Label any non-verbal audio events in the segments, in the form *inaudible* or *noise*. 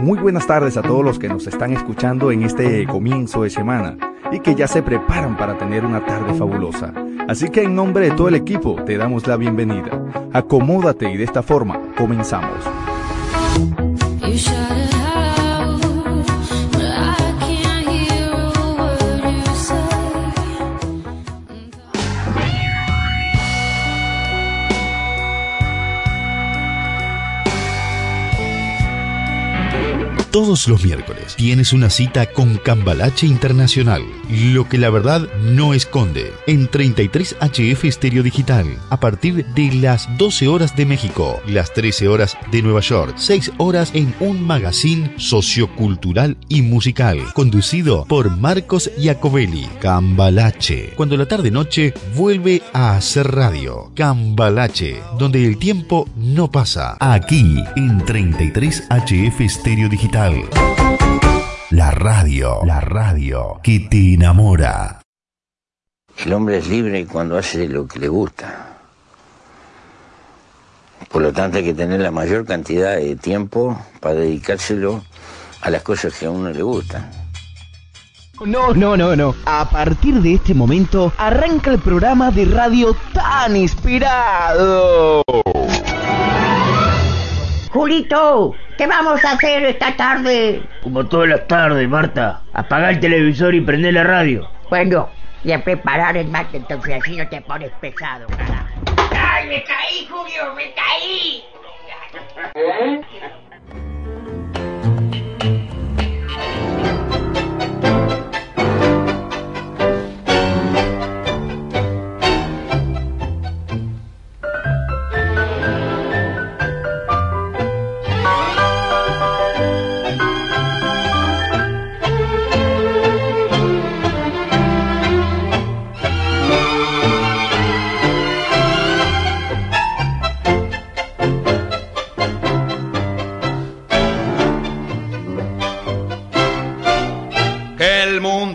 Muy buenas tardes a todos los que nos están escuchando en este comienzo de semana y que ya se preparan para tener una tarde fabulosa. Así que en nombre de todo el equipo te damos la bienvenida. Acomódate y de esta forma comenzamos. Todos los miércoles. Tienes una cita con Cambalache Internacional, lo que la verdad no esconde, en 33 HF Estéreo Digital, a partir de las 12 horas de México, las 13 horas de Nueva York, 6 horas en un magazine sociocultural y musical, conducido por Marcos Iacobelli, Cambalache, cuando la tarde-noche vuelve a hacer radio, Cambalache, donde el tiempo no pasa, aquí en 33 HF Estéreo Digital. La radio, la radio que te enamora. El hombre es libre cuando hace lo que le gusta. Por lo tanto hay que tener la mayor cantidad de tiempo para dedicárselo a las cosas que a uno le gustan. No, no, no, no. A partir de este momento arranca el programa de radio tan inspirado. Julito, ¿qué vamos a hacer esta tarde? Como todas las tardes, Marta. Apagar el televisor y prender la radio. Bueno, y a preparar el mate, entonces así no te pones pesado, carajo. ¡Ay, me caí, Julio, me caí! ¿Eh?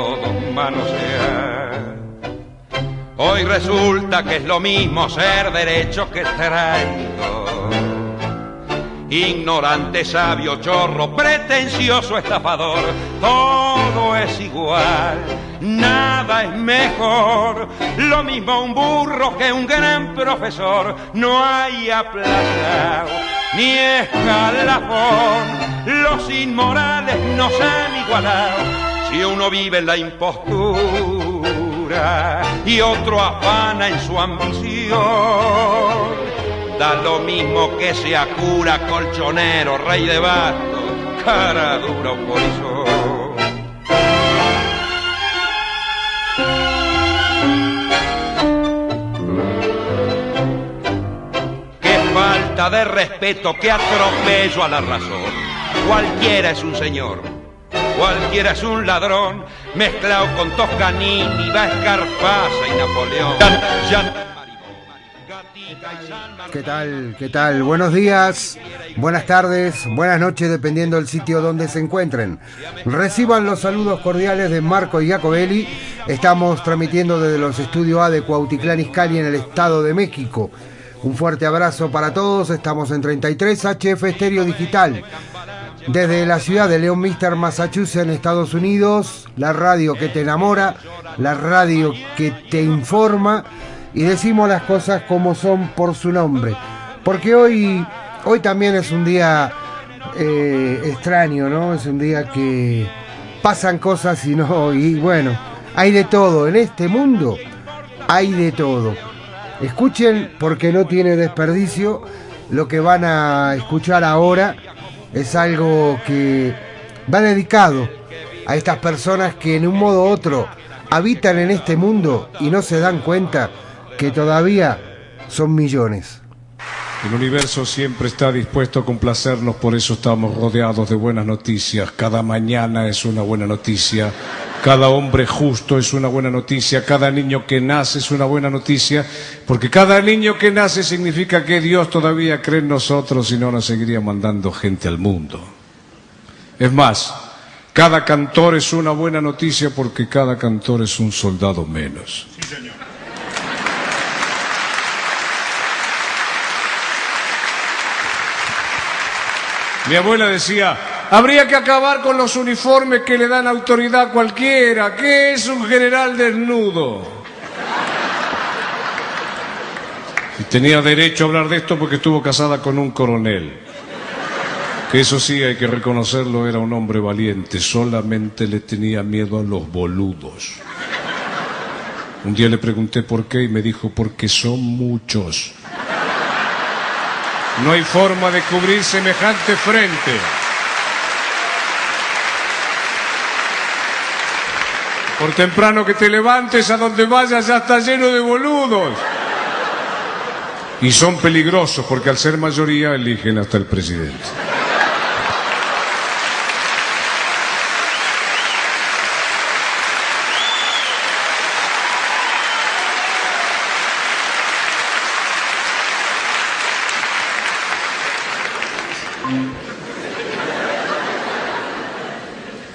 todo. Hoy resulta que es lo mismo ser derecho que traidor. Ignorante, sabio, chorro, pretencioso, estafador, todo es igual, nada es mejor. Lo mismo un burro que un gran profesor, no hay aplazado ni escalafón. Los inmorales nos han igualado si uno vive en la impostura y otro afana en su ambición, da lo mismo que sea cura, colchonero, rey de bastos, cara dura o polizón. Qué falta de respeto, qué atropello a la razón. Cualquiera es un señor Cualquiera es un ladrón, mezclado con Toscanini, va Escarpasa y Napoleón. ¿Qué tal? ¿Qué tal? Buenos días, buenas tardes, buenas noches, dependiendo del sitio donde se encuentren. Reciban los saludos cordiales de Marco y Jacobelli. Estamos transmitiendo desde los estudios A de Cuautitlán Izcalli en el Estado de México. Un fuerte abrazo para todos. Estamos en 33 HF Estéreo Digital desde la ciudad de León Mister, Massachusetts, en Estados Unidos, la radio que te enamora, la radio que te informa y decimos las cosas como son por su nombre. Porque hoy, hoy también es un día eh, extraño, ¿no? Es un día que pasan cosas y no, y bueno, hay de todo. En este mundo hay de todo. Escuchen porque no tiene desperdicio lo que van a escuchar ahora es algo que va dedicado a estas personas que en un modo u otro habitan en este mundo y no se dan cuenta que todavía son millones. El universo siempre está dispuesto a complacernos, por eso estamos rodeados de buenas noticias. Cada mañana es una buena noticia, cada hombre justo es una buena noticia, cada niño que nace es una buena noticia, porque cada niño que nace significa que Dios todavía cree en nosotros y no nos seguiría mandando gente al mundo. Es más, cada cantor es una buena noticia porque cada cantor es un soldado menos. Mi abuela decía, habría que acabar con los uniformes que le dan autoridad a cualquiera. ¿Qué es un general desnudo? Y tenía derecho a hablar de esto porque estuvo casada con un coronel. Que eso sí, hay que reconocerlo, era un hombre valiente, solamente le tenía miedo a los boludos. Un día le pregunté por qué y me dijo, porque son muchos. No hay forma de cubrir semejante frente. Por temprano que te levantes, a donde vayas ya está lleno de boludos. Y son peligrosos porque al ser mayoría eligen hasta el presidente.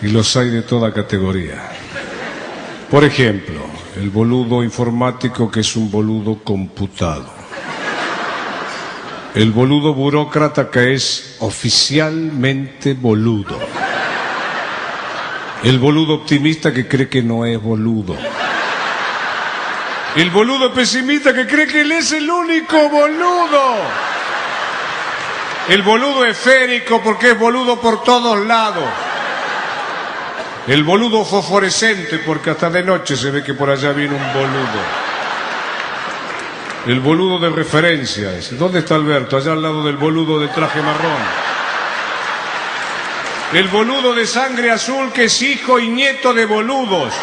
y los hay de toda categoría. Por ejemplo, el boludo informático que es un boludo computado. El boludo burócrata que es oficialmente boludo. El boludo optimista que cree que no es boludo. El boludo pesimista que cree que él es el único boludo. El boludo esférico porque es boludo por todos lados. El boludo fosforescente, porque hasta de noche se ve que por allá viene un boludo. El boludo de referencia. ¿Dónde está Alberto? Allá al lado del boludo de traje marrón. El boludo de sangre azul que es hijo y nieto de boludos.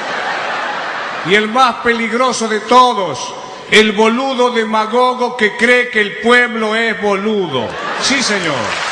Y el más peligroso de todos, el boludo demagogo que cree que el pueblo es boludo. Sí, señor.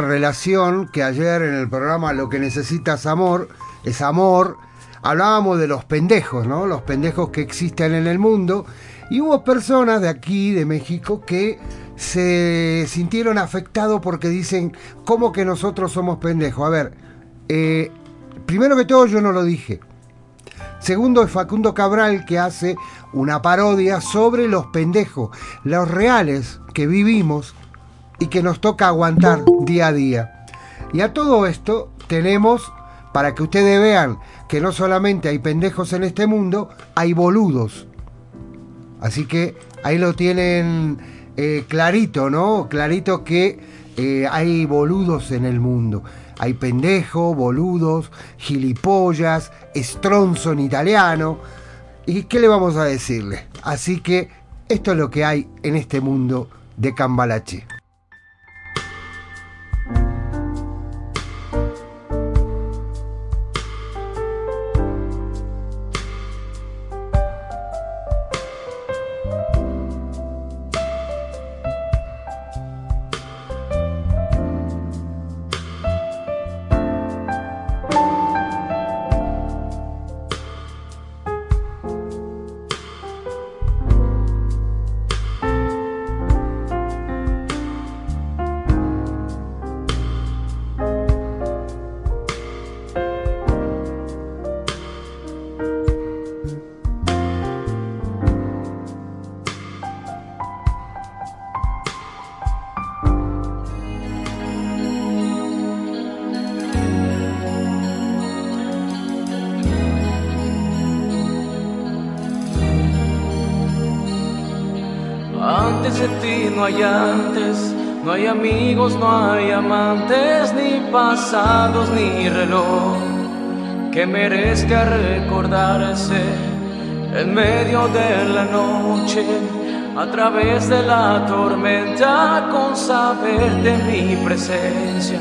Relación que ayer en el programa Lo que necesitas amor es amor. Hablábamos de los pendejos, ¿no? Los pendejos que existen en el mundo. Y hubo personas de aquí, de México, que se sintieron afectados porque dicen, ¿cómo que nosotros somos pendejos? A ver, eh, primero que todo yo no lo dije. Segundo es Facundo Cabral que hace una parodia sobre los pendejos, los reales que vivimos y que nos toca aguantar día a día. Y a todo esto tenemos, para que ustedes vean que no solamente hay pendejos en este mundo, hay boludos. Así que ahí lo tienen eh, clarito, ¿no? Clarito que eh, hay boludos en el mundo. Hay pendejos, boludos, gilipollas, estronzo en italiano. ¿Y qué le vamos a decirle? Así que esto es lo que hay en este mundo de Cambalache. Recordarse en medio de la noche, a través de la tormenta, con saber de mi presencia.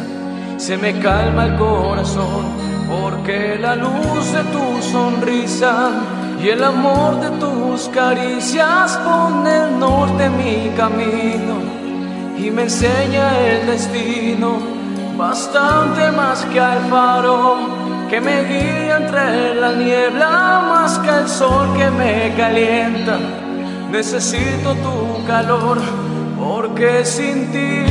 Se me calma el corazón porque la luz de tu sonrisa y el amor de tus caricias pone el norte en mi camino y me enseña el destino bastante más que al faro que me guía entre la niebla más que el sol que me calienta. Necesito tu calor porque sin ti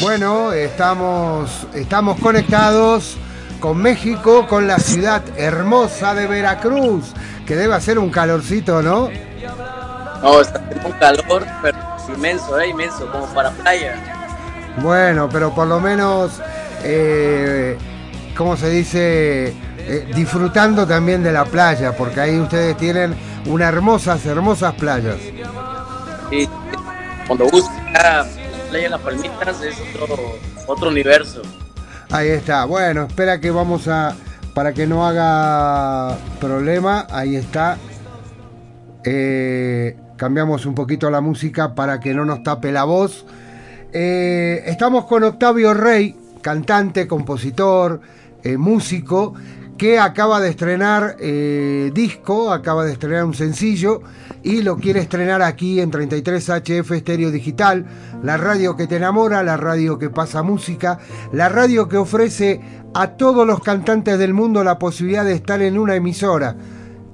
Bueno, estamos, estamos conectados con México, con la ciudad hermosa de Veracruz, que debe hacer un calorcito, ¿no? No, está un calor pero inmenso, ¿eh? inmenso, como para playa. Bueno, pero por lo menos, eh, ¿cómo se dice? Eh, disfrutando también de la playa, porque ahí ustedes tienen unas hermosas, hermosas playas. Y cuando busca playa Las Palmitas es otro, otro universo. Ahí está. Bueno, espera que vamos a. Para que no haga problema, ahí está. Eh, cambiamos un poquito la música para que no nos tape la voz. Eh, estamos con Octavio Rey, cantante, compositor, eh, músico, que acaba de estrenar disco, acaba de estrenar un sencillo y lo quiere estrenar aquí en 33HF Estéreo Digital, la radio que te enamora, la radio que pasa música, la radio que ofrece a todos los cantantes del mundo la posibilidad de estar en una emisora,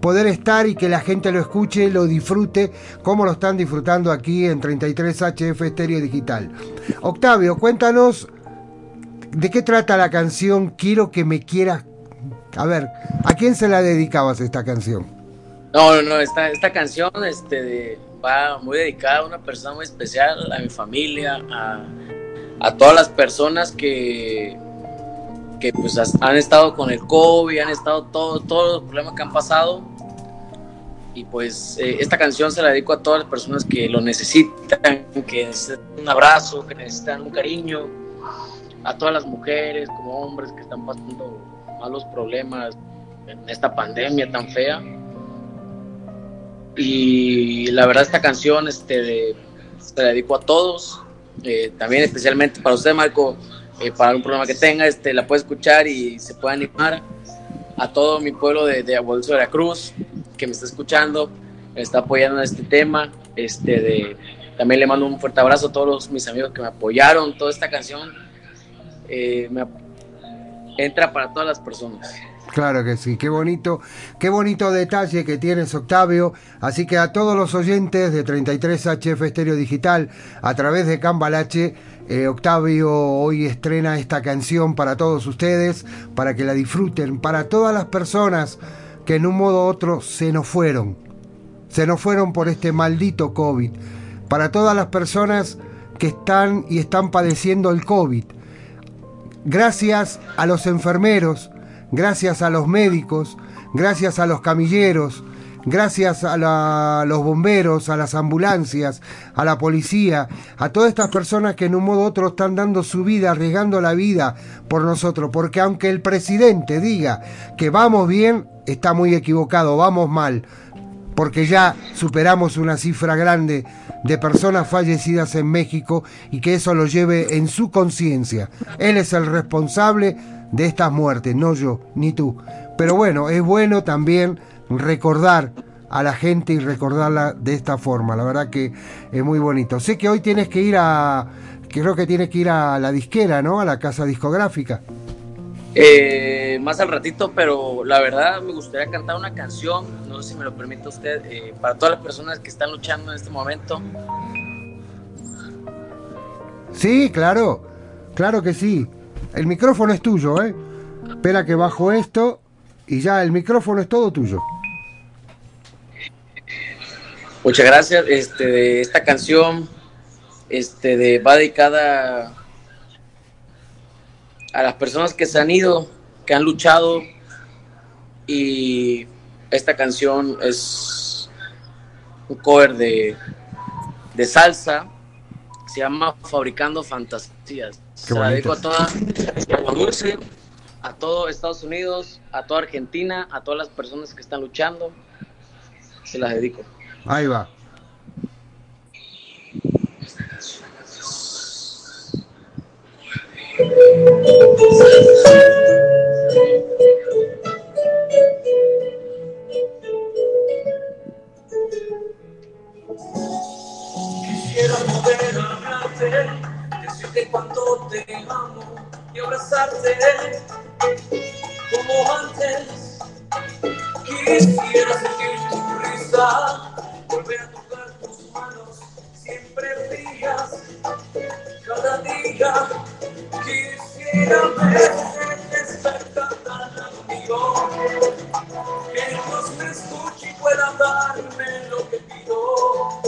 poder estar y que la gente lo escuche, lo disfrute, como lo están disfrutando aquí en 33HF Estéreo Digital. Octavio, cuéntanos de qué trata la canción Quiero que me quieras. A ver, ¿a quién se la dedicabas esta canción? No, no, no, esta, esta canción este, va muy dedicada a una persona muy especial, a mi familia, a, todas las personas que, que pues han estado con el COVID, han estado todos los problemas que han pasado. Y pues eh, esta canción se la dedico a todas las personas que lo necesitan, que necesitan un abrazo, que necesitan un cariño, a todas las mujeres como hombres que están pasando malos problemas en esta pandemia tan fea y la verdad esta canción este, se la dedico a todos, eh, también especialmente para usted Marco, eh, para algún programa que tenga, este, la puede escuchar y se puede animar a todo mi pueblo de, de Abuelo de Cruz que me está escuchando, me está apoyando en este tema. Este, de, también le mando un fuerte abrazo a todos mis amigos que me apoyaron. Toda esta canción eh, me, entra para todas las personas. Claro que sí, qué bonito, qué bonito detalle que tienes Octavio. Así que a todos los oyentes de 33HF Estéreo Digital, a través de Cambalache, eh, Octavio hoy estrena esta canción para todos ustedes, para que la disfruten, para todas las personas que en un modo u otro se nos fueron, se nos fueron por este maldito COVID, para todas las personas que están y están padeciendo el COVID. Gracias a los enfermeros, gracias a los médicos, gracias a los camilleros, gracias a, los bomberos, a las ambulancias, a la policía, a todas estas personas que en un modo u otro están dando su vida, arriesgando la vida por nosotros, porque aunque el presidente diga que vamos bien, está muy equivocado, vamos mal, porque ya superamos una cifra grande de personas fallecidas en México y que eso lo lleve en su conciencia. Él es el responsable de estas muertes, no yo, ni tú. Pero bueno, es bueno también recordar a la gente y recordarla de esta forma. La verdad que es muy bonito. Sé que hoy tienes que ir a, creo que tienes que ir a la disquera, ¿no? A la casa discográfica. Eh, más al ratito, pero la verdad me gustaría cantar una canción, no sé si me lo permite usted, eh, para todas las personas que están luchando en este momento. Sí, claro, claro que sí. El micrófono es tuyo, ¿eh? Espera que bajo esto y ya el micrófono es todo tuyo. Muchas gracias. Este, esta canción este, de, va dedicada a las personas que se han ido, que han luchado y esta canción es un cover de, de salsa, se llama Fabricando Fantasías. Se la dedico a toda Dulce, a todo Estados Unidos, a toda Argentina, a todas las personas que están luchando. Se las dedico. Ahí va. Quisiera poder hablarte, decirte cuánto te amo y abrazarte como antes. Quisiera sentir tu risa, volver a tocar tus manos, siempre frías, cada día. Quisiera verte despertar al lado que Dios me escuche y pueda darme lo que pido.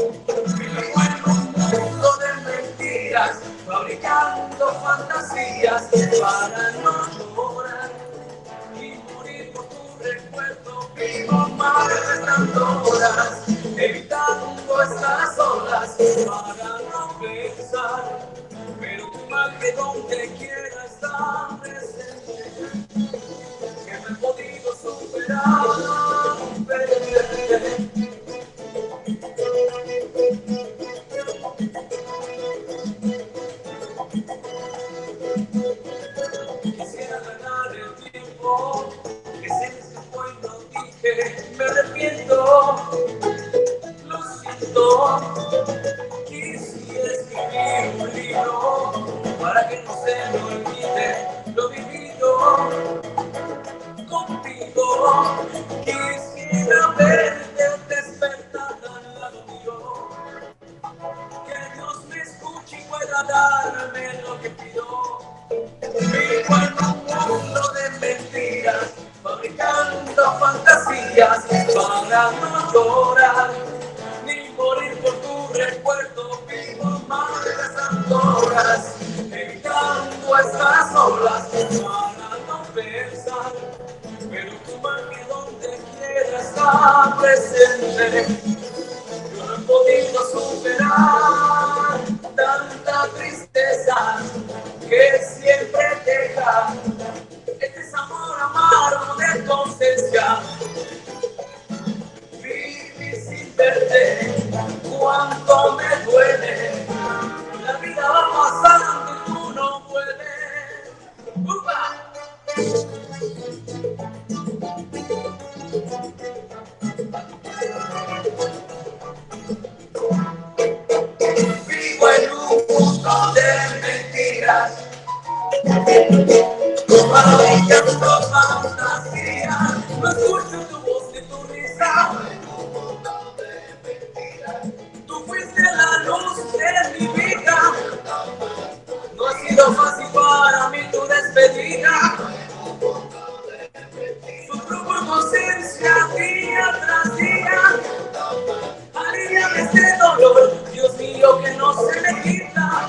Vivo en un mundo de mentiras, fabricando fantasías para no llorar y morir por tu recuerdo. Vivo de tantas horas, evitando estas olas para no pensar. Pero tu mal que donde quiera está presente, que no he podido superar. Quisiera ganar el tiempo que se me escapó y no dije, me arrepiento, lo siento. Quisiera escribir un libro para que no se me olvide lo vivido contigo. Quisiera verte despertar al lado mío, que Dios me escuche y pueda darme lo que pido. Fabricando fantasías para no llorar ni morir por tu recuerdo. Vivo más de esas horas, evitando estas olas para no pensar. Pero tu mano donde quiera está presente. Yo no he podido superar tanta tristeza que siempre deja este es amor amargo de tu ausencia. Vivir sin verte, cuánto me duele. La vida va pasando y tú no puedes. ¡Upa! Vivo en un mundo de mentiras, este Dios mío, que no se me quita.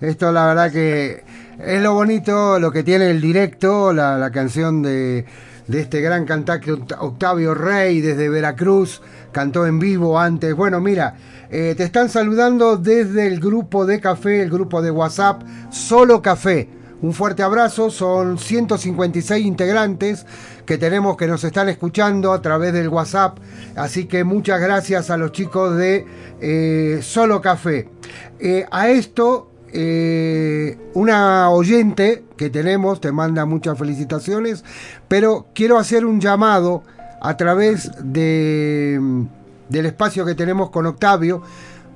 Esto la verdad que es lo bonito, lo que tiene el directo, la, canción de, de este gran cantante Octavio Rey desde Veracruz, cantó en vivo antes. Bueno, mira, eh, te están saludando desde el grupo de café, el grupo de WhatsApp, Solo Café. Un fuerte abrazo, son 156 integrantes que tenemos que nos están escuchando a través del WhatsApp, así que muchas gracias a los chicos de eh, Solo Café. Eh, a esto, una oyente que tenemos te manda muchas felicitaciones, pero quiero hacer un llamado a través de, del espacio que tenemos con Octavio,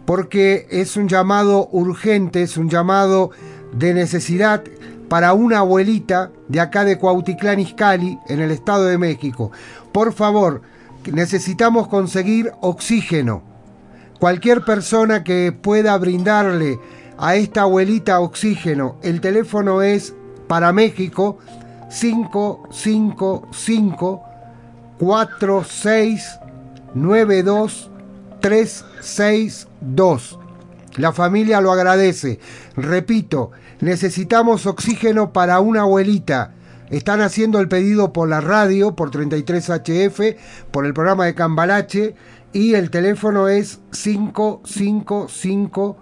porque es un llamado urgente, es un llamado de necesidad para una abuelita de acá de Cuautitlán Izcalli, en el Estado de México. Por favor, necesitamos conseguir oxígeno. Cualquier persona que pueda brindarle a esta abuelita oxígeno, el teléfono es para México 555 4692 362. La familia lo agradece. Repito, necesitamos oxígeno para una abuelita. Están haciendo el pedido por la radio, por 33HF, por el programa de Cambalache y el teléfono es 555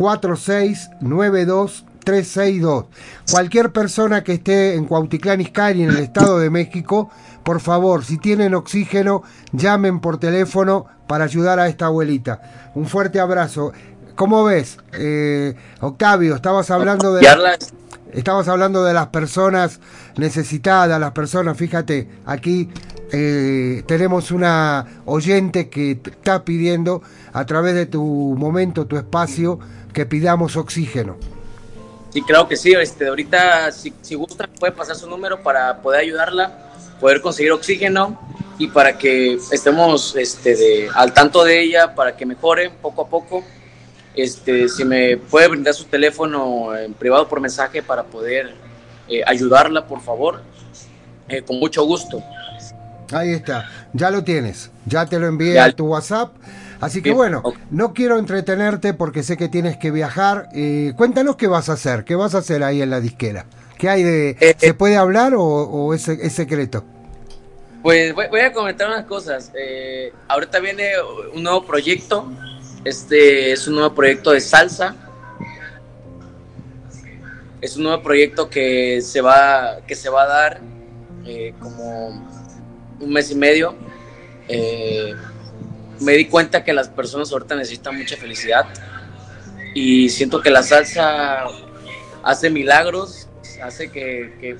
4692 362. Cualquier persona que esté en Cuautitlán Izcalli, en el Estado de México, por favor, si tienen oxígeno, llamen por teléfono para ayudar a esta abuelita. Un fuerte abrazo. ¿Cómo ves, eh, Octavio? Estabas hablando de... Estabas hablando de las personas necesitadas, las personas, fíjate, aquí eh, tenemos una oyente que está pidiendo a través de tu momento, tu espacio, que pidamos oxígeno. Sí, creo que sí. Este, ahorita, si, si gusta, puede pasar su número para poder ayudarla, poder conseguir oxígeno y para que estemos este, de, al tanto de ella, para que mejore poco a poco. Este, si me puede brindar su teléfono en privado por mensaje para poder eh, ayudarla, por favor, eh, con mucho gusto. Ahí está, ya lo tienes, ya te lo envié a tu WhatsApp. Así que bueno, no quiero entretenerte porque sé que tienes que viajar. Eh, cuéntanos qué vas a hacer, qué vas a hacer ahí en la disquera. ¿Qué hay de... Eh, ¿Se eh. puede hablar o, es, secreto? Pues voy, a comentar unas cosas. ahorita viene un nuevo proyecto. Este es un nuevo proyecto de salsa. Es un nuevo proyecto que se va, que se va a dar como un mes y medio. Eh, me di cuenta que las personas ahorita necesitan mucha felicidad y siento que la salsa hace milagros, hace que,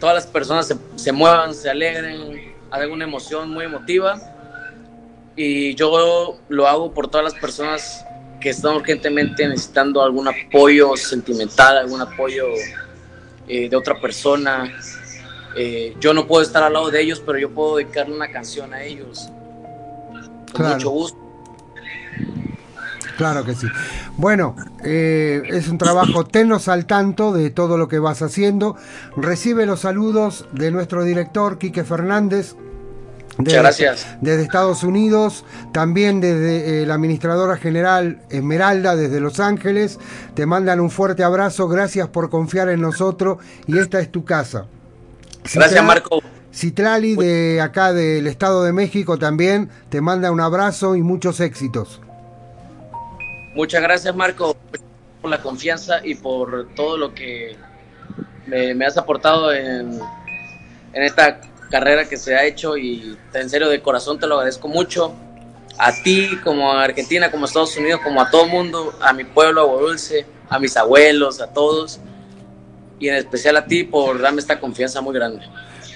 todas las personas se, muevan, se alegren, hagan una emoción muy emotiva y yo lo hago por todas las personas que están urgentemente necesitando algún apoyo sentimental, algún apoyo eh, de otra persona. Eh, yo no puedo estar al lado de ellos, pero yo puedo dedicarle una canción a ellos claro. mucho gusto. Claro que sí. Bueno, eh, es un trabajo, tenos al tanto de todo lo que vas haciendo. Recibe los saludos de nuestro director, Quique Fernández. Muchas gracias. Desde Estados Unidos, también desde eh, la administradora general Esmeralda, desde Los Ángeles. Te mandan un fuerte abrazo, gracias por confiar en nosotros y esta es tu casa. Gracias, Marco. Citrali de acá del Estado de México también te manda un abrazo y muchos éxitos. Muchas gracias Marco por la confianza y por todo lo que me, has aportado en, en, esta carrera que se ha hecho y en serio de corazón te lo agradezco mucho. A ti como a Argentina, como a Estados Unidos, como a todo el mundo, a mi pueblo, a Dulce, a mis abuelos, a todos y en especial a ti por darme esta confianza muy grande.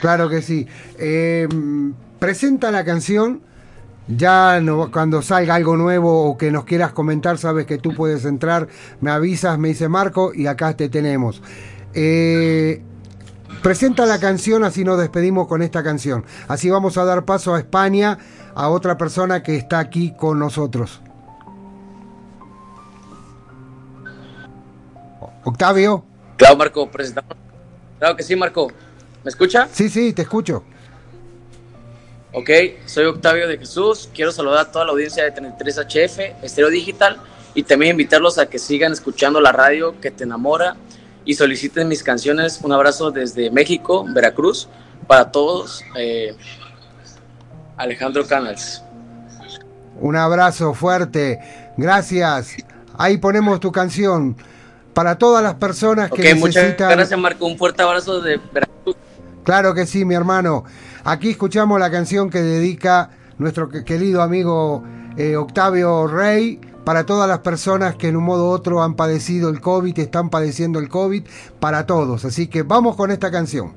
Claro que sí. Eh, presenta la canción. Ya cuando salga algo nuevo o que nos quieras comentar, sabes que tú puedes entrar, me avisas, me dice Marco y acá te tenemos. Eh, presenta la canción, así nos despedimos con esta canción. Así vamos a dar paso a España, a otra persona que está aquí con nosotros. Octavio. Claro, Marco, presentamos. Claro que sí, Marco. ¿Me escucha? Sí, sí, te escucho. Ok, soy Octavio de Jesús. Quiero saludar a toda la audiencia de 33HF, Estéreo Digital. y también invitarlos a que sigan escuchando la radio que te enamora y soliciten mis canciones. Un abrazo desde México, Veracruz, para todos. Eh, Alejandro Canals. Un abrazo fuerte. Gracias. Ahí ponemos tu canción. Para todas las personas que okay, necesitan... Muchas gracias, Marco. Un fuerte abrazo de Veracruz. Claro que sí, mi hermano. Aquí escuchamos la canción que dedica nuestro querido amigo eh, Octavio Rey para todas las personas que en un modo u otro han padecido el COVID, están padeciendo el COVID, para todos. Así que vamos con esta canción.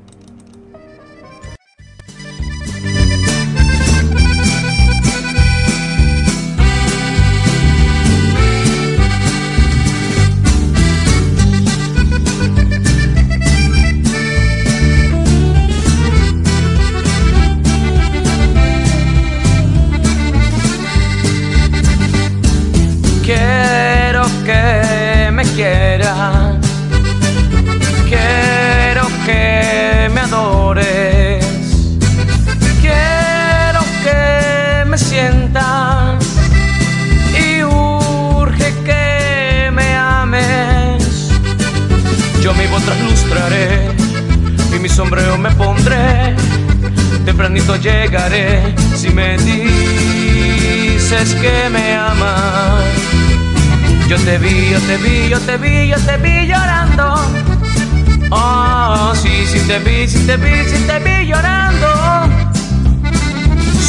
Te vi, sí te vi, te llorando.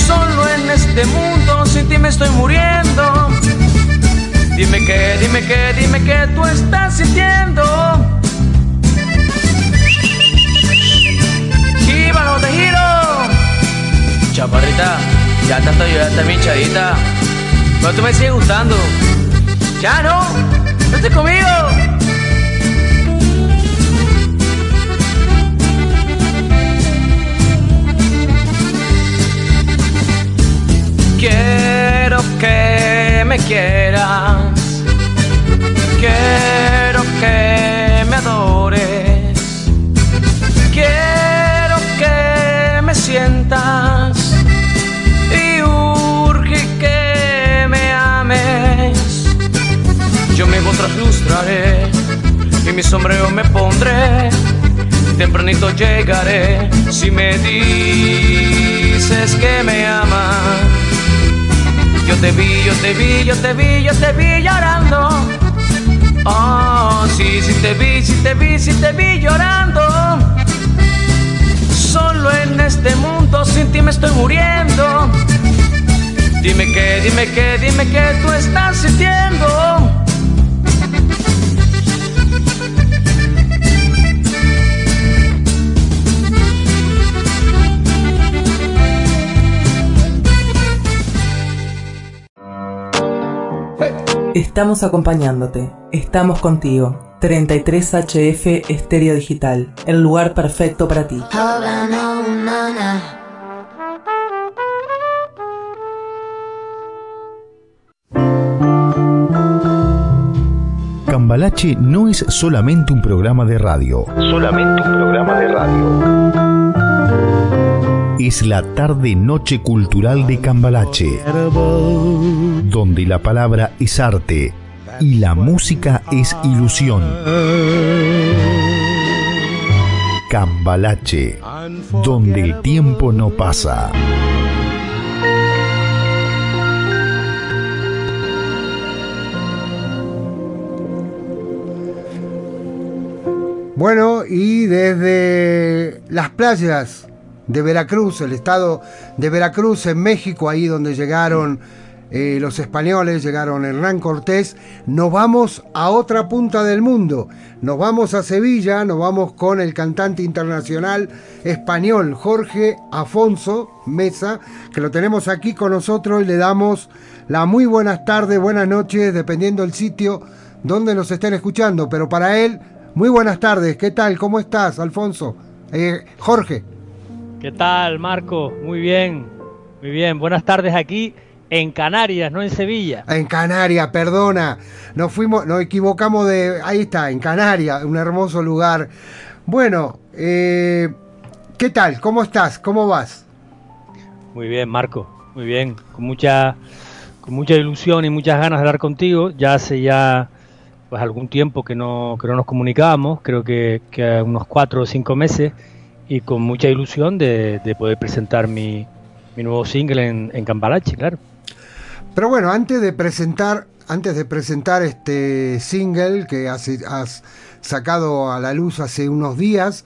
Solo en este mundo sin ti me estoy muriendo. Dime que, dime que, dime que tú estás sintiendo. de giro. Chaparrita, ya tanto yo ya está hinchadita. Pero tú me sigues gustando. Ya no, estés conmigo. Quiero que me quieras. Quiero que me adores. Quiero sientas y urge que me ames. Yo me traslustraré y mi sombrero me pondré. Tempranito llegaré si me dices que me amas. Yo te vi, yo te vi, yo te vi, yo te vi llorando. Oh, sí, sí te vi, sí te vi, sí te vi llorando solo en este mundo, sin ti me estoy muriendo. Dime que, dime que, dime que tú estás sintiendo. Estamos acompañándote, estamos contigo. 33HF Estéreo Digital, el lugar perfecto para ti. Cambalache no es solamente un programa de radio. Solamente un programa de radio. Es la tarde-noche cultural de Cambalache, donde la palabra es arte y la música es ilusión. Cambalache, donde el tiempo no pasa. Bueno, y desde las playas de Veracruz, el estado de Veracruz en México, ahí donde llegaron eh, los españoles, llegaron Hernán Cortés, nos vamos a otra punta del mundo, nos vamos a Sevilla, nos vamos con el cantante internacional español Jorge Afonso Mesa, que lo tenemos aquí con nosotros le damos la muy buenas tardes, buenas noches, dependiendo del sitio donde nos estén escuchando, pero para él, muy buenas tardes, ¿qué tal? ¿Cómo estás, Alfonso? Eh, Jorge. ¿Qué tal, Marco? Muy bien, muy bien, buenas tardes aquí en Canarias, no en Sevilla. En Canarias, perdona. Nos fuimos, nos equivocamos de. Ahí está, en Canarias, un hermoso lugar. Bueno, eh, ¿qué tal? ¿Cómo estás? ¿Cómo vas? Muy bien, Marco. Muy bien. Con mucha, con mucha ilusión y muchas ganas de hablar contigo. Ya hace ya pues algún tiempo que no, que no nos comunicábamos, creo que, que unos cuatro o cinco meses, y con mucha ilusión de, de poder presentar mi, mi nuevo single en, en Cambalache, claro. Pero bueno, antes de presentar, antes de presentar este single que has, sacado a la luz hace unos días,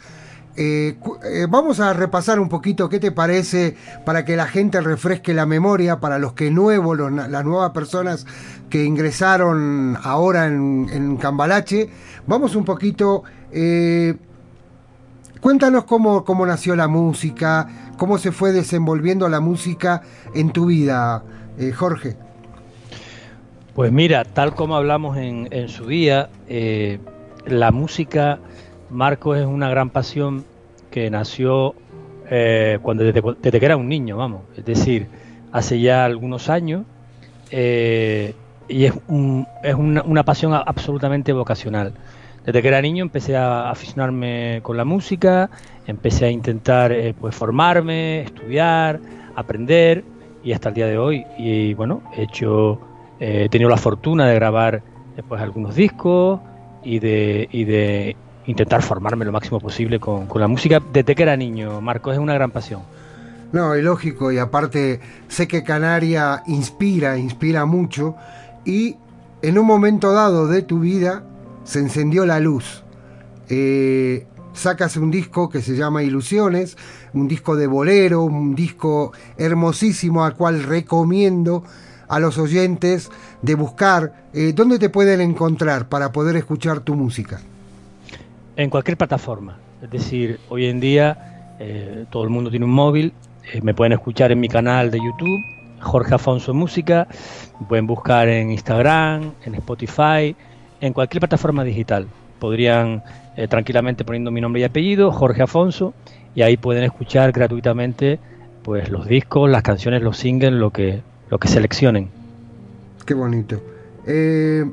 eh, eh, vamos a repasar un poquito qué te parece para que la gente refresque la memoria para los que nuevos, los, las nuevas personas que ingresaron ahora en, en Cambalache. Vamos un poquito, eh, cuéntanos cómo, cómo nació la música, cómo se fue desenvolviendo la música en tu vida, eh, Jorge. Pues mira, tal como hablamos en, en su día, eh, la música, Marcos, es una gran pasión que nació eh, cuando desde, que era un niño, vamos, es decir, hace ya algunos años, eh, y es, un, es una, pasión absolutamente vocacional. Desde que era niño empecé a aficionarme con la música, empecé a intentar eh, pues formarme, estudiar, aprender, y hasta el día de hoy, y bueno, he hecho, he tenido la fortuna de grabar pues algunos discos y de, y de intentar formarme lo máximo posible con, con, la música desde que era niño. Marcos, es una gran pasión. No, y lógico, y aparte sé que Canaria inspira, inspira mucho, y en un momento dado de tu vida se encendió la luz. Eh, sacas un disco que se llama Ilusiones, un disco de bolero, un disco hermosísimo al cual recomiendo a los oyentes de buscar eh, dónde te pueden encontrar para poder escuchar tu música. En cualquier plataforma. Es decir, hoy en día eh, todo el mundo tiene un móvil. Eh, me pueden escuchar en mi canal de YouTube, Jorge Afonso Música. Me pueden buscar en Instagram, en Spotify, en cualquier plataforma digital. Podrían eh, tranquilamente poniendo mi nombre y apellido, Jorge Afonso, y ahí pueden escuchar gratuitamente pues los discos, las canciones, los singles, lo que, lo que seleccionen. Qué bonito. Eh,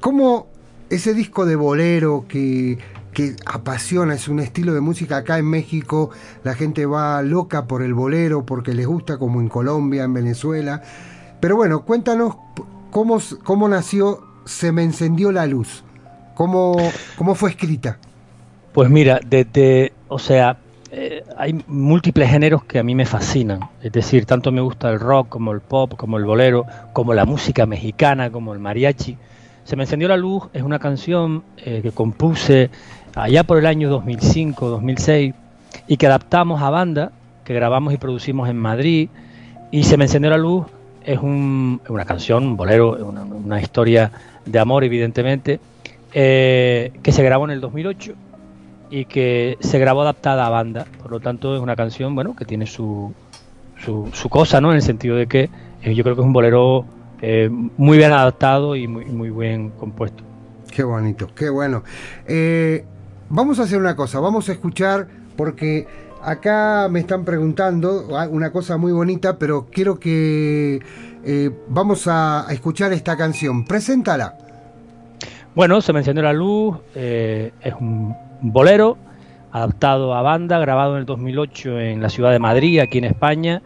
¿Cómo ese disco de bolero que, que apasiona, es un estilo de música acá en México, la gente va loca por el bolero porque les gusta, como en Colombia, en Venezuela. Pero bueno, cuéntanos cómo, cómo nació Se me encendió la luz, cómo, cómo fue escrita. Pues mira, desde, o sea, eh, hay múltiples géneros que a mí me fascinan. Es decir, tanto me gusta el rock como el pop, como el bolero, como la música mexicana, como el mariachi. Se me encendió la luz es una canción eh, que compuse allá por el año 2005, 2006 y que adaptamos a banda, que grabamos y producimos en Madrid. Y Se me encendió la luz es un, una canción, un bolero, una, una historia de amor, evidentemente, eh, que se grabó en el 2008 y que se grabó adaptada a banda. Por lo tanto, es una canción bueno que tiene su, su, su cosa, ¿no? En el sentido de que eh, yo creo que es un bolero eh, muy bien adaptado y muy, muy bien compuesto. Qué bonito, qué bueno. Vamos a hacer una cosa, vamos a escuchar, porque acá me están preguntando una cosa muy bonita, pero quiero que eh, vamos a, escuchar esta canción. Preséntala. Bueno, se mencionó la luz, eh, es un bolero adaptado a banda, grabado en el 2008 en la ciudad de Madrid, aquí en España,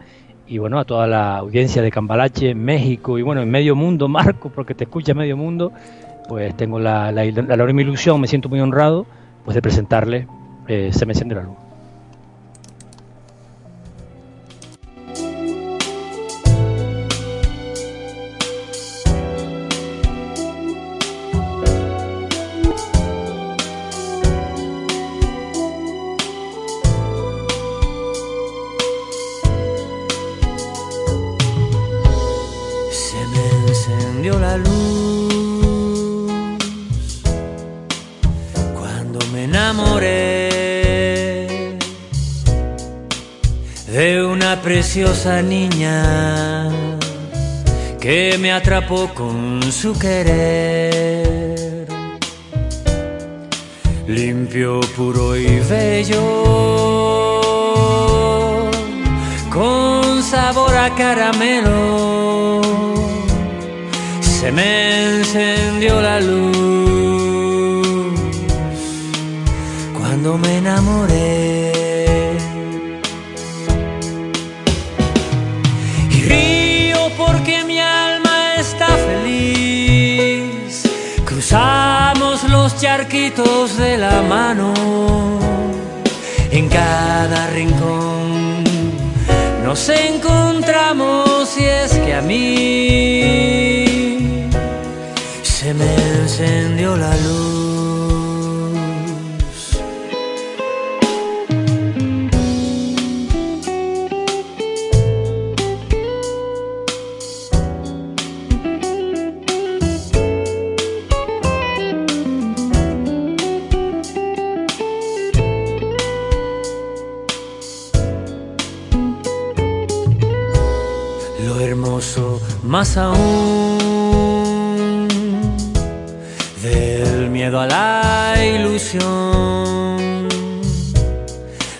y bueno, a toda la audiencia de Cambalache, México y bueno, en medio mundo, *laughs* Marco, porque te escucha medio mundo, pues tengo la, la, la, ilusión, me siento muy honrado, pues de presentarle eh, Se me enciende la luz. Niña que me atrapó con su querer. Limpio, puro y bello, con sabor a caramelo, se me encendió la luz cuando me enamoré. Los charquitos de la mano en cada rincón. Nos encontramos y es que a mí se me encendió la luz. Del miedo a la ilusión,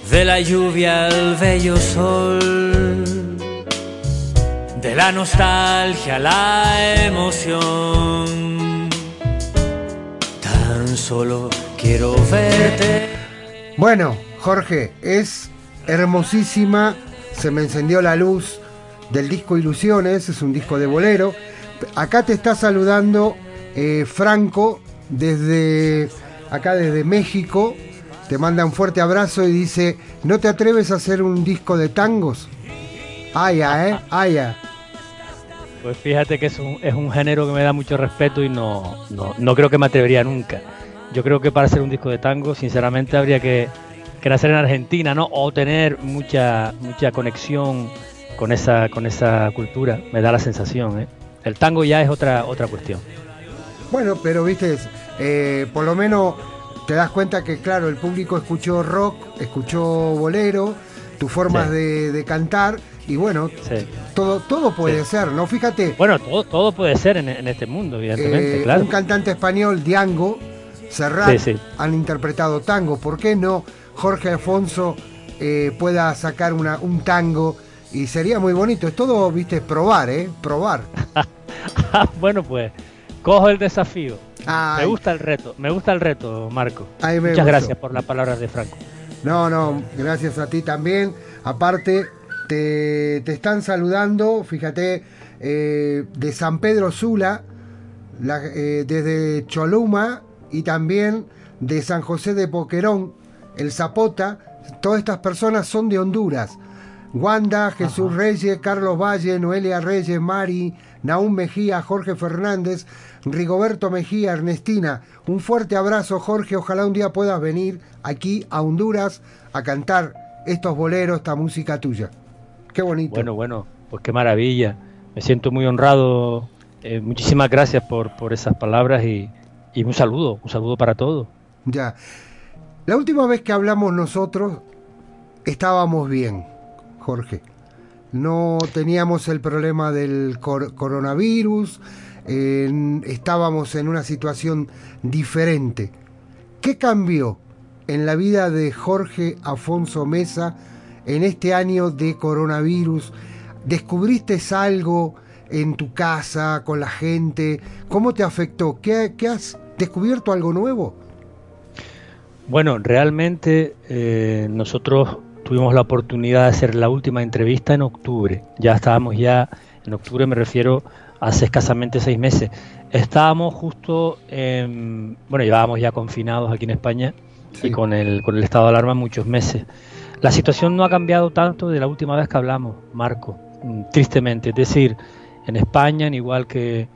de la lluvia al bello sol, de la nostalgia a la emoción. Tan solo quiero verte. Bueno, Jorge, es hermosísima. Se me encendió la luz del disco Ilusiones, es un disco de bolero. Acá te está saludando eh, Franco desde acá desde México. Te manda un fuerte abrazo y dice, ¿no te atreves a hacer un disco de tangos? Aya, ¿eh? Aya. Pues fíjate que es un, es un género que me da mucho respeto y no, no, no creo que me atrevería nunca. Yo creo que para hacer un disco de tango, sinceramente, habría que, que nacer en Argentina, ¿no? O tener mucha, mucha conexión con esa, con esa cultura, me da la sensación, ¿eh? El tango ya es otra, otra cuestión. Bueno, pero viste, eh, por lo menos te das cuenta que, claro, el público escuchó rock, escuchó bolero, tus formas Sí. de, de cantar, y bueno, todo, todo puede ser, ¿no? Fíjate, Bueno, todo, todo puede ser en, en este mundo, evidentemente, eh, claro. un cantante español, Diango, Serrat, han interpretado tango. ¿Por qué no Jorge Alfonso eh, pueda sacar una, un tango? Y sería muy bonito. Es todo, viste, probar, ¿eh? Probar. *laughs* bueno, pues cojo el desafío. Ay. Me gusta el reto, me gusta el reto, Marco. Muchas gustó. gracias por las palabras de Franco. No, no, gracias a ti también. Aparte, te, te están saludando, fíjate, eh, de San Pedro Sula, la- eh, desde Choluma y también de San José de Poquerón, el Zapota. Todas estas personas son de Honduras. Wanda, Jesús Reyes, Carlos Valle, Noelia Reyes, Mari, Naúm Mejía, Jorge Fernández, Rigoberto Mejía, Ernestina. Un fuerte abrazo, Jorge. Ojalá un día puedas venir aquí a Honduras a cantar estos boleros, esta música tuya. Qué bonito. Bueno, bueno, pues qué maravilla. Me siento muy honrado. Eh, muchísimas gracias por, por esas palabras y, y un saludo, un saludo para todos. Ya. La última vez que hablamos nosotros estábamos bien, Jorge. No teníamos el problema del cor- coronavirus, estábamos en una situación diferente. ¿Qué cambió en la vida de Jorge Afonso Mesa en este año de coronavirus? ¿Descubriste algo en tu casa, con la gente? ¿Cómo te afectó? ¿Qué, qué has descubierto algo nuevo? Bueno, realmente eh, nosotros tuvimos la oportunidad de hacer la última entrevista en octubre. Ya estábamos ya, en octubre me refiero hace escasamente seis meses. Estábamos justo, en- bueno, llevábamos ya confinados aquí en España y con el, con el estado de alarma muchos meses. La situación no ha cambiado tanto de la última vez que hablamos, Marco, mm, tristemente. Es decir, en España, en igual que,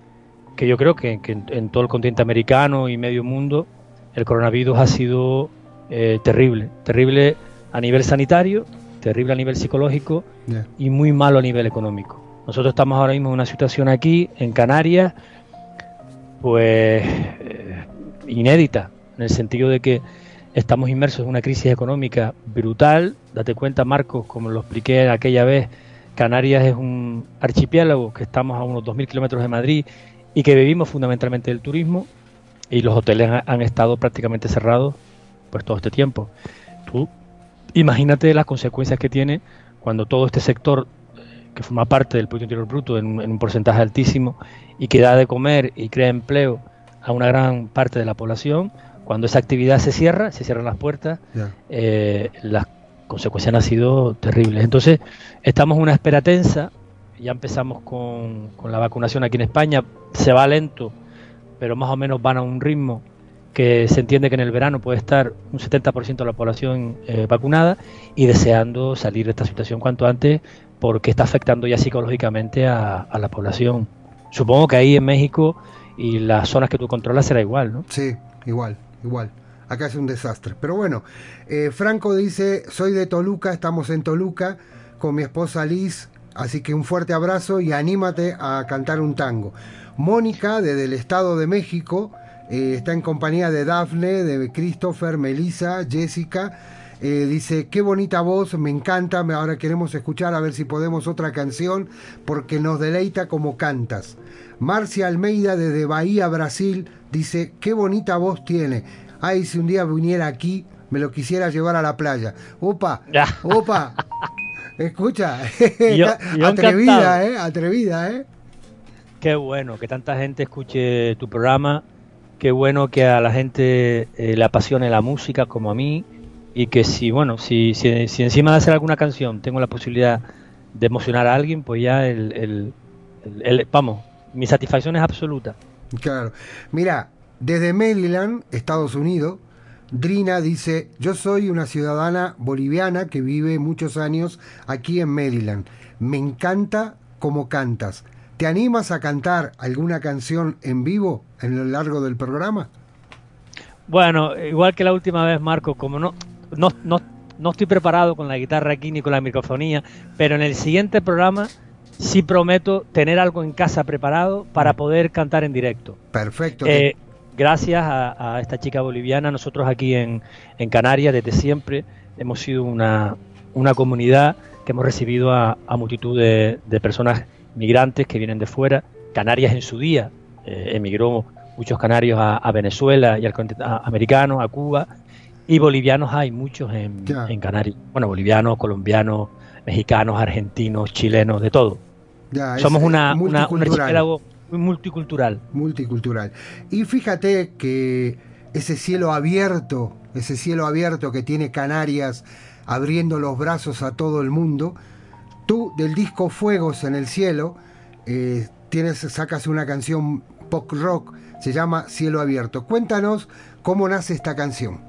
que yo creo que, que en, en todo el continente americano y medio mundo, el coronavirus ha sido eh, terrible. Terrible a nivel sanitario, terrible a nivel psicológico y muy malo a nivel económico. Nosotros estamos ahora mismo en una situación aquí, en Canarias, pues eh, inédita, en el sentido de que estamos inmersos en una crisis económica brutal. Date cuenta, Marcos, como lo expliqué aquella vez, Canarias es un archipiélago que estamos a unos 2.000 kilómetros de Madrid y que vivimos fundamentalmente del turismo y los hoteles ha- han estado prácticamente cerrados pues todo este tiempo. Tú imagínate las consecuencias que tiene cuando todo este sector que forma parte del Producto Interior Bruto en, un- en un porcentaje altísimo y que da de comer y crea empleo a una gran parte de la población, cuando esa actividad se cierra, se cierran las puertas, eh, las consecuencias han sido terribles. Entonces, estamos en una espera tensa, ya empezamos con, con la vacunación aquí en España, se va lento, pero más o menos van a un ritmo que se entiende que en el verano puede estar un 70% de la población eh, vacunada y deseando salir de esta situación cuanto antes porque está afectando ya psicológicamente a, la población. Supongo que ahí en México y las zonas que tú controlas será igual, ¿no? Sí, igual, igual. Acá es un desastre. Pero bueno, eh, Franco dice, soy de Toluca, estamos en Toluca con mi esposa Liz, así que un fuerte abrazo y anímate a cantar un tango. Mónica, desde el Estado de México, eh, está en compañía de Dafne, de Christopher, Melissa, Jessica. Eh, dice, qué bonita voz, me encanta, ahora queremos escuchar a ver si podemos otra canción porque nos deleita como cantas. Marcia Almeida desde Bahía, Brasil, dice, qué bonita voz tiene. Ay, si un día viniera aquí, me lo quisiera llevar a la playa. Opa, opa, *laughs* escucha, Yo- yo atrevida, eh, atrevida, eh. Qué bueno que tanta gente escuche tu programa, qué bueno que a la gente eh, le apasione la música como a mí y que si, bueno, si, si, encima de hacer alguna canción tengo la posibilidad de emocionar a alguien, pues ya el, el- el- el- vamos, mi satisfacción es absoluta. Claro. Mira, desde Maryland, Estados Unidos, Drina dice, yo soy una ciudadana boliviana que vive muchos años aquí en Maryland. Me encanta cómo cantas. ¿Te animas a cantar alguna canción en vivo en lo largo del programa? Bueno, igual que la última vez, Marco, como no, no, no, no estoy preparado con la guitarra aquí ni con la microfonía, pero en el siguiente programa sí prometo tener algo en casa preparado para poder cantar en directo. Perfecto. Eh, gracias a, a esta chica boliviana, nosotros aquí en, en Canarias desde siempre hemos sido una, una comunidad que hemos recibido a, a multitud de, de personas migrantes que vienen de fuera. Canarias en su día eh, emigró muchos canarios a, a Venezuela y al continente americano, a Cuba, y bolivianos hay muchos en, Canarias. Bueno, bolivianos, colombianos, mexicanos, argentinos, chilenos, de todo. Somos una, una- un archipiélago multicultural. multicultural. Y fíjate que ese cielo abierto, ese cielo abierto que tiene Canarias abriendo los brazos a todo el mundo, tú del disco Fuegos en el cielo eh, tienes sacas una canción pop rock, se llama Cielo abierto. Cuéntanos cómo nace esta canción.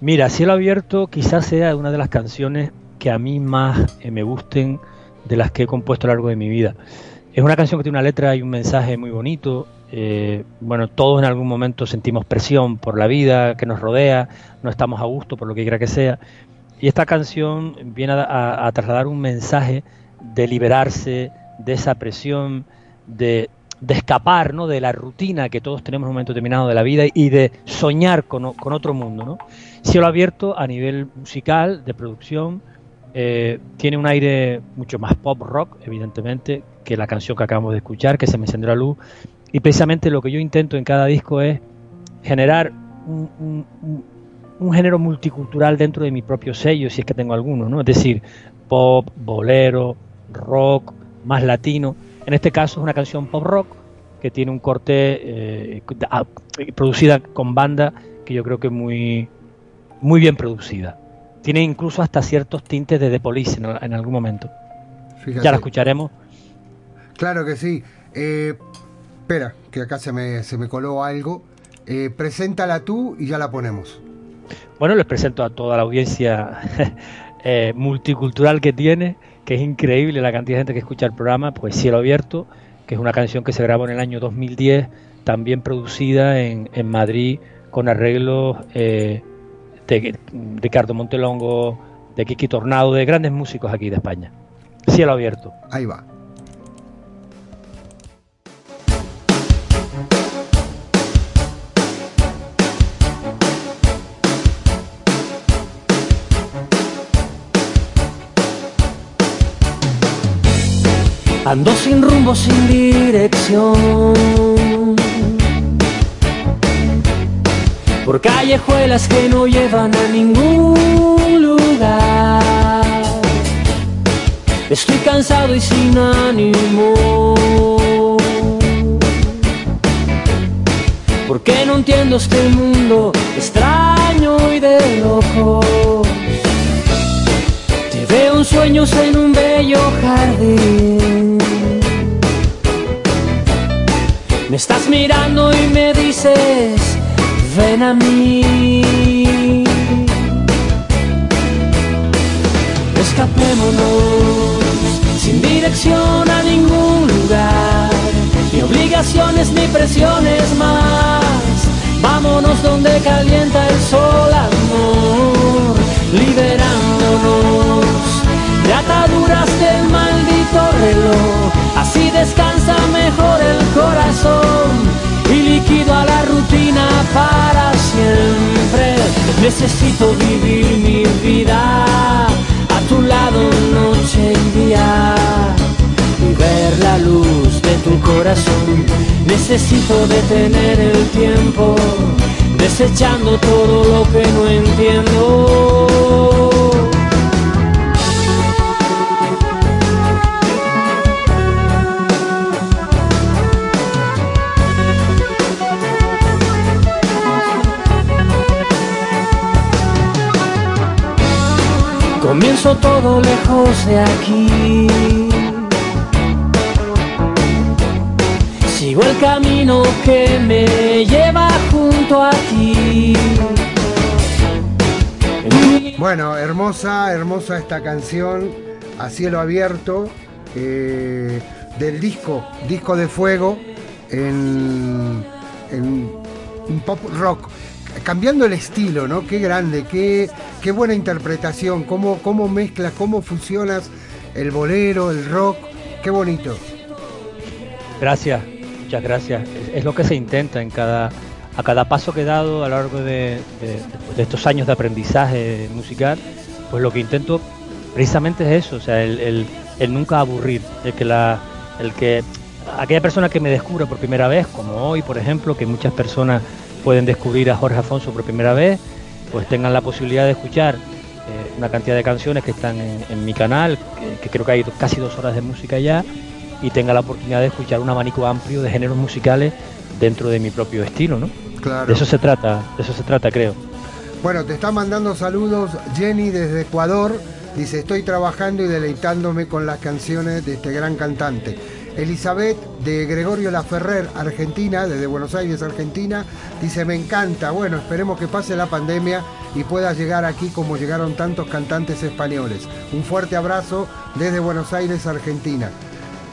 Mira, Cielo Abierto quizás sea una de las canciones que a mí más eh, me gusten de las que he compuesto a lo largo de mi vida. Es una canción que tiene una letra y un mensaje muy bonito. eh, bueno, todos en algún momento sentimos presión por la vida que nos rodea, no estamos a gusto por lo que quiera que sea. Y esta canción viene a, trasladar un mensaje de liberarse de esa presión, de, escapar ¿no? de la rutina que todos tenemos en un momento determinado de la vida y de soñar con, otro mundo. ¿no? Cielo abierto a nivel musical, de producción, eh, tiene un aire mucho más pop rock, evidentemente, que la canción que acabamos de escuchar, que se me encendió la luz. Y precisamente lo que yo intento en cada disco es generar un- un género multicultural dentro de mi propio sello, si es que tengo alguno, ¿no? Es decir, pop, bolero, rock, más latino. En este caso es una canción pop rock que tiene un corte eh, ah, producida con banda que yo creo que es muy, muy bien producida. Tiene incluso hasta ciertos tintes de The Police en, en algún momento. Fíjate. Ya la escucharemos. Claro que sí. Eh, espera, que acá se me, se me coló algo. Eh, preséntala tú y ya la ponemos. Bueno, les presento a toda la audiencia *laughs* eh, multicultural que tiene, que es increíble la cantidad de gente que escucha el programa, pues Cielo Abierto, que es una canción que se grabó en el año 2010, también producida en, en Madrid con arreglos eh, de Ricardo Montelongo, de Kiki Tornado, de grandes músicos aquí de España. Cielo Abierto. Ahí va. Ando sin rumbo, sin dirección. Por callejuelas que no llevan a ningún lugar. Estoy cansado y sin ánimo. Porque no entiendo este mundo extraño y de locos. Veo sueños en un bello jardín. Me estás mirando y me dices ven a mí. Escapémonos sin dirección a ningún lugar, ni obligaciones ni presiones más. Vámonos donde calienta el sol, amor, liberándonos de ataduras del maldito reloj. Así descansa mejor el corazón y liquido a la rutina para siempre. Necesito vivir mi vida a tu lado noche y día y ver la luz de tu corazón. Necesito detener el tiempo, desechando todo lo que no entiendo. Comienzo todo lejos de aquí. Camino que me lleva junto a ti. Bueno, hermosa, hermosa esta canción a cielo abierto eh, del disco, disco de fuego en, en un pop rock cambiando el estilo, ¿no? Qué grande, qué, qué buena interpretación, cómo, cómo mezclas, cómo fusionas el bolero, el rock, qué bonito. Gracias, muchas gracias. Es, lo que se intenta en cada, a cada paso que he dado a lo largo de, estos años de aprendizaje musical, pues lo que intento precisamente es eso, o sea, el, el- nunca aburrir, el que la, el que aquella persona que me descubra por primera vez, como hoy, por ejemplo, que muchas personas pueden descubrir a Jorge Afonso por primera vez, pues tengan la posibilidad de escuchar eh, una cantidad de canciones que están en, mi canal, que creo que hay casi dos horas de música ya, y tenga la oportunidad de escuchar un abanico amplio de géneros musicales dentro de mi propio estilo, ¿no? Claro. De eso se trata, de eso se trata, creo. Bueno, te está mandando saludos Jenny desde Ecuador. Dice, estoy trabajando y deleitándome con las canciones de este gran cantante. Elizabeth de Gregorio Laferrer, Argentina, desde Buenos Aires, Argentina, dice, me encanta. Bueno, esperemos que pase la pandemia y pueda llegar aquí como llegaron tantos cantantes españoles. Un fuerte abrazo desde Buenos Aires, Argentina.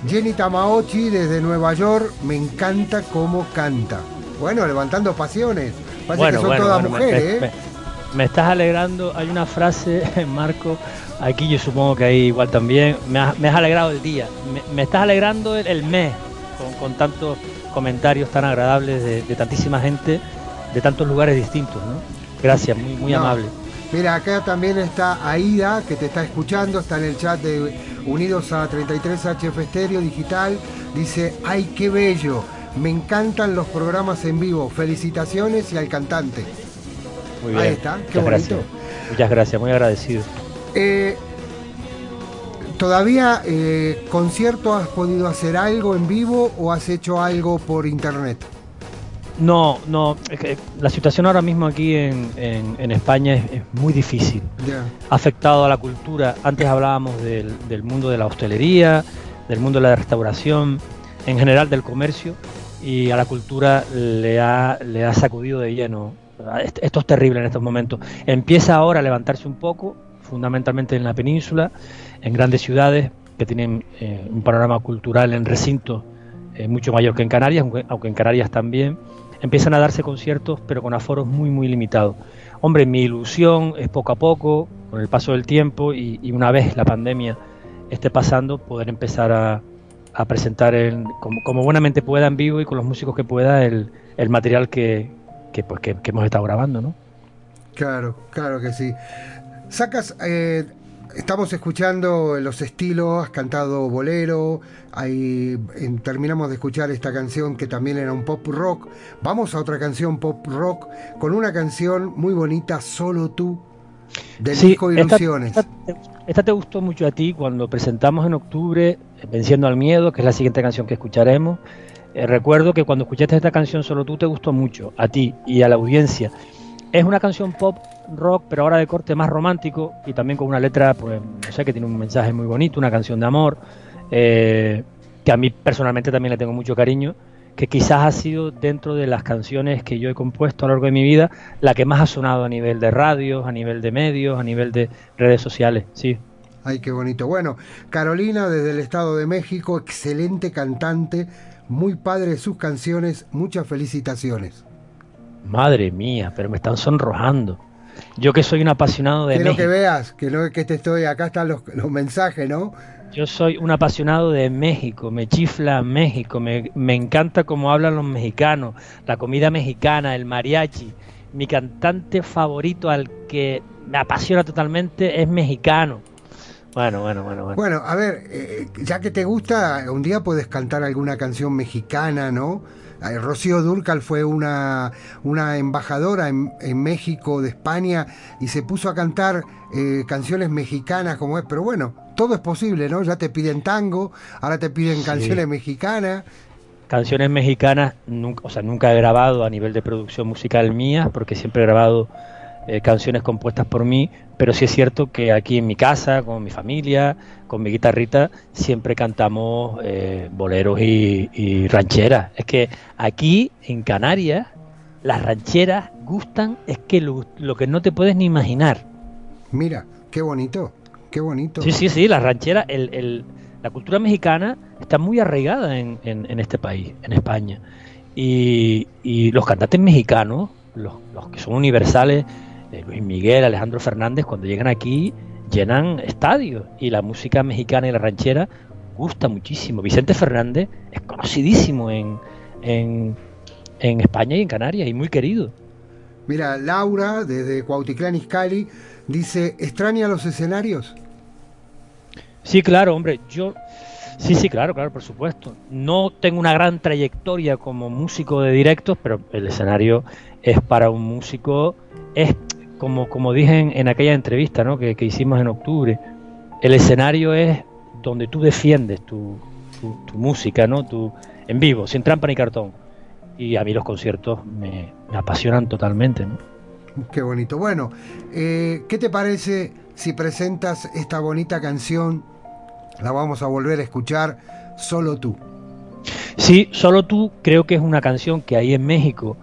Jenny Tamaochi desde Nueva York, me encanta cómo canta. Bueno, levantando pasiones. Parece que son todas mujeres, me, ¿eh? me- me estás alegrando, hay una frase, *laughs* Marco, aquí yo supongo que hay igual también, me has, me has alegrado el día, me, me estás alegrando el, el mes con, con tantos comentarios tan agradables de, de tantísima gente, de tantos lugares distintos, ¿no? Gracias, muy, muy No. amable. Mira, acá también está Aida, que te está escuchando, está en el chat de Unidos a 33 HF Estéreo Digital. Dice, ay, qué bello, me encantan los programas en vivo, felicitaciones y al cantante. Muy bien. Ahí está, qué Muchas bonito. gracias. Muchas gracias, muy agradecido. Eh, ¿Todavía eh, concierto has podido hacer algo en vivo o has hecho algo por internet? No, no, es que la situación ahora mismo aquí en, en- en España es, es muy difícil. Ha afectado a la cultura. Antes hablábamos del, del mundo de la hostelería, del mundo de la restauración, en general del comercio, y a la cultura le ha, le ha sacudido de lleno. Est- Esto es terrible en estos momentos. Empieza ahora a levantarse un poco, fundamentalmente en la península, en grandes ciudades que tienen eh, un panorama cultural en recinto eh, mucho mayor que en Canarias, aunque, aunque en Canarias también, empiezan a darse conciertos, pero con aforos muy, muy limitados. Hombre, mi ilusión es poco a poco, con el paso del tiempo y, una vez la pandemia esté pasando, poder empezar a, presentar en- como, como buenamente pueda en vivo y con los músicos que pueda el, el material que, que, pues, que, que hemos estado grabando, ¿no? Claro, claro que sí. Sacas, eh, estamos escuchando los estilos, has cantado bolero, ahí en- terminamos de escuchar esta canción que también era un pop rock. Vamos a otra canción pop rock con una canción muy bonita, Solo tú, del Sí, disco Ilusiones. Esta, esta te gustó mucho a ti cuando presentamos en octubre eh, Venciendo al Miedo, que es la siguiente canción que escucharemos. Eh, recuerdo que cuando escuchaste esta canción solo tú te gustó mucho, a ti y a la audiencia. Es una canción pop rock, pero ahora de corte más romántico y también con una letra, pues, no sé, que tiene un mensaje muy bonito, una canción de amor, eh, que a mí personalmente también le tengo mucho cariño, que quizás ha sido dentro de las canciones que yo he compuesto a lo largo de mi vida la que más ha sonado a nivel de radios, a nivel de medios, a nivel de redes sociales, sí. Ay, qué bonito. Bueno, Carolina desde el Estado de México, excelente cantante, muy padre de sus canciones, muchas felicitaciones. Madre mía, pero me están sonrojando. Yo que soy un apasionado de Quiero México. que veas, que no es que te estoy, acá están los, los mensajes, ¿no? Yo soy un apasionado de México, me chifla México, me, me encanta cómo hablan los mexicanos, la comida mexicana, el mariachi. Mi cantante favorito al que me apasiona totalmente es mexicano. Bueno, bueno, bueno, bueno. Bueno, a ver, eh, ya que te gusta, un día puedes cantar alguna canción mexicana, ¿no? Eh, Rocío Durcal fue una, una embajadora en, en México de España y se puso a cantar eh, canciones mexicanas como es, pero bueno, todo es posible, ¿no? Ya te piden tango, ahora te piden Sí. canciones mexicanas. Canciones mexicanas, nunca, o sea, nunca he grabado a nivel de producción musical mía, porque siempre he grabado eh, canciones compuestas por mí, pero sí es cierto que aquí en mi casa, con mi familia, con mi guitarrita, siempre cantamos eh, boleros y, y rancheras. Es que aquí en Canarias las rancheras gustan, es que lo, lo que no te puedes ni imaginar. Mira, qué bonito, qué bonito. Sí, sí, sí, las rancheras, el, el- la cultura mexicana está muy arraigada en, en- en este país, en España. Y, y los cantantes mexicanos, los, los que son universales, Luis Miguel, Alejandro Fernández, cuando llegan aquí llenan estadios. Y la música mexicana y la ranchera gusta muchísimo. Vicente Fernández es conocidísimo en, en, en España y en Canarias y muy querido. Mira, Laura, desde Cuautitlán Izcalli, dice, ¿extraña los escenarios? Sí, claro, hombre, yo sí, sí, claro, claro, por supuesto. No tengo una gran trayectoria como músico de directos, pero el escenario es para un músico, es como, como dije en, en aquella entrevista ¿no? que, que hicimos en octubre, el escenario es donde tú defiendes tu, tu, tu música, ¿no? Tu, en vivo, sin trampa ni cartón. Y a mí los conciertos me, me apasionan totalmente. ¿no? Qué bonito. Bueno, eh, ¿qué te parece si presentas esta bonita canción? La vamos a volver a escuchar, solo tú. Sí, solo tú creo que es una canción que ahí en México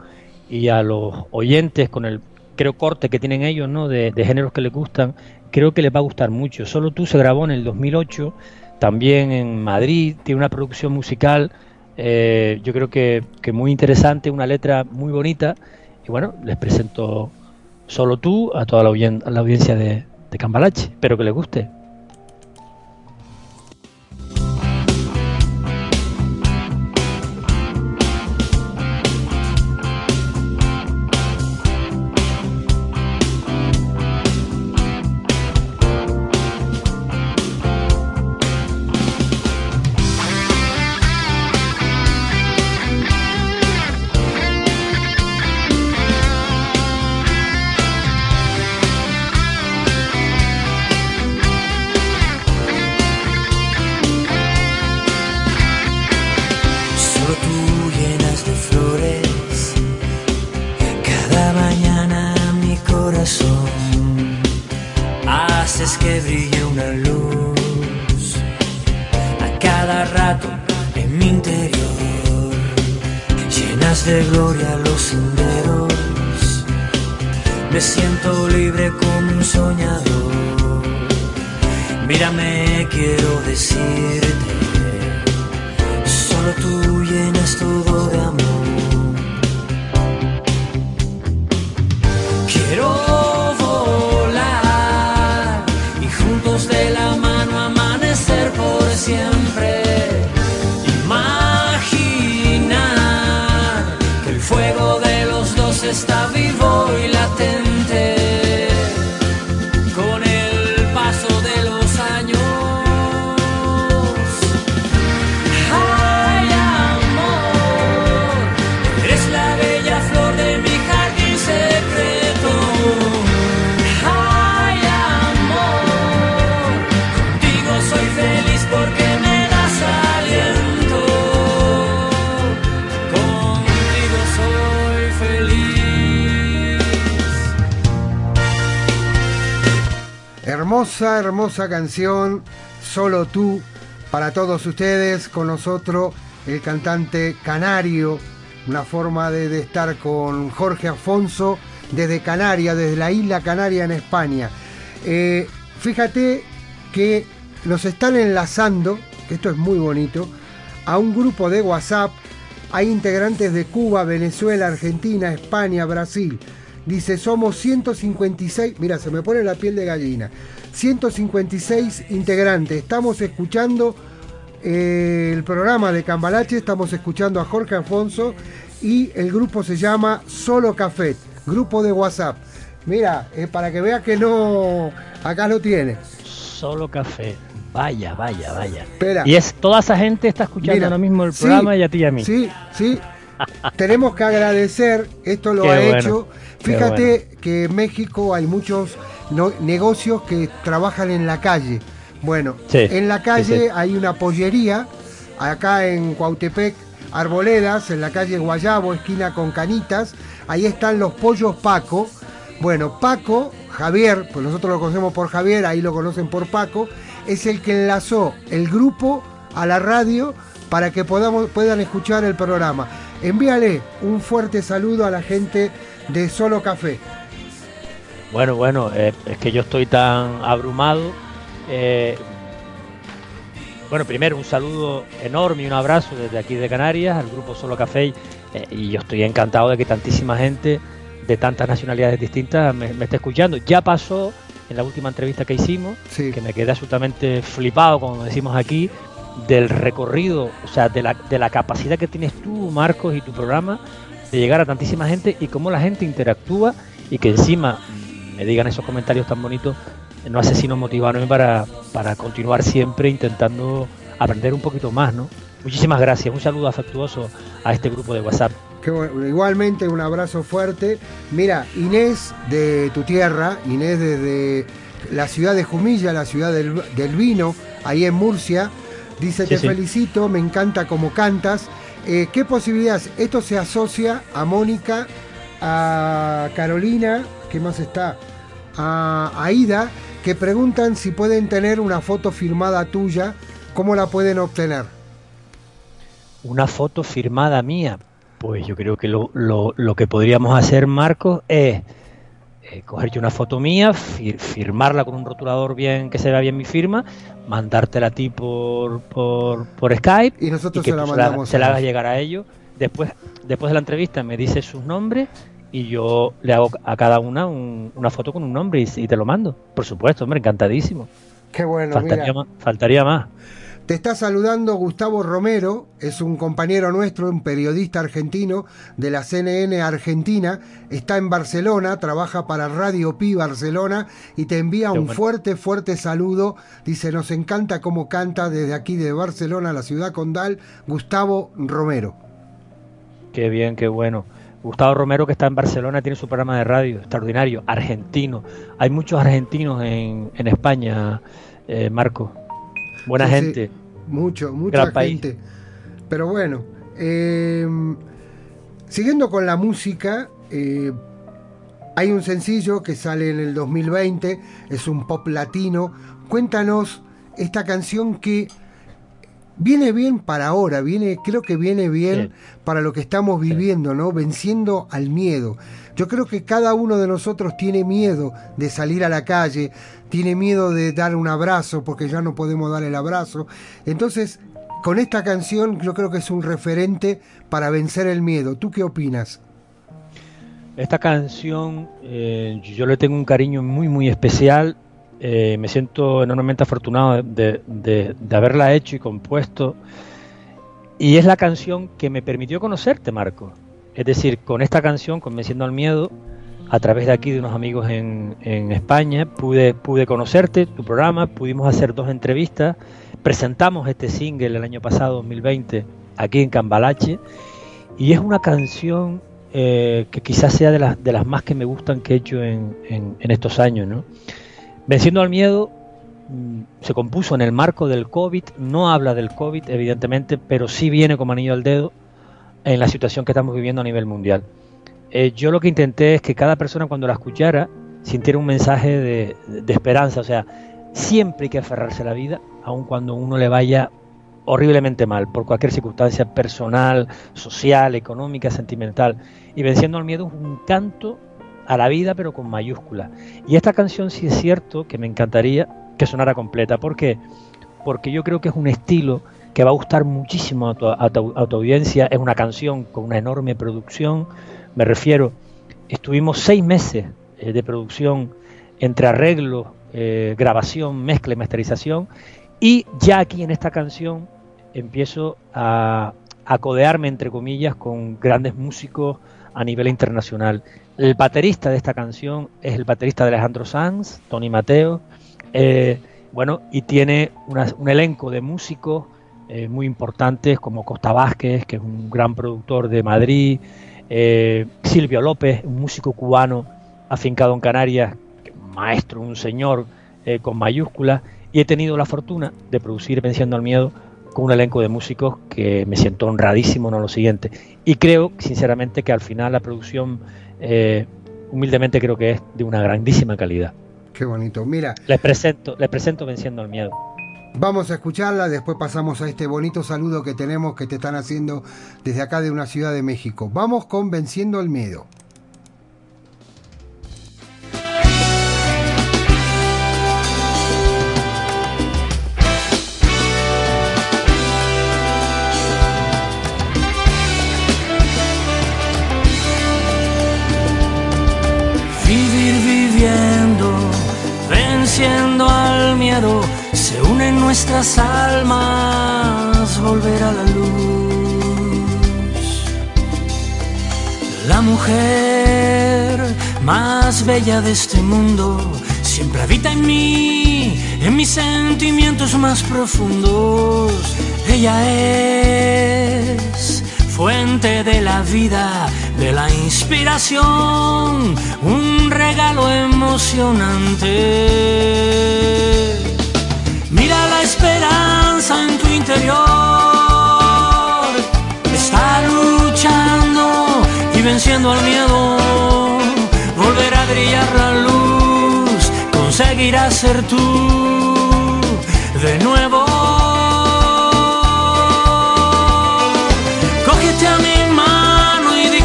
y a los oyentes con el creo corte que tienen ellos, ¿no? De, de géneros que les gustan, creo que les va a gustar mucho. Solo tú se grabó en el 2008, también en Madrid, tiene una producción musical, eh, yo creo que, que muy interesante, una letra muy bonita y bueno, les presento solo tú a toda la, la audiencia de, de Cambalache, espero que les guste. Canción, solo tú, para todos ustedes, con nosotros, el cantante canario, una forma de, estar con Jorge Afonso desde Canarias, desde la isla Canaria en España. Eh, fíjate que nos están enlazando, esto es muy bonito, a un grupo de WhatsApp. Hay integrantes de Cuba, Venezuela, Argentina, España, Brasil. Dice, somos 156, mira, se me pone la piel de gallina. 156 integrantes. Estamos escuchando eh, el programa de Cambalache, estamos escuchando a Jorge Afonso y el grupo se llama Solo Café, grupo de WhatsApp. Mira, eh, para que veas que no, acá lo tiene. Solo Café. Vaya, vaya, vaya. Espera. Y es toda esa gente está escuchando Mira, ahora mismo el sí, programa y a ti y a mí. Sí, sí. Tenemos que agradecer, esto lo Qué ha bueno, hecho. Fíjate que en México hay muchos no- negocios que trabajan en la calle. Bueno, Sí, en la calle sí, sí. hay una pollería, acá en Cuautepec, Arboledas, en la calle Guayabo, esquina con Canitas. Ahí están los pollos Paco. Bueno, Paco, Javier, pues nosotros lo conocemos por Javier, ahí lo conocen por Paco, es el que enlazó el grupo a la radio para que podamos, puedan escuchar el programa. Envíale un fuerte saludo a la gente de Solo Café. Bueno, bueno, eh, es que yo estoy tan abrumado. eh, bueno, primero un saludo enorme y un abrazo desde aquí de Canarias al grupo Solo Café eh, y yo estoy encantado de que tantísima gente de tantas nacionalidades distintas me, me esté escuchando. Ya pasó en la última entrevista que hicimos, que me quedé absolutamente flipado, como decimos aquí, del recorrido, o sea, de la, de la capacidad que tienes tú, Marcos, y tu programa de llegar a tantísima gente y cómo la gente interactúa y que encima me digan esos comentarios tan bonitos, no hace sino motivarme para, para continuar siempre intentando aprender un poquito más, ¿no? Muchísimas gracias, un saludo afectuoso a este grupo de WhatsApp. Igualmente un abrazo fuerte. Mira, Inés de tu tierra, Inés desde la ciudad de Jumilla, la ciudad del, del vino, ahí en Murcia, dice, Sí, te sí. felicito, me encanta cómo cantas. Eh, ¿Qué posibilidades? Esto se asocia a Mónica, a Carolina, ¿qué más está? A Aida, que preguntan si pueden tener una foto firmada tuya, ¿cómo la pueden obtener? Una foto firmada mía. Pues yo creo que lo, lo- lo que podríamos hacer, Marcos, es eh, cogerte una foto mía, fir- firmarla con un rotulador bien que se vea bien mi firma, mandártela a ti por, por, por Skype Y nosotros que se la mandamos se la hagas llegar a ellos. Después, después de la entrevista me dices sus nombres y yo le hago a cada una un- una foto con un nombre y, y te lo mando. Por supuesto, hombre, encantadísimo. Qué bueno, faltaría, mira. más, faltaría más. Te está saludando Gustavo Romero, es un compañero nuestro, un periodista argentino de la CNN Argentina, está en Barcelona, trabaja para Radio Pi Barcelona y te envía un fuerte, fuerte saludo. Dice, nos encanta cómo canta desde aquí de Barcelona, la ciudad condal, Gustavo Romero. Qué bien, qué bueno. Gustavo Romero, que está en Barcelona, tiene su programa de radio extraordinario, argentino. Hay muchos argentinos en, en España, eh, Marco. Buena Sí, sí, gente. mucho, mucha Gran país. gente. Pero bueno, eh, siguiendo con la música, eh, hay un sencillo que sale en el 2020, es un pop latino. Cuéntanos esta canción que viene bien para ahora, viene, creo que viene bien para lo que estamos viviendo, ¿no? Venciendo al miedo. Yo creo que cada uno de nosotros tiene miedo de salir a la calle, tiene miedo de dar un abrazo porque ya no podemos dar el abrazo. Entonces, con esta canción yo creo que es un referente para vencer el miedo. ¿Tú qué opinas? Esta canción, eh, yo le tengo un cariño muy, muy especial. Eh, me siento enormemente afortunado de, haberla hecho y compuesto. Y es la canción que me permitió conocerte, Marco. Es decir, con esta canción, Convenciendo al Miedo, a través de aquí de unos amigos en, España, pude, pude conocerte, tu programa, pudimos hacer dos entrevistas, presentamos este single el año pasado, 2020, aquí en Cambalache, y es una canción eh, que quizás sea de las, de las más que me gustan que he hecho en estos años. ¿no? Venciendo al miedo mm, se compuso en el marco del COVID, no habla del COVID evidentemente, pero sí viene como anillo al dedo en la situación que estamos viviendo a nivel mundial. Eh, yo lo que intenté es que cada persona cuando la escuchara sintiera un mensaje de, de esperanza, o sea, siempre hay que aferrarse a la vida, aun cuando uno le vaya horriblemente mal por cualquier circunstancia personal, social, económica, sentimental. Y Venciendo al Miedo es un canto a la vida, pero con mayúsculas. Y esta canción sí es cierto que me encantaría que sonara completa. ¿Por qué? Porque yo creo que es un estilo que va a gustar muchísimo a tu, a tu audiencia. Es una canción con una enorme producción. Me refiero, estuvimos seis meses eh, de producción entre arreglos, eh, grabación, mezcla y masterización. Y ya aquí en esta canción empiezo a, a codearme, entre comillas, con grandes músicos a nivel internacional. El baterista de esta canción es el baterista de Alejandro Sanz, Tony Mateo. Eh, bueno, y tiene una, un elenco de músicos eh, muy importantes como Costa Vázquez, que es un gran productor de Madrid, eh, Silvio López, un músico cubano afincado en Canarias, un maestro, un señor eh, con mayúsculas, y he tenido la fortuna de producir Venciendo al Miedo con un elenco de músicos que me siento honradísimo, no lo siguiente. Y creo, sinceramente, que al final la producción, eh, humildemente creo que es de una grandísima calidad. Qué bonito. Mira. Les presento, les presento Venciendo al Miedo. Vamos a escucharla, después pasamos a este bonito saludo que tenemos que te están haciendo desde acá de una ciudad de México. Vamos con Venciendo el Miedo. Se unen nuestras almas, volver a la luz. La mujer más bella de este mundo siempre habita en mí, en mis sentimientos más profundos. Ella es fuente de la vida, de la inspiración, un regalo emocionante. Mira la esperanza en tu interior, está luchando y venciendo al miedo, volverá a brillar la luz, conseguirás ser tú de nuevo.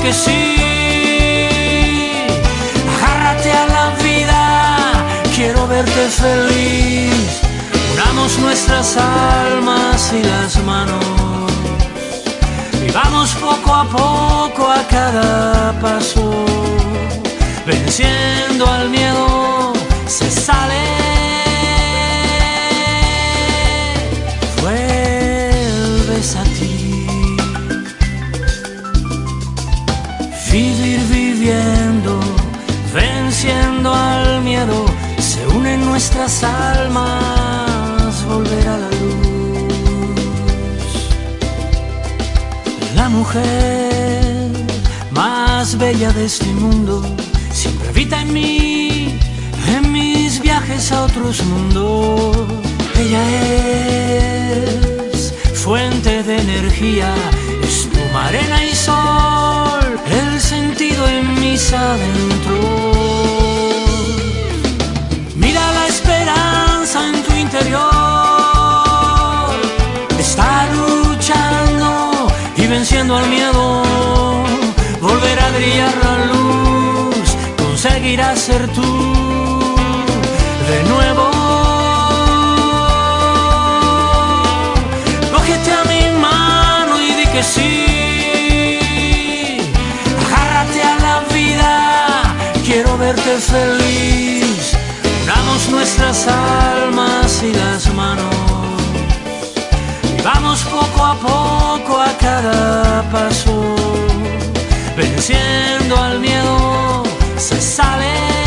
Que sí. Agárrate a la vida, quiero verte feliz. Unamos nuestras almas y las manos. Y vamos poco a poco a cada paso. Venciendo al miedo, se sale. A ti. Vivir viviendo, venciendo al miedo, se unen nuestras almas, volver a la luz. La mujer más bella de este mundo siempre habita en mí, en mis viajes a otros mundos. Ella es fuente de energía, espuma, arena y sol, en mis adentros. Mira la esperanza en tu interior, está luchando y venciendo al miedo, volverá a brillar la luz, conseguirás ser tú feliz. Unamos nuestras almas y las manos. Y vamos poco a poco a cada paso. Venciendo al miedo, se sale.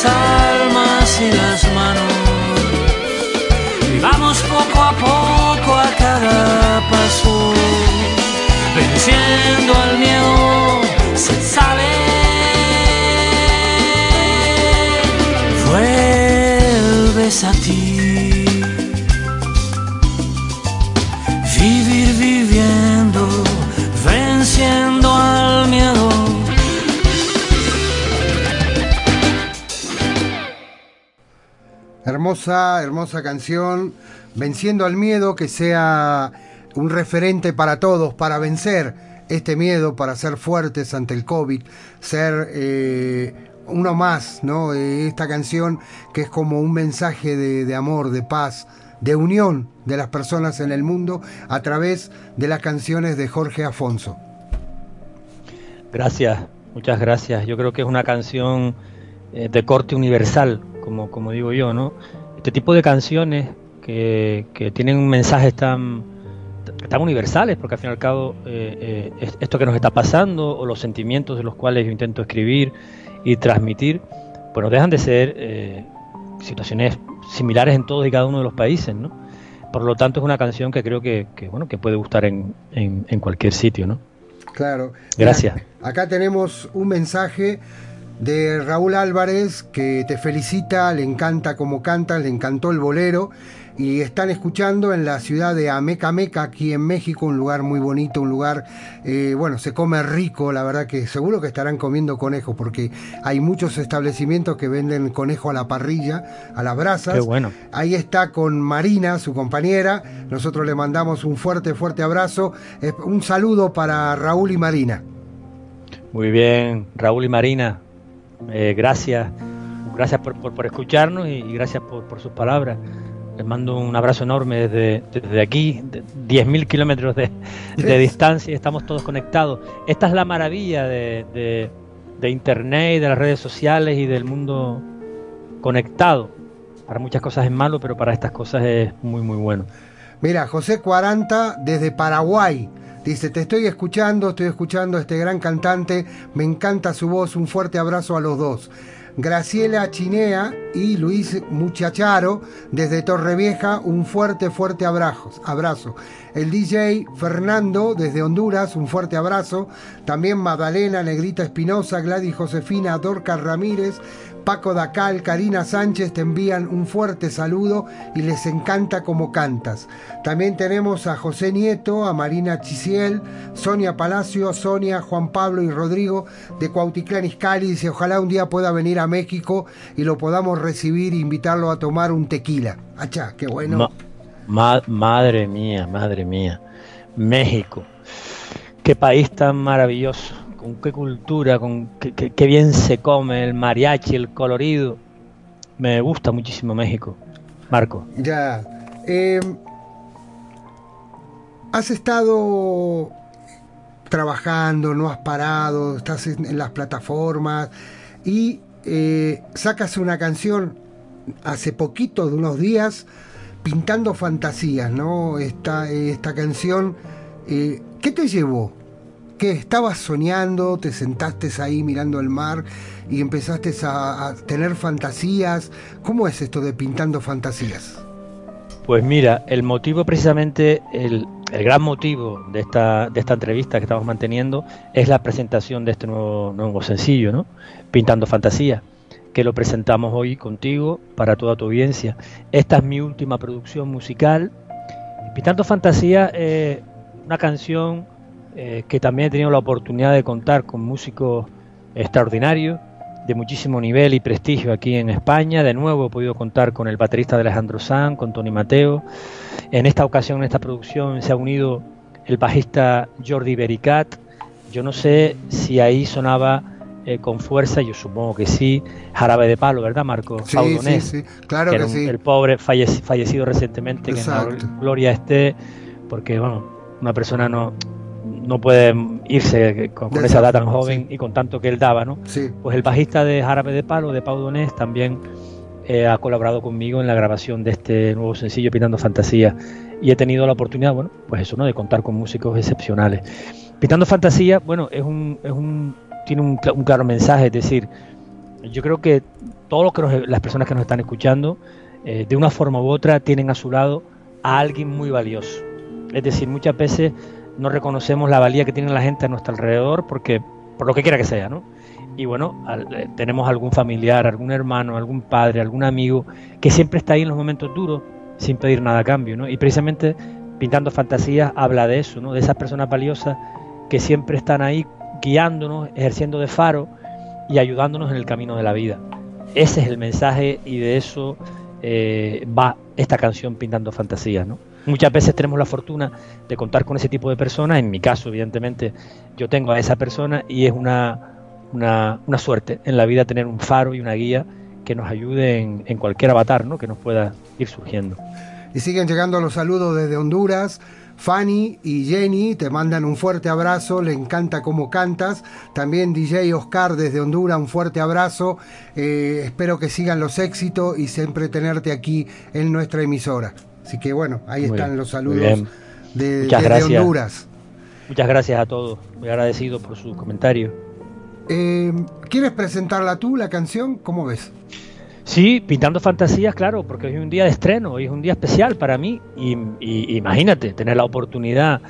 Nuestras almas y las manos. Vivamos poco a poco a cada paso. Venciendo al miedo se sale. Vuelves a ti. Hermosa, hermosa canción, venciendo al miedo, que sea un referente para todos, para vencer este miedo, para ser fuertes ante el COVID, ser eh, uno más, ¿no? Eh, esta canción que es como un mensaje de, de amor, de paz, de unión de las personas en el mundo a través de las canciones de Jorge Afonso. Gracias, muchas gracias. Yo creo que es una canción eh, de corte universal, como, como digo yo, ¿no? Este tipo de canciones que, que tienen mensajes tan, tan universales, porque al fin y al cabo eh, eh, esto que nos está pasando o los sentimientos de los cuales yo intento escribir y transmitir, pues no dejan de ser eh, situaciones similares en todos y cada uno de los países, ¿no? Por lo tanto es una canción que creo que, que bueno que puede gustar en, en, en cualquier sitio, ¿no? Claro. Gracias. Mira, acá tenemos un mensaje de Raúl Álvarez que te felicita, le encanta cómo cantas, le encantó el bolero y están escuchando en la ciudad de Amecameca, aquí en México, un lugar muy bonito, un lugar, eh, bueno, se come rico, la verdad que seguro que estarán comiendo conejo, porque hay muchos establecimientos que venden conejo a la parrilla, a las brasas. Qué bueno. Ahí está con Marina, su compañera, nosotros le mandamos un fuerte, fuerte abrazo, un saludo para Raúl y Marina. Muy bien, Raúl y Marina, eh, gracias, gracias por, por, por escucharnos y, y gracias por, por, sus palabras. Les mando un abrazo enorme desde, desde aquí, de 10.000 kilómetros de, de distancia, estamos todos conectados. Esta es la maravilla de, de, de Internet, de las redes sociales y del mundo conectado. Para muchas cosas es malo, pero para estas cosas es muy, muy bueno. Mira, José 40 desde Paraguay. Dice, te estoy escuchando, estoy escuchando a este gran cantante, me encanta su voz, un fuerte abrazo a los dos. Graciela Chinea y Luis Muchacharo desde Torrevieja, un fuerte, fuerte abrazo. abrazo. El DJ Fernando desde Honduras, un fuerte abrazo. También Magdalena, Negrita Espinosa, Gladys Josefina, Dorca Ramírez, Paco Dacal, Karina Sánchez te envían un fuerte saludo y les encanta como cantas. También tenemos a José Nieto, a Marina Chisiel, Sonia Palacio, Sonia, Juan Pablo y Rodrigo de Cuautitlán Izcalli. Dice, ojalá un día pueda venir a México y lo podamos recibir e invitarlo a tomar un tequila. Achá, qué bueno. Ma ma madre mía, madre mía. México. Qué país tan maravilloso con qué cultura, con qué, bien se come, el mariachi, el colorido. Me gusta muchísimo México. Marco. Ya. Eh, has estado trabajando, no has parado, estás en, en las plataformas y eh, sacas una canción hace poquito, de unos días, pintando fantasías, ¿no? Esta, esta canción, eh, ¿qué te llevó? Estabas soñando, te sentaste ahí mirando el mar y empezaste a, tener fantasías. ¿Cómo es esto de pintando fantasías? Pues mira, el motivo precisamente, el, el gran motivo de esta, de esta entrevista que estamos manteniendo es la presentación de este nuevo, nuevo sencillo, ¿no? Pintando fantasías, que lo presentamos hoy contigo para toda tu audiencia. Esta es mi última producción musical. Pintando fantasías es eh, una canción eh, que también he tenido la oportunidad de contar con músicos extraordinarios, de muchísimo nivel y prestigio aquí en España. De nuevo he podido contar con el baterista de Alejandro San, con Tony Mateo. En esta ocasión, en esta producción, se ha unido el bajista Jordi Bericat. Yo no sé si ahí sonaba eh, con fuerza, yo supongo que sí, Jarabe de Palo, ¿verdad, Marco? Sí, Paudonés, sí, sí, claro que, que un, sí. El pobre falleci fallecido recientemente, Exacto. que en gloria esté, porque, bueno, una persona no, no puede irse con, con esa edad tan joven sí. y con tanto que él daba, ¿no? Sí. Pues el bajista de Jarabe de Palo, de Pau Donés, también eh, ha colaborado conmigo en la grabación de este nuevo sencillo Pintando Fantasía y he tenido la oportunidad, bueno, pues eso, ¿no? De contar con músicos excepcionales. Pintando Fantasía, bueno, es un, es un tiene un, un, claro mensaje, es decir, yo creo que todas las personas que nos están escuchando, eh, de una forma u otra, tienen a su lado a alguien muy valioso. Es decir, muchas veces no reconocemos la valía que tiene la gente a nuestro alrededor porque por lo que quiera que sea, ¿no? Y bueno, eh, tenemos algún familiar, algún hermano, algún padre, algún amigo que siempre está ahí en los momentos duros sin pedir nada a cambio, ¿no? Y precisamente Pintando Fantasías habla de eso, ¿no? De esas personas valiosas que siempre están ahí guiándonos, ejerciendo de faro y ayudándonos en el camino de la vida. Ese es el mensaje y de eso eh, va esta canción Pintando Fantasías, ¿no? Muchas veces tenemos la fortuna de contar con ese tipo de personas, en mi caso evidentemente yo tengo a esa persona y es una, una, suerte en la vida tener un faro y una guía que nos ayude en, cualquier avatar ¿no? que nos pueda ir surgiendo. Y siguen llegando los saludos desde Honduras. Fanny y Jenny te mandan un fuerte abrazo, le encanta cómo cantas. También DJ Oscar desde Honduras, un fuerte abrazo. Eh, espero que sigan los éxitos y siempre tenerte aquí en nuestra emisora. Así que bueno, ahí están los saludos de, Honduras. Muchas gracias a todos, muy agradecido por su comentario. Eh, ¿Quieres presentarla tú, la canción? ¿Cómo ves? Sí, pintando fantasías, claro, porque hoy es un día de estreno, hoy es un día especial para mí. Y, imagínate, tener la oportunidad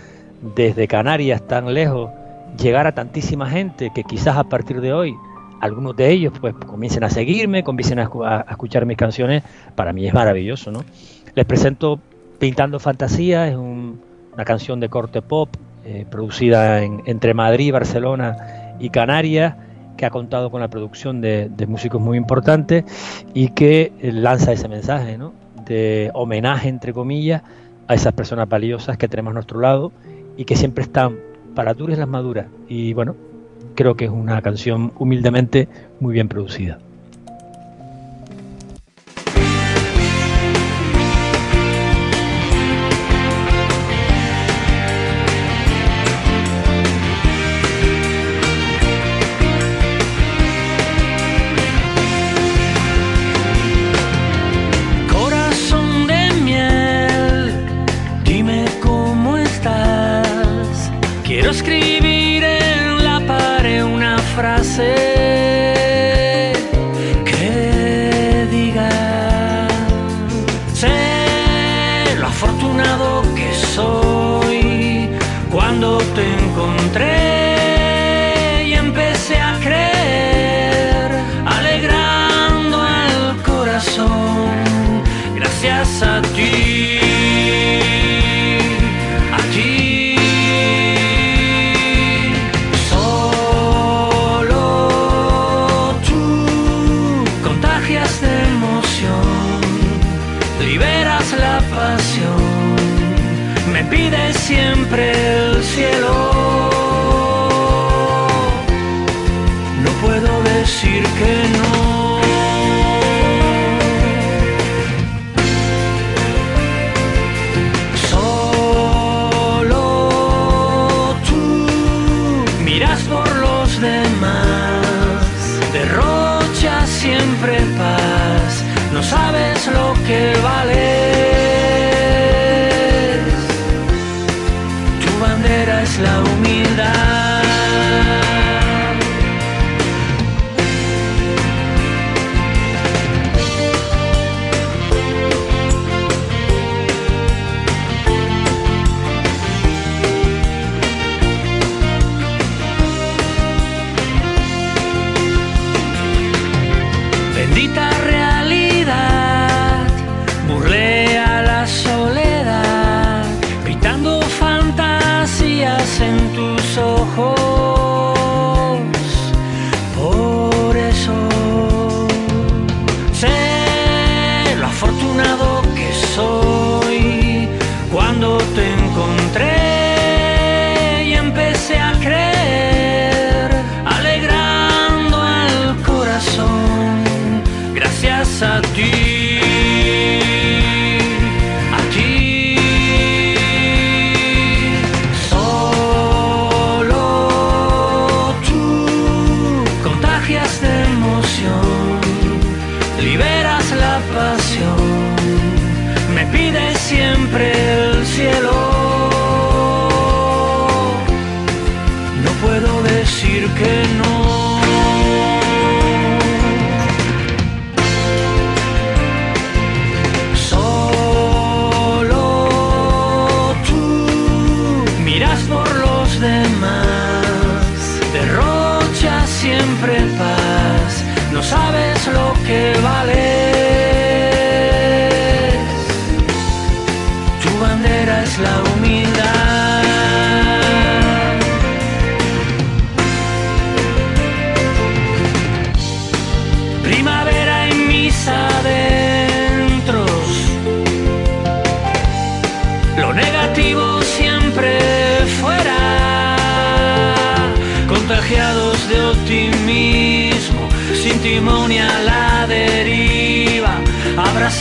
desde Canarias tan lejos, llegar a tantísima gente que quizás a partir de hoy algunos de ellos pues comiencen a seguirme, comiencen a, escuchar mis canciones, para mí es maravilloso, ¿no? Les presento Pintando Fantasías, es una canción de corte pop, eh, producida entre Madrid, Barcelona y Canarias que ha contado con la producción de, músicos muy importantes y que eh, lanza ese mensaje de homenaje, entre comillas, a esas personas valiosas que tenemos a nuestro lado y que siempre están para duras las maduras. Y bueno, creo que es una canción humildemente muy bien producida.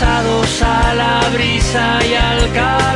Abrazados a la brisa y al calor.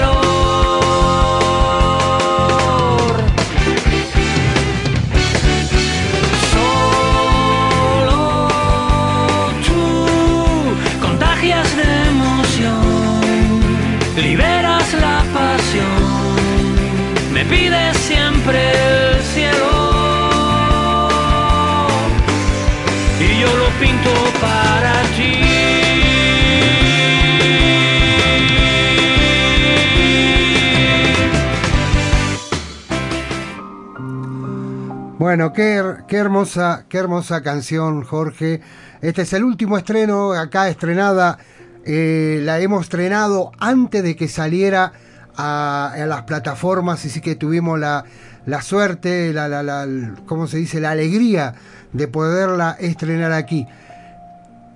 Bueno, qué, qué hermosa, qué hermosa canción, Jorge. Este es el último estreno, acá estrenada, eh, la hemos estrenado antes de que saliera a, las plataformas, así que tuvimos la, la suerte, la, la- ¿cómo se dice? La alegría de poderla estrenar aquí.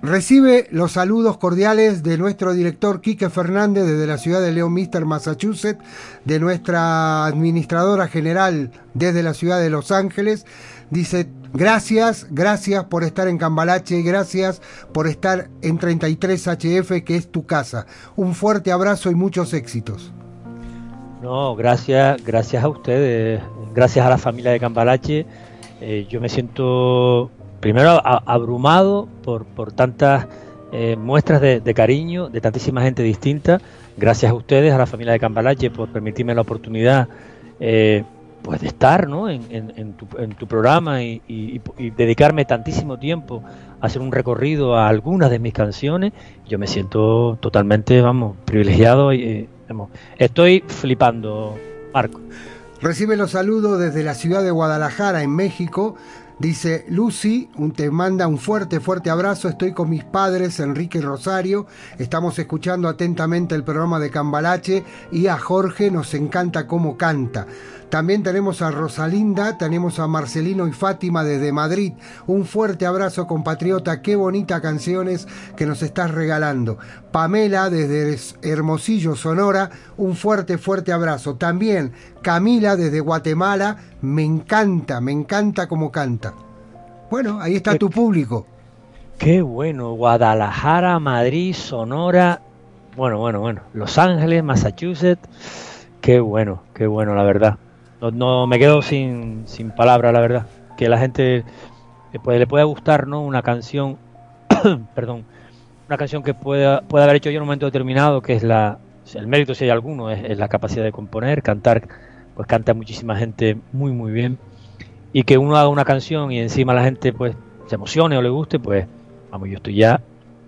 Recibe los saludos cordiales de nuestro director Quique Fernández desde la ciudad de León Mister, Massachusetts, de nuestra administradora general desde la ciudad de Los Ángeles. Dice, gracias, gracias por estar en Cambalache, gracias por estar en 33 HF, que es tu casa. Un fuerte abrazo y muchos éxitos. No, gracias, gracias a ustedes, gracias a la familia de Cambalache. Eh, yo me siento primero abrumado por, por tantas eh, muestras de, cariño de tantísima gente distinta. Gracias a ustedes, a la familia de Cambalache, por permitirme la oportunidad eh, pues de estar ¿no? en, en- tu, en tu programa y, dedicarme tantísimo tiempo a hacer un recorrido a algunas de mis canciones. Yo me siento totalmente, vamos, privilegiado y eh, estoy flipando, Marco. Recibe los saludos desde la ciudad de Guadalajara, en México. Dice Lucy, un- te manda un fuerte, fuerte abrazo. Estoy con mis padres, Enrique y Rosario. Estamos escuchando atentamente el programa de Cambalache y a Jorge nos encanta cómo canta. También tenemos a Rosalinda, tenemos a Marcelino y Fátima desde Madrid. Un fuerte abrazo, compatriota. Qué bonitas canciones que nos estás regalando. Pamela desde Hermosillo, Sonora. Un fuerte, fuerte abrazo. También Camila desde Guatemala. Me encanta, me encanta cómo canta. Bueno, ahí está tu público. Qué bueno, Guadalajara, Madrid, Sonora, bueno, bueno, bueno, Los Ángeles, Massachusetts, qué bueno, qué bueno, la verdad. No, no me quedo sin, sin palabras, la verdad. Que la gente le puede, le pueda gustar, ¿no? Una canción, *coughs* perdón, una canción que pueda, pueda haber hecho yo en un momento determinado, que es la, el mérito si hay alguno, es, la capacidad de componer, cantar, pues canta muchísima gente muy, muy bien. Y que uno haga una canción y encima la gente pues se emocione o le guste, pues vamos, yo estoy ya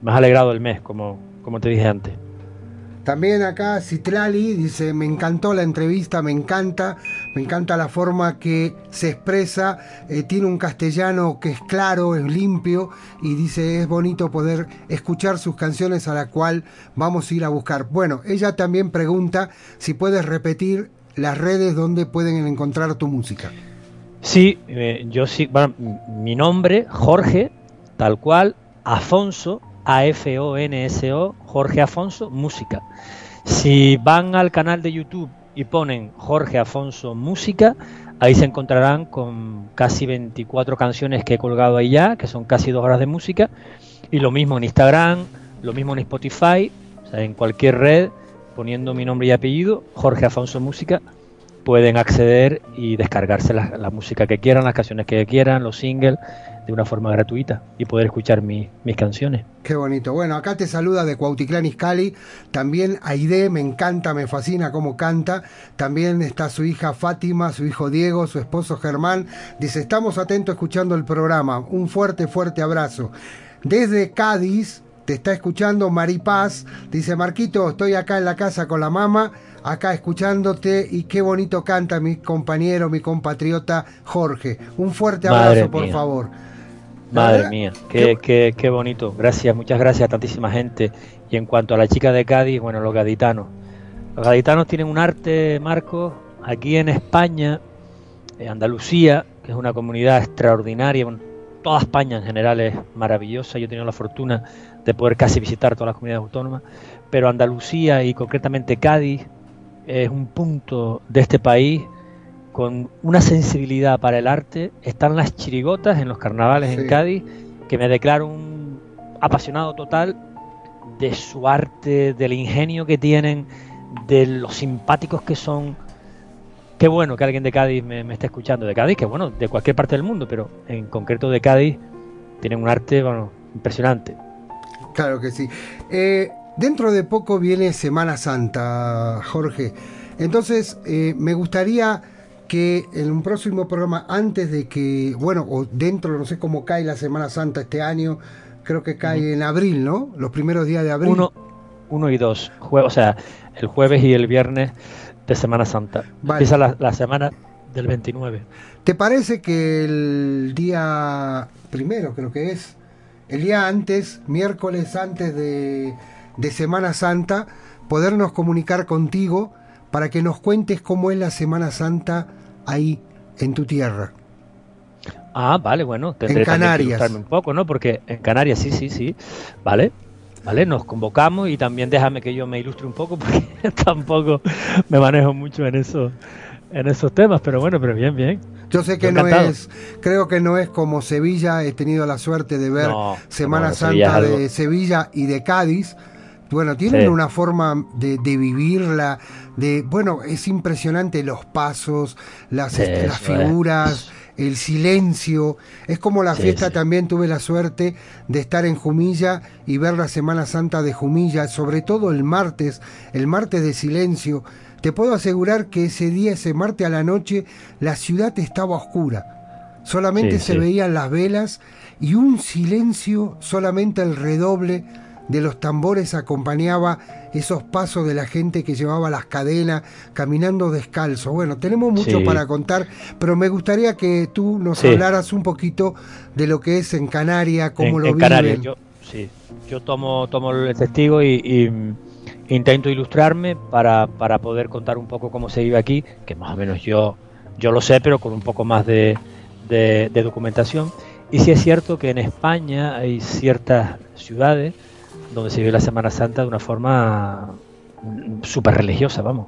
más alegrado del mes, como, como te dije antes. También acá Citlali dice, me encantó la entrevista, me encanta, me encanta la forma que se expresa, eh, tiene un castellano que es claro, es limpio y dice, es bonito poder escuchar sus canciones a la cual vamos a ir a buscar. Bueno, ella también pregunta si puedes repetir las redes donde pueden encontrar tu música. Sí, eh, yo sí, bueno, mi nombre, Jorge, tal cual, Afonso, A-F-O-N-S-O, Jorge Afonso, música. Si van al canal de YouTube y ponen Jorge Afonso Música, ahí se encontrarán con casi 24 canciones que he colgado ahí ya, que son casi dos horas de música. Y lo mismo en Instagram, lo mismo en Spotify, o sea, en cualquier red, poniendo mi nombre y apellido, Jorge Afonso Música, pueden acceder y descargarse la, la música que quieran, las canciones que quieran, los singles, de una forma gratuita y poder escuchar mi- mis canciones. Qué bonito. Bueno, acá te saluda de Cuautitlán Izcalli. También Aide, me encanta, me fascina cómo canta. También está su hija Fátima, su hijo Diego, su esposo Germán. Dice, estamos atentos escuchando el programa. Un fuerte, fuerte abrazo. Desde Cádiz, te está escuchando Maripaz. Dice, Marquito, estoy acá en la casa con la mamá, acá escuchándote y qué bonito canta mi compañero, mi compatriota Jorge. Un fuerte abrazo, Madre por mía. favor. Madre verdad, mía, qué, qué, qué bonito. Gracias, muchas gracias a tantísima gente. Y en cuanto a la chica de Cádiz, bueno, los gaditanos. Los gaditanos tienen un arte, Marcos, aquí en España, en Andalucía, que es una comunidad extraordinaria. Bueno, toda España en general es maravillosa. Yo he tenido la fortuna de poder casi visitar todas las comunidades autónomas. Pero Andalucía y concretamente Cádiz es un punto de este país con una sensibilidad para el arte. Están las chirigotas en los carnavales en Cádiz, que me declaro un apasionado total de su arte, del ingenio que tienen, de los simpáticos que son. Qué bueno que alguien de Cádiz me, me esté escuchando. De Cádiz, que bueno, de cualquier parte del mundo, pero en concreto de Cádiz, tienen un arte bueno, impresionante. Claro que sí. Eh, dentro de poco viene Semana Santa, Jorge. Entonces, eh, me gustaría que en un próximo programa, antes de que, bueno, o dentro, no sé cómo cae la Semana Santa este año, creo que cae en abril, ¿no? Los primeros días de abril. Uno, uno y dos, o sea, el jueves y el viernes de Semana Santa. Empieza la, la semana del 29. ¿Te parece que el día primero, creo que es, el día antes, miércoles antes de, de Semana Santa, podernos comunicar contigo para que nos cuentes cómo es la Semana Santa ahí, en tu tierra? Ah, vale, bueno, tendré en Canarias. Que un poco, ¿no? Porque en Canarias sí, sí, sí, vale. Vale, nos convocamos y también déjame que yo me ilustre un poco *laughs* porque tampoco me manejo mucho en eso en esos temas, pero bueno, pero bien, bien. Yo sé que no es, creo que no es como Sevilla, he tenido la suerte de ver Semana Santa de Sevilla y de Cádiz. Bueno, tienen una forma de, vivirla, de, bueno, es impresionante los pasos, las, este, las figuras, el silencio. Es como la fiesta, también tuve la suerte de estar en Jumilla y ver la Semana Santa de Jumilla, sobre todo el martes, el martes de silencio. Te puedo asegurar que ese día, ese martes a la noche, la ciudad estaba oscura. Solamente se veían las velas y un silencio, solamente el redoble de los tambores acompañaba esos pasos de la gente que llevaba las cadenas, caminando descalzo. Bueno, tenemos mucho para contar, pero me gustaría que tú nos hablaras un poquito de lo que es en Canarias, cómo lo viven. yo, sí, yo tomo, tomo el testigo y intento ilustrarme para, para, poder contar un poco cómo se vive aquí, que más o menos yo, yo lo sé, pero con un poco más de, de, documentación. Y sí es cierto que en España hay ciertas ciudades donde se vive la Semana Santa de una forma súper religiosa, vamos.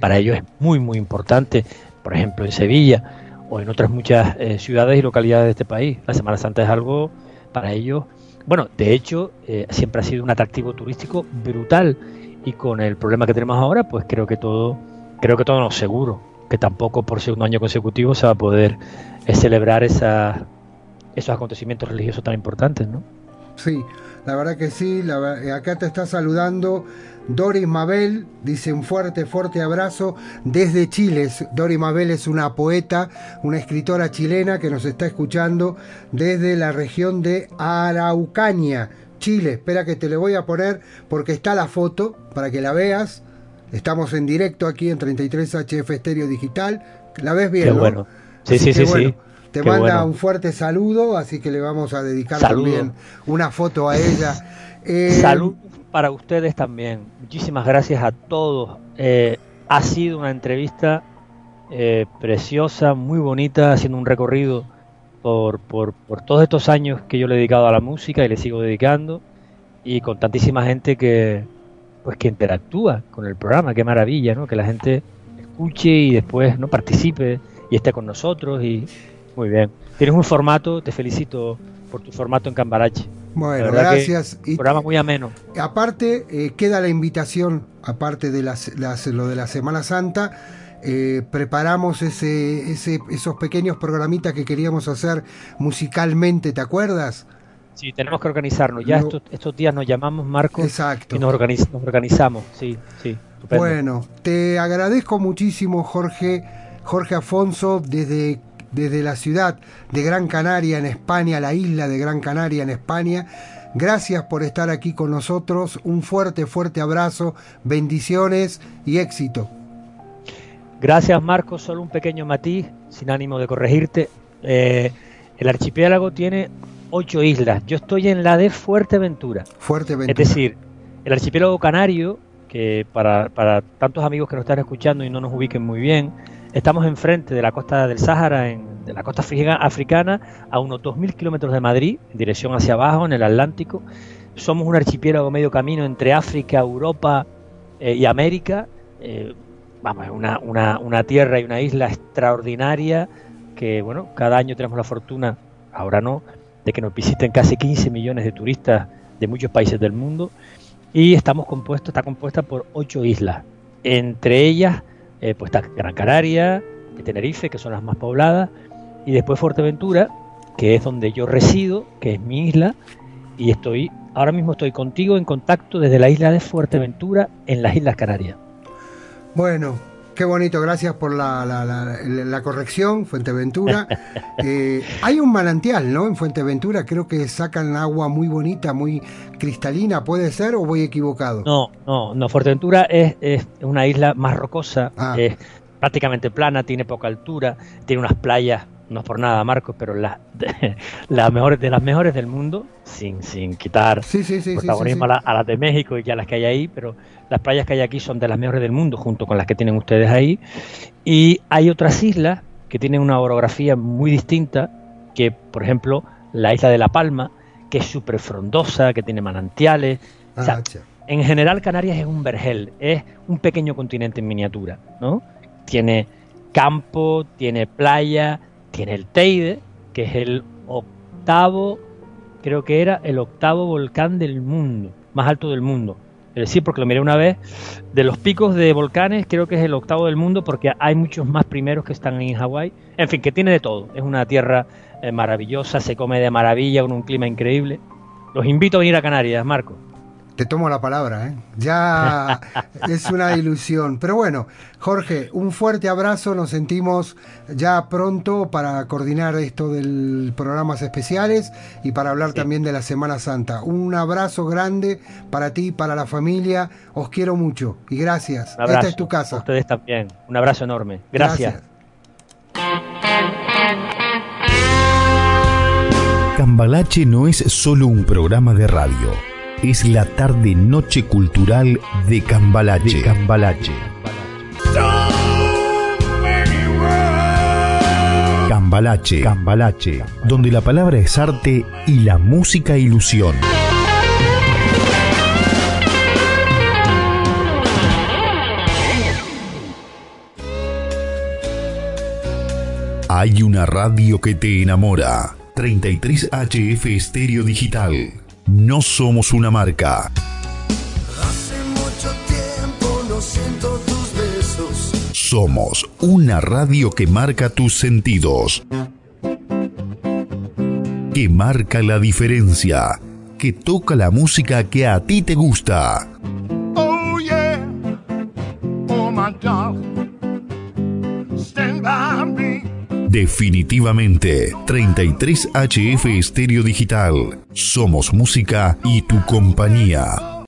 Para ellos es muy, muy importante. Por ejemplo, en Sevilla o en otras muchas eh, ciudades y localidades de este país. La Semana Santa es algo para ellos. Bueno, de hecho, eh, siempre ha sido un atractivo turístico brutal y con el problema que tenemos ahora, pues creo que todo, creo que todo no seguro, que tampoco por segundo año consecutivo se va a poder eh, celebrar esa, esos acontecimientos religiosos tan importantes, ¿no? Sí, la verdad que sí, eh, acá te está saludando Doris Mabel, dice un fuerte, fuerte abrazo desde Chile. Doris Mabel es una poeta, una escritora chilena que nos está escuchando desde la región de Araucaña, Chile. Espera que te le voy a poner porque está la foto para que la veas. Estamos en directo aquí en 33 HF Estéreo Digital. La ves bien, Qué bueno. Sí, sí, sí, sí. Te manda un fuerte saludo, así que le vamos a dedicar también una foto a ella. Eh, Salud para ustedes también. Muchísimas gracias a todos. Eh, ha sido una entrevista eh, preciosa, muy bonita, haciendo un recorrido por, por, por, todos estos años que yo le he dedicado a la música y le sigo dedicando y con tantísima gente que pues que interactúa con el programa, qué maravilla, ¿no? Que la gente escuche y después no participe y esté con nosotros y muy bien. Tienes un formato, te felicito por tu formato en Cambarache. Bueno, gracias. Un programa muy ameno. Aparte, eh, queda la invitación, aparte de las, lo de la Semana Santa, eh, preparamos ese, ese, esos pequeños programitas que queríamos hacer musicalmente, ¿te acuerdas? Sí, tenemos que organizarnos. Ya estos, estos, días nos llamamos Marcos Exacto. y nos, organizamos. Sí, sí. Bueno, te agradezco muchísimo, Jorge, Jorge Afonso, desde, desde la ciudad de Gran Canaria, en España, la isla de Gran Canaria, en España. Gracias por estar aquí con nosotros. Un fuerte, fuerte abrazo, bendiciones y éxito. Gracias Marcos, solo un pequeño matiz, sin ánimo de corregirte. Eh, el archipiélago tiene ocho islas, yo estoy en la de Fuerteventura. Fuerteventura. Es decir, el archipiélago canario, que para, para tantos amigos que nos están escuchando y no nos ubiquen muy bien, estamos enfrente de la costa del Sáhara, en, de la costa africana, a unos 2.000 kilómetros de Madrid, en dirección hacia abajo, en el Atlántico. Somos un archipiélago medio camino entre África, Europa eh, y América. Eh, vamos, una, una, una tierra y una isla extraordinaria que, bueno, cada año tenemos la fortuna, ahora no, de que nos visiten casi 15 millones de turistas de muchos países del mundo y estamos compuestos, está compuesta por ocho islas. Entre ellas, eh, pues está Gran Canaria, Tenerife, que son las más pobladas, y después Fuerteventura, que es donde yo resido, que es mi isla, y estoy, ahora mismo estoy contigo en contacto desde la isla de Fuerteventura en las Islas Canarias. Bueno, qué bonito, gracias por la, la, la, la corrección, Fuenteventura. *laughs* Eh, hay un manantial, ¿no? En Fuenteventura creo que sacan agua muy bonita, muy cristalina, ¿puede ser o voy equivocado? No, no, no, Fuerteventura es, es una isla más rocosa, Ah. es prácticamente plana, tiene poca altura, tiene unas playas, no es por nada, Marcos, pero las de, las *laughs* mejores, de las mejores del mundo, sin, sin quitar sí, sí, sí, protagonismo. A, la- a las de México y a las que hay ahí, pero las playas que hay aquí son de las mejores del mundo, junto con las que tienen ustedes ahí. Y hay otras islas que tienen una orografía muy distinta, que por ejemplo la isla de La Palma, que es súper frondosa, que tiene manantiales. O sea, Ah, en general Canarias es un vergel, es un pequeño continente en miniatura, ¿no? Tiene campo, tiene playa, tiene el Teide, que es el octavo, creo que era el octavo volcán del mundo, más alto del mundo. Es decir, porque lo miré una vez, de los picos de volcanes creo que es el octavo del mundo porque hay muchos más primeros que están en Hawái. En fin, que tiene de todo. Es una tierra eh, maravillosa, se come de maravilla, con un clima increíble. Los invito a venir a Canarias, Marco. Te tomo la palabra, ¿eh? Ya *laughs* es una ilusión. Pero bueno, Jorge, un fuerte abrazo. Nos sentimos ya pronto para coordinar esto del programas especiales y para hablar también de la Semana Santa. Un abrazo grande para ti, para la familia. Os quiero mucho y gracias. Un abrazo. Esta es tu A casa. ustedes también. Un abrazo enorme. Gracias. Cambalache no es solo un programa de radio, es la tarde-noche cultural de Cambalache. De Cambalache. Cambalache, Cambalache, donde la palabra es arte y la música ilusión. Hay una radio que te enamora. 33 HF Estéreo Digital. No somos una marca. Hace mucho tiempo no siento tus besos. Somos una radio que marca tus sentidos. Que marca la diferencia. Que toca la música que a ti te gusta. Oh yeah, oh my darling, stand by me. Definitivamente, 33 HF Estéreo Digital. Somos música y tu compañía.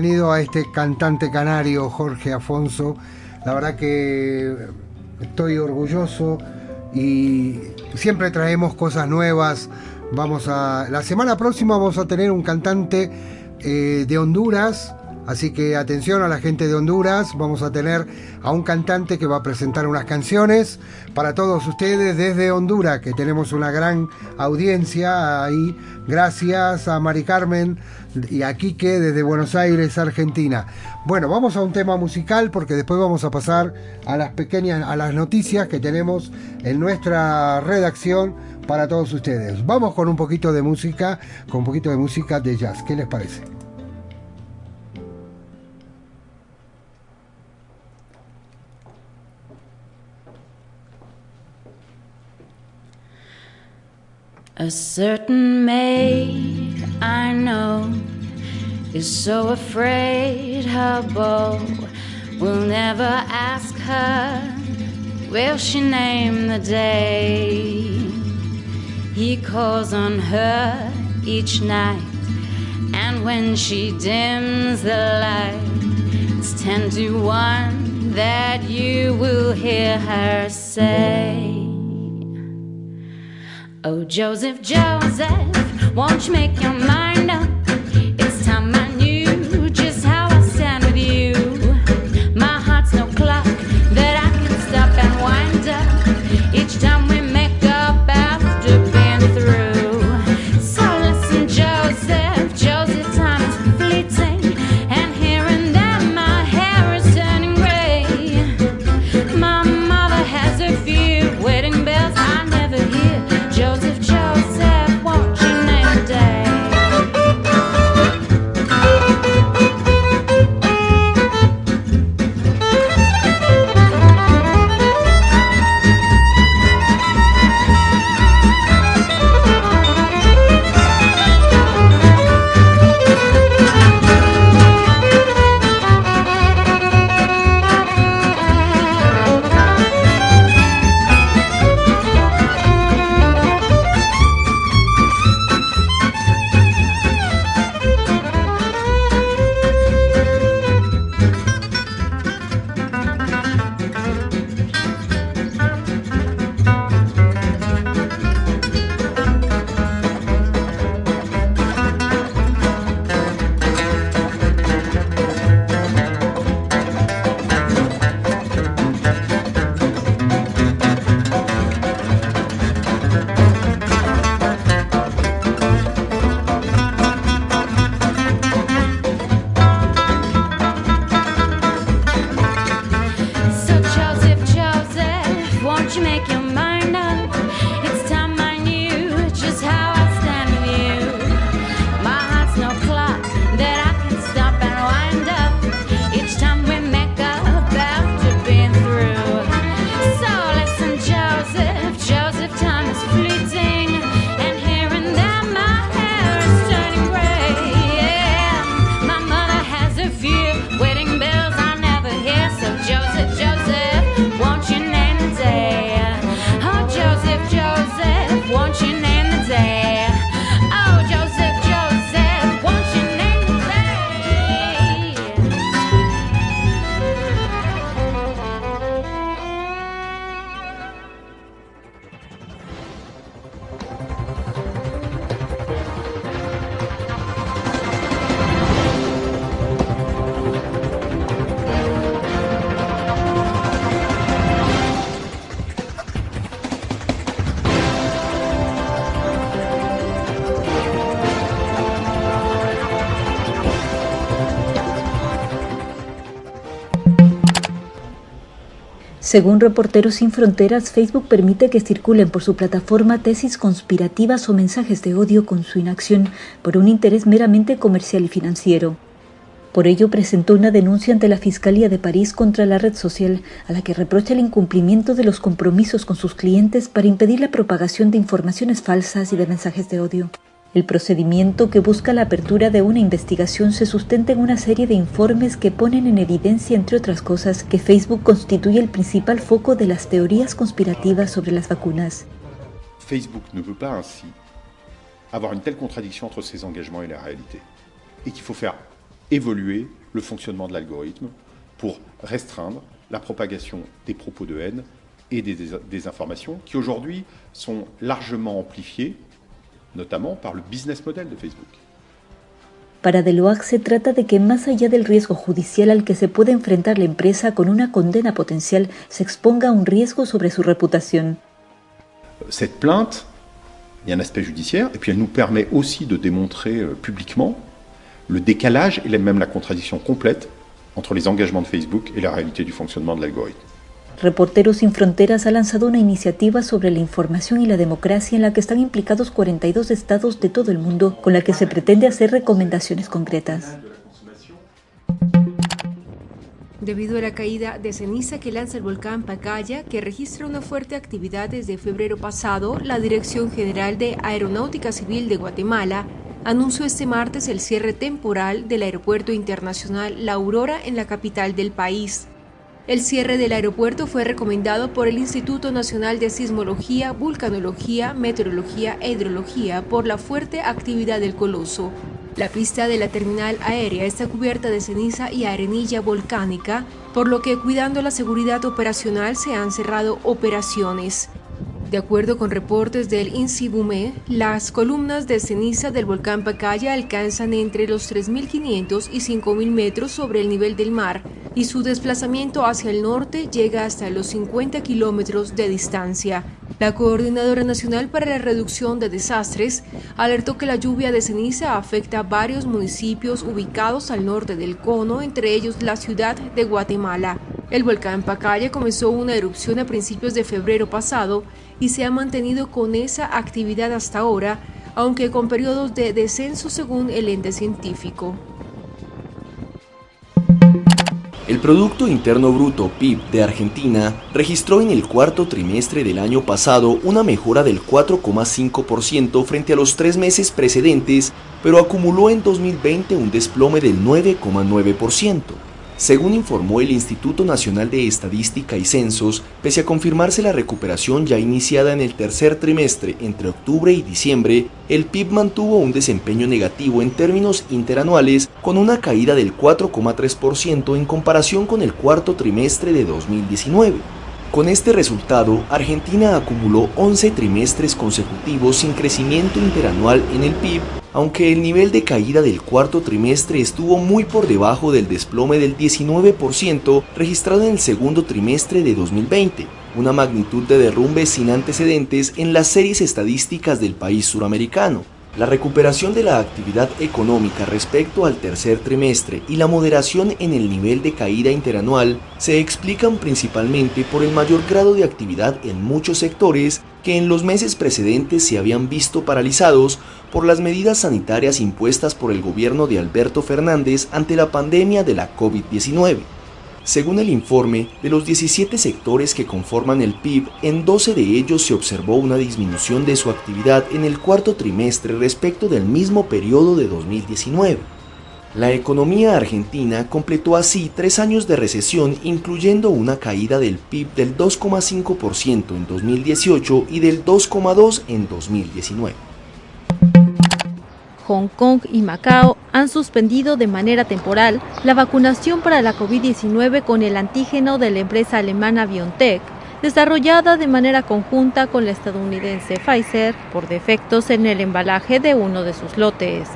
Tenido a este cantante canario, Jorge Afonso. La verdad que estoy orgulloso y siempre traemos cosas nuevas. Vamos a. La semana próxima vamos a tener un cantante eh, de Honduras, Así que atención a la gente de Honduras, vamos a tener a un cantante que va a presentar unas canciones para todos ustedes desde Honduras, que tenemos una gran audiencia ahí. Gracias a Mari Carmen y a Quique desde Buenos Aires, Argentina. Bueno, vamos a un tema musical porque después vamos a pasar a las pequeñas, a las noticias que tenemos en nuestra redacción para todos ustedes. Vamos con un poquito de música, con un poquito de música de jazz. ¿Qué les parece? A certain maid I know is so afraid her beau will never ask her, will she name the day? He calls on her each night, and when she dims the light, it's ten to one that you will hear her say. Oh, Joseph, Joseph, won't you make your mind up? Según Reporteros Sin Fronteras, Facebook permite que circulen por su plataforma tesis conspirativas o mensajes de odio con su inacción por un interés meramente comercial y financiero. Por ello presentó una denuncia ante la Fiscalía de París contra la red social, a la que reprocha el incumplimiento de los compromisos con sus clientes para impedir la propagación de informaciones falsas y de mensajes de odio. El procedimiento que busca la apertura de una investigación se sustenta en una serie de informes que ponen en evidencia, entre otras cosas, que Facebook constituye el principal foco de las teorías conspirativas sobre las vacunas. Facebook ne peut pas ainsi avoir une telle contradiction entre ses engagements et la réalité. Et qu'il faut faire évoluer le fonctionnement de l'algorithme pour restreindre la propagation des propos de haine et des dés- désinformations qui aujourd'hui sont largement amplifiés, notamment par le business model de Facebook. Para Deloac se trata de que más allá del riesgo judicial al que se puede enfrentar la empresa con una condena potencial, se exponga a un riesgo sobre su reputación. Cette plainte, il y a un aspect judiciaire, et puis elle nous permet aussi de démontrer euh, publiquement le décalage et même la contradiction complète entre les engagements de Facebook et la réalité du fonctionnement de l'algorithme. Reporteros Sin Fronteras ha lanzado una iniciativa sobre la información y la democracia en la que están implicados 42 estados de todo el mundo, con la que se pretende hacer recomendaciones concretas. Debido a la caída de ceniza que lanza el volcán Pacaya, que registra una fuerte actividad desde febrero pasado, la Dirección General de Aeronáutica Civil de Guatemala anunció este martes el cierre temporal del Aeropuerto Internacional La Aurora en la capital del país. El cierre del aeropuerto fue recomendado por el Instituto Nacional de Sismología, Vulcanología, Meteorología e Hidrología por la fuerte actividad del coloso. La pista de la terminal aérea está cubierta de ceniza y arenilla volcánica, por lo que cuidando la seguridad operacional se han cerrado operaciones. De acuerdo con reportes del INSIBUME, las columnas de ceniza del volcán Pacaya alcanzan entre los 3.500 y 5.000 metros sobre el nivel del mar y su desplazamiento hacia el norte llega hasta los 50 kilómetros de distancia. La Coordinadora Nacional para la Reducción de Desastres alertó que la lluvia de ceniza afecta a varios municipios ubicados al norte del cono, entre ellos la ciudad de Guatemala. El volcán Pacaya comenzó una erupción a principios de febrero pasado y se ha mantenido con esa actividad hasta ahora, aunque con periodos de descenso según el ente científico. El Producto Interno Bruto PIB de Argentina registró en el cuarto trimestre del año pasado una mejora del 4,5% frente a los tres meses precedentes, pero acumuló en 2020 un desplome del 9,9%. Según informó el Instituto Nacional de Estadística y Censos, pese a confirmarse la recuperación ya iniciada en el tercer trimestre entre octubre y diciembre, el PIB mantuvo un desempeño negativo en términos interanuales con una caída del 4,3% en comparación con el cuarto trimestre de 2019. Con este resultado, Argentina acumuló 11 trimestres consecutivos sin crecimiento interanual en el PIB, aunque el nivel de caída del cuarto trimestre estuvo muy por debajo del desplome del 19% registrado en el segundo trimestre de 2020, una magnitud de derrumbe sin antecedentes en las series estadísticas del país suramericano. La recuperación de la actividad económica respecto al tercer trimestre y la moderación en el nivel de caída interanual se explican principalmente por el mayor grado de actividad en muchos sectores que en los meses precedentes se habían visto paralizados por las medidas sanitarias impuestas por el gobierno de Alberto Fernández ante la pandemia de la COVID-19. Según el informe, de los 17 sectores que conforman el PIB, en 12 de ellos se observó una disminución de su actividad en el cuarto trimestre respecto del mismo periodo de 2019. La economía argentina completó así tres años de recesión, incluyendo una caída del PIB del 2,5% en 2018 y del 2,2% en 2019. Hong Kong y Macao han suspendido de manera temporal la vacunación para la COVID-19 con el antígeno de la empresa alemana BioNTech, desarrollada de manera conjunta con la estadounidense Pfizer por defectos en el embalaje de uno de sus lotes.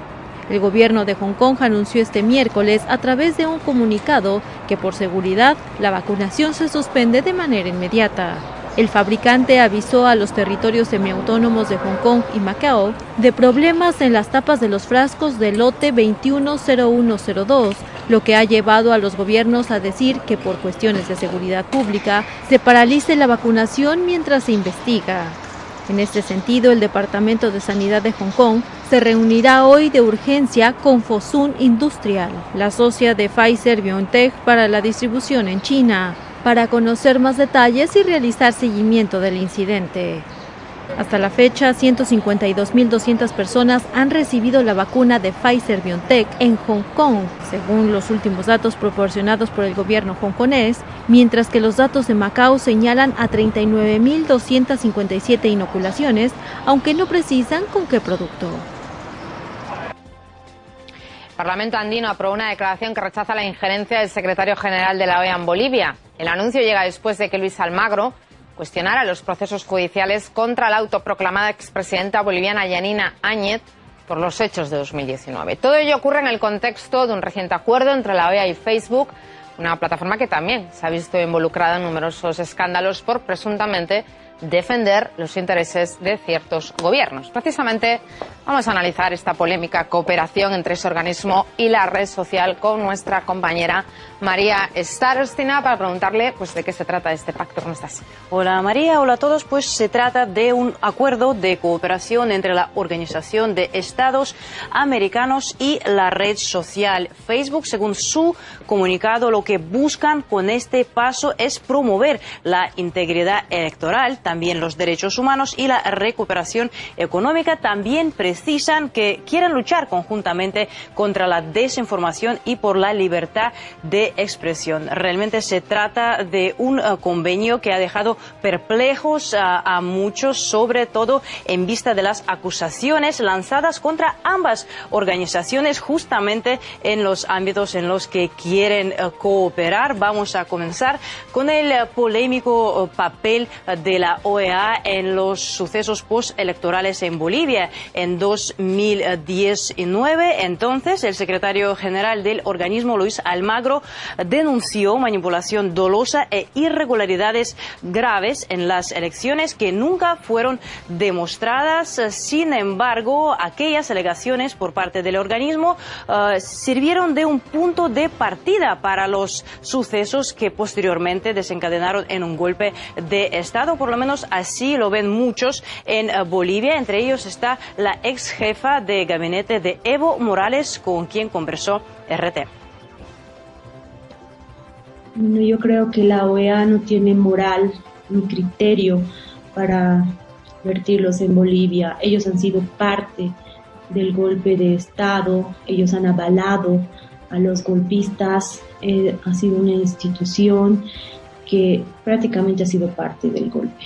El gobierno de Hong Kong anunció este miércoles a través de un comunicado que por seguridad la vacunación se suspende de manera inmediata. El fabricante avisó a los territorios semiautónomos de Hong Kong y Macao de problemas en las tapas de los frascos del lote 210102, lo que ha llevado a los gobiernos a decir que por cuestiones de seguridad pública se paralice la vacunación mientras se investiga. En este sentido, el Departamento de Sanidad de Hong Kong se reunirá hoy de urgencia con Fosun Industrial, la socia de Pfizer BioNTech para la distribución en China para conocer más detalles y realizar seguimiento del incidente. Hasta la fecha, 152.200 personas han recibido la vacuna de Pfizer BioNTech en Hong Kong, según los últimos datos proporcionados por el gobierno hongkonés, mientras que los datos de Macao señalan a 39.257 inoculaciones, aunque no precisan con qué producto. El Parlamento andino aprobó una declaración que rechaza la injerencia del secretario general de la OEA en Bolivia. El anuncio llega después de que Luis Almagro cuestionara los procesos judiciales contra la autoproclamada expresidenta boliviana Yanina Áñez por los hechos de 2019. Todo ello ocurre en el contexto de un reciente acuerdo entre la OEA y Facebook, una plataforma que también se ha visto involucrada en numerosos escándalos por presuntamente defender los intereses de ciertos gobiernos. Precisamente vamos a analizar esta polémica cooperación entre ese organismo y la red social con nuestra compañera María Starostina para preguntarle pues, de qué se trata este pacto. ¿Cómo estás? Hola María, hola a todos. Pues se trata de un acuerdo de cooperación entre la Organización de Estados Americanos y la red social Facebook. Según su comunicado, lo que buscan con este paso es promover la integridad electoral, también los derechos humanos y la recuperación económica. También precisan que quieren luchar conjuntamente contra la desinformación y por la libertad de expresión. Realmente se trata de un uh, convenio que ha dejado perplejos uh, a muchos, sobre todo en vista de las acusaciones lanzadas contra ambas organizaciones justamente en los ámbitos en los que quieren uh, cooperar. Vamos a comenzar con el polémico papel de la OEA en los sucesos postelectorales en Bolivia en 2019. Entonces, el secretario general del organismo, Luis Almagro, denunció manipulación dolosa e irregularidades graves en las elecciones que nunca fueron demostradas. Sin embargo, aquellas alegaciones por parte del organismo uh, sirvieron de un punto de partida para los sucesos que posteriormente desencadenaron en un golpe de Estado. Por lo menos así lo ven muchos en uh, Bolivia. Entre ellos está la ex jefa de gabinete de Evo Morales, con quien conversó RT. Bueno, yo creo que la OEA no tiene moral ni criterio para vertirlos en Bolivia. Ellos han sido parte del golpe de Estado, ellos han avalado a los golpistas, eh, ha sido una institución que prácticamente ha sido parte del golpe.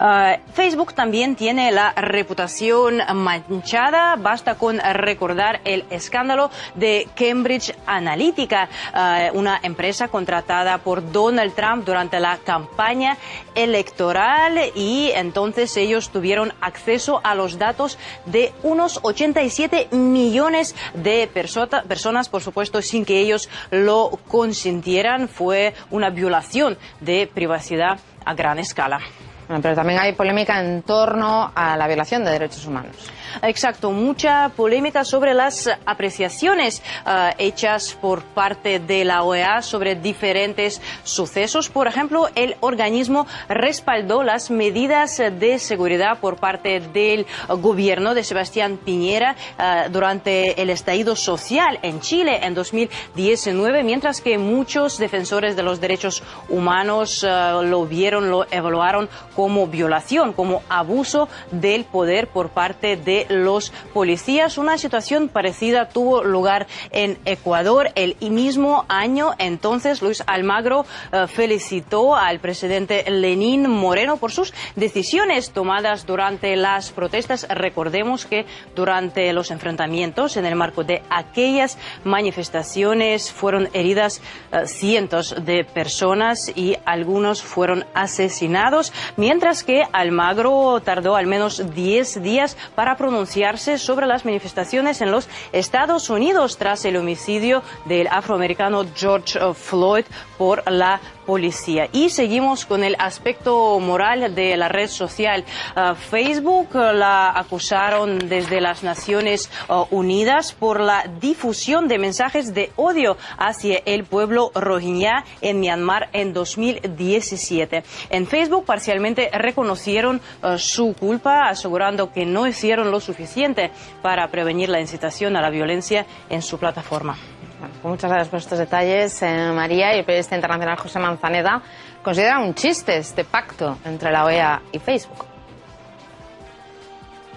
Uh, Facebook también tiene la reputación manchada. Basta con recordar el escándalo de Cambridge Analytica, uh, una empresa contratada por Donald Trump durante la campaña electoral y entonces ellos tuvieron acceso a los datos de unos 87 millones de personas, por supuesto, sin que ellos lo consintieran. Fue una violación de privacidad a gran escala. Bueno, pero también hay polémica en torno a la violación de derechos humanos. Exacto, mucha polémica sobre las apreciaciones uh, hechas por parte de la OEA sobre diferentes sucesos. Por ejemplo, el organismo respaldó las medidas de seguridad por parte del gobierno de Sebastián Piñera uh, durante el estallido social en Chile en 2019, mientras que muchos defensores de los derechos humanos uh, lo vieron, lo evaluaron como violación, como abuso del poder por parte de los policías. Una situación parecida tuvo lugar en Ecuador el mismo año. Entonces, Luis Almagro uh, felicitó al presidente Lenín Moreno por sus decisiones tomadas durante las protestas. Recordemos que durante los enfrentamientos, en el marco de aquellas manifestaciones, fueron heridas uh, cientos de personas y algunos fueron asesinados, mientras que Almagro tardó al menos 10 días para pronunciarse sobre las manifestaciones en los Estados Unidos tras el homicidio del afroamericano George Floyd por la policía. Y seguimos con el aspecto moral de la red social. Uh, Facebook uh, la acusaron desde las Naciones uh, Unidas por la difusión de mensajes de odio hacia el pueblo rohingya en Myanmar en 2017. En Facebook parcialmente reconocieron su culpa, asegurando que no hicieron lo suficiente para prevenir la incitación a la violencia en su plataforma. Bueno, muchas gracias por estos detalles, eh, María. Y el periodista internacional José Manzaneda considera un chiste este pacto entre la OEA y Facebook.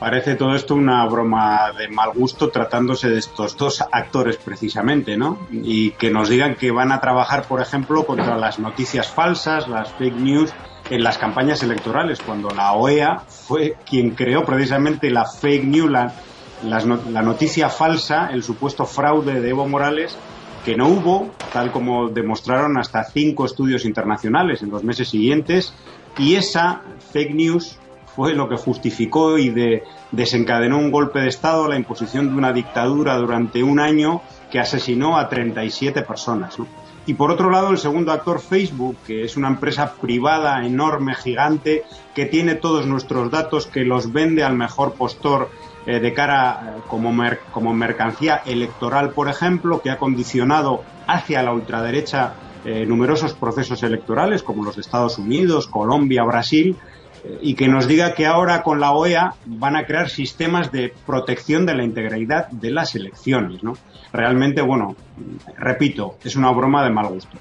Parece todo esto una broma de mal gusto tratándose de estos dos actores precisamente, ¿no? Y que nos digan que van a trabajar, por ejemplo, contra las noticias falsas, las fake news en las campañas electorales, cuando la OEA fue quien creó precisamente la fake news, la noticia falsa, el supuesto fraude de Evo Morales, que no hubo, tal como demostraron hasta cinco estudios internacionales en los meses siguientes, y esa fake news fue lo que justificó y de- desencadenó un golpe de Estado, la imposición de una dictadura durante un año que asesinó a 37 personas. Y por otro lado, el segundo actor, Facebook, que es una empresa privada enorme, gigante, que tiene todos nuestros datos, que los vende al mejor postor eh, de cara eh, como, como mercancía electoral, por ejemplo, que ha condicionado hacia la ultraderecha eh, numerosos procesos electorales, como los de Estados Unidos, Colombia, Brasil, y que nos diga que ahora con la OEA van a crear sistemas de protección de la integridad de las elecciones, ¿no? Realmente, bueno, repito, es una broma de mal gusto.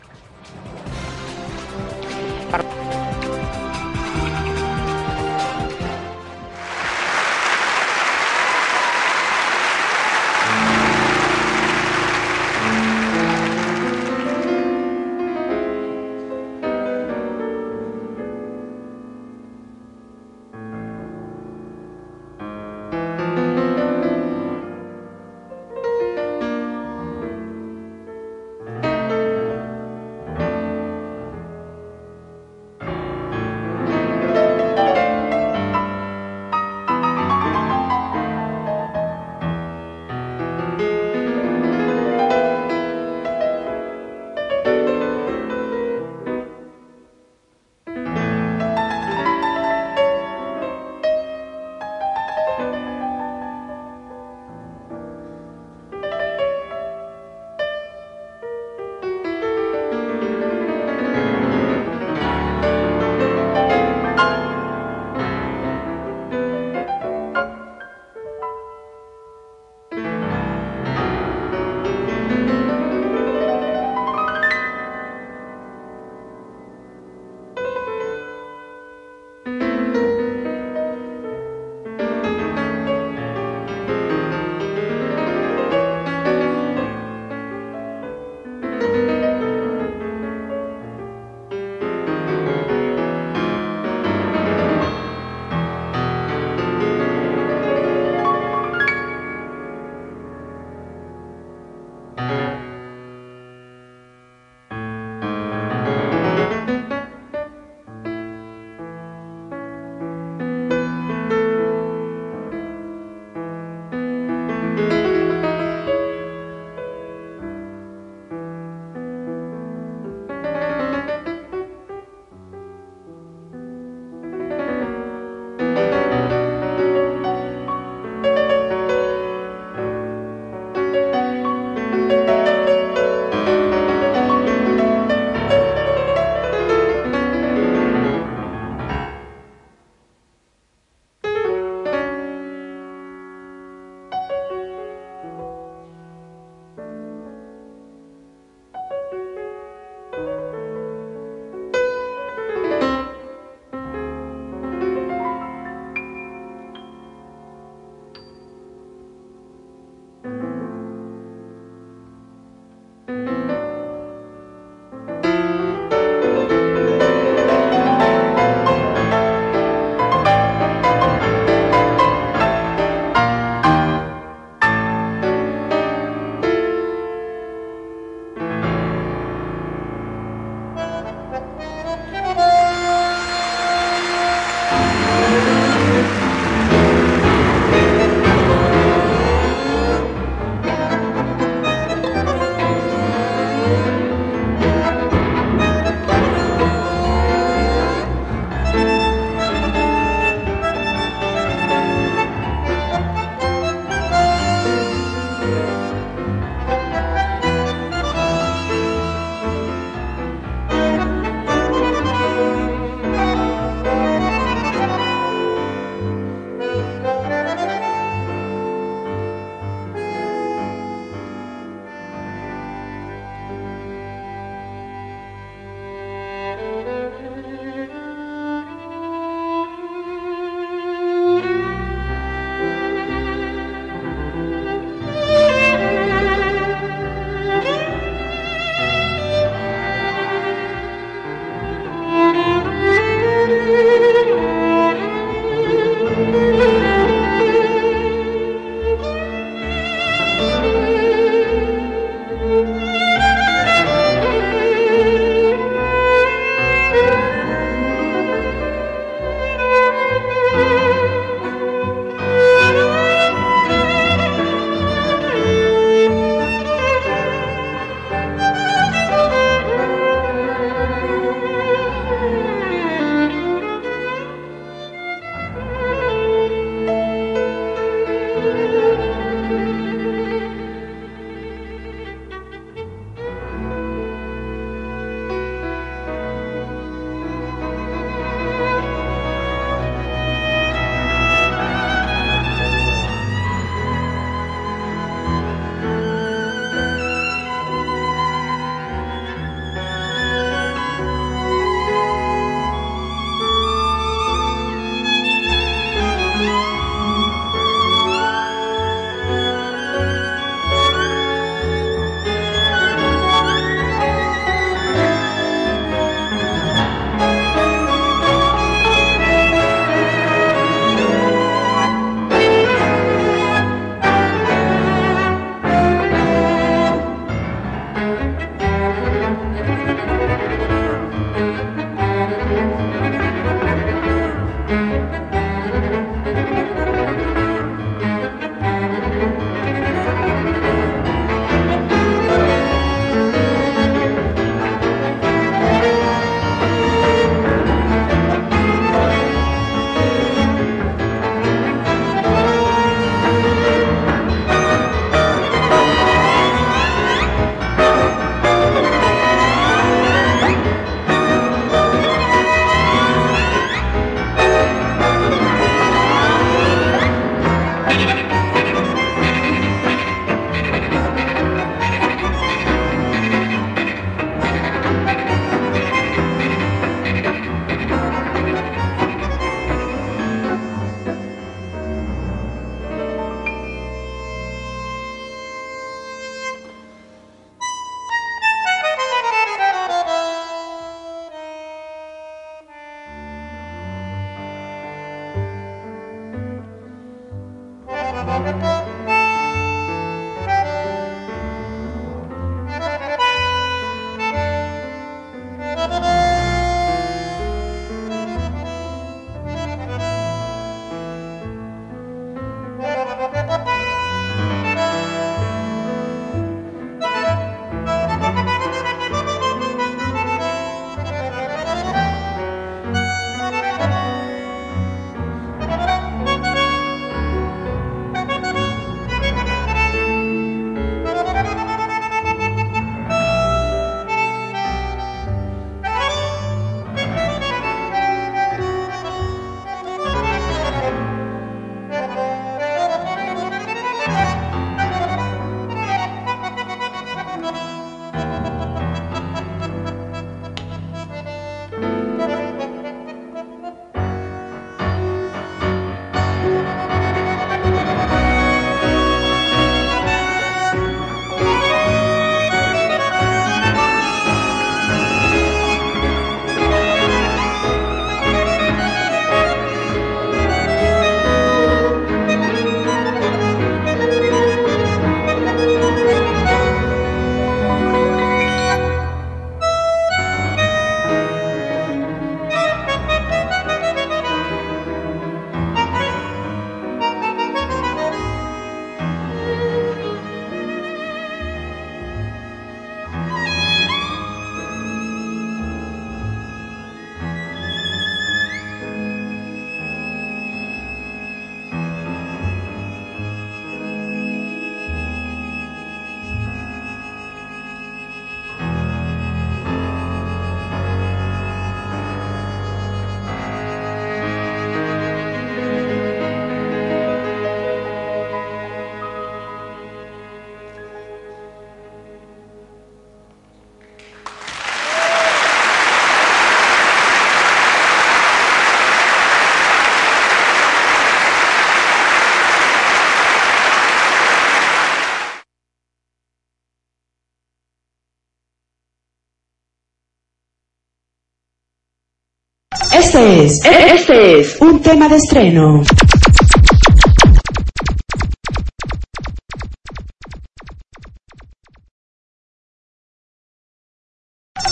Es, este es un tema de estreno.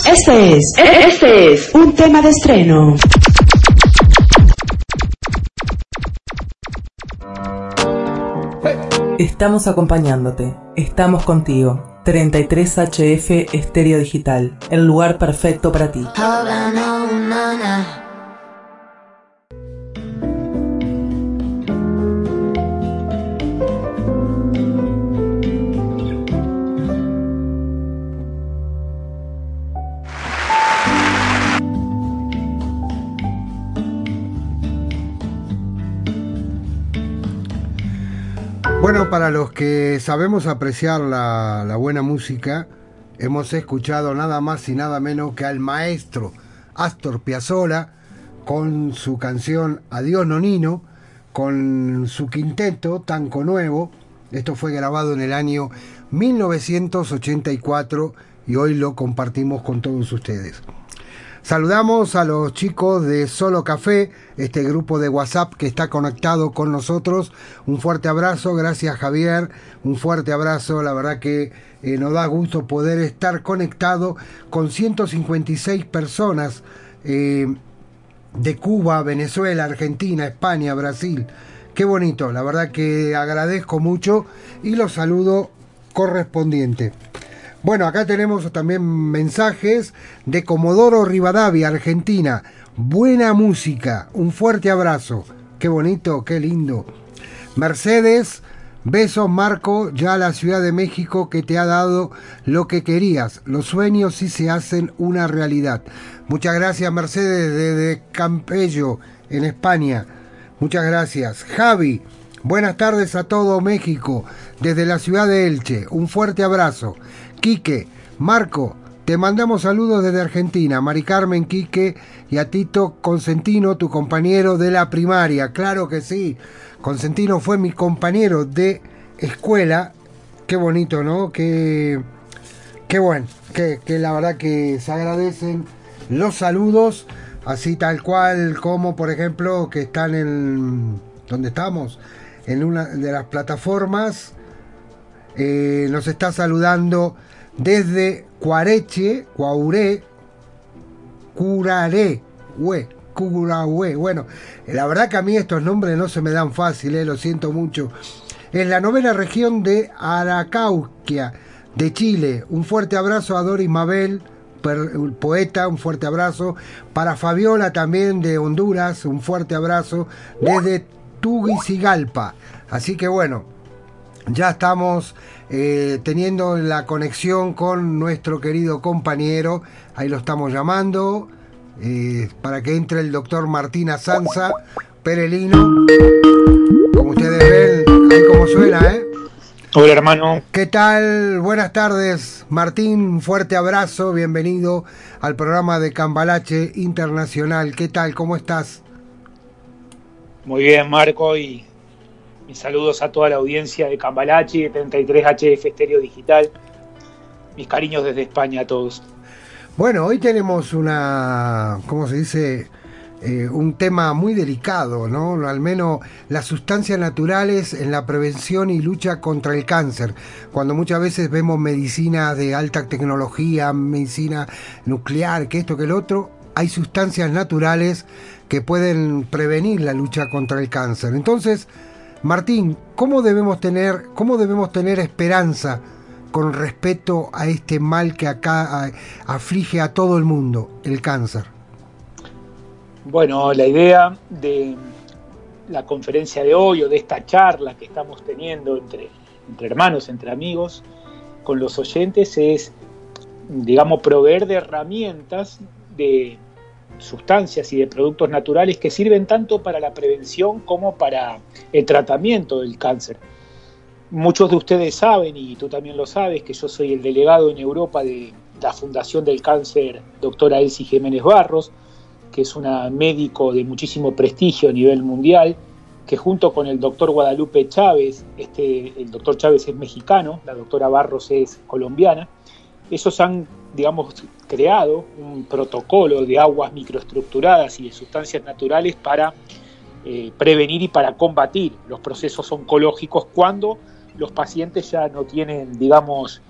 Este es, este es un tema de estreno. Estamos acompañándote, estamos contigo. 33HF Estéreo Digital, el lugar perfecto para ti. Para los que sabemos apreciar la, buena música, hemos escuchado nada más y nada menos que al maestro Astor Piazzolla con su canción Adiós Nonino, con su quinteto Tanco Nuevo. Esto fue grabado en el año 1984 y hoy lo compartimos con todos ustedes. Saludamos a los chicos de Solo Café, este grupo de WhatsApp que está conectado con nosotros. Un fuerte abrazo, gracias Javier, un fuerte abrazo, la verdad que eh, nos da gusto poder estar conectado con 156 personas eh, de Cuba, Venezuela, Argentina, España, Brasil. Qué bonito, la verdad que agradezco mucho y los saludo correspondiente. Bueno, acá tenemos también mensajes de Comodoro Rivadavia, Argentina. Buena música, un fuerte abrazo. Qué bonito, qué lindo. Mercedes, besos Marco, ya la Ciudad de México que te ha dado lo que querías. Los sueños sí se hacen una realidad. Muchas gracias Mercedes desde Campello, en España. Muchas gracias. Javi, buenas tardes a todo México, desde la ciudad de Elche. Un fuerte abrazo. Quique, Marco, te mandamos saludos desde Argentina. Mari Carmen, Quique y a Tito Consentino, tu compañero de la primaria. Claro que sí. Consentino fue mi compañero de escuela. Qué bonito, ¿no? Qué, qué bueno. Que, que la verdad que se agradecen los saludos. Así tal cual como, por ejemplo, que están en... ¿Dónde estamos? en una de las plataformas. Eh, nos está saludando desde Cuareche, Cuauré, Curaré, Hue, Curahue. Bueno, la verdad que a mí estos nombres no se me dan fácil, eh, lo siento mucho. En la novena región de Aracauquia, de Chile. Un fuerte abrazo a Doris Mabel, poeta, un fuerte abrazo. Para Fabiola también de Honduras, un fuerte abrazo desde Tuguicigalpa. Así que bueno, ya estamos eh, teniendo la conexión con nuestro querido compañero. Ahí lo estamos llamando eh, para que entre el doctor Martín Sanza Perelino. Como ustedes ven, ahí como suena, ¿eh? Hola hermano. ¿Qué tal? Buenas tardes, Martín. Un fuerte abrazo. Bienvenido al programa de Cambalache Internacional. ¿Qué tal? ¿Cómo estás? Muy bien Marco y mis saludos a toda la audiencia de Cambalache, de 33HF Estéreo Digital. Mis cariños desde España a todos. Bueno, hoy tenemos una, ¿cómo se dice? Eh, un tema muy delicado, ¿no? Al menos las sustancias naturales en la prevención y lucha contra el cáncer. Cuando muchas veces vemos medicina de alta tecnología, medicina nuclear, que esto, que el otro, hay sustancias naturales que pueden prevenir la lucha contra el cáncer. Entonces, Martín, ¿cómo debemos tener, cómo debemos tener esperanza con respecto a este mal que acá aflige a todo el mundo, el cáncer? Bueno, la idea de la conferencia de hoy o de esta charla que estamos teniendo entre, entre hermanos, entre amigos, con los oyentes es, digamos, proveer de herramientas, de sustancias y de productos naturales que sirven tanto para la prevención como para el tratamiento del cáncer. Muchos de ustedes saben, y tú también lo sabes, que yo soy el delegado en Europa de la Fundación del Cáncer, doctora Elsie Jiménez Barros, que es una médico de muchísimo prestigio a nivel mundial, que junto con el doctor Guadalupe Chávez, este, el doctor Chávez es mexicano, la doctora Barros es colombiana, esos han, digamos, creado un protocolo de aguas microestructuradas y de sustancias naturales para eh, prevenir y para combatir los procesos oncológicos cuando los pacientes ya no tienen, digamos,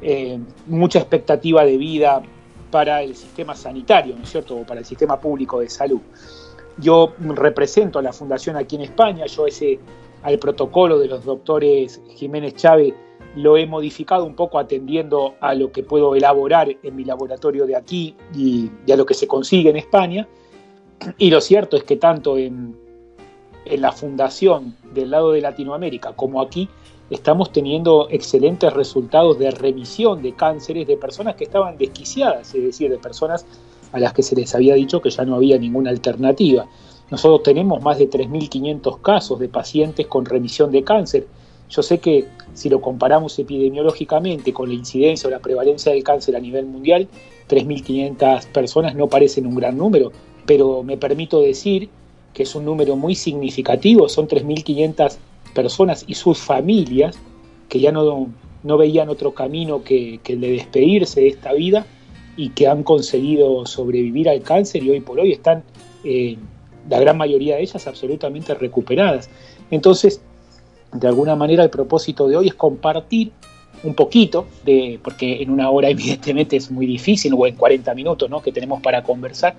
eh, mucha expectativa de vida para el sistema sanitario, ¿no es cierto?, o para el sistema público de salud. Yo represento a la fundación aquí en España, yo ese al protocolo de los doctores Jiménez Chávez lo he modificado un poco atendiendo a lo que puedo elaborar en mi laboratorio de aquí y, y a lo que se consigue en España. Y lo cierto es que tanto en, en la fundación del lado de Latinoamérica como aquí estamos teniendo excelentes resultados de remisión de cánceres de personas que estaban desquiciadas, es decir, de personas a las que se les había dicho que ya no había ninguna alternativa. Nosotros tenemos más de 3.500 casos de pacientes con remisión de cáncer. Yo sé que si lo comparamos epidemiológicamente con la incidencia o la prevalencia del cáncer a nivel mundial, 3.500 personas no parecen un gran número, pero me permito decir que es un número muy significativo, son 3.500 personas y sus familias que ya no, no veían otro camino que, el de despedirse de esta vida y que han conseguido sobrevivir al cáncer y hoy por hoy están, eh, la gran mayoría de ellas, absolutamente recuperadas. Entonces, de alguna manera el propósito de hoy es compartir un poquito, de, porque en una hora *laughs* evidentemente es muy difícil, o en 40 minutos ¿no? que tenemos para conversar,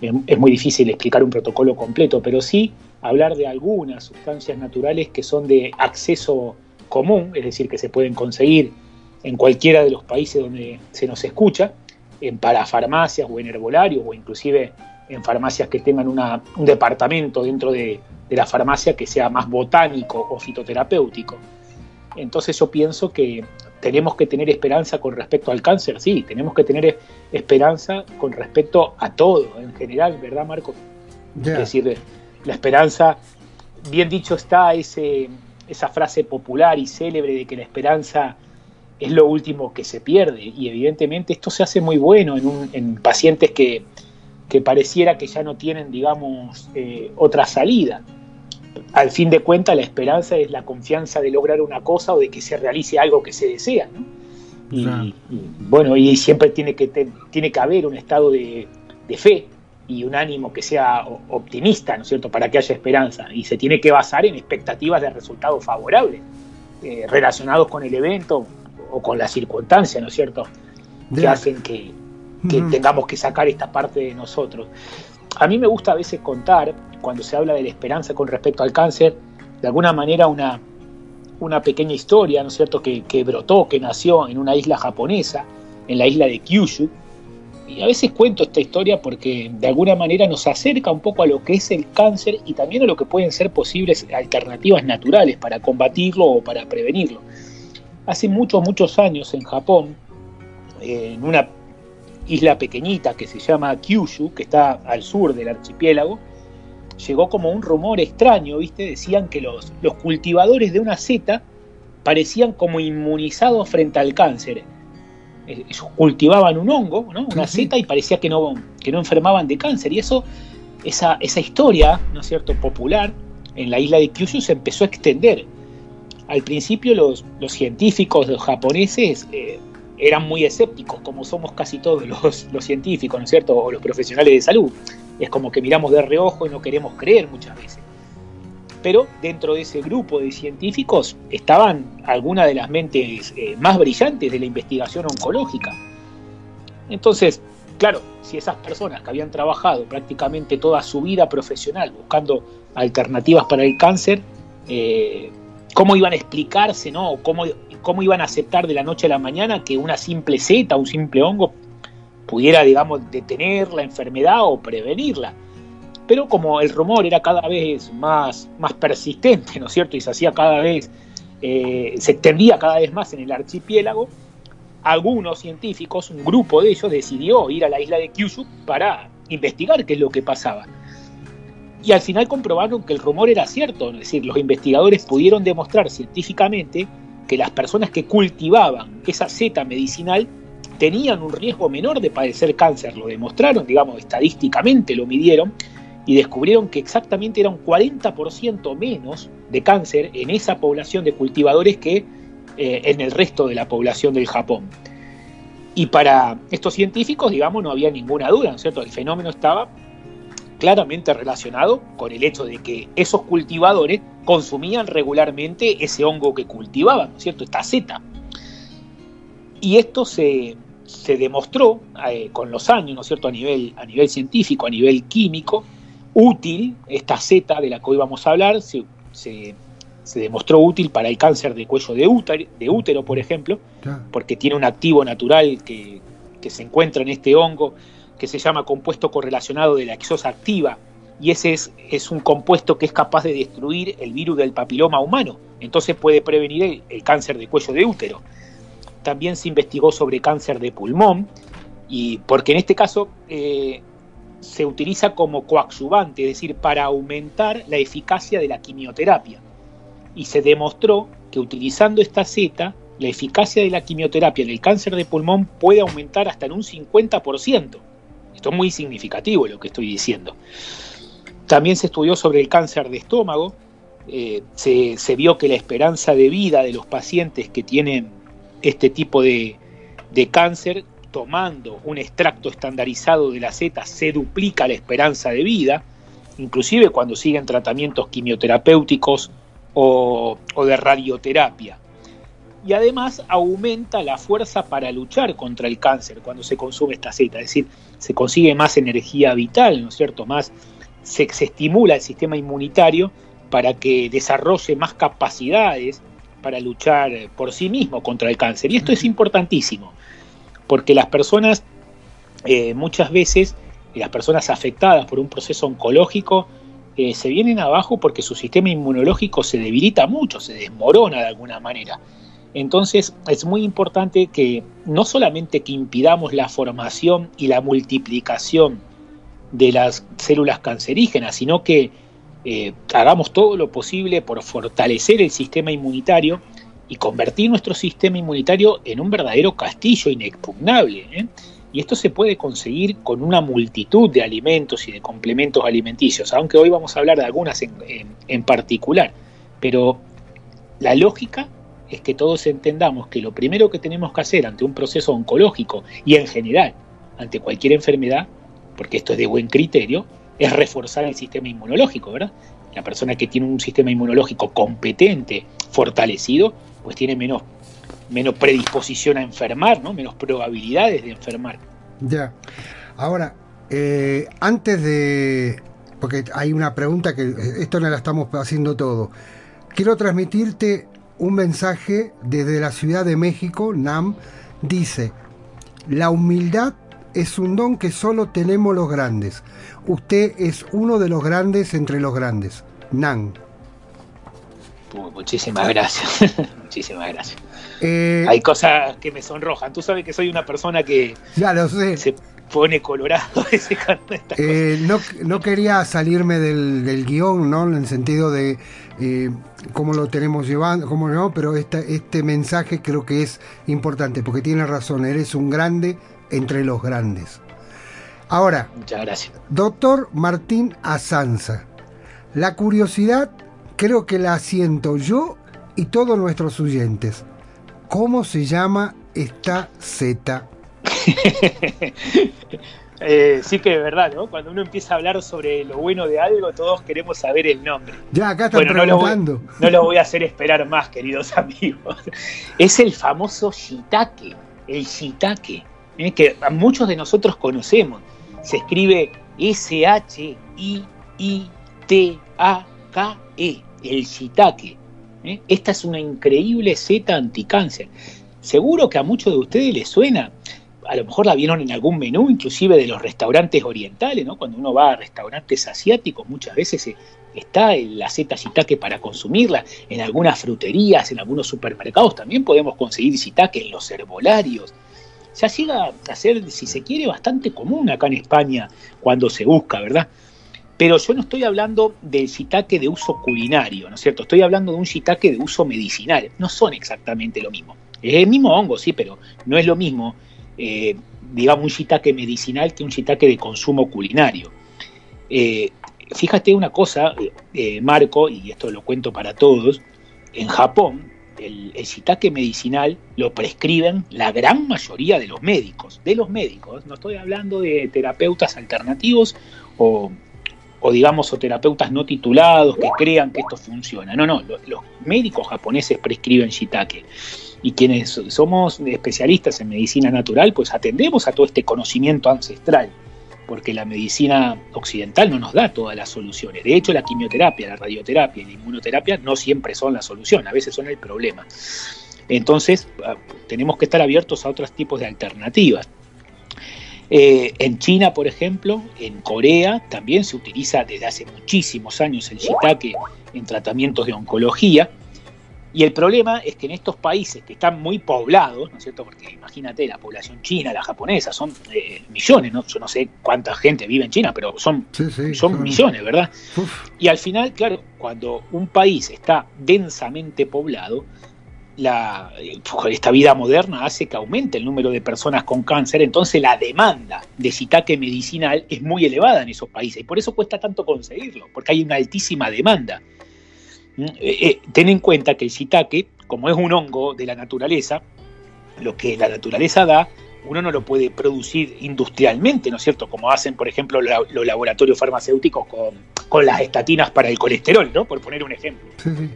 es, muy difícil explicar un protocolo completo, pero sí hablar de algunas sustancias naturales que son de acceso común, es decir, que se pueden conseguir en cualquiera de los países donde se nos escucha, en parafarmacias o en herbolarios o inclusive en farmacias que tengan una, un departamento dentro de, de la farmacia que sea más botánico o fitoterapéutico. Entonces yo pienso que tenemos que tener esperanza con respecto al cáncer, sí, tenemos que tener esperanza con respecto a todo en general, ¿verdad, Marco? Ya. Es decir, la esperanza, bien dicho está ese, esa frase popular y célebre de que la esperanza es lo último que se pierde y evidentemente esto se hace muy bueno en, un- en pacientes que, que pareciera que ya no tienen, digamos, eh, otra salida. Al fin de cuentas, la esperanza es la confianza de lograr una cosa o de que se realice algo que se desea. ¿no? Y, y, bueno, y siempre tiene que, te- tiene que haber un estado de, de fe y un ánimo que sea optimista, ¿no es cierto?, para que haya esperanza. Y se tiene que basar en expectativas de resultados favorables, eh, relacionados con el evento o con la circunstancia, ¿no es cierto?, que hacen que, que tengamos que sacar esta parte de nosotros. A mí me gusta a veces contar, cuando se habla de la esperanza con respecto al cáncer, de alguna manera una, una pequeña historia, ¿no es cierto?, que, que brotó, que nació en una isla japonesa, en la isla de Kyushu. Y a veces cuento esta historia porque de alguna manera nos acerca un poco a lo que es el cáncer y también a lo que pueden ser posibles alternativas naturales para combatirlo o para prevenirlo. Hace muchos, muchos años en Japón, eh, en una isla pequeñita que se llama Kyushu, que está al sur del archipiélago, llegó como un rumor extraño, ¿viste? Decían que los, los cultivadores de una seta parecían como inmunizados frente al cáncer. Ellos cultivaban un hongo, ¿no? Una sí. seta y parecía que no, que no enfermaban de cáncer. Y eso, esa, esa historia, ¿no es cierto?, popular en la isla de Kyushu se empezó a extender. Al principio los, los científicos los japoneses eh, eran muy escépticos, como somos casi todos *laughs* los, científicos, ¿no es cierto?, o los profesionales de salud. Es como que miramos de reojo y no queremos creer muchas veces. Pero dentro de ese grupo de científicos estaban algunas de las mentes eh, más brillantes de la investigación oncológica. Entonces, claro, si esas personas que habían trabajado prácticamente toda su vida profesional buscando alternativas para el cáncer, eh, ¿cómo iban a explicarse, no? ¿Cómo, ¿Cómo iban a aceptar de la noche a la mañana que una simple seta, un simple hongo, pudiera, digamos, detener la enfermedad o prevenirla? Pero como el rumor era cada vez más, más persistente, ¿no es cierto? Y se hacía cada vez, eh, se extendía cada vez más en el archipiélago, algunos científicos, un grupo de ellos, decidió ir a la isla de Kyushu para investigar qué es lo que pasaba. Y al final comprobaron que el rumor era cierto, es decir, los investigadores pudieron demostrar científicamente que las personas que cultivaban esa seta medicinal tenían un riesgo menor de padecer cáncer, lo demostraron, digamos, estadísticamente lo midieron y descubrieron que exactamente era un 40% menos de cáncer en esa población de cultivadores que eh, en el resto de la población del Japón. Y para estos científicos, digamos, no había ninguna duda, ¿no es cierto? El fenómeno estaba claramente relacionado con el hecho de que esos cultivadores consumían regularmente ese hongo que cultivaban, ¿no es cierto? Esta seta. Y esto se, se demostró eh, con los años, ¿no es cierto? A nivel, a nivel científico, a nivel químico, útil, esta seta de la que hoy vamos a hablar, se, se, se demostró útil para el cáncer de cuello de útero, de útero por ejemplo, porque tiene un activo natural que, que se encuentra en este hongo, que se llama compuesto correlacionado de la exosa activa, y ese es, es un compuesto que es capaz de destruir el virus del papiloma humano, entonces puede prevenir el, cáncer de cuello de útero. También se investigó sobre cáncer de pulmón, y porque en este caso eh, se utiliza como coadyuvante, es decir, para aumentar la eficacia de la quimioterapia. Y se demostró que utilizando esta seta, la eficacia de la quimioterapia en el cáncer de pulmón puede aumentar hasta en un 50%. Esto es muy significativo lo que estoy diciendo. También se estudió sobre el cáncer de estómago. Eh, se, vio que la esperanza de vida de los pacientes que tienen este tipo de, cáncer, tomando un extracto estandarizado de la seta, se duplica la esperanza de vida, inclusive cuando siguen tratamientos quimioterapéuticos o de radioterapia y además aumenta la fuerza para luchar contra el cáncer cuando se consume esta seta, es decir, se consigue más energía vital, ¿no es cierto? Más se, se, estimula el sistema inmunitario para que desarrolle más capacidades para luchar por sí mismo contra el cáncer. Y esto es importantísimo, porque las personas eh, muchas veces, las personas afectadas por un proceso oncológico, eh, se vienen abajo porque su sistema inmunológico se debilita mucho, se desmorona de alguna manera. Entonces es muy importante que no solamente que impidamos la formación y la multiplicación de las células cancerígenas, sino que eh, hagamos todo lo posible por fortalecer el sistema inmunitario y convertir nuestro sistema inmunitario en un verdadero castillo inexpugnable. ¿eh? Y esto se puede conseguir con una multitud de alimentos y de complementos alimenticios, aunque hoy vamos a hablar de algunas en, particular. Pero la lógica es que todos entendamos que lo primero que tenemos que hacer ante un proceso oncológico y en general ante cualquier enfermedad porque esto es de buen criterio, es reforzar el sistema inmunológico, ¿verdad? La persona que tiene un sistema inmunológico competente, fortalecido, pues tiene menos, menos predisposición a enfermar, ¿no? Menos probabilidades de enfermar. Ya. Ahora, eh, antes de... Porque hay una pregunta que eh, esto no la estamos haciendo todo. Quiero transmitirte un mensaje desde la Ciudad de México, NAM. Dice, la humildad es un don que solo tenemos los grandes. Usted es uno de los grandes entre los grandes. NAM. Muchísimas gracias. *laughs* muchísimas gracias. Eh, Hay cosas que me sonrojan. Tú sabes que soy una persona que ya lo sé. se pone colorado *laughs* estas Eh, no, no quería salirme del, del guion, ¿no? En el sentido de eh, cómo lo tenemos llevando, cómo no, pero esta, este mensaje creo que es importante, porque tiene razón, eres un grande entre los grandes. Ahora, Muchas gracias. doctor Martín Azanza, la curiosidad creo que la siento yo y todos nuestros oyentes. ¿Cómo se llama esta Z? *laughs* Eh, sí que es verdad, ¿no? Cuando uno empieza a hablar sobre lo bueno de algo, todos queremos saber el nombre. Ya, acá están Bueno, no lo, voy, preguntando. no lo voy a hacer esperar más, queridos *laughs* amigos. Es el famoso shiitake, el shiitake, ¿eh? que a muchos de nosotros conocemos. Se escribe S-H-I-I-T-A-K-E, el shiitake. ¿eh? Esta es una increíble seta anticáncer. Seguro que a muchos de ustedes les suena. A lo mejor la vieron en algún menú, inclusive de los restaurantes orientales, ¿no? Cuando uno va a restaurantes asiáticos, muchas veces eh, está la seta shiitake para consumirla. En algunas fruterías, en algunos supermercados también podemos conseguir shiitake en los herbolarios. Ya llega a ser, si se quiere, bastante común acá en España cuando se busca, ¿verdad? Pero yo no estoy hablando del shiitake de uso culinario, ¿no es cierto? Estoy hablando de un shiitake de uso medicinal. No son exactamente lo mismo. Es el mismo hongo, sí, pero no es lo mismo, eh, digamos, un shiitake medicinal que un shiitake de consumo culinario. Eh, fíjate una cosa, eh, Marco, y esto lo cuento para todos, en Japón el, el shiitake medicinal lo prescriben la gran mayoría de los médicos, de los médicos, no estoy hablando de terapeutas alternativos o, digamos o terapeutas no titulados que crean que esto funciona, no, no, lo- los médicos japoneses prescriben shiitake y quienes somos especialistas en medicina natural, pues atendemos a todo este conocimiento ancestral, porque la medicina occidental no nos da todas las soluciones. De hecho, la quimioterapia, la radioterapia y la inmunoterapia no siempre son la solución, a veces son el problema. Entonces, ah, tenemos que estar abiertos a otros tipos de alternativas. Eh, en China, por ejemplo, en Corea, también se utiliza desde hace muchísimos años el shiitake en tratamientos de oncología. Y el problema es que en estos países que están muy poblados, ¿no es cierto? Porque imagínate, la población china, la japonesa, son eh, millones, ¿no? Yo no sé cuánta gente vive en China, pero son, son millones, ¿verdad? Y al final, claro, cuando un país está densamente poblado, la, eh, esta vida moderna hace que aumente el número de personas con cáncer, entonces la demanda de shiitake medicinal es muy elevada en esos países y por eso cuesta tanto conseguirlo, porque hay una altísima demanda. Mm, eh, eh, ten en cuenta que el shiitake, como es un hongo de la naturaleza, lo que la naturaleza da, uno no lo puede producir industrialmente, ¿no es cierto? Como hacen, por ejemplo, la- los laboratorios farmacéuticos con, con las estatinas para el colesterol, ¿no? Por poner un ejemplo.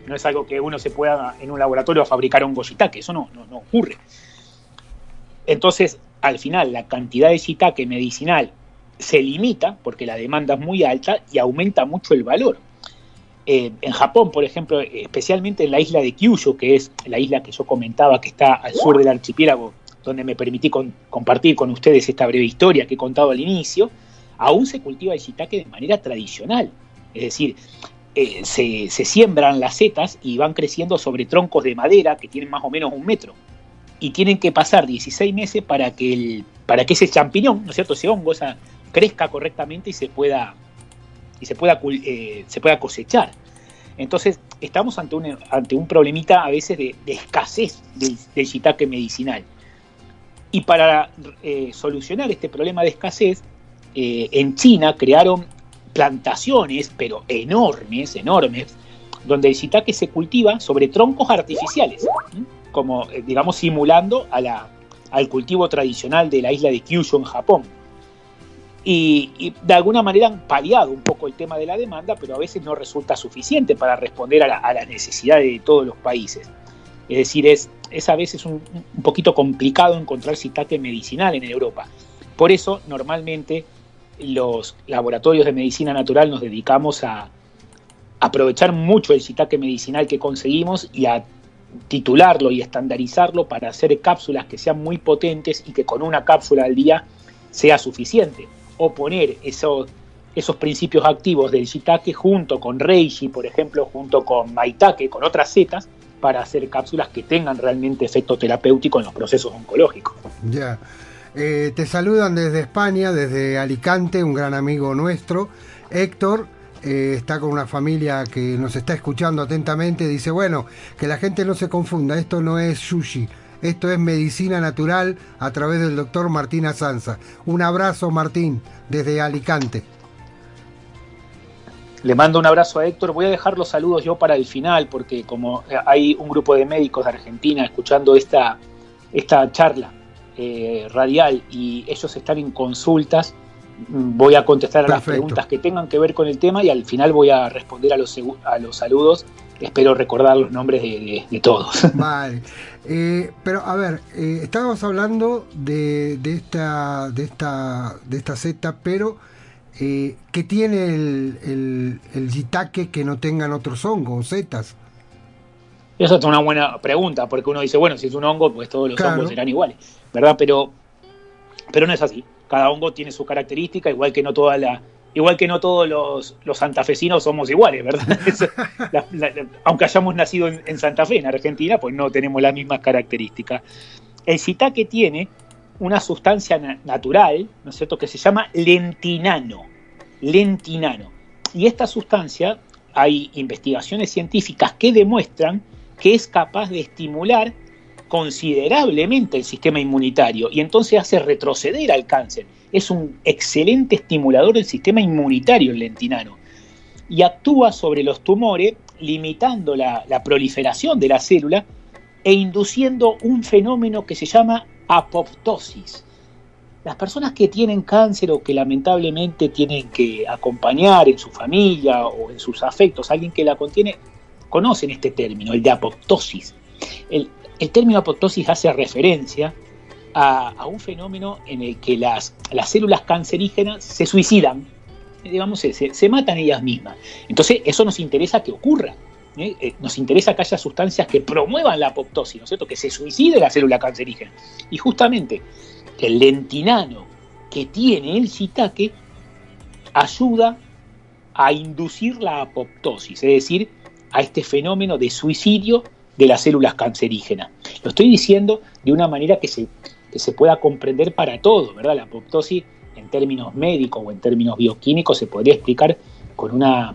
No es algo que uno se pueda en un laboratorio fabricar hongo shiitake, eso no, no, no ocurre. Entonces, al final, la cantidad de shiitake medicinal se limita porque la demanda es muy alta y aumenta mucho el valor. Eh, en Japón, por ejemplo, especialmente en la isla de Kyushu, que es la isla que yo comentaba que está al sur del archipiélago, donde me permití compartir con ustedes esta breve historia que he contado al inicio, aún se cultiva el shiitake de manera tradicional. Es decir, eh, se, siembran las setas y van creciendo sobre troncos de madera que tienen más o menos un metro. Y tienen que pasar 16 meses para que, para que ese champiñón, ¿no es cierto? Ese hongo, crezca correctamente y se pueda, y se pueda, eh, se pueda cosechar. Entonces, estamos ante un, ante un problemita a veces de, escasez del, del medicinal. Y para eh, solucionar este problema de escasez, eh, en China crearon plantaciones, pero enormes, enormes, donde el shiitake se cultiva sobre troncos artificiales, como, eh, digamos, simulando a la, al cultivo tradicional de la isla de Kyushu en Japón. Y, de alguna manera han paliado un poco el tema de la demanda, pero a veces no resulta suficiente para responder a, la- a las necesidades de todos los países. Es decir, es, es a veces un, un poquito complicado encontrar shiitake medicinal en Europa. Por eso, normalmente, los laboratorios de medicina natural nos dedicamos a aprovechar mucho el shiitake medicinal que conseguimos y a titularlo y estandarizarlo para hacer cápsulas que sean muy potentes y que con una cápsula al día sea suficiente. O poner esos, esos principios activos del shiitake junto con reishi, por ejemplo, junto con maitake, con otras setas, para hacer cápsulas que tengan realmente efecto terapéutico en los procesos oncológicos. Ya. Eh, te saludan desde España, desde Alicante, un gran amigo nuestro, Héctor. eh, está con una familia que nos está escuchando atentamente. Dice, bueno, que la gente no se confunda, esto no es sushi, esto es medicina natural a través del doctor Martín Azanza. Un abrazo, Martín, desde Alicante. Le mando un abrazo a Héctor. Voy a dejar los saludos yo para el final, porque como hay un grupo de médicos de Argentina escuchando esta, esta charla eh, radial y ellos están en consultas, voy a contestar a las preguntas que tengan que ver con el tema y al final voy a responder a los, a los saludos. Espero recordar los nombres de, de- de todos. Vale. Eh, pero a ver, eh, estábamos hablando de, de esta de esta de esta seta, pero eh, ¿qué tiene el, el, el shiitake que no tengan otros hongos o setas? Esa es una buena pregunta, porque uno dice, bueno, si es un hongo, pues todos los Claro. hongos serán iguales, ¿verdad? Pero, pero no es así. Cada hongo tiene su característica, igual que no toda la, igual que no todos los, los santafesinos somos iguales, ¿verdad? *laughs* Eso, la- la- la- aunque hayamos nacido en, en Santa Fe, en Argentina, pues no tenemos las mismas características. El shiitake tiene una sustancia na- natural, ¿no es cierto?, que se llama lentinano. Lentinano. Y esta sustancia, hay investigaciones científicas que demuestran que es capaz de estimular considerablemente el sistema inmunitario y entonces hace retroceder al cáncer. Es un excelente estimulador del sistema inmunitario el lentinano y actúa sobre los tumores limitando la, proliferación de la célula e induciendo un fenómeno que se llama apoptosis. Las personas que tienen cáncer o que lamentablemente tienen que acompañar en su familia o en sus afectos a alguien que la contiene, conocen este término, el de apoptosis. El, el término apoptosis hace referencia a, un fenómeno en el que las, las células cancerígenas se suicidan, digamos, se, se- se matan ellas mismas. Entonces, eso nos interesa que ocurra. ¿eh? Eh, Nos interesa que haya sustancias que promuevan la apoptosis, ¿no es cierto? Que se suicide la célula cancerígena. Y justamente el lentinano que tiene el shiitake ayuda a inducir la apoptosis, es decir, a este fenómeno de suicidio de las células cancerígenas. Lo estoy diciendo de una manera que se, que se pueda comprender para todo, ¿verdad? La apoptosis en términos médicos o en términos bioquímicos se podría explicar con una,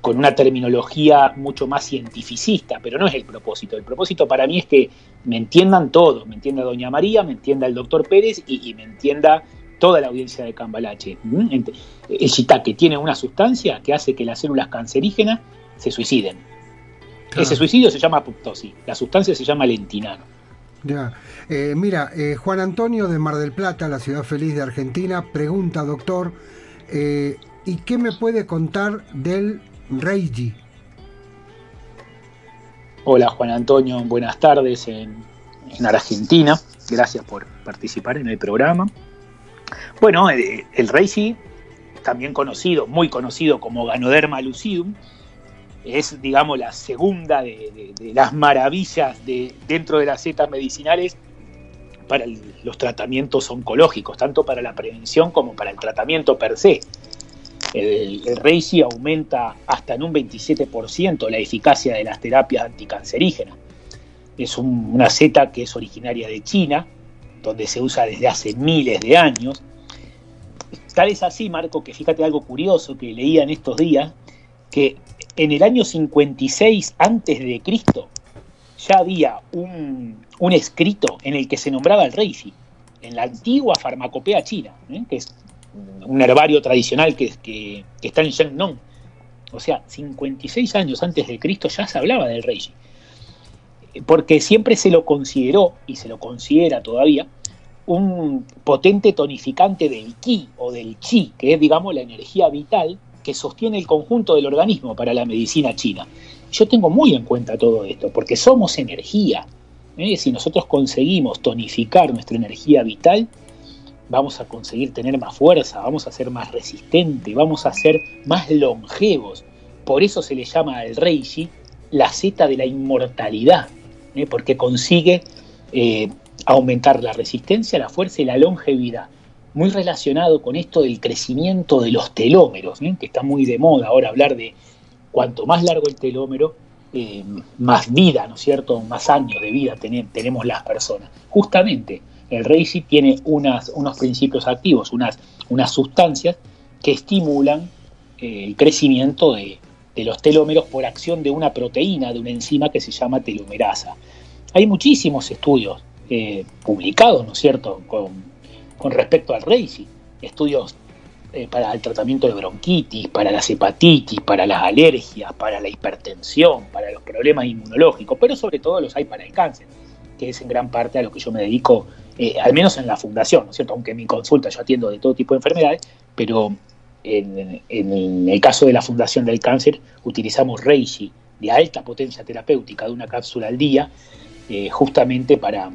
con una terminología mucho más cientificista, pero no es el propósito. El propósito para mí es que me entiendan todos, me entienda Doña María, me entienda el doctor Pérez y, y me entienda toda la audiencia de Cambalache. El shiitake tiene una sustancia que hace que las células cancerígenas se suiciden. Ese suicidio se llama apoptosis, la sustancia se llama lentinano. Ya. Eh, mira, eh, Juan Antonio de Mar del Plata, la ciudad feliz de Argentina, pregunta, doctor, eh, ¿y qué me puede contar del Reiki? Hola Juan Antonio, buenas tardes en, en Argentina. Gracias por participar en el programa. Bueno, eh, el Reishi, también conocido, muy conocido como Ganoderma lucidum, es, digamos, la segunda de, las maravillas de, dentro de las setas medicinales para los tratamientos oncológicos, tanto para la prevención como para el tratamiento per se. El, el Reishi aumenta hasta en un 27% la eficacia de las terapias anticancerígenas. Es un- una seta que es originaria de China, donde se usa desde hace miles de años. Tal es así, Marco, que fíjate algo curioso que leía en estos días, que en el año 56 antes de Cristo ya había un, un escrito en el que se nombraba el Reishi, en la antigua farmacopea china, ¿eh? que es un herbario tradicional que, que- está en Shennong. O sea, 56 años antes de Cristo ya se hablaba del Reishi. Porque siempre se lo consideró, y se lo considera todavía, un potente tonificante del ki o del chi, que es, digamos, la energía vital que sostiene el conjunto del organismo para la medicina china. Yo tengo muy en cuenta todo esto, porque somos energía. ¿eh? Si nosotros conseguimos tonificar nuestra energía vital, vamos a conseguir tener más fuerza, vamos a ser más resistentes, vamos a ser más longevos. Por eso se le llama al Reishi la zeta de la inmortalidad, ¿eh? porque consigue eh, aumentar la resistencia, la fuerza y la longevidad. Muy relacionado con esto del crecimiento de los telómeros, ¿eh? que está muy de moda ahora hablar de cuanto más largo el telómero, eh, más vida, ¿no es cierto? Más años de vida ten- tenemos las personas. Justamente, el Reishi tiene unas, unos principios activos, unas, unas sustancias que estimulan eh, el crecimiento de, de los telómeros por acción de una proteína, de una enzima que se llama telomerasa. Hay muchísimos estudios publicados, ¿no es cierto?, con, con respecto al Reishi, estudios eh, para el tratamiento de bronquitis, para las hepatitis, para las alergias, para la hipertensión, para los problemas inmunológicos, pero sobre todo los hay para el cáncer, que es en gran parte a lo que yo me dedico, eh, al menos en la fundación, ¿no es cierto? Aunque en mi consulta yo atiendo de todo tipo de enfermedades, pero en, el caso de la fundación del cáncer utilizamos Reishi de alta potencia terapéutica de una cápsula al día, eh, justamente para,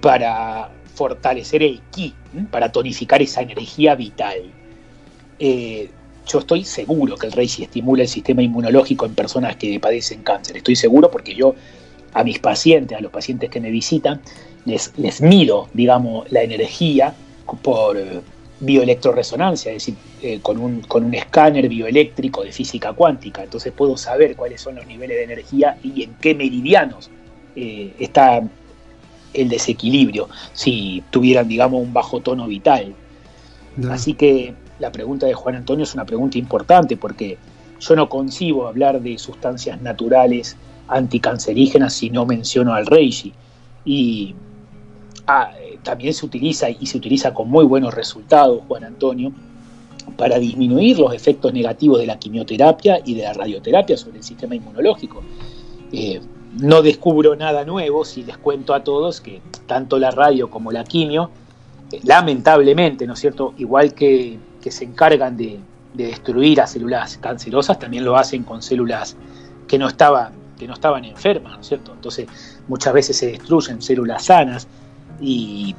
para fortalecer el ki, para tonificar esa energía vital. Eh, yo estoy seguro que el Reishi estimula el sistema inmunológico en personas que padecen cáncer. Estoy seguro porque yo a mis pacientes, a los pacientes que me visitan, les, les mido, digamos, la energía por eh, bioelectroresonancia, es decir, eh, con, un, con un escáner bioeléctrico de física cuántica. Entonces puedo saber cuáles son los niveles de energía y en qué meridianos está el desequilibrio, si tuvieran, digamos, un bajo tono vital. Así que la pregunta de Juan Antonio es una pregunta importante porque yo no concibo hablar de sustancias naturales anticancerígenas si no menciono al Reishi. Y ah, también se utiliza y se utiliza con muy buenos resultados, Juan Antonio, para disminuir los efectos negativos de la quimioterapia y de la radioterapia sobre el sistema inmunológico. Eh, no descubro nada nuevo si les cuento a todos que tanto la radio como la quimio, eh, lamentablemente, ¿no es cierto? Igual que, que se encargan de, de destruir a células cancerosas, también lo hacen con células que no estaban, que no estaban enfermas, ¿no es cierto? Entonces, muchas veces se destruyen células sanas y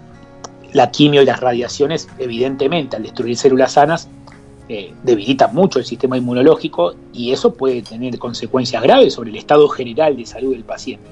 la quimio y las radiaciones, evidentemente, al destruir células sanas, eh, debilitan mucho el sistema inmunológico y eso puede tener consecuencias graves sobre el estado general de salud del paciente.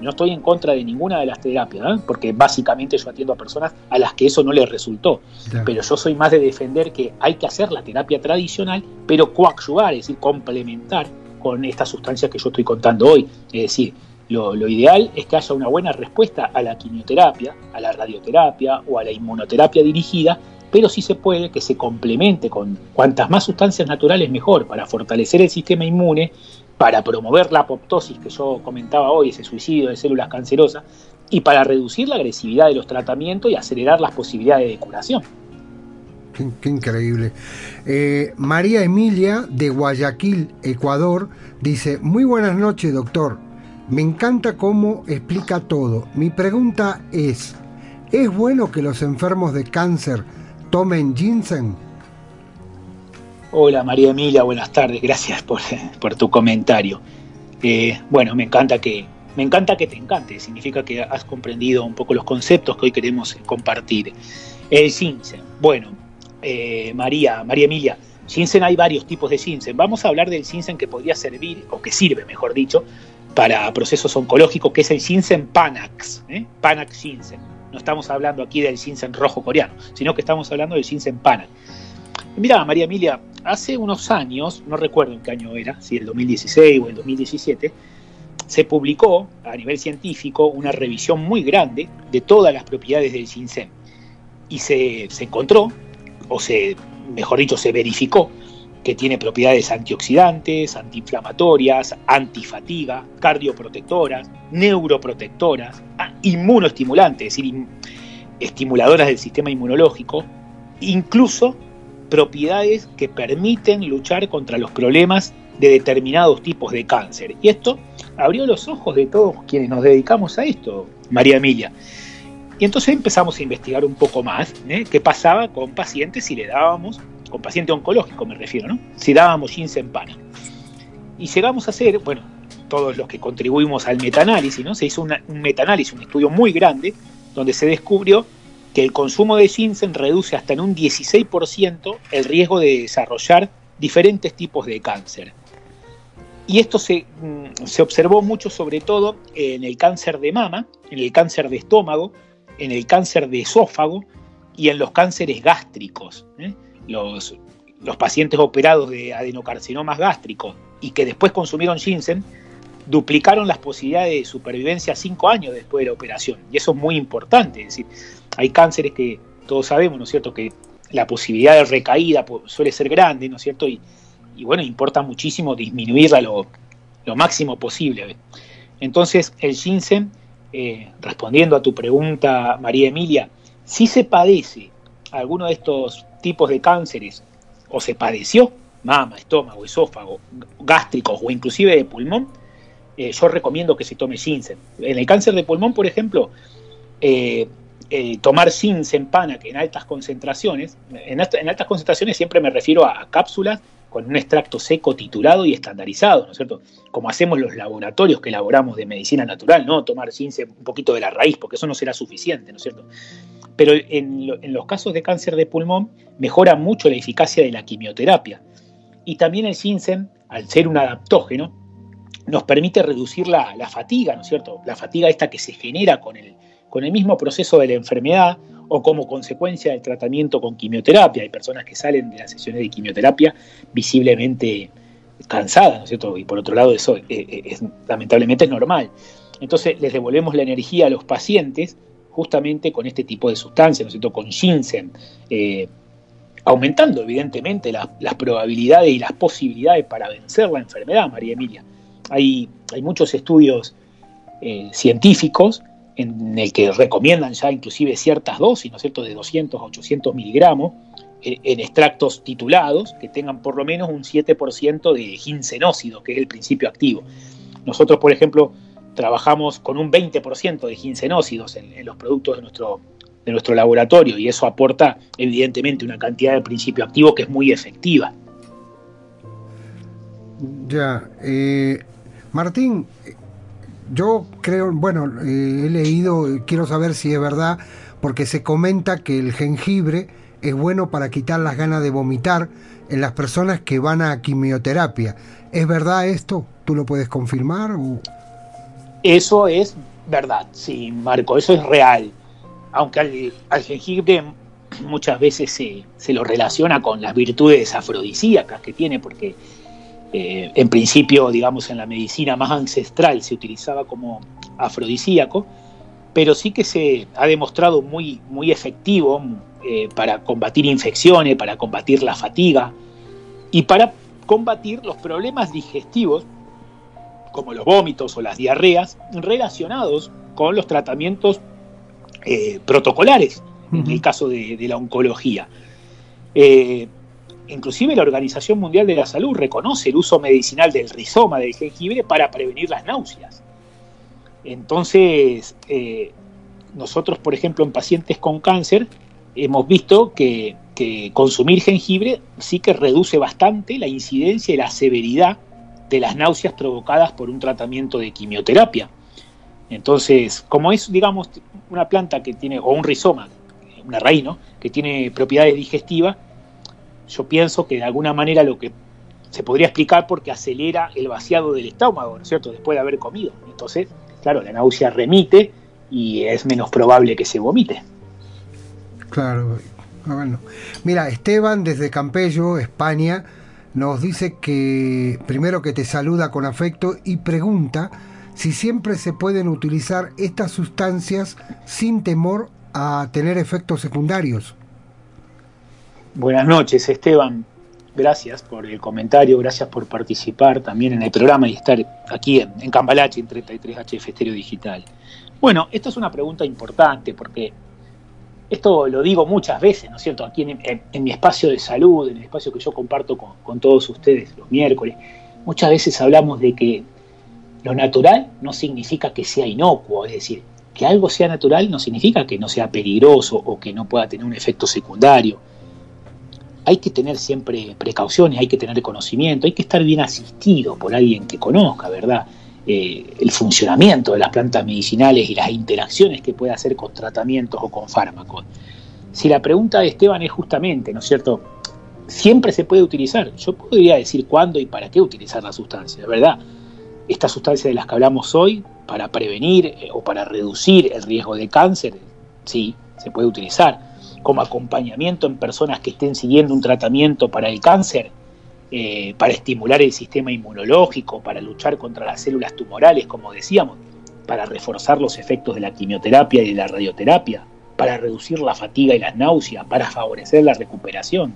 No estoy en contra de ninguna de las terapias, ¿eh? porque básicamente yo atiendo a personas a las que eso no les resultó. Claro. Pero yo soy más de defender que hay que hacer la terapia tradicional, pero coadyuvar, es decir, complementar con estas sustancias que yo estoy contando hoy. Es decir, lo, lo ideal es que haya una buena respuesta a la quimioterapia, a la radioterapia o a la inmunoterapia dirigida, pero sí se puede que se complemente con cuantas más sustancias naturales mejor para fortalecer el sistema inmune, para promover la apoptosis que yo comentaba hoy, ese suicidio de células cancerosas, y para reducir la agresividad de los tratamientos y acelerar las posibilidades de curación. Qué, increíble. Eh, María Emilia de Guayaquil, Ecuador, dice, muy buenas noches, doctor. Me encanta cómo explica todo. Mi pregunta es, ¿es bueno que los enfermos de cáncer tomen ginseng? Hola María Emilia, buenas tardes, gracias por, por tu comentario. Eh, bueno, me encanta que me encanta que te encante, significa que has comprendido un poco los conceptos que hoy queremos compartir. El ginseng, bueno, eh, María, María Emilia, ginseng hay varios tipos de ginseng. Vamos a hablar del ginseng que podría servir, o que sirve, mejor dicho, para procesos oncológicos, que es el ginseng Panax, ¿eh? Panax ginseng. No estamos hablando aquí del ginseng rojo coreano, sino que estamos hablando del ginseng Panax. Mira, María Emilia, hace unos años, no recuerdo en qué año era, si el 2016 o el 2017, se publicó a nivel científico una revisión muy grande de todas las propiedades del ginseng. Y se, se encontró, o se, mejor dicho, se verificó que tiene propiedades antioxidantes, antiinflamatorias, antifatiga, cardioprotectoras, neuroprotectoras, ah, inmunoestimulantes, es decir, estimuladoras del sistema inmunológico, incluso propiedades que permiten luchar contra los problemas de determinados tipos de cáncer. Y esto abrió los ojos de todos quienes nos dedicamos a esto, María Emilia. Y entonces empezamos a investigar un poco más ¿eh? qué pasaba con pacientes si le dábamos, con paciente oncológico me refiero, ¿no? Si dábamos ginseng pana. Y llegamos a hacer, bueno, todos los que contribuimos al metaanálisis, ¿no? Se hizo una- un metaanálisis, un estudio muy grande, donde se descubrió que el consumo de ginseng reduce hasta en un 16% el riesgo de desarrollar diferentes tipos de cáncer. Y esto se, mm, se observó mucho sobre todo en el cáncer de mama, en el cáncer de estómago, en el cáncer de esófago y en los cánceres gástricos. ¿eh? Los, pacientes operados de adenocarcinomas gástricos y que después consumieron ginseng duplicaron las posibilidades de supervivencia cinco años después de la operación. Y eso es muy importante. Es decir, hay cánceres que todos sabemos, ¿no es cierto?, que la posibilidad de recaída suele ser grande, ¿no es cierto? Y, y bueno, importa muchísimo disminuirla lo, lo máximo posible. Entonces, el ginseng, eh, respondiendo a tu pregunta, María Emilia, si se padece alguno de estos tipos de cánceres, o se padeció, mama, estómago, esófago, gástricos o inclusive de pulmón, eh, yo recomiendo que se tome ginseng. En el cáncer de pulmón, por ejemplo, eh, eh, tomar ginseng pana que en altas concentraciones, en, alta- en altas concentraciones siempre me refiero a, a cápsulas con un extracto seco titulado y estandarizado, ¿no es cierto? Como hacemos los laboratorios que elaboramos de medicina natural, no tomar ginseng un poquito de la raíz, porque eso no será suficiente, ¿no es cierto? Pero en, lo- en los casos de cáncer de pulmón mejora mucho la eficacia de la quimioterapia. Y también el ginseng, al ser un adaptógeno, nos permite reducir la, fatiga, ¿no es cierto? La fatiga esta que se genera con el, con el mismo proceso de la enfermedad o como consecuencia del tratamiento con quimioterapia. Hay personas que salen de las sesiones de quimioterapia visiblemente cansadas, ¿no es cierto? Y por otro lado eso eh, eh, lamentablemente es normal. Entonces les devolvemos la energía a los pacientes justamente con este tipo de sustancias, ¿no es cierto? Con ginseng, eh, aumentando evidentemente la- las probabilidades y las posibilidades para vencer la enfermedad, María Emilia. Hay, muchos estudios eh, científicos en el que recomiendan ya inclusive ciertas dosis, ¿no es cierto?, de 200 a 800 miligramos eh, en extractos titulados que tengan por lo menos un 7% de ginsenócido, que es el principio activo. Nosotros, por ejemplo, trabajamos con un 20% de ginsenócidos en, los productos de nuestro, de nuestro laboratorio y eso aporta evidentemente una cantidad de principio activo que es muy efectiva. Ya, eh, Martín, yo creo, bueno, eh, he leído, quiero saber si es verdad, porque se comenta que el jengibre es bueno para quitar las ganas de vomitar en las personas que van a quimioterapia. ¿Es verdad esto? ¿Tú lo puedes confirmar? Eso es verdad, sí, Marco, eso es real. Aunque al, jengibre muchas veces se, se lo relaciona con las virtudes afrodisíacas que tiene, porque eh, en principio, digamos, en la medicina más ancestral se utilizaba como afrodisíaco, pero sí que se ha demostrado muy, muy efectivo eh, para combatir infecciones, para combatir la fatiga y para combatir los problemas digestivos como los vómitos o las diarreas, relacionados con los tratamientos eh, protocolares, en el caso de, de la oncología. Eh, inclusive la Organización Mundial de la Salud reconoce el uso medicinal del rizoma del jengibre para prevenir las náuseas. Entonces, eh, nosotros, por ejemplo, en pacientes con cáncer, hemos visto que, que consumir jengibre sí que reduce bastante la incidencia y la severidad de las náuseas provocadas por un tratamiento de quimioterapia. Entonces, como es, digamos, una planta que tiene, o un rizoma, una raíz, ¿no? que tiene propiedades digestivas, yo pienso que de alguna manera lo que se podría explicar porque acelera el vaciado del estómago, ¿no es cierto?, después de haber comido. Entonces, claro, la náusea remite y es menos probable que se vomite. Claro, ah, bueno. Mira, Esteban desde Campello, España, nos dice que primero que te saluda con afecto y pregunta si siempre se pueden utilizar estas sustancias sin temor a tener efectos secundarios. Buenas noches, Esteban. Gracias por el comentario, gracias por participar también en el programa y estar aquí en, en Cambalache, en 33HF Estéreo Digital. Bueno, esto es una pregunta importante porque esto lo digo muchas veces, ¿no es cierto? Aquí en, mi espacio de salud, en el espacio que yo comparto con, con todos ustedes los miércoles, muchas veces hablamos de que lo natural no significa que sea inocuo, es decir, que algo sea natural no significa que no sea peligroso o que no pueda tener un efecto secundario. Hay que tener siempre precauciones, hay que tener conocimiento, hay que estar bien asistido por alguien que conozca, ¿verdad? Eh, el funcionamiento de las plantas medicinales y las interacciones que puede hacer con tratamientos o con fármacos. Si la pregunta de Esteban es justamente, ¿no es cierto? Siempre se puede utilizar. Yo podría decir cuándo y para qué utilizar la sustancia, ¿verdad? Estas sustancias de las que hablamos hoy, para prevenir eh, o para reducir el riesgo de cáncer, sí, se puede utilizar. Como acompañamiento en personas que estén siguiendo un tratamiento para el cáncer, eh, para estimular el sistema inmunológico, para luchar contra las células tumorales, como decíamos, para reforzar los efectos de la quimioterapia y de la radioterapia, para reducir la fatiga y las náuseas, para favorecer la recuperación,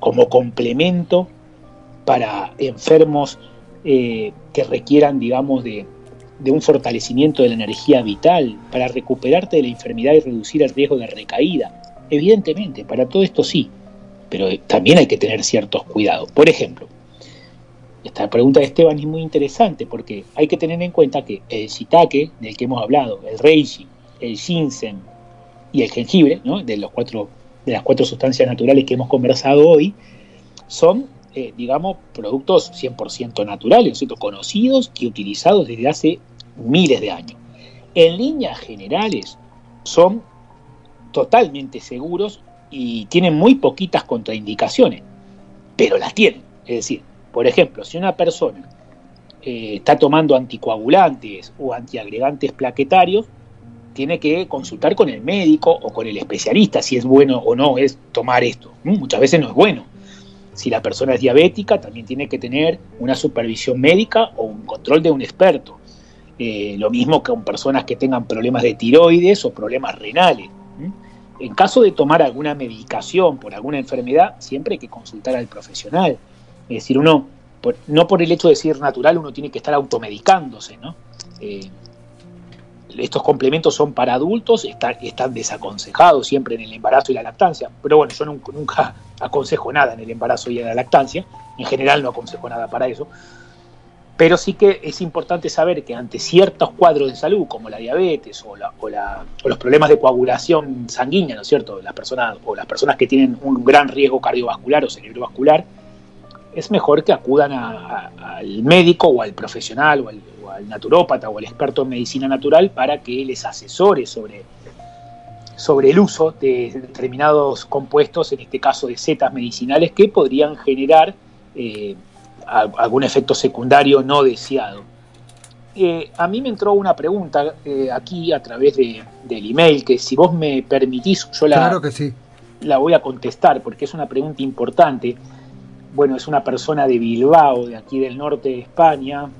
como complemento para enfermos eh, que requieran, digamos, de, de un fortalecimiento de la energía vital, para recuperarte de la enfermedad y reducir el riesgo de recaída. Evidentemente, para todo esto sí, pero también hay que tener ciertos cuidados. Por ejemplo, esta pregunta de Esteban es muy interesante porque hay que tener en cuenta que el shiitake del que hemos hablado, el reishi, el ginseng y el jengibre, ¿no? de, los cuatro, de las cuatro sustancias naturales que hemos conversado hoy, son, eh, digamos, productos 100% naturales, ¿cierto? conocidos y utilizados desde hace miles de años. En líneas generales, son totalmente seguros y tienen muy poquitas contraindicaciones, pero las tienen. Es decir, por ejemplo, si una persona eh, está tomando anticoagulantes o antiagregantes plaquetarios, tiene que consultar con el médico o con el especialista si es bueno o no es tomar esto. Muchas veces no es bueno. Si la persona es diabética, también tiene que tener una supervisión médica o un control de un experto. Eh, lo mismo con personas que tengan problemas de tiroides o problemas renales. En caso de tomar alguna medicación por alguna enfermedad, siempre hay que consultar al profesional. Es decir, uno, no por el hecho de ser natural, uno tiene que estar automedicándose, ¿no? Eh, estos complementos son para adultos, están, están, desaconsejados siempre en el embarazo y la lactancia. Pero bueno, yo nunca, nunca *laughs* aconsejo nada en el embarazo y en la lactancia. En general no aconsejo nada para eso. Pero sí que es importante saber que ante ciertos cuadros de salud, como la diabetes o, los problemas de coagulación sanguínea, ¿no es cierto? Las personas, o las personas que tienen un gran riesgo cardiovascular o cerebrovascular, es mejor que acudan al médico o al profesional o al, o naturópata o al experto en medicina natural para que les asesore sobre, sobre el uso de determinados compuestos, en este caso de setas medicinales, que podrían generar eh, algún efecto secundario no deseado. Eh, a mí me entró una pregunta eh, aquí a través de, del email que si vos me permitís yo la, claro que sí. la voy a contestar porque es una pregunta importante. Bueno, es una persona de Bilbao, de aquí del norte de España.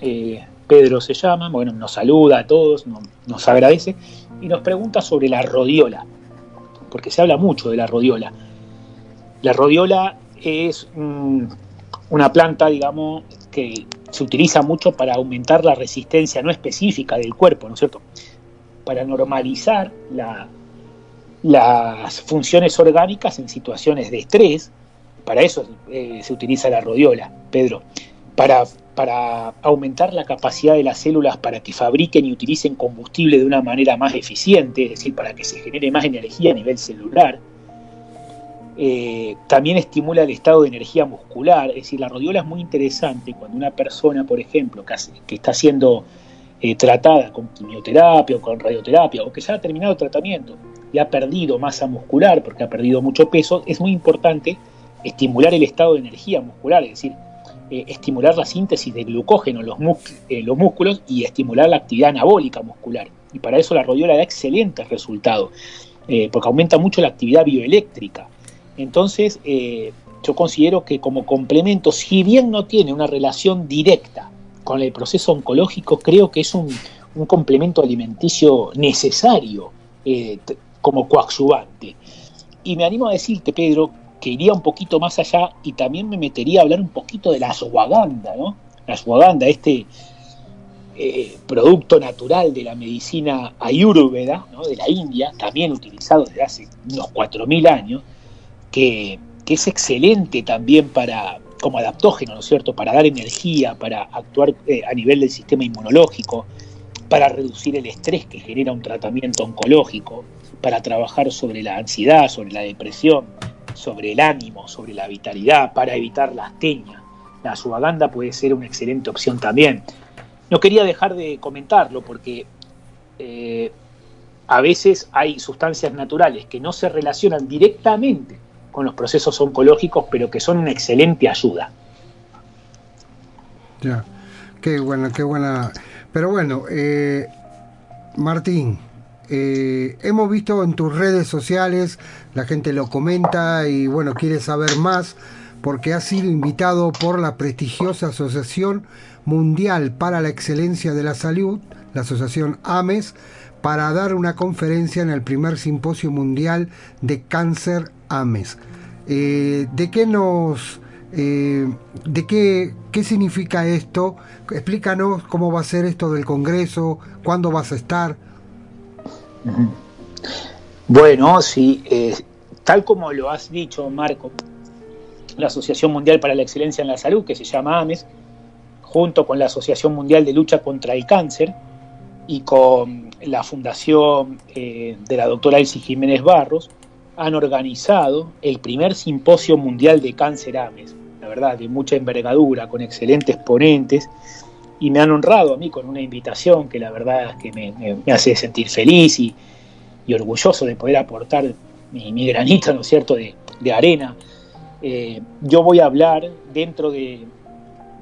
Eh, Pedro se llama, bueno, nos saluda a todos, nos, nos agradece y nos pregunta sobre la rodiola, porque se habla mucho de la rodiola. La rodiola es una planta, digamos, que se utiliza mucho para aumentar la resistencia no específica del cuerpo, ¿no es cierto? Para normalizar la, las funciones orgánicas en situaciones de estrés, para eso eh, se utiliza la rodiola, Pedro, para, para aumentar la capacidad de las células para que fabriquen y utilicen combustible de una manera más eficiente, es decir, para que se genere más energía a nivel celular, eh, también estimula el estado de energía muscular, es decir, la rodiola es muy interesante cuando una persona, por ejemplo, que, que está siendo eh, tratada con quimioterapia o con radioterapia, o que ya ha terminado el tratamiento y ha perdido masa muscular porque ha perdido mucho peso, es muy importante estimular el estado de energía muscular, es decir, eh, estimular la síntesis de glucógeno en los, eh, los músculos y estimular la actividad anabólica muscular. Y para eso la rodiola da excelentes resultados, porque aumenta mucho la actividad bioeléctrica entonces, eh, yo considero que como complemento, si bien no tiene una relación directa con el proceso oncológico, creo que es un, complemento alimenticio necesario eh, como coadyuvante. Y me animo a decirte, Pedro, que iría un poquito más allá y también me metería a hablar un poquito de la ashwagandha, ¿no? La ashwagandha, este eh, producto natural de la medicina ayurveda, de la India, también utilizado desde hace unos 4.000 años, que, es excelente también para como adaptógeno, ¿no es cierto?, para dar energía, para actuar eh, a nivel del sistema inmunológico, para reducir el estrés que genera un tratamiento oncológico, para trabajar sobre la ansiedad, sobre la depresión, sobre el ánimo, sobre la vitalidad, para evitar la astenia. La ashwagandha puede ser una excelente opción también. No quería dejar de comentarlo porque eh, a veces hay sustancias naturales que no se relacionan directamente con los procesos oncológicos, pero que son una excelente ayuda. Ya, qué buena, qué buena. Pero bueno, eh, Martín, eh, hemos visto en tus redes sociales, la gente lo comenta y bueno, quiere saber más porque has sido invitado por la prestigiosa Asociación Mundial para la Excelencia de la Salud, la Asociación AMES, para dar una conferencia en el primer simposio mundial de cáncer AMES. Eh, ¿De qué nos... eh, ¿De qué, qué significa esto? Explícanos cómo va a ser esto del Congreso, cuándo vas a estar. Bueno, sí, eh, tal como lo has dicho, Marco, la Asociación Mundial para la Excelencia en la Salud, que se llama AMES, junto con la Asociación Mundial de Lucha contra el Cáncer y con la Fundación de la doctora Elsie Jiménez Barros, han organizado el primer simposio mundial de cáncer AMES, la verdad, de mucha envergadura, con excelentes ponentes, y me han honrado a mí con una invitación que la verdad es que me, hace sentir feliz y, y orgulloso de poder aportar mi, mi granito, ¿no es cierto?, de, de arena. Eh, yo voy a hablar dentro de,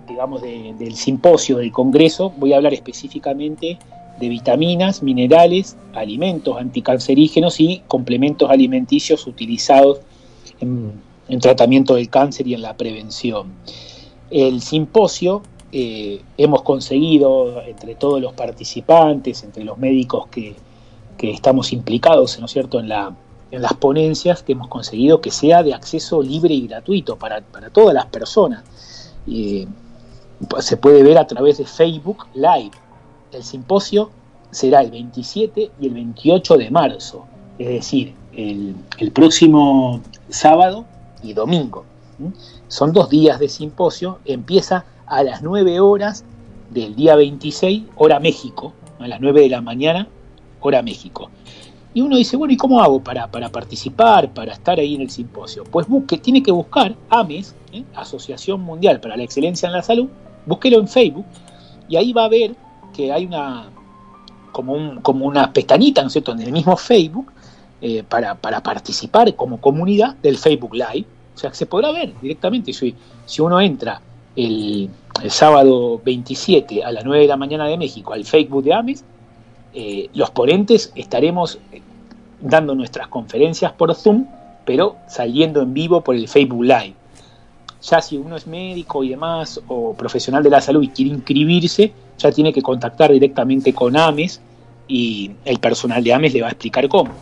digamos, de- del simposio, del congreso, voy a hablar específicamente de vitaminas, minerales, alimentos anticancerígenos y complementos alimenticios utilizados en, en tratamiento del cáncer y en la prevención. El simposio eh, hemos conseguido entre todos los participantes, entre los médicos que, que estamos implicados, ¿no es cierto?, en, la, en las ponencias, que hemos conseguido que sea de acceso libre y gratuito para, para todas las personas. Eh, se puede ver a través de Facebook Live. El simposio será el 27 y el 28 de marzo, es decir, el, próximo sábado y domingo. Son dos días de simposio, empieza a las 9 horas del día 26, hora México, a las 9 de la mañana, hora México. Y uno dice, bueno, ¿y cómo hago para, para participar, para estar ahí en el simposio? Pues busque, tiene que buscar AMES, ¿eh? Asociación Mundial para la Excelencia en la Salud, búsquelo en Facebook y ahí va a ver que hay una como, un, como una pestañita, ¿no es cierto?, en el mismo Facebook eh, para, participar como comunidad del Facebook Live. O sea, que se podrá ver directamente. Si, uno entra el, el sábado 27 a las 9 de la mañana de México al Facebook de AMES, eh, los ponentes estaremos eh, dando nuestras conferencias por Zoom, pero saliendo en vivo por el Facebook Live. Ya si uno es médico y demás, o profesional de la salud y quiere inscribirse, ya tiene que contactar directamente con AMES y el personal de AMES le va a explicar cómo.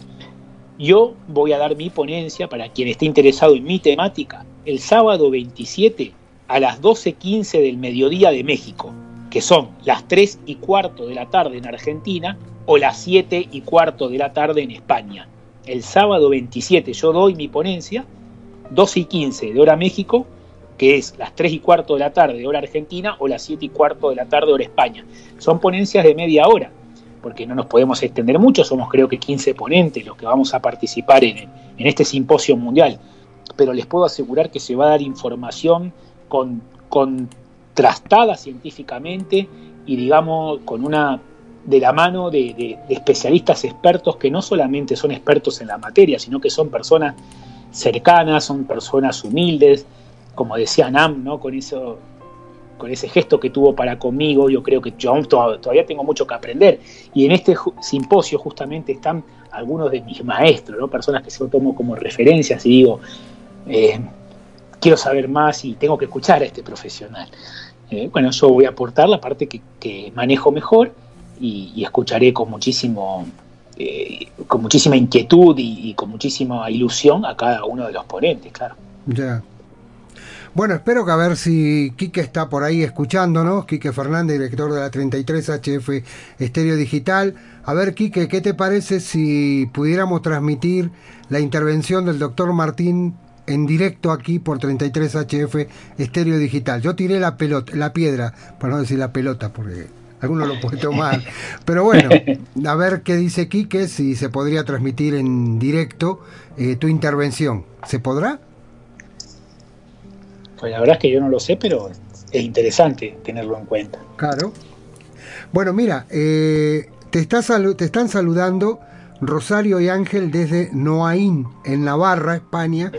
Yo voy a dar mi ponencia para quien esté interesado en mi temática el sábado 27 a las 12.15 del mediodía de México, que son las 3 y cuarto de la tarde en Argentina o las 7 y cuarto de la tarde en España. El sábado 27 yo doy mi ponencia, 12 y 15 de hora México, que es las 3 y cuarto de la tarde de hora Argentina o las 7 y cuarto de la tarde de hora España. Son ponencias de media hora, porque no nos podemos extender mucho, somos creo que 15 ponentes los que vamos a participar en, en este simposio mundial, pero les puedo asegurar que se va a dar información con, contrastada científicamente y digamos con una de la mano de especialistas expertos que no solamente son expertos en la materia, sino que son personas cercanas, son personas humildes, como decía Nam, ¿no? con, eso, con ese gesto que tuvo para conmigo, yo creo que yo todavía tengo mucho que aprender. Y en este simposio justamente están algunos de mis maestros, ¿no? personas que yo tomo como referencias y digo, eh, quiero saber más y tengo que escuchar a este profesional. Eh, bueno, yo voy a aportar la parte que, manejo mejor y, escucharé con muchísimo eh, con muchísima inquietud y con muchísima ilusión a cada uno de los ponentes, claro. Ya. Bueno, espero que a ver si Quique está por ahí escuchándonos, Quique Fernández, director de la 33 HF Estéreo Digital. A ver, Quique, ¿qué te parece si pudiéramos transmitir la intervención del doctor Martín en directo aquí por 33 HF Estéreo Digital? Yo tiré la pelota, la piedra, para no decir la pelota, porque alguno lo puede tomar. Pero bueno, a ver qué dice Quique, si se podría transmitir en directo eh, tu intervención. ¿Se podrá? Pues la verdad es que yo no lo sé, pero es interesante tenerlo en cuenta. Claro. Bueno, mira, eh, te, están saludando Rosario y Ángel desde Noaín, en Navarra, España,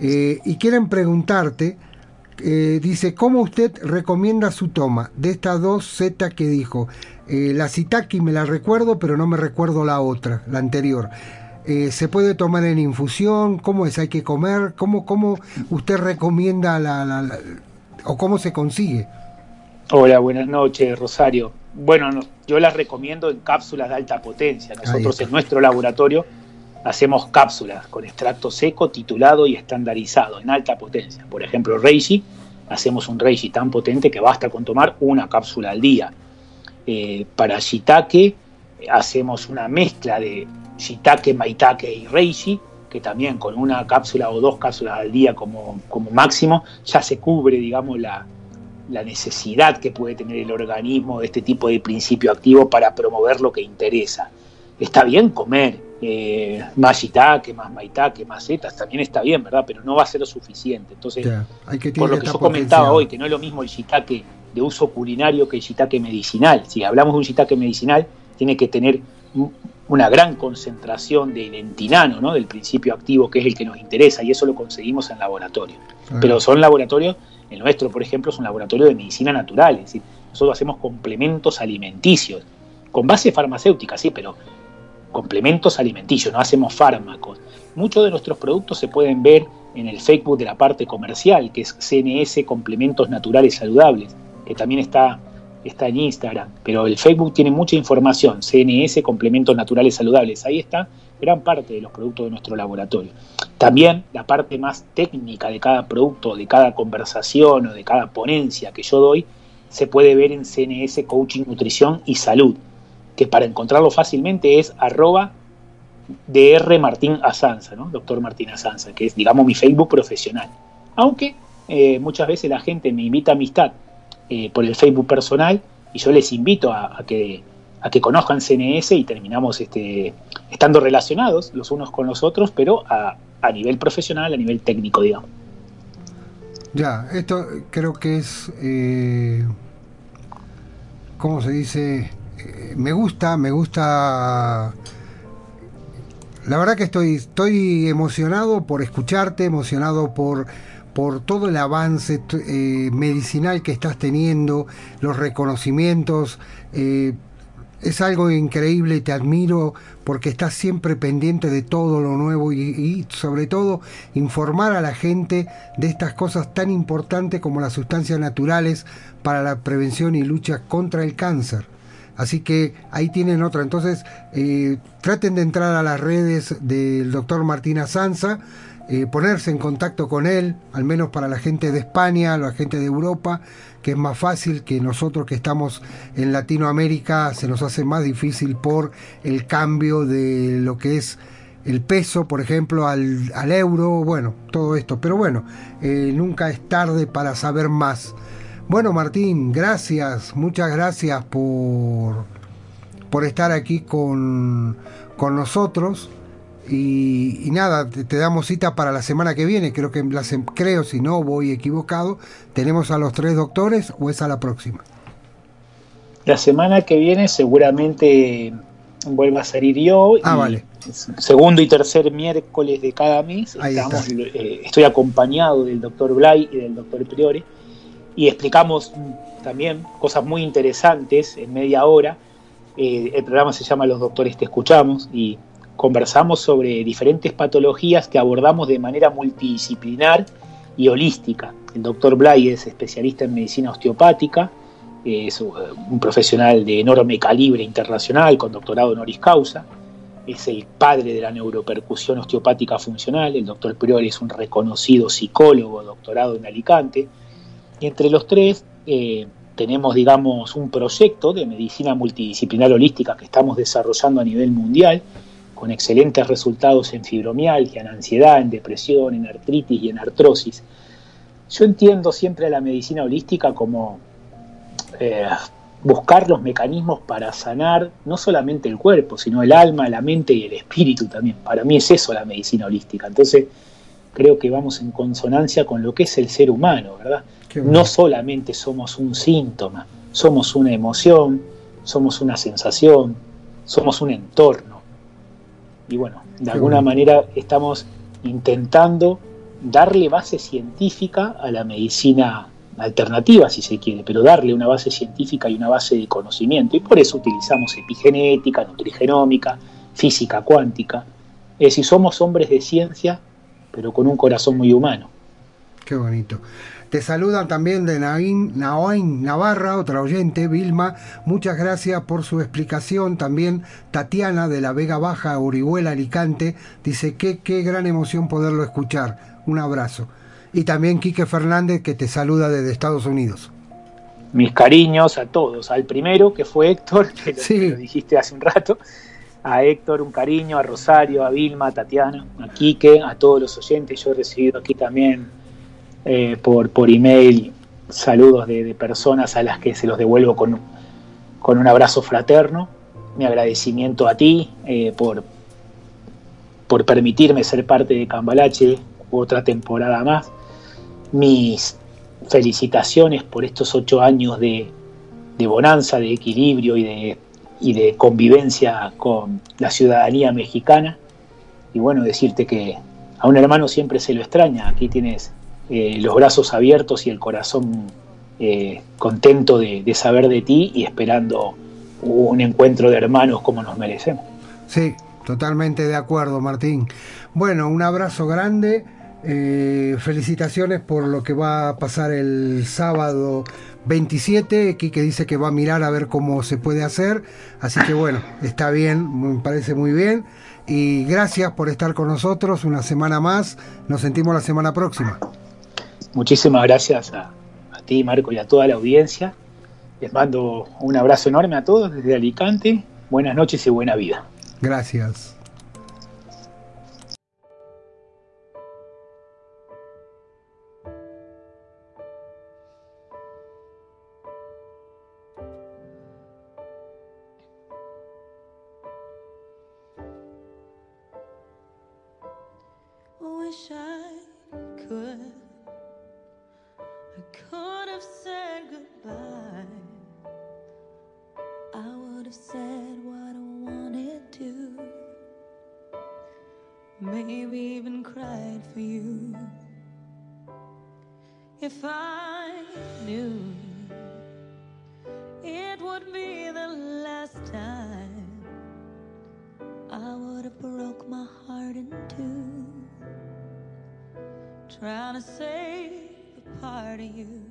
eh, y quieren preguntarte, eh, dice, ¿cómo usted recomienda su toma de estas dos Z que dijo? La Sitaki me la recuerdo, pero no me recuerdo la otra, la anterior. Eh, ¿Se puede tomar en infusión? ¿Cómo es? ¿Hay que comer? ¿Cómo, cómo usted recomienda la, la- la- o cómo se consigue? Hola, buenas noches, Rosario. Bueno, no- yo las recomiendo en cápsulas de alta potencia. Nosotros en nuestro laboratorio hacemos cápsulas con extracto seco, titulado y estandarizado en alta potencia. Por ejemplo, Reishi, hacemos un Reishi tan potente que basta con tomar una cápsula al día. Eh, para Shiitake hacemos una mezcla de Shiitake, Maitake y Reishi, que también con una cápsula o dos cápsulas al día como, como máximo ya se cubre, digamos, la, la necesidad que puede tener el organismo de este tipo de principio activo para promover lo que interesa. Está bien comer eh, más shiitake, más maitake, más setas, también está bien, ¿verdad? Pero no va a ser lo suficiente. Entonces, hay que por lo que yo comentaba hoy, que no es lo mismo el shiitake de uso culinario que el shiitake medicinal. Si hablamos de un shiitake medicinal, tiene que tener un- una gran concentración del entinano, ¿no? del principio activo que es el que nos interesa, y eso lo conseguimos en laboratorio. Pero son laboratorios, el nuestro, por ejemplo, es un laboratorio de medicina natural, es decir, nosotros hacemos complementos alimenticios, con base farmacéutica, sí, pero complementos alimenticios, no hacemos fármacos. Muchos de nuestros productos se pueden ver en el Facebook de la parte comercial, que es CNS Complementos Naturales Saludables, que también está, está en Instagram, pero el Facebook tiene mucha información, CNS Complementos Naturales Saludables, ahí está gran parte de los productos de nuestro laboratorio. También la parte más técnica de cada producto, de cada conversación o de cada ponencia que yo doy, se puede ver en CNS Coaching Nutrición y Salud, que para encontrarlo fácilmente es arroba DR Martín Asanza, ¿no? Doctor Martín Asanza, que es, digamos, mi Facebook profesional. Aunque eh, muchas veces la gente me invita a amistad eh, por el Facebook personal y yo les invito a, que, conozcan CNS y terminamos este, estando relacionados los unos con los otros, pero a, a nivel profesional, a nivel técnico, digamos. Ya, esto creo que es, eh, ¿cómo se dice? Eh, me gusta, me gusta. La verdad que estoy, estoy emocionado por escucharte, emocionado por, por todo el avance eh, medicinal que estás teniendo, los reconocimientos. eh, es algo increíble y te admiro porque estás siempre pendiente de todo lo nuevo y, sobre todo informar a la gente de estas cosas tan importantes como las sustancias naturales para la prevención y lucha contra el cáncer. Así que ahí tienen otra. Entonces, eh, traten de entrar a las redes del doctor Martín Sanza, eh, ponerse en contacto con él, al menos para la gente de España, la gente de Europa, que es más fácil que nosotros que estamos en Latinoamérica, se nos hace más difícil por el cambio de lo que es el peso, por ejemplo, al, al euro, bueno, todo esto. Pero bueno, eh, nunca es tarde para saber más. Bueno, Martín, gracias, muchas gracias por, por estar aquí con, con nosotros. Y, y nada, te, te damos cita para la semana que viene. Creo que la creo, si no voy equivocado, tenemos a los tres doctores o es a la próxima. La semana que viene seguramente vuelva a salir yo. Ah, y vale. Segundo y tercer miércoles de cada mes Ahí estamos, eh, estoy acompañado del doctor Blay y del doctor Priore y explicamos también cosas muy interesantes en media hora. Eh, el programa se llama Los Doctores Te Escuchamos y conversamos sobre diferentes patologías que abordamos de manera multidisciplinar y holística. El doctor Blay es especialista en medicina osteopática, es uh, un profesional de enorme calibre internacional con doctorado honoris causa, es el padre de la neuropercusión osteopática funcional, el doctor Priori es un reconocido psicólogo, doctorado en Alicante, y entre los tres eh, tenemos, digamos, un proyecto de medicina multidisciplinar holística que estamos desarrollando a nivel mundial, con excelentes resultados en fibromialgia, en ansiedad, en depresión, en artritis y en artrosis. Yo entiendo siempre a la medicina holística como eh, buscar los mecanismos para sanar no solamente el cuerpo, sino el alma, la mente y el espíritu también. Para mí es eso la medicina holística. Entonces, creo que vamos en consonancia con lo que es el ser humano, ¿verdad? No solamente somos un síntoma, somos una emoción, somos una sensación, somos un entorno. Y bueno, de alguna manera estamos intentando darle base científica a la medicina alternativa, si se quiere, pero darle una base científica y una base de conocimiento. Y por eso utilizamos epigenética, nutrigenómica, física cuántica. Es decir, somos hombres de ciencia, pero con un corazón muy humano. Qué bonito. Te saludan también de Naín, Naoin Navarra, otra oyente, Vilma. Muchas gracias por su explicación. También Tatiana de la Vega Baja, Orihuela, Alicante, dice que qué gran emoción poderlo escuchar. Un abrazo. Y también Quique Fernández que te saluda desde Estados Unidos. Mis cariños a todos. Al primero, que fue Héctor, *laughs* que lo, que lo dijiste hace un rato. A Héctor, un cariño, a Rosario, a Vilma, a Tatiana, a Quique, a todos los oyentes. Yo he recibido aquí también eh, por, por email saludos de, de personas a las que se los devuelvo con, con un abrazo fraterno. Mi agradecimiento a ti eh, por, por permitirme ser parte de Cambalache otra temporada más. Mis felicitaciones por estos ocho años de, de bonanza, de equilibrio y de, y de convivencia con la ciudadanía mexicana. Y bueno, decirte que a un hermano siempre se lo extraña. Aquí tienes eh, los brazos abiertos y el corazón eh, contento de, saber de ti y esperando un encuentro de hermanos como nos merecemos. Sí, totalmente de acuerdo, Martín. Bueno, un abrazo grande. eh, felicitaciones por lo que va a pasar el sábado 27. Quique dice que va a mirar a ver cómo se puede hacer. Así que bueno, está bien, me parece muy bien. Y gracias por estar con nosotros una semana más. Nos sentimos la semana próxima. Muchísimas gracias a, a ti, Marco, y a toda la audiencia. Les mando un abrazo enorme a todos desde Alicante. Buenas noches y buena vida. Gracias. Cried for you. If I knew it would be the last time, I would have broke my heart in two trying to save a part of you.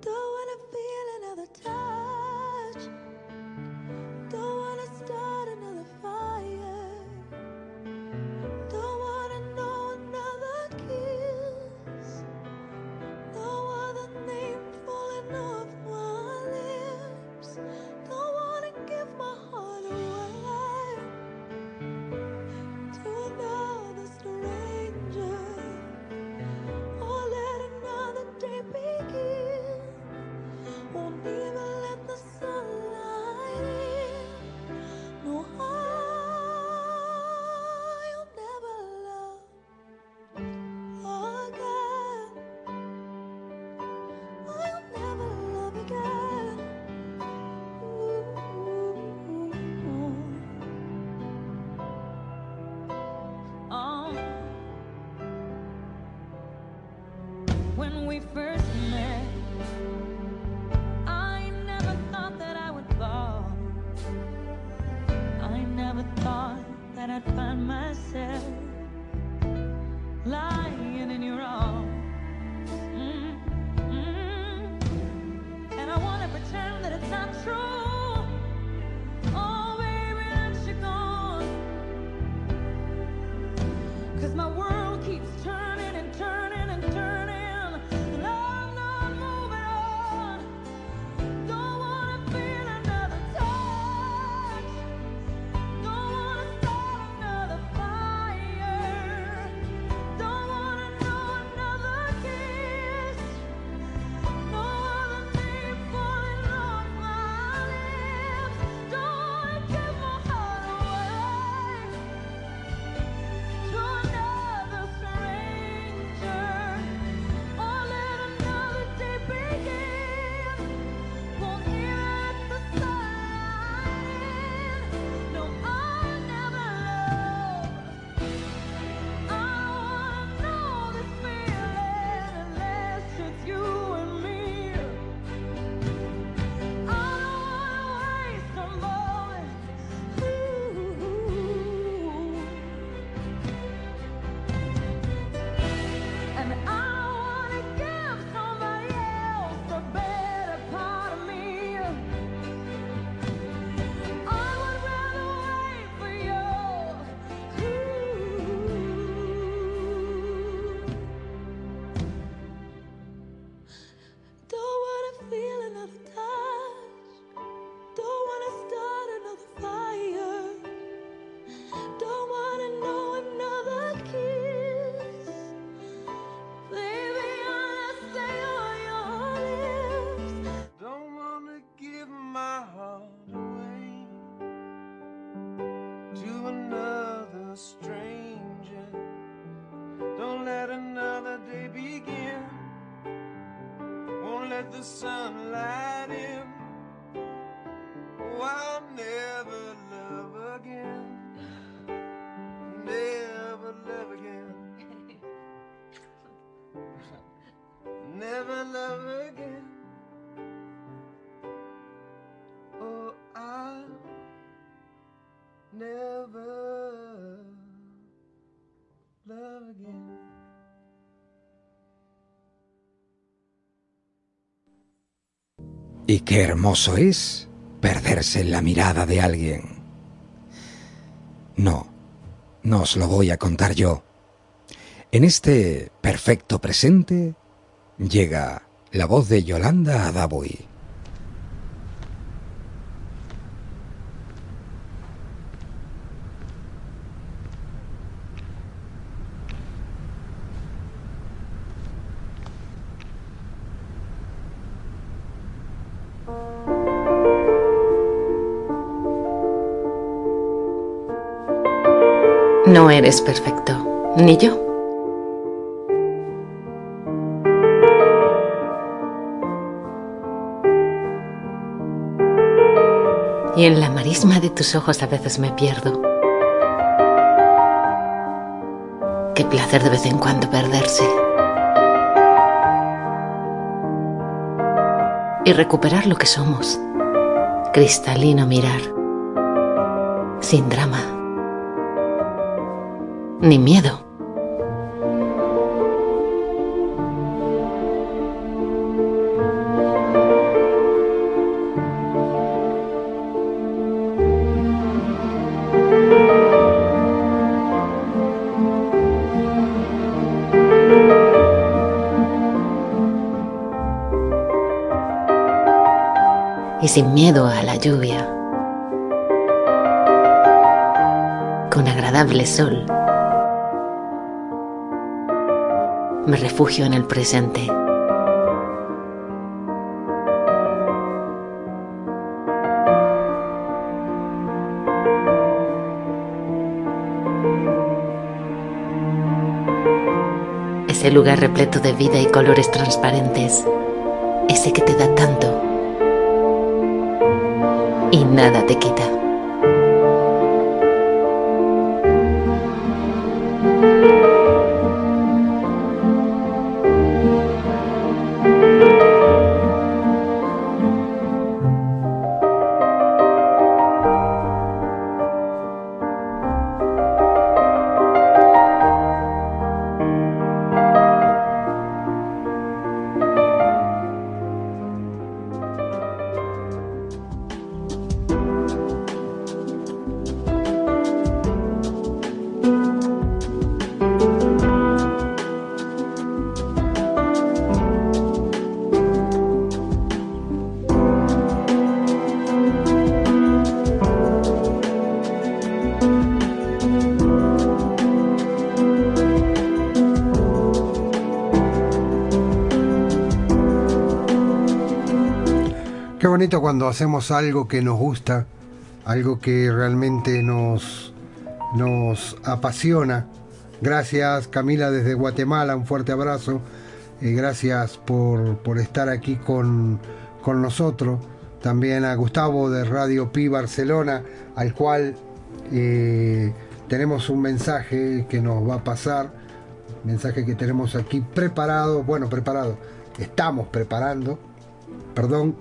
Don't wanna feel another touch. Don't wanna we first the sunlight Y qué hermoso es perderse en la mirada de alguien. No, no os lo voy a contar yo. En este perfecto presente llega la voz de Yolanda Adaboy. No eres perfecto, ni yo. Y en la marisma de tus ojos a veces me pierdo. Qué placer de vez en cuando perderse. Y recuperar lo que somos. Cristalino mirar. Sin drama. Ni miedo. y sin miedo a la lluvia. Con agradable sol. Me refugio en el presente. Ese lugar repleto de vida y colores transparentes. Ese que te da tanto y nada te quita. Cuando hacemos algo que nos gusta, algo que realmente nos, nos apasiona. Gracias Camila desde Guatemala, un fuerte abrazo. y gracias por, por estar aquí con, con nosotros. También a Gustavo de Radio Pi Barcelona, al cual eh, tenemos un mensaje que nos va a pasar. Mensaje que tenemos aquí preparado. Bueno, preparado. Estamos preparando. Perdón.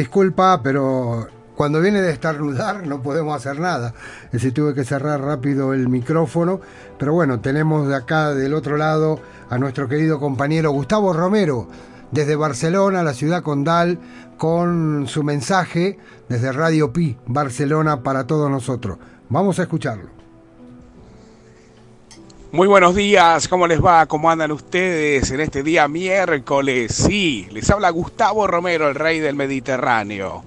Disculpa, pero cuando viene de estornudar no podemos hacer nada. Es decir, tuve que cerrar rápido el micrófono. Pero bueno, tenemos de acá del otro lado a nuestro querido compañero Gustavo Romero, desde Barcelona, la ciudad condal, con su mensaje desde Radio Pi, Barcelona, para todos nosotros. Vamos a escucharlo. Muy buenos días, ¿cómo les va? ¿Cómo andan ustedes en este día miércoles? Sí, les habla Gustavo Romero, el rey del Mediterráneo.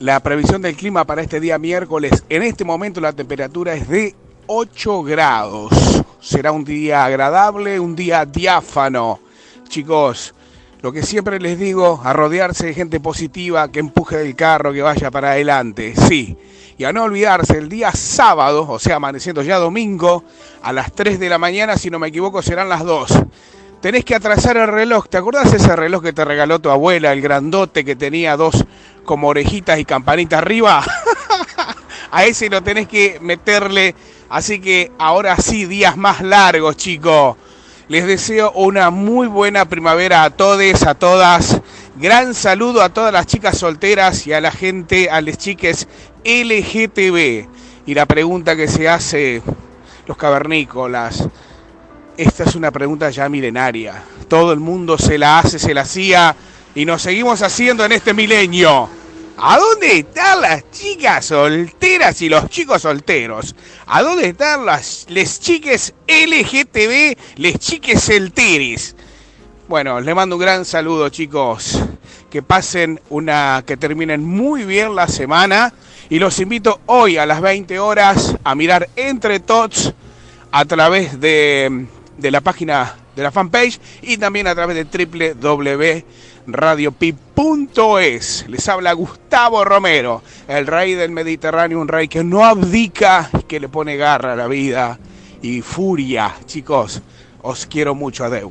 La previsión del clima para este día miércoles, en este momento la temperatura es de 8 grados. será un día agradable, un día diáfano. Chicos, lo que siempre les digo, a rodearse de gente positiva que empuje el carro, que vaya para adelante. Sí. Y a no olvidarse, el día sábado, o sea, amaneciendo ya domingo, a las 3 de la mañana, si no me equivoco, serán las 2. Tenés que atrasar el reloj. ¿Te acordás ese reloj que te regaló tu abuela, el grandote que tenía dos como orejitas y campanita arriba? *laughs* a ese lo tenés que meterle. Así que ahora sí, días más largos, chicos. Les deseo una muy buena primavera a todos, a todas. Gran saludo a todas las chicas solteras y a la gente, a las chiques LGTB. Y la pregunta que se hace los cavernícolas, esta es una pregunta ya milenaria. Todo el mundo se la hace, se la hacía y nos seguimos haciendo en este milenio. ¿A dónde están las chicas solteras y los chicos solteros? ¿A dónde están las les chiques LGTB, les chiques celteres? Bueno, les mando un gran saludo, chicos. Que pasen una, que terminen muy bien la semana. Y los invito hoy a las 20 horas a mirar Entre Tots a través de, de la página de la fanpage y también a través de www.radiopip.es. Les habla Gustavo Romero, el rey del Mediterráneo, un rey que no abdica, que le pone garra a la vida y furia. Chicos, os quiero mucho, adeu.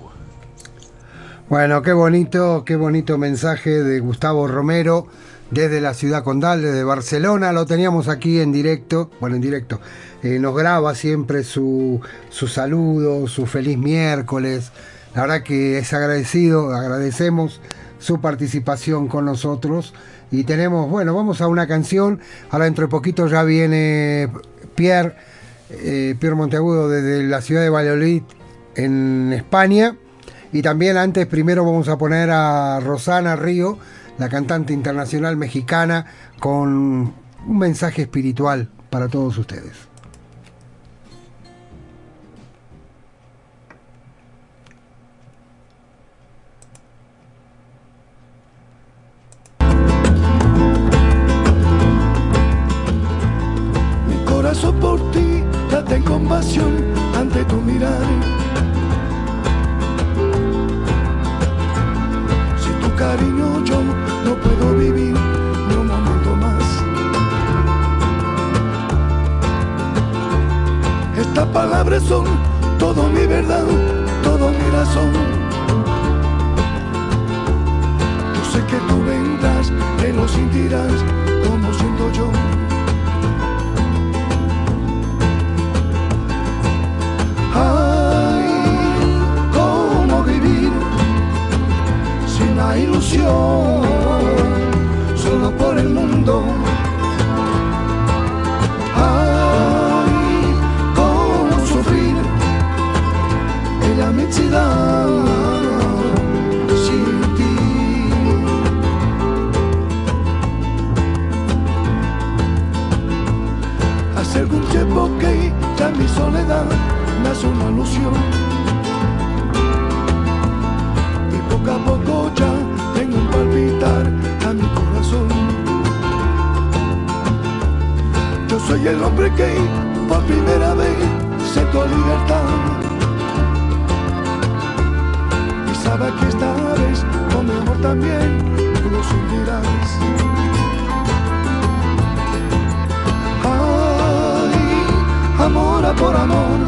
Bueno, qué bonito, qué bonito mensaje de Gustavo Romero desde la ciudad condal, desde Barcelona. Lo teníamos aquí en directo, bueno, en directo. Eh, nos graba siempre su, su saludo, su feliz miércoles. La verdad que es agradecido, agradecemos su participación con nosotros. Y tenemos, bueno, vamos a una canción. Ahora dentro de poquito ya viene Pierre, eh, Pierre Monteagudo desde la ciudad de Valladolid en España. Y también antes, primero vamos a poner a Rosana Río, la cantante internacional mexicana, con un mensaje espiritual para todos ustedes. Mi corazón por ti late en compasión palabras son todo mi verdad, todo mi razón. Yo sé que tú vendrás, que lo sentirás como siento yo. Ay, cómo vivir sin la ilusión, solo por el mundo. Soy el hombre que por primera vez siento libertad Sabe que esta vez con mi amor también tú lo sentirás Ay, amor a por amor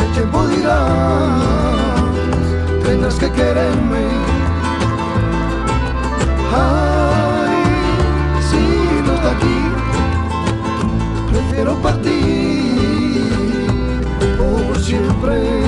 el tiempo dirá, tendrás que quererme. Ay, si no está aquí, prefiero partir por siempre.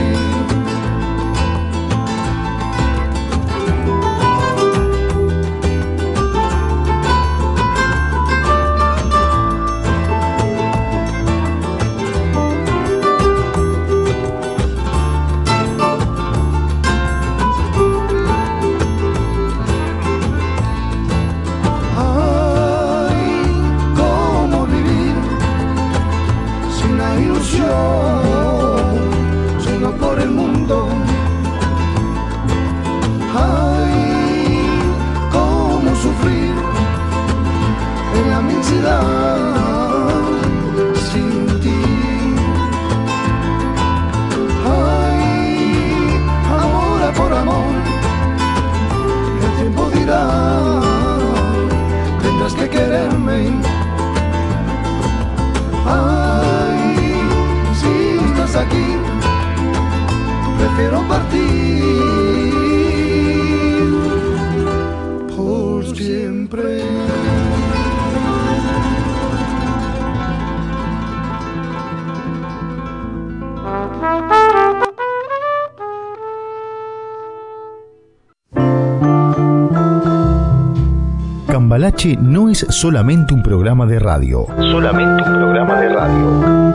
No es solamente un programa de radio. Solamente un programa de radio.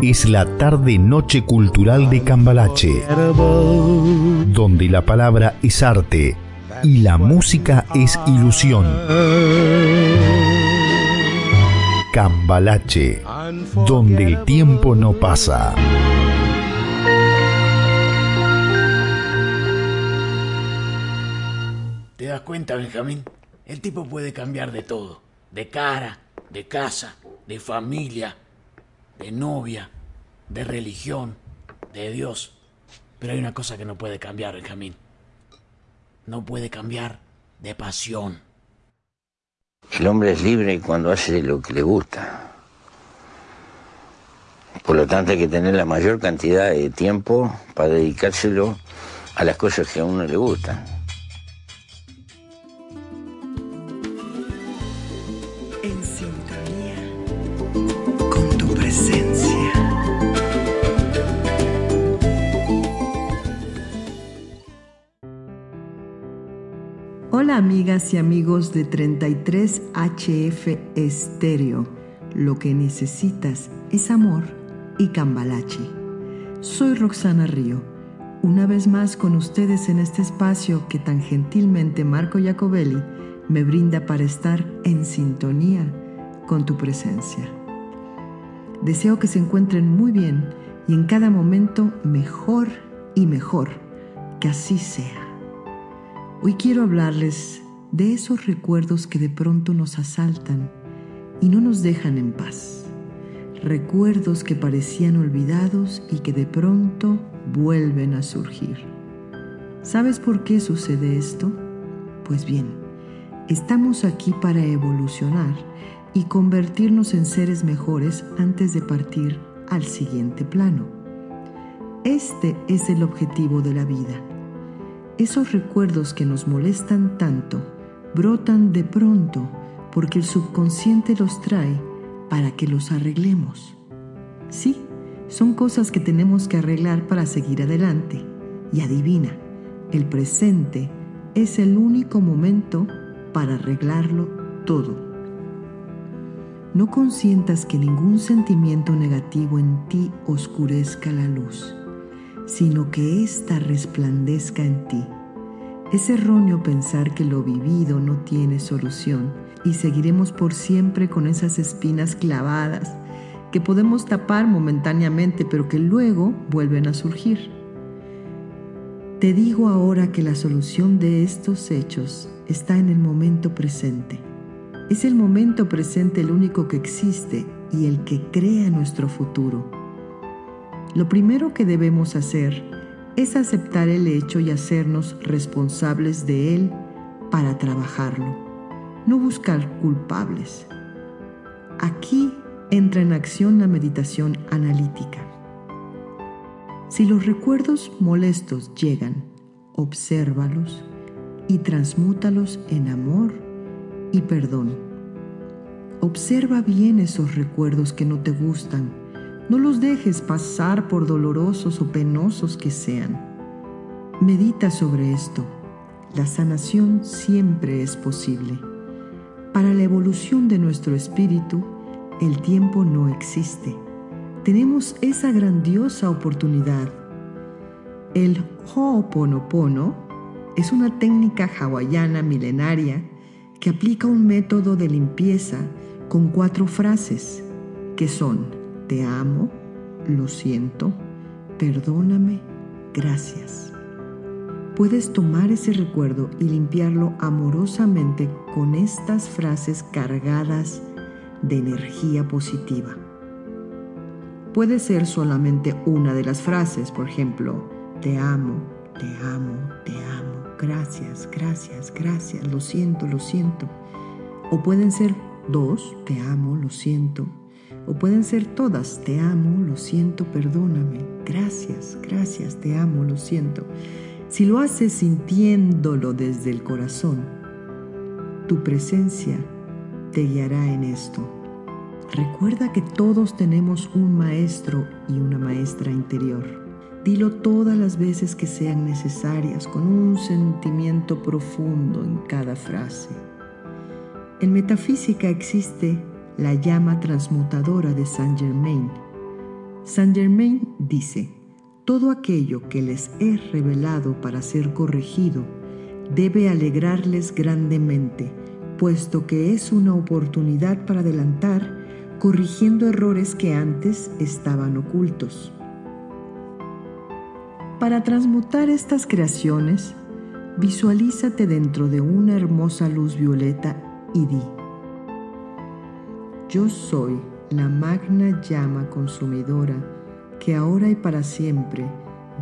Es la tarde-noche cultural de Cambalache, donde la palabra es arte y la música es ilusión. Cambalache, donde el tiempo no pasa. ¿Te das cuenta, Benjamín? El tipo puede cambiar de todo. De cara, de casa, de familia, de novia, de religión, de Dios. Pero hay una cosa que no puede cambiar, Benjamín. No puede cambiar de pasión. El hombre es libre cuando hace lo que le gusta. Por lo tanto hay que tener la mayor cantidad de tiempo para dedicárselo a las cosas que a uno le gustan. Hola amigas y amigos de 33HF Estéreo. Lo que necesitas es amor y cambalache. Soy Roxana Río, una vez más con ustedes en este espacio que tan gentilmente Marco Jacobelli me brinda para estar en sintonía con tu presencia. Deseo que se encuentren muy bien y en cada momento mejor y mejor. Que así sea. Hoy quiero hablarles de esos recuerdos que de pronto nos asaltan y no nos dejan en paz. Recuerdos que parecían olvidados y que de pronto vuelven a surgir. ¿Sabes por qué sucede esto? Pues bien, estamos aquí para evolucionar y convertirnos en seres mejores antes de partir al siguiente plano. Este es el objetivo de la vida. Esos recuerdos que nos molestan tanto brotan de pronto porque el subconsciente los trae para que los arreglemos. Sí, son cosas que tenemos que arreglar para seguir adelante. Y adivina, el presente es el único momento para arreglarlo todo. No consientas que ningún sentimiento negativo en ti oscurezca la luz, sino que ésta resplandezca en ti. Es erróneo pensar que lo vivido no tiene solución y seguiremos por siempre con esas espinas clavadas que podemos tapar momentáneamente pero que luego vuelven a surgir. Te digo ahora que la solución de estos hechos está en el momento presente. Es el momento presente el único que existe y el que crea nuestro futuro. Lo primero que debemos hacer es aceptar el hecho y hacernos responsables de él para trabajarlo, no buscar culpables. Aquí entra en acción la meditación analítica. Si los recuerdos molestos llegan, obsérvalos y transmútalos en amor y perdón. Observa bien esos recuerdos que no te gustan. No los dejes pasar por dolorosos o penosos que sean. Medita sobre esto. La sanación siempre es posible. Para la evolución de nuestro espíritu, el tiempo no existe. Tenemos esa grandiosa oportunidad. El Ho'oponopono es una técnica hawaiana milenaria que aplica un método de limpieza con cuatro frases que son te amo, lo siento, perdóname, gracias. Puedes tomar ese recuerdo y limpiarlo amorosamente con estas frases cargadas de energía positiva. Puede ser solamente una de las frases, por ejemplo, te amo, te amo, te amo, gracias, gracias, gracias, lo siento, lo siento. O pueden ser dos, te amo, lo siento. O pueden ser todas, te amo, lo siento, perdóname, gracias, gracias, te amo, lo siento. Si lo haces sintiéndolo desde el corazón, tu presencia te guiará en esto. Recuerda que todos tenemos un maestro y una maestra interior. Dilo todas las veces que sean necesarias, con un sentimiento profundo en cada frase. En metafísica existe la llama transmutadora de Saint Germain. Saint Germain dice, todo aquello que les he revelado para ser corregido debe alegrarles grandemente, puesto que es una oportunidad para adelantar, corrigiendo errores que antes estaban ocultos. Para transmutar estas creaciones, visualízate dentro de una hermosa luz violeta y di, yo soy la magna llama consumidora que ahora y para siempre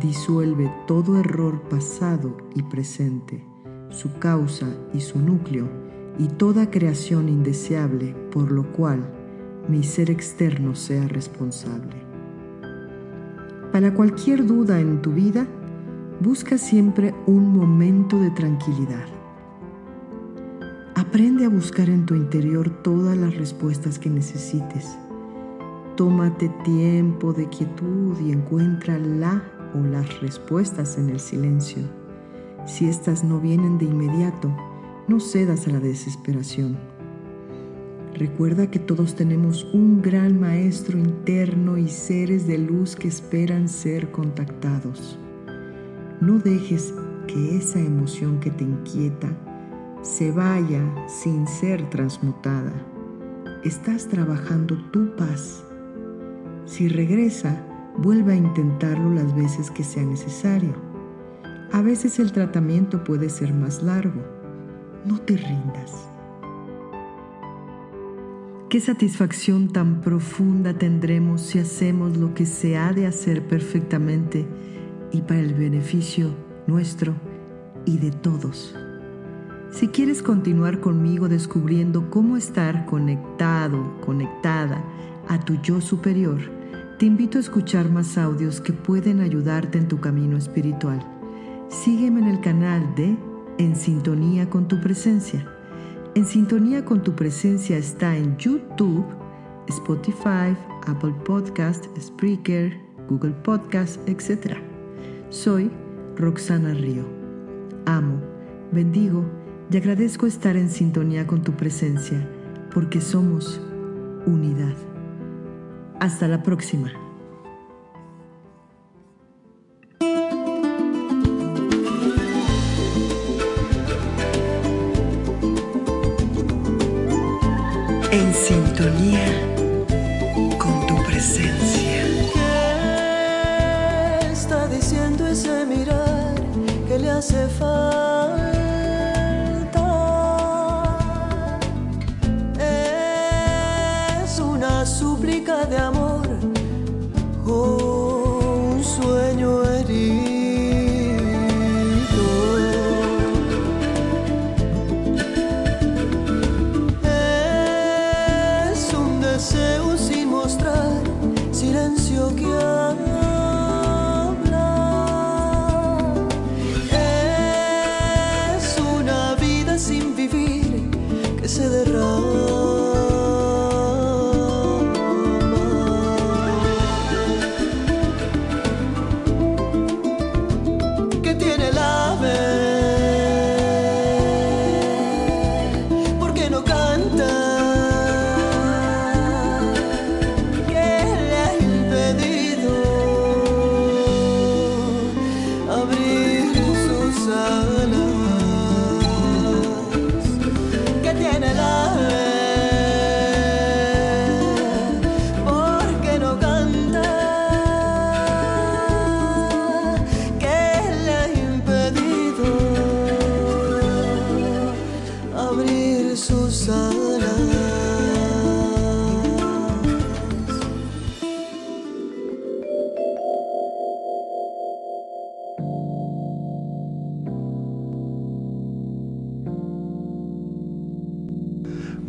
disuelve todo error pasado y presente, su causa y su núcleo, y toda creación indeseable por lo cual mi ser externo sea responsable. Para cualquier duda en tu vida, busca siempre un momento de tranquilidad. Aprende a buscar en tu interior todas las respuestas que necesites. Tómate tiempo de quietud y encuentra la o las respuestas en el silencio. Si éstas no vienen de inmediato, no cedas a la desesperación. Recuerda que todos tenemos un gran maestro interno y seres de luz que esperan ser contactados. No dejes que esa emoción que te inquieta se vaya sin ser transmutada. Estás trabajando tu paz. Si regresa, vuelve a intentarlo las veces que sea necesario. A veces el tratamiento puede ser más largo. No te rindas. Qué satisfacción tan profunda tendremos si hacemos lo que se ha de hacer perfectamente y para el beneficio nuestro y de todos. Si quieres continuar conmigo descubriendo cómo estar conectado, conectada a tu yo superior, te invito a escuchar más audios que pueden ayudarte en tu camino espiritual. Sígueme en el canal de En Sintonía con tu Presencia. En Sintonía con tu Presencia está en YouTube, Spotify, Apple Podcast, Spreaker, Google Podcast, etc. Soy Roxana Río. Amo, bendigo y agradezco estar en sintonía con tu presencia, porque somos unidad. Hasta la próxima. En sintonía con tu presencia. ¿Qué está diciendo ese mirar que le hace falta? De amor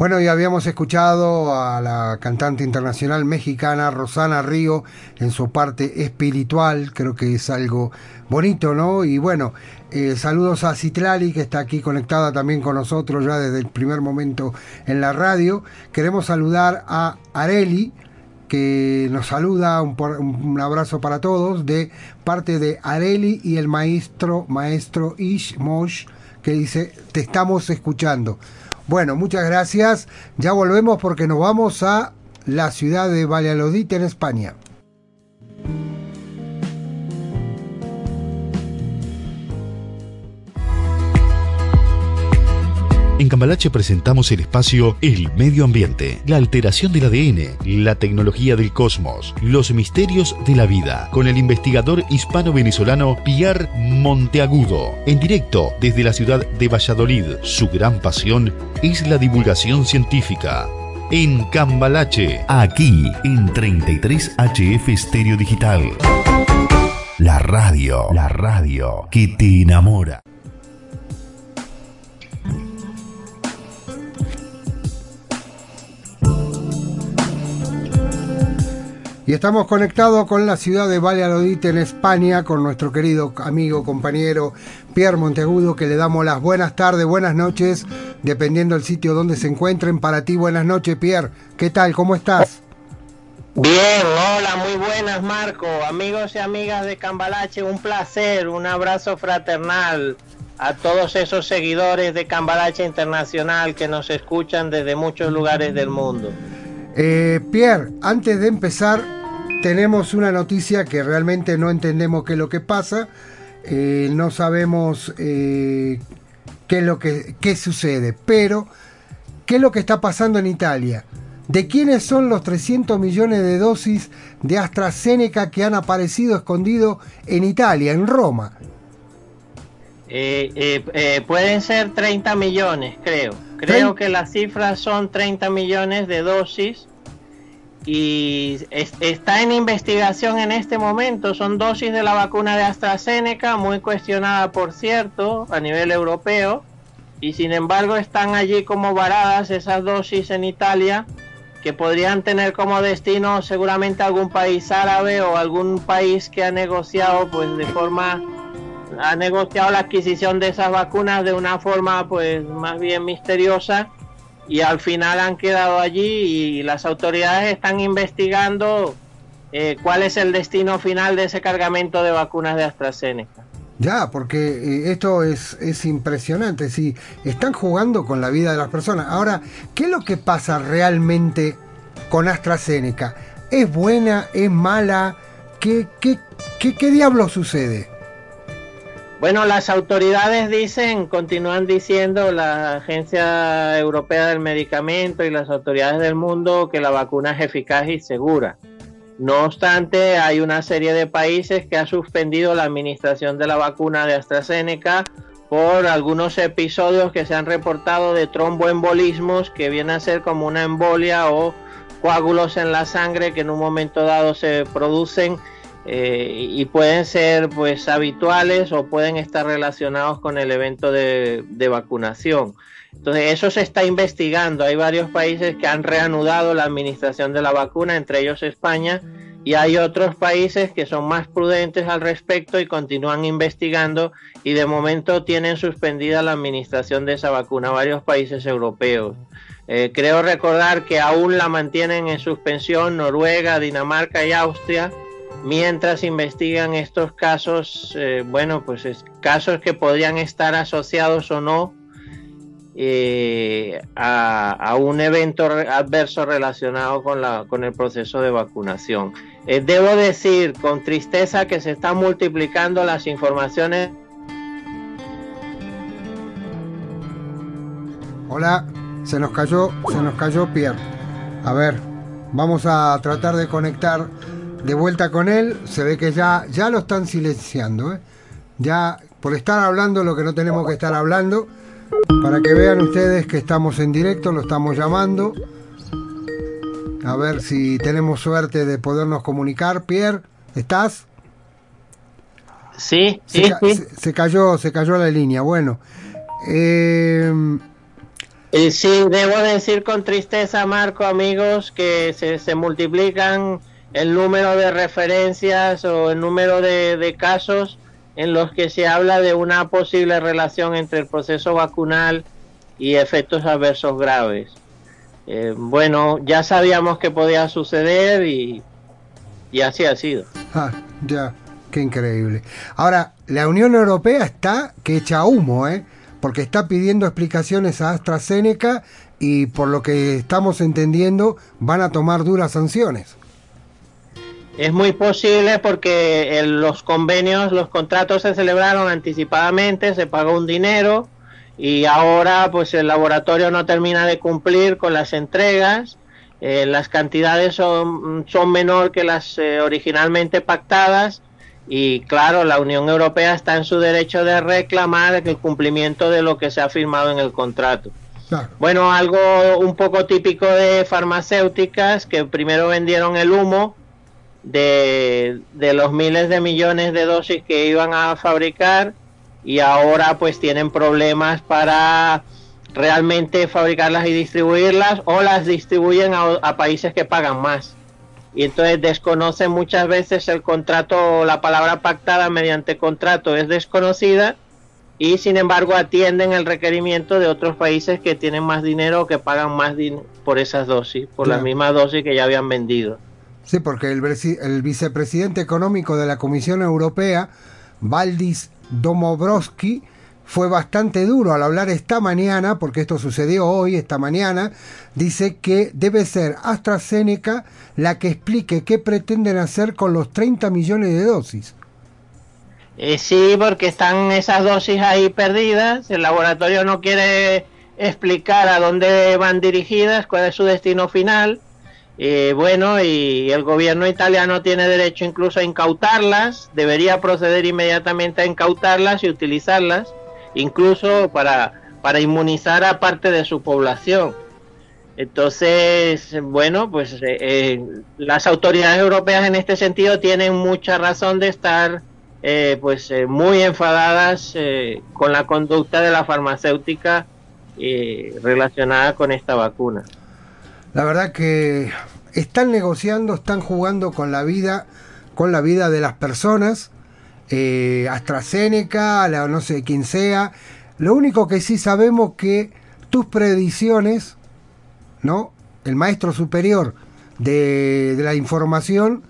Bueno, y habíamos escuchado a la cantante internacional mexicana Rosana Río en su parte espiritual, creo que es algo bonito, ¿no? Y bueno, eh, saludos a Citlali, que está aquí conectada también con nosotros ya desde el primer momento en la radio. Queremos saludar a Areli, que nos saluda, un, un abrazo para todos, de parte de Areli y el maestro, maestro Ish Mosh, que dice, te estamos escuchando. Bueno, muchas gracias. Ya volvemos porque nos vamos a la ciudad de Valladolid, en España. En Cambalache presentamos el espacio El Medio Ambiente, la alteración del ADN, la tecnología del cosmos, los misterios de la vida, con el investigador hispano-venezolano Pierre Monteagudo, en directo desde la ciudad de Valladolid. Su gran pasión es la divulgación científica. En Cambalache, aquí en 33 HF Estéreo Digital. La radio, la radio que te enamora. Y estamos conectados con la ciudad de Valladolid en España, con nuestro querido amigo, compañero Pierre Monteagudo, que le damos las buenas tardes, buenas noches, dependiendo del sitio donde se encuentren. Para ti, buenas noches, Pierre. ¿Qué tal? ¿Cómo estás? Bien, hola, muy buenas Marco, amigos y amigas de Cambalache, un placer, un abrazo fraternal a todos esos seguidores de Cambalache Internacional que nos escuchan desde muchos lugares del mundo. Eh, Pierre, antes de empezar, tenemos una noticia que realmente no entendemos qué es lo que pasa, eh, no sabemos eh, qué es lo que sucede, pero qué es lo que está pasando en Italia. ¿De quiénes son los 300 millones de dosis de AstraZeneca que han aparecido escondidos en Italia, en Roma? Eh, eh, eh, pueden ser 30 millones, creo. Creo que las cifras son 30 millones de dosis y es- está en investigación en este momento. Son dosis de la vacuna de AstraZeneca, muy cuestionada, por cierto, a nivel europeo. Y sin embargo están allí como varadas esas dosis en Italia que podrían tener como destino seguramente algún país árabe o algún país que ha negociado pues de forma ha negociado la adquisición de esas vacunas de una forma pues más bien misteriosa y al final han quedado allí y las autoridades están investigando eh, cuál es el destino final de ese cargamento de vacunas de AstraZeneca. Ya, porque eh, esto es, es impresionante. Si están jugando con la vida de las personas. Ahora, ¿qué es lo que pasa realmente con AstraZeneca? ¿Es buena? ¿Es mala? ¿Qué, qué, qué, qué diablo sucede? Bueno, las autoridades dicen, continúan diciendo la Agencia Europea del Medicamento y las autoridades del mundo que la vacuna es eficaz y segura. No obstante, hay una serie de países que ha suspendido la administración de la vacuna de AstraZeneca por algunos episodios que se han reportado de tromboembolismos que viene a ser como una embolia o coágulos en la sangre que en un momento dado se producen eh, y pueden ser pues habituales o pueden estar relacionados con el evento de, de vacunación. Entonces eso se está investigando. Hay varios países que han reanudado la administración de la vacuna, entre ellos España, y hay otros países que son más prudentes al respecto y continúan investigando y de momento tienen suspendida la administración de esa vacuna varios países europeos. Eh, creo recordar que aún la mantienen en suspensión Noruega, Dinamarca y Austria mientras investigan estos casos, eh, bueno, pues es, casos que podrían estar asociados o no eh, a, un evento adverso relacionado con, la, con el proceso de vacunación. Eh, debo decir con tristeza que se están multiplicando las informaciones Hola, se nos cayó, se nos cayó Pierre. A ver, vamos a tratar de conectar de vuelta con él. Se ve que ya, ya lo están silenciando, ¿eh? Ya por estar hablando lo que no tenemos que estar hablando. Para que vean ustedes que estamos en directo, lo estamos llamando. A ver si tenemos suerte de podernos comunicar. Pierre, ¿estás? Sí, se, sí, ca- sí. se- se cayó, se cayó la línea. Bueno, eh, Eh, sí, debo decir con tristeza, Marco, amigos, que se, se multiplican el número de referencias o el número de, de casos en los que se habla de una posible relación entre el proceso vacunal y efectos adversos graves. Eh, bueno, ya sabíamos que podía suceder y, y así ha sido. *laughs* Ah, ya, qué increíble. Ahora, la Unión Europea está que echa humo, ¿eh? Porque está pidiendo explicaciones a AstraZeneca y por lo que estamos entendiendo van a tomar duras sanciones. Es muy posible porque el- los convenios, los contratos se celebraron anticipadamente, se pagó un dinero y ahora pues el laboratorio no termina de cumplir con las entregas. eh, las cantidades son, son menor que las eh, originalmente pactadas y claro, la Unión Europea está en su derecho de reclamar el cumplimiento de lo que se ha firmado en el contrato. Bueno, algo un poco típico de farmacéuticas que primero vendieron el humo de, de los miles de millones de dosis que iban a fabricar y ahora pues tienen problemas para realmente fabricarlas y distribuirlas o las distribuyen a, a países que pagan más. Y entonces desconocen muchas veces el contrato, la palabra pactada mediante contrato es desconocida y sin embargo atienden el requerimiento de otros países que tienen más dinero o que pagan más din- por esas dosis, por las mismas dosis que ya habían vendido. Sí, porque el, el vicepresidente económico de la Comisión Europea, Valdis Domovrovsky, fue bastante duro al hablar esta mañana, porque esto sucedió hoy, esta mañana, dice que debe ser AstraZeneca la que explique qué pretenden hacer con los 30 millones de dosis. Eh, sí, porque están esas dosis ahí perdidas, el laboratorio no quiere explicar a dónde van dirigidas, cuál es su destino final. Eh, bueno, y el gobierno italiano tiene derecho incluso a incautarlas, debería proceder inmediatamente a incautarlas y utilizarlas, incluso para, para inmunizar a parte de su población. Entonces, bueno, pues eh, eh, las autoridades europeas en este sentido tienen mucha razón de estar eh, pues muy enfadadas con la conducta de la farmacéutica relacionada con esta vacuna. La verdad que están negociando, están jugando con la vida, con la vida de las personas. eh, AstraZeneca, la, no sé quién sea. Lo único que sí sabemos que tus predicciones, ¿no? El maestro superior de, de la información,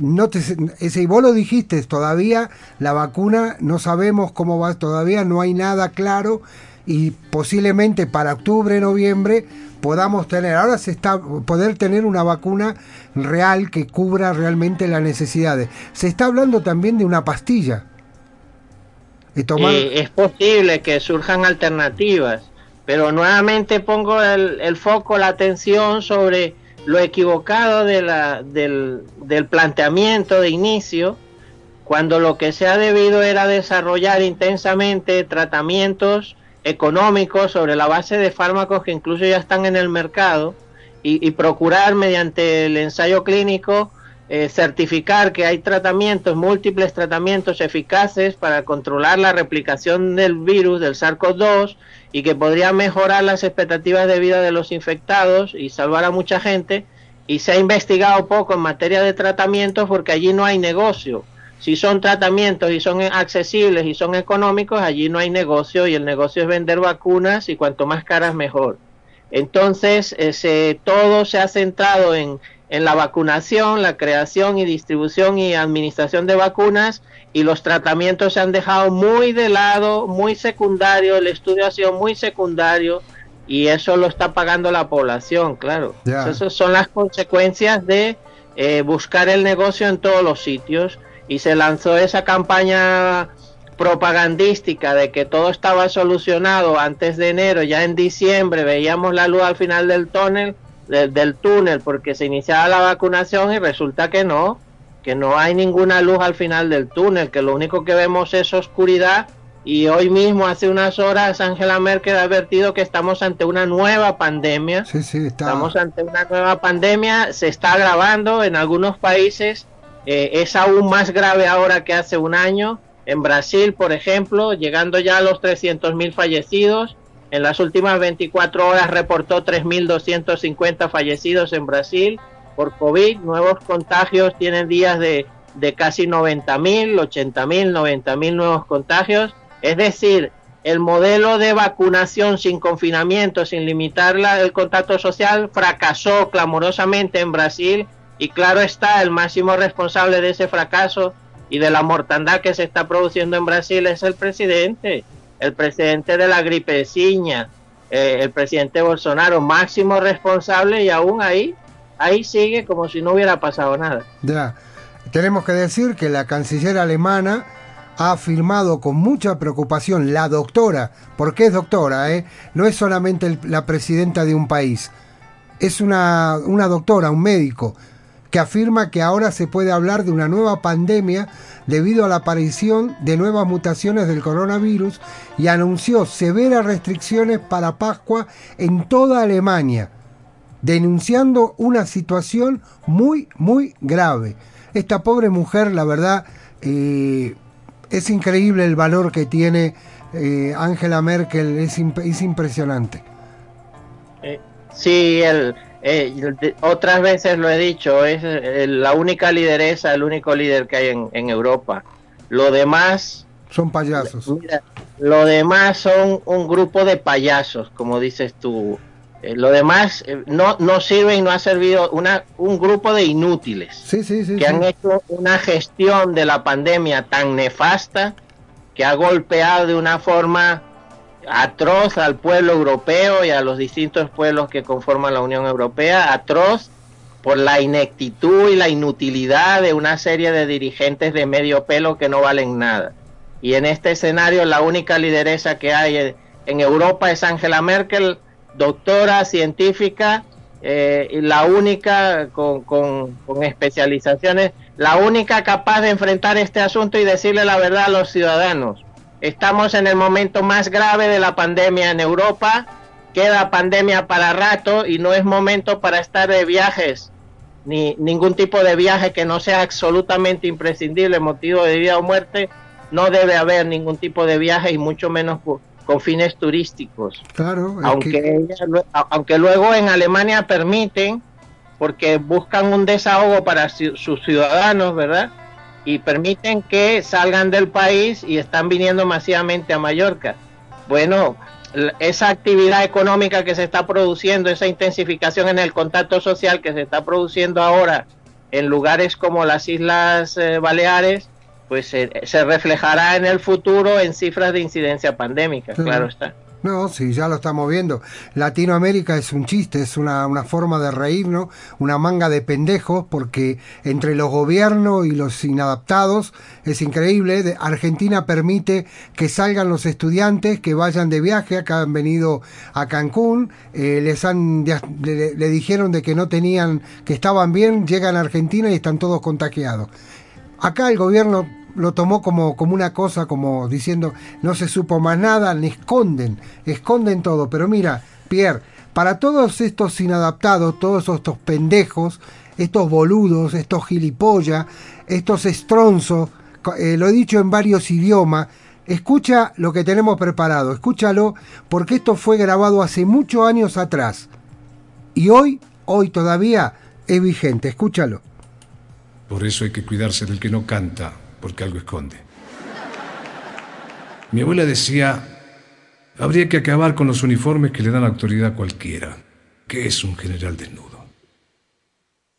no te, ese, y vos lo dijiste, todavía la vacuna no sabemos cómo va, todavía no hay nada claro y posiblemente para octubre, noviembre podamos tener, ahora se está, poder tener una vacuna real que cubra realmente las necesidades. Se está hablando también de una pastilla. Y tomar, Eh, es posible que surjan alternativas, pero nuevamente pongo el, el foco, la atención sobre lo equivocado de la, del, del planteamiento de inicio, cuando lo que se ha debido era desarrollar intensamente tratamientos económicos sobre la base de fármacos que incluso ya están en el mercado y, y procurar mediante el ensayo clínico eh, certificar que hay tratamientos, múltiples tratamientos eficaces para controlar la replicación del virus del SARS-CoV-2 y que podría mejorar las expectativas de vida de los infectados y salvar a mucha gente. Y se ha investigado poco en materia de tratamientos porque allí no hay negocio. Si son tratamientos y son accesibles y son económicos, allí no hay negocio y el negocio es vender vacunas y cuanto más caras mejor. Entonces, ese, todo se ha centrado en, en la vacunación, la creación y distribución y administración de vacunas y los tratamientos se han dejado muy de lado, muy secundario, el estudio ha sido muy secundario y eso lo está pagando la población, claro. Ya. Esas son las consecuencias de eh, buscar el negocio en todos los sitios y se lanzó esa campaña propagandística de que todo estaba solucionado antes de enero, ya en diciembre veíamos la luz al final del túnel, del, del túnel porque se iniciaba la vacunación y resulta que no, que no hay ninguna luz al final del túnel, que lo único que vemos es oscuridad y hoy mismo hace unas horas Angela Merkel ha advertido que estamos ante una nueva pandemia. Sí, sí, está. Estamos ante una nueva pandemia, se está agravando en algunos países, eh, es aún más grave ahora que hace un año. En Brasil, por ejemplo, llegando ya a los 300.000 fallecidos. En las últimas 24 horas reportó 3.250 fallecidos en Brasil por COVID. Nuevos contagios tienen días de, de casi 90.000, 80.000, 90.000 nuevos contagios. Es decir, el modelo de vacunación sin confinamiento, sin limitar la- el contacto social, fracasó clamorosamente en Brasil y claro está, el máximo responsable de ese fracaso y de la mortandad que se está produciendo en Brasil es el presidente, el presidente de la gripeciña, eh, el presidente Bolsonaro, máximo responsable y aún ahí, ahí sigue como si no hubiera pasado nada. Ya. Tenemos que decir que la canciller alemana ha afirmado con mucha preocupación, la doctora, porque es doctora, ¿eh? no es solamente la presidenta de un país, es una, una doctora, un médico, que afirma que ahora se puede hablar de una nueva pandemia debido a la aparición de nuevas mutaciones del coronavirus y anunció severas restricciones para Pascua en toda Alemania denunciando una situación muy, muy grave. Esta pobre mujer, la verdad, eh, es increíble el valor que tiene eh, Angela Merkel, es, imp- es impresionante. Eh, sí, el, eh, de- otras veces lo he dicho, es eh, la única lideresa, el único líder que hay en, en Europa. Lo demás, Son payasos. mira, lo demás son un grupo de payasos, como dices tú. Eh, lo demás eh, no, no sirve y no ha servido una, un grupo de inútiles Sí, sí, sí. que han hecho una gestión de la pandemia tan nefasta que ha golpeado de una forma atroz al pueblo europeo y a los distintos pueblos que conforman la Unión Europea, atroz por la ineptitud y la inutilidad de una serie de dirigentes de medio pelo que no valen nada. Y en este escenario la única lideresa que hay en- Europa es Angela Merkel, doctora científica, eh, y la única con- con especializaciones, la única capaz de enfrentar este asunto y decirle la verdad a los ciudadanos. Estamos en el momento más grave de la pandemia en Europa, queda pandemia para rato y no es momento para estar de viajes, ni ningún tipo de viaje que no sea absolutamente imprescindible, motivo de vida o muerte, no debe haber ningún tipo de viaje y mucho menos co- con fines turísticos. Claro, aunque, que- aunque luego en Alemania permiten, porque buscan un desahogo para sus ciudadanos, ¿verdad? Y permiten que salgan del país y están viniendo masivamente a Mallorca. Bueno, esa actividad económica que se está produciendo, esa intensificación en el contacto social que se está produciendo ahora en lugares como las Islas eh, Baleares, pues se- se reflejará en el futuro en cifras de incidencia pandémica, Sí. claro está. No, sí, ya lo estamos viendo. Latinoamérica es un chiste, es una, una forma de reírnos, una manga de pendejos, porque entre los gobiernos y los inadaptados es increíble. De- Argentina permite que salgan los estudiantes, que vayan de viaje, acá han venido a Cancún, eh, les han, le, le dijeron de que no tenían, que estaban bien, llegan a Argentina y están todos contagiados. Acá el gobierno lo tomó como, como una cosa, como diciendo, no se supo más nada, le esconden, esconden todo. Pero mira, Pierre, para todos estos inadaptados, todos estos pendejos, estos boludos, estos gilipollas, estos estronzos, eh, lo he dicho en varios idiomas, escucha lo que tenemos preparado, escúchalo, porque esto fue grabado hace muchos años atrás. Y hoy, hoy todavía es vigente, escúchalo. Por eso hay que cuidarse del que no canta, porque algo esconde. Mi abuela decía, habría que acabar con los uniformes que le dan autoridad a cualquiera, que es un general desnudo.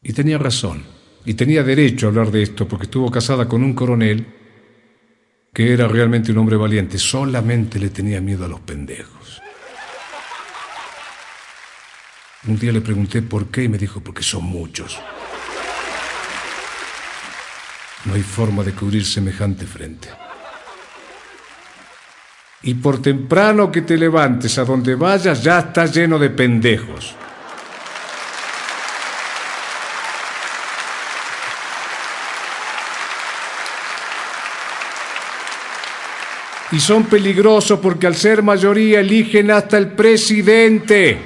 Y tenía razón, y tenía derecho a hablar de esto, porque estuvo casada con un coronel que era realmente un hombre valiente, solamente le tenía miedo a los pendejos. Un día le pregunté por qué y me dijo, porque son muchos. No hay forma de cubrir semejante frente. Y por temprano que te levantes a donde vayas, ya está lleno de pendejos. Y son peligrosos porque al ser mayoría eligen hasta el presidente.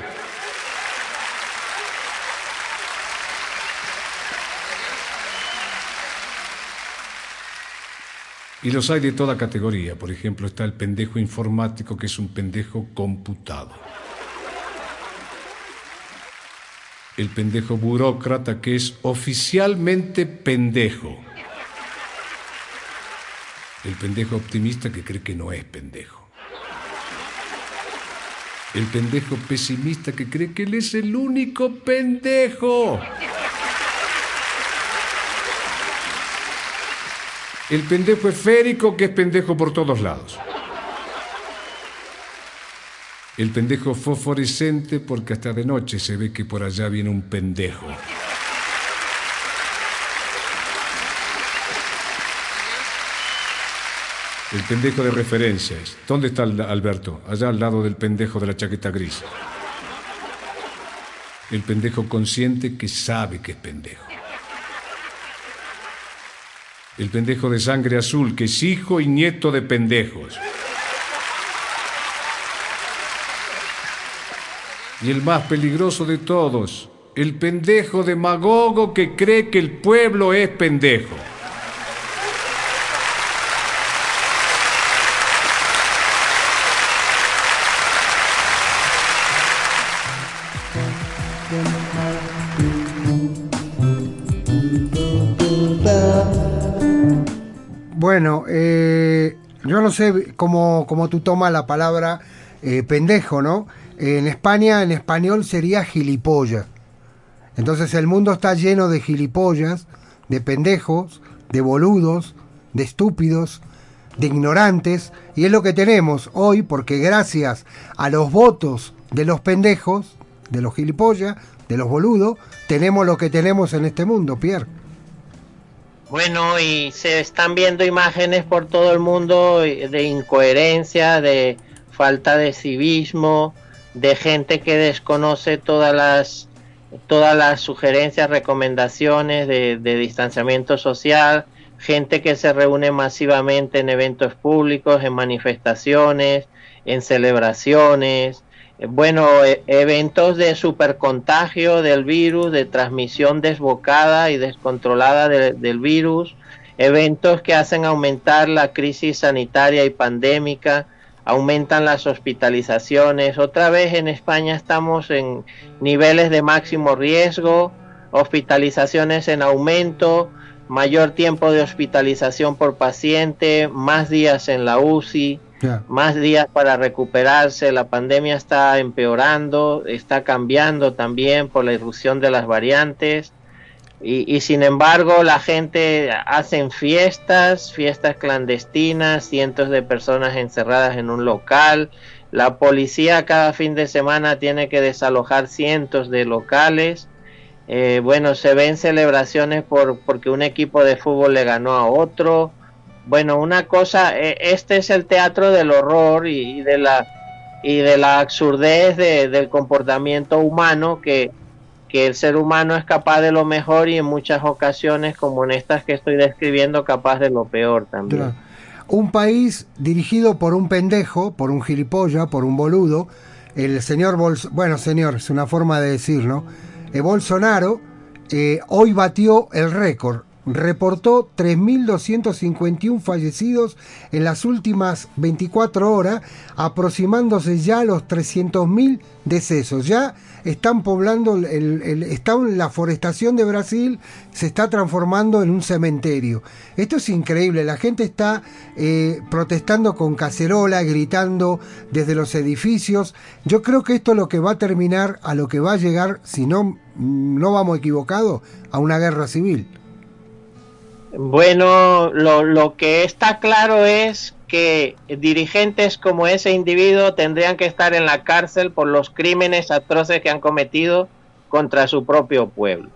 Y los hay de toda categoría. Por ejemplo, está el pendejo informático, que es un pendejo computado. El pendejo burócrata, que es oficialmente pendejo. El pendejo optimista, que cree que no es pendejo. El pendejo pesimista que cree que él es el único pendejo. El pendejo esférico que es pendejo por todos lados. El pendejo fosforescente porque hasta de noche se ve que por allá viene un pendejo. El pendejo de referencias. ¿Dónde está Alberto? Allá al lado del pendejo de la chaqueta gris. El pendejo consciente que sabe que es pendejo. El pendejo de sangre azul que es hijo y nieto de pendejos. Y el más peligroso de todos, el pendejo demagogo que cree que el pueblo es pendejo. Bueno, eh, yo no sé cómo, cómo tú tomas la palabra eh, pendejo, ¿no? En España, en español sería gilipollas. Entonces el mundo está lleno de gilipollas, de pendejos, de boludos, de estúpidos, de ignorantes, y es lo que tenemos hoy porque gracias a los votos de los pendejos, de los gilipollas, de los boludos, tenemos lo que tenemos en este mundo, Pierre. Bueno, y se están viendo imágenes por todo el mundo de incoherencia, de falta de civismo, de gente que desconoce todas las todas las sugerencias, recomendaciones de, de distanciamiento social, gente que se reúne masivamente en eventos públicos, en manifestaciones, en celebraciones, bueno, e- eventos de supercontagio del virus, de transmisión desbocada y descontrolada de- del virus, eventos que hacen aumentar la crisis sanitaria y pandémica, aumentan las hospitalizaciones. Otra vez en España estamos en niveles de máximo riesgo, hospitalizaciones en aumento, mayor tiempo de hospitalización por paciente, más días en la UCI, más días para recuperarse. La pandemia está empeorando, está cambiando también por la irrupción de las variantes. Y, sin embargo, la gente hacen fiestas, fiestas clandestinas, cientos de personas encerradas en un local. La policía cada fin de semana tiene que desalojar cientos de locales. Eh, bueno, se ven celebraciones por porque un equipo de fútbol le ganó a otro. Bueno, una cosa, eh, este es el teatro del horror y, de la y de la absurdez de- del comportamiento humano que, que el ser humano es capaz de lo mejor y en muchas ocasiones, como en estas que estoy describiendo, capaz de lo peor también. Un país dirigido por un pendejo, por un gilipollas, por un boludo, el señor Bolsonaro, bueno señor, es una forma de decir, ¿no? Eh, Bolsonaro eh, hoy batió el récord, reportó 3.251 fallecidos en las últimas 24 horas, aproximándose ya a los 300.000 decesos. Ya están poblando, el, está la forestación de Brasil se está transformando en un cementerio. Esto es increíble, la gente está eh, protestando con cacerola, gritando desde los edificios. Yo creo que esto es lo que va a terminar, a lo que va a llegar, si no, no vamos equivocados, a una guerra civil. Bueno, lo, que está claro es que dirigentes como ese individuo tendrían que estar en la cárcel por los crímenes atroces que han cometido contra su propio pueblo.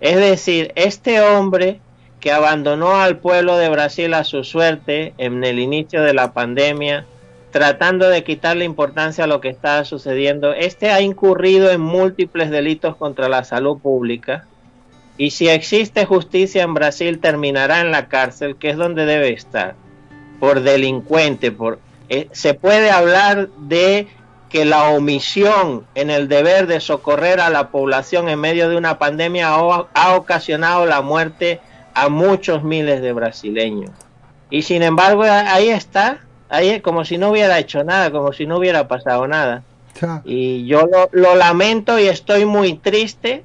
Es decir, este hombre que abandonó al pueblo de Brasil a su suerte en el inicio de la pandemia, tratando de quitarle importancia a lo que estaba sucediendo, este ha incurrido en múltiples delitos contra la salud pública y si existe justicia en Brasil terminará en la cárcel, que es donde debe estar, por delincuente. Por, eh, se puede hablar de que la omisión en el deber de socorrer a la población en medio de una pandemia ha, ha ocasionado la muerte a muchos miles de brasileños. Y sin embargo ahí está, ahí como si no hubiera hecho nada, como si no hubiera pasado nada. Y yo lo, lo lamento y estoy muy triste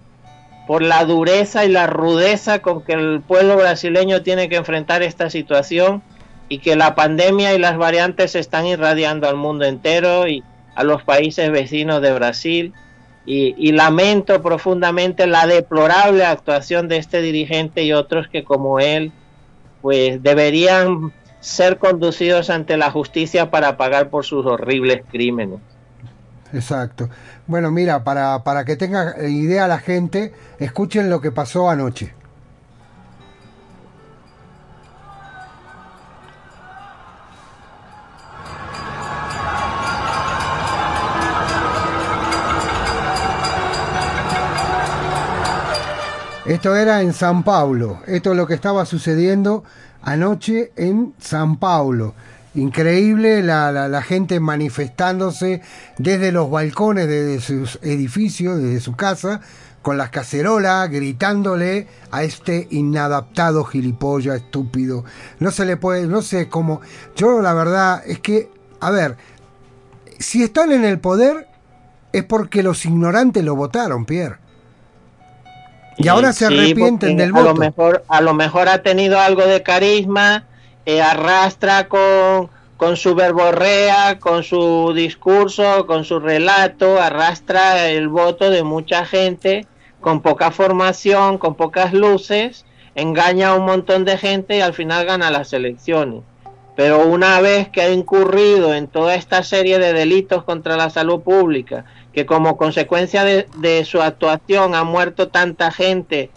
por la dureza y la rudeza con que el pueblo brasileño tiene que enfrentar esta situación y que la pandemia y las variantes se están irradiando al mundo entero y a los países vecinos de Brasil y, y lamento profundamente la deplorable actuación de este dirigente y otros que como él pues deberían ser conducidos ante la justicia para pagar por sus horribles crímenes. Exacto. Bueno, mira, para, para que tenga idea la gente, escuchen lo que pasó anoche. Esto era en San Paulo. Esto es lo que estaba sucediendo anoche en San Paulo. Increíble la, la, la gente manifestándose desde los balcones de sus edificios, desde su casa, con las cacerolas, gritándole a este inadaptado gilipollas estúpido. No se le puede, no sé cómo. Yo la verdad es que, a ver, si están en el poder es porque los ignorantes lo votaron, Pierre. Y ahora se arrepienten del a voto. Lo mejor, a lo mejor ha tenido algo de carisma, eh, arrastra con, con su verborrea, con su discurso, con su relato, arrastra el voto de mucha gente con poca formación, con pocas luces, engaña a un montón de gente y al final gana las elecciones. Pero una vez que ha incurrido en toda esta serie de delitos contra la salud pública, que como consecuencia de, de su actuación ha muerto tanta gente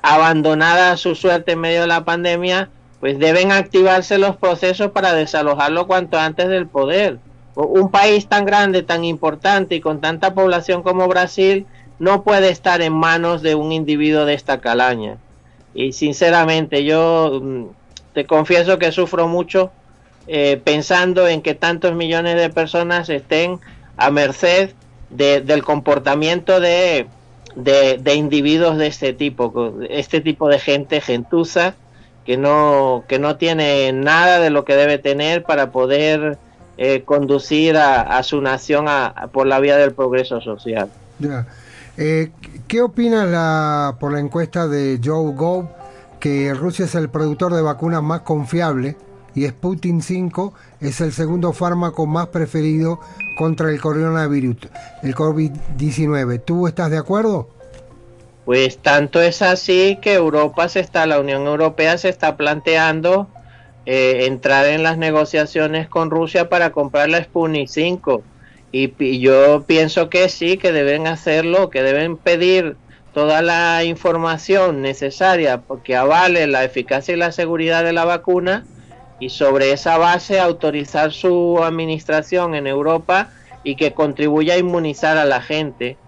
abandonada a su suerte en medio de la pandemia, pues deben activarse los procesos para desalojarlo cuanto antes del poder. Un país tan grande, tan importante y con tanta población como Brasil no puede estar en manos de un individuo de esta calaña. Y sinceramente yo mm, te confieso que sufro mucho eh, pensando en que tantos millones de personas estén a merced de- del comportamiento de, de, individuos de este tipo, este tipo de gente gentuza que no, que no tiene nada de lo que debe tener para poder eh, conducir a, su nación a- por la vía del progreso social. Eh, ¿Qué opinas la, por la encuesta de Joe Gove que Rusia es el productor de vacunas más confiable y Sputnik 5 es el segundo fármaco más preferido contra el coronavirus, el COVID-19? ¿Tú estás de acuerdo? Pues tanto es así que Europa se está, la Unión Europea se está planteando eh, entrar en las negociaciones con Rusia para comprar la Sputnik 5. Y, pi- yo pienso que sí, que deben hacerlo, que deben pedir toda la información necesaria que avale la eficacia y la seguridad de la vacuna y sobre esa base autorizar su administración en Europa y que contribuya a inmunizar a la gente.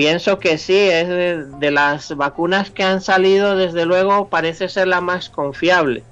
Pienso que sí, es de, las vacunas que han salido, desde luego parece ser la más confiable,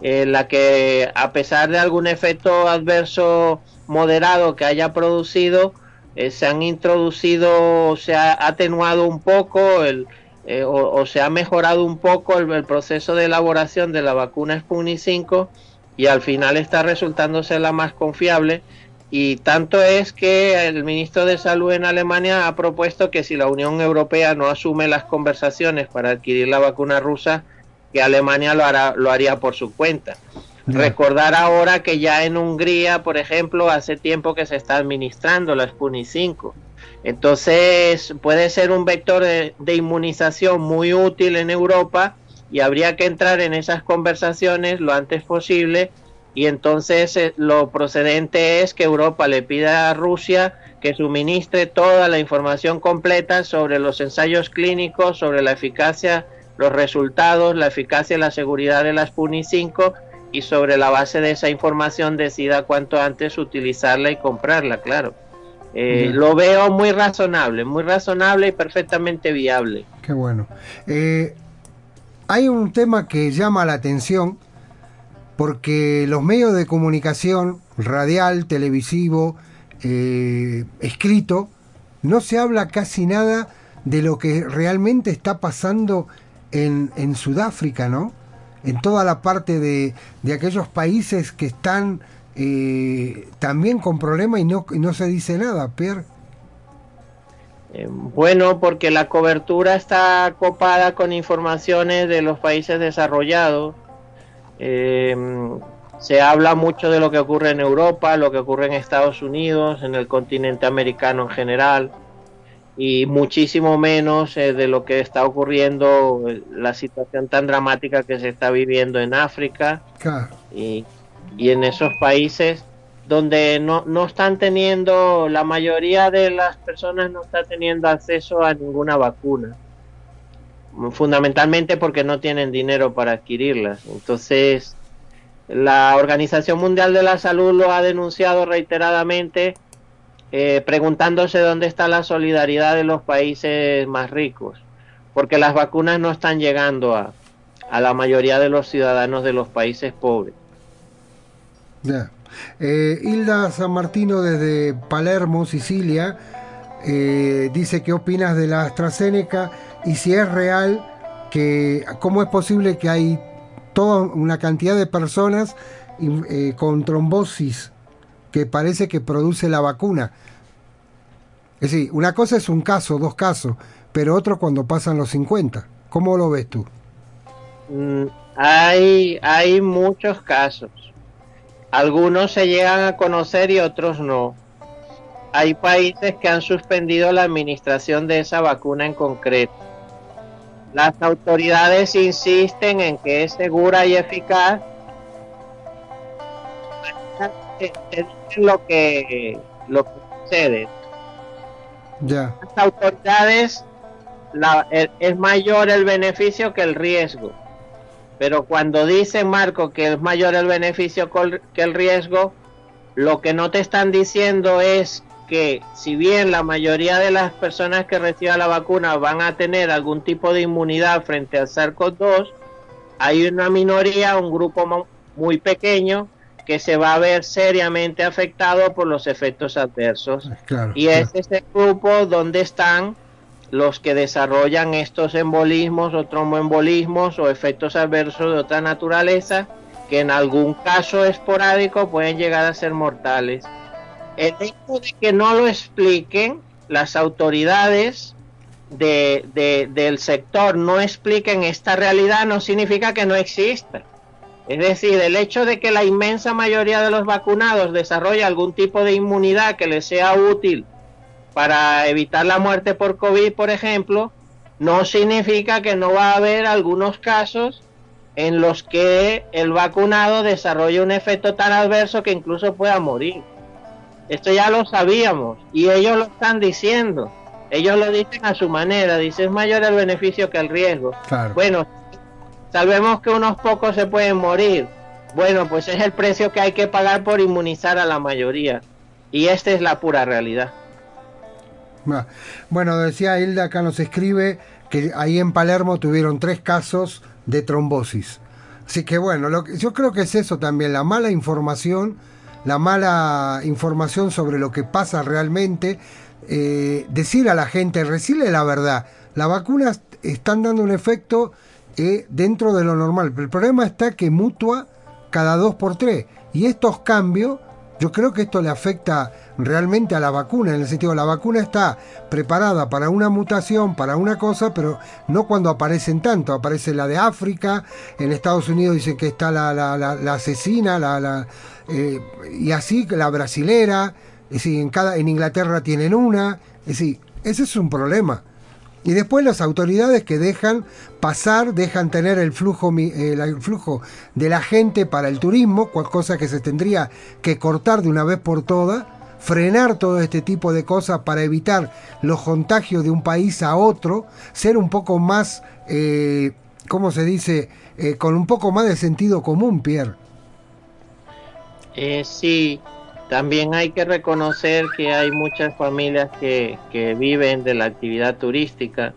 eh, la que a pesar de algún efecto adverso moderado que haya producido, eh, se han introducido, se ha atenuado un poco eh, o, se ha mejorado un poco el, el proceso de elaboración de la vacuna Sputnik 5 y al final está resultando ser la más confiable y tanto es que el ministro de Salud en Alemania ha propuesto que si la Unión Europea no asume las conversaciones para adquirir la vacuna rusa, que Alemania lo, hará, lo haría por su cuenta. Recordar ahora que ya en Hungría, por ejemplo, hace tiempo que se está administrando la Sputnik 5. Entonces puede ser un vector de, de inmunización muy útil en Europa y habría que entrar en esas conversaciones lo antes posible y entonces eh, lo procedente es que Europa le pida a Rusia que suministre toda la información completa sobre los ensayos clínicos, sobre la eficacia, los resultados, la eficacia y la seguridad de la Sputnik 5 y sobre la base de esa información decida cuanto antes utilizarla y comprarla, claro. Eh. Lo veo muy razonable, muy razonable y perfectamente viable. Qué bueno. Eh, hay un tema que llama la atención porque los medios de comunicación, radial, televisivo, eh, escrito, no se habla casi nada de lo que realmente está pasando en, Sudáfrica, ¿no? En toda la parte de, aquellos países que están eh, también con problemas y no, y no se dice nada, Pierre. Eh, Bueno, porque la cobertura está copada con informaciones de los países desarrollados. Eh, Se habla mucho de lo que ocurre en Europa, lo que ocurre en Estados Unidos, en el continente americano en general, y muchísimo menos eh, de lo que está ocurriendo, eh, la situación tan dramática que se está viviendo en África Claro. y, y en esos países donde no, no están teniendo, la mayoría de las personas no está teniendo acceso a ninguna vacuna, fundamentalmente porque no tienen dinero para adquirirlas. Entonces, la Organización Mundial de la Salud lo ha denunciado reiteradamente, eh, preguntándose dónde está la solidaridad de los países más ricos, porque las vacunas no están llegando a, a la mayoría de los ciudadanos de los países pobres. Eh, Hilda San Martino desde Palermo, Sicilia, eh, dice qué opinas de la AstraZeneca y si es real que cómo es posible que hay toda una cantidad de personas eh, con trombosis que parece que produce la vacuna. Es decir, una cosa es un caso, dos casos, pero otro cuando pasan los 50. ¿Cómo lo ves tú? Mm, hay, hay muchos casos. Algunos se llegan a conocer y otros no. Hay países que han suspendido la administración de esa vacuna en concreto. Las autoridades insisten en que es segura y eficaz. Te- te dicen lo que, lo que sucede. Ya. Las autoridades la- el- es mayor el beneficio que el riesgo. Pero cuando dicen, Marco, que es mayor el beneficio que el riesgo, lo que no te están diciendo es que si bien la mayoría de las personas que reciban la vacuna van a tener algún tipo de inmunidad frente al SARS-CoV-2, hay una minoría, un grupo muy pequeño que se va a ver seriamente afectado por los efectos adversos. Claro. Y es ese grupo donde están los que desarrollan estos embolismos o tromboembolismos o efectos adversos de otra naturaleza que en algún caso esporádico pueden llegar a ser mortales. El hecho de que no lo expliquen las autoridades de, de- del sector no expliquen esta realidad no significa que no exista. Es decir, el hecho de que la inmensa mayoría de los vacunados desarrolle algún tipo de inmunidad que les sea útil para evitar la muerte por COVID, por ejemplo, no significa que no va a haber algunos casos en los que el vacunado desarrolle un efecto tan adverso que incluso pueda morir. Esto ya lo sabíamos y ellos lo están diciendo. Ellos lo dicen a su manera, dicen es mayor el beneficio que el riesgo. Claro. Bueno, sabemos que unos pocos se pueden morir. Bueno, pues es el precio que hay que pagar por inmunizar a la mayoría. Y esta es la pura realidad. Ah, Bueno, decía Hilda, acá nos escribe que ahí en Palermo tuvieron tres casos de trombosis. Así que bueno, lo que- yo creo que es eso también, la mala información, la mala información sobre lo que pasa realmente, eh, decir a la gente, decirle la verdad, las vacunas están dando un efecto eh, dentro de lo normal, pero el problema está que mutua cada dos por tres. Y estos cambios yo creo que esto le afecta realmente a la vacuna, en el sentido, la vacuna está preparada para una mutación, para una cosa, pero no cuando aparecen tanto. Aparece la de África, en Estados Unidos dicen que está la, la, la- la asesina, la, la, eh, y así la brasilera, es decir, en, cada, en Inglaterra tienen una, es decir, ese es un problema. Y después las autoridades que dejan pasar, dejan tener el flujo, el flujo de la gente para el turismo, cosa que se tendría que cortar de una vez por todas, frenar todo este tipo de cosas para evitar los contagios de un país a otro, ser un poco más, eh, ¿cómo se dice? Eh, con un poco más de sentido común, Pierre. Eh, sí, también hay que reconocer que hay muchas familias que, que viven de la actividad turística,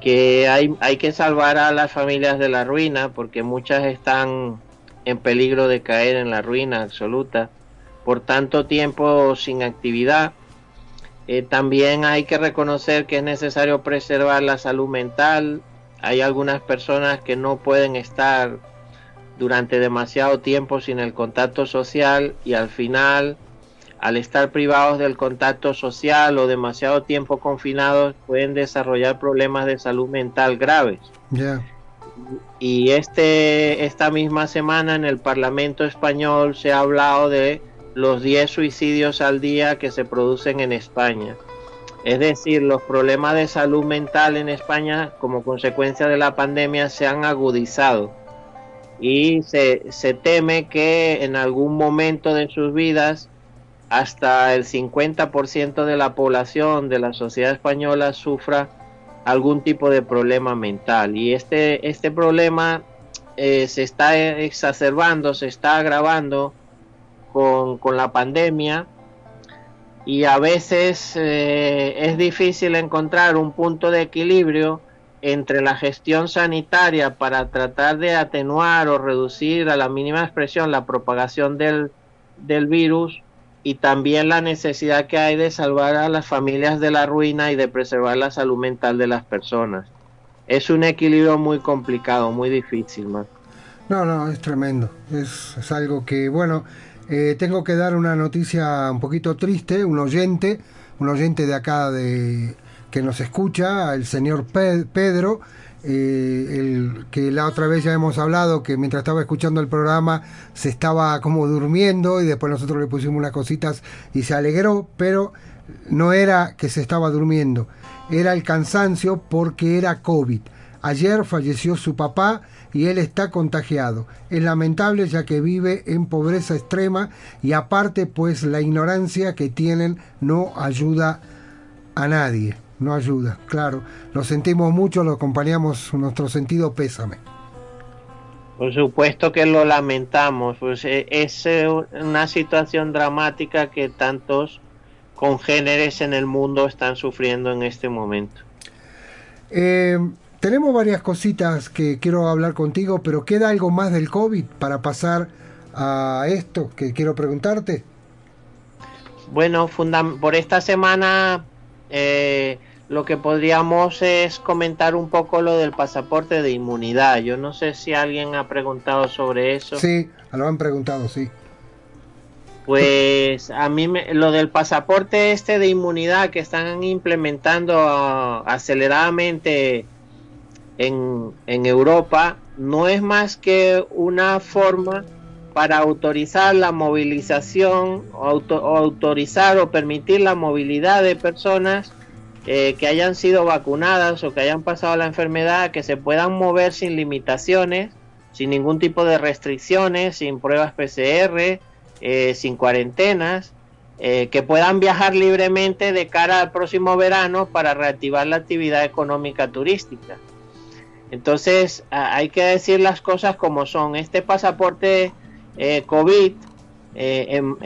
que hay, hay que salvar a las familias de la ruina, porque muchas están en peligro de caer en la ruina absoluta por tanto tiempo sin actividad. Eh, también hay que reconocer que es necesario preservar la salud mental. Hay algunas personas que no pueden estar durante demasiado tiempo sin el contacto social y al final, al estar privados del contacto social o demasiado tiempo confinados, pueden desarrollar problemas de salud mental graves. Ya. y este, esta misma semana en el Parlamento español se ha hablado de los 10 suicidios al día que se producen en España. Es decir, los problemas de salud mental en España como consecuencia de la pandemia se han agudizado y se, se teme que en algún momento de sus vidas hasta el 50% de la población de la sociedad española sufra algún tipo de problema mental. Y este, este problema eh, se está exacerbando, se está agravando con, con la pandemia. Y a veces eh, es difícil encontrar un punto de equilibrio entre la gestión sanitaria para tratar de atenuar o reducir a la mínima expresión la propagación del, del virus y también la necesidad que hay de salvar a las familias de la ruina y de preservar la salud mental de las personas. Es un equilibrio muy complicado, muy difícil, man. No, no, es tremendo. Es, algo que, bueno, eh, tengo que dar una noticia un poquito triste. Un oyente, un oyente de acá de que nos escucha, el señor Pe- Pedro, eh, el que la otra vez ya hemos hablado que mientras estaba escuchando el programa se estaba como durmiendo y después nosotros le pusimos unas cositas y se alegró, pero no era que se estaba durmiendo, era el cansancio porque era COVID. Ayer falleció su papá y él está contagiado. Es lamentable ya que vive en pobreza extrema y aparte pues la ignorancia que tienen no ayuda a nadie. No ayuda, claro. Lo sentimos mucho, lo acompañamos nuestro sentido pésame. Por supuesto que lo lamentamos, pues eh, es eh, una situación dramática que tantos congéneres en el mundo están sufriendo en este momento. Eh, tenemos varias cositas que quiero hablar contigo, pero ¿queda algo más del COVID para pasar a esto que quiero preguntarte? Bueno, por esta semana eh, lo que podríamos es comentar un poco lo del pasaporte de inmunidad. Yo no sé si alguien ha preguntado sobre eso. Sí, lo han preguntado, sí. Pues a mí me- lo del pasaporte este de inmunidad que están implementando ah, aceleradamente en, en Europa no es más que una forma para autorizar la movilización auto- autorizar o permitir la movilidad de personas eh, que hayan sido vacunadas o que hayan pasado la enfermedad, que se puedan mover sin limitaciones, sin ningún tipo de restricciones, sin pruebas PCR, eh, sin cuarentenas, eh, que puedan viajar libremente de cara al próximo verano para reactivar la actividad económica turística. Entonces hay que decir las cosas como son. Este pasaporte COVID em-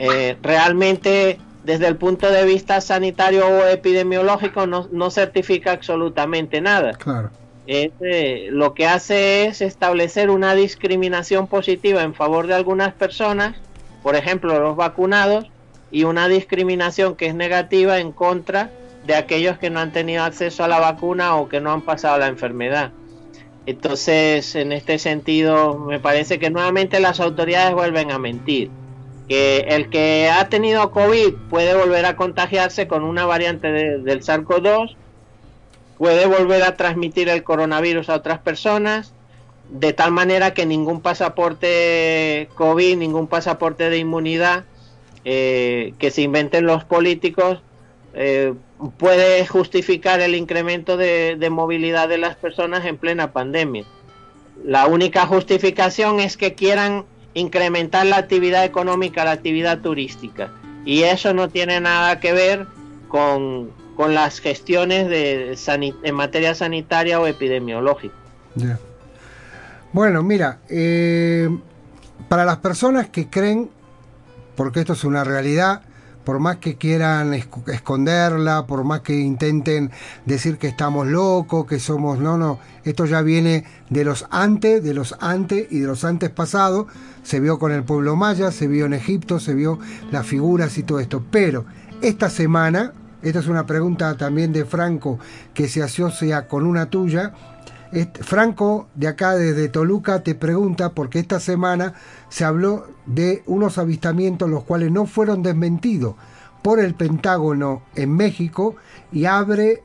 realmente desde el punto de vista sanitario o epidemiológico no, no certifica absolutamente nada. Claro. Es, eh, lo que hace es establecer una discriminación positiva en favor de algunas personas, por ejemplo los vacunados, y una discriminación que es negativa en contra de aquellos que no han tenido acceso a la vacuna o que no han pasado la enfermedad. Entonces, en este sentido, me parece que nuevamente las autoridades vuelven a mentir. Que el que ha tenido COVID puede volver a contagiarse con una variante de- del SARS-CoV-2, puede volver a transmitir el coronavirus a otras personas, de tal manera que ningún pasaporte COVID, ningún pasaporte de inmunidad eh, que se inventen los políticos eh, puede justificar el incremento de, de movilidad de las personas en plena pandemia. La única justificación es que quieran incrementar la actividad económica, la actividad turística. Y eso no tiene nada que ver con, con las gestiones de en materia sanitaria o epidemiológica. Bueno, mira, eh, para las personas que creen, porque esto es una realidad, por más que quieran esc- esconderla, por más que intenten decir que estamos locos, que somos, no, no, esto ya viene de los antes, de los antes y de los antes pasados, se vio con el pueblo maya, se vio en Egipto, se vio las figuras y todo esto, pero esta semana, esta es una pregunta también de Franco que se asocia con una tuya, Franco, de acá desde Toluca, te pregunta porque esta semana se habló de unos avistamientos los cuales no fueron desmentidos por el Pentágono en México y abre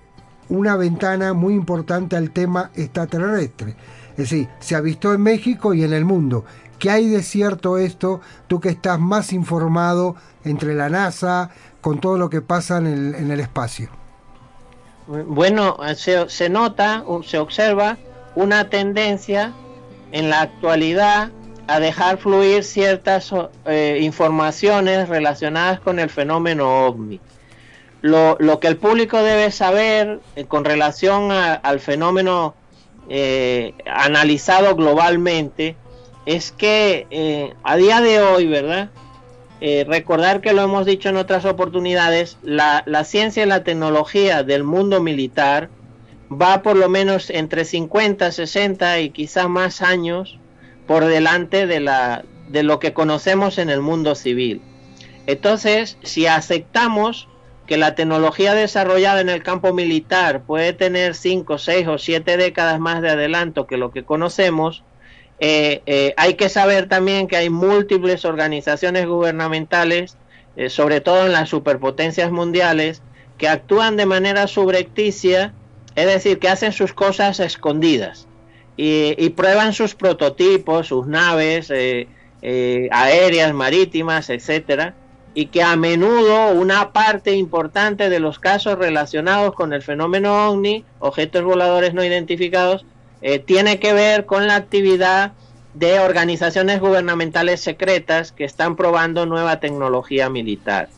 una ventana muy importante al tema extraterrestre. Es decir, se avistó en México y en el mundo. ¿Qué hay de cierto esto? Tú que estás más informado entre la NASA, con todo lo que pasa en el, en el espacio. Bueno, se, se nota, se observa una tendencia en la actualidad a dejar fluir ciertas eh, informaciones relacionadas con el fenómeno ovni. Lo, lo que el público debe saber eh, con relación a- al fenómeno eh, analizado globalmente es que eh, a día de hoy, ¿verdad? Eh, recordar que lo hemos dicho en otras oportunidades, la, la ciencia y la tecnología del mundo militar va por lo menos entre 50, 60 y quizás más años por delante de, la, de lo que conocemos en el mundo civil. Entonces, si aceptamos que la tecnología desarrollada en el campo militar puede tener 5, 6 o 7 décadas más de adelanto que lo que conocemos, eh, eh, hay que saber también que hay múltiples organizaciones gubernamentales, eh, sobre todo en las superpotencias mundiales, que actúan de manera subrepticia, es decir, que hacen sus cosas escondidas y, y prueban sus prototipos, sus naves eh, aéreas, marítimas, etcétera, y que a menudo una parte importante de los casos relacionados con el fenómeno ovni, objetos voladores no identificados, eh, tiene que ver con la actividad de organizaciones gubernamentales secretas que están probando nueva tecnología militar.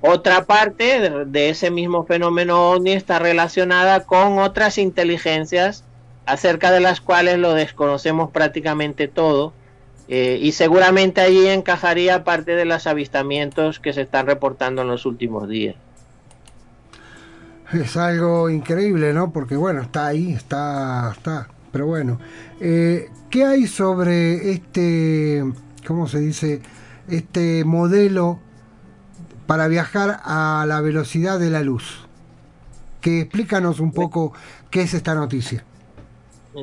Otra parte de, de ese mismo fenómeno ovni está relacionada con otras inteligencias acerca de las cuales lo desconocemos prácticamente todo eh, y seguramente allí encajaría parte de los avistamientos que se están reportando en los últimos días. Es algo increíble, ¿no? Porque bueno, está ahí, está, está. Pero bueno, eh, ¿qué hay sobre este, cómo se dice, este modelo para viajar a la velocidad de la luz? Que explícanos un poco qué es esta noticia.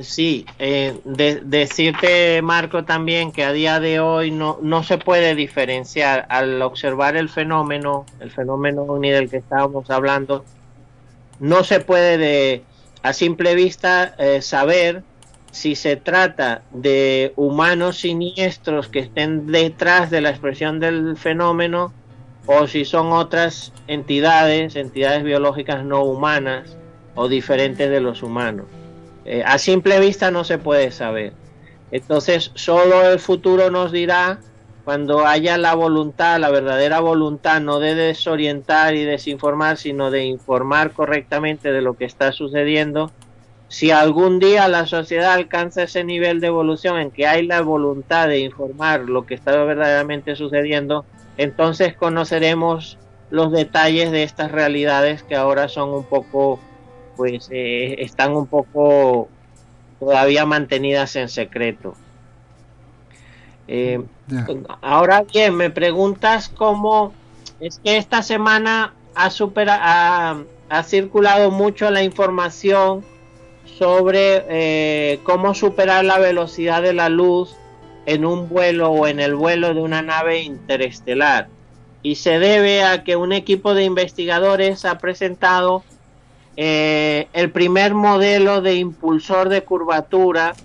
Sí, eh, de- decirte, Marco, también que a día de hoy no, no se puede diferenciar al observar el fenómeno, el fenómeno ovni del que estábamos hablando, no se puede de, a simple vista eh, saber si se trata de humanos siniestros que estén detrás de la expresión del fenómeno o si son otras entidades, entidades biológicas no humanas o diferentes de los humanos. Eh, a simple vista no se puede saber. Entonces, solo el futuro nos dirá cuando haya la voluntad, la verdadera voluntad, no de desorientar y desinformar, sino de informar correctamente de lo que está sucediendo. Si algún día la sociedad alcanza ese nivel de evolución en que hay la voluntad de informar lo que está verdaderamente sucediendo, entonces conoceremos los detalles de estas realidades que ahora son un poco pues eh, están un poco todavía mantenidas en secreto. Eh, ahora bien, me preguntas cómo es que esta semana ha, supera- ha, ha circulado mucho la información sobre eh, cómo superar la velocidad de la luz en un vuelo o en el vuelo de una nave interestelar. Y se debe a que un equipo de investigadores ha presentado eh, el primer modelo de impulsor de curvatura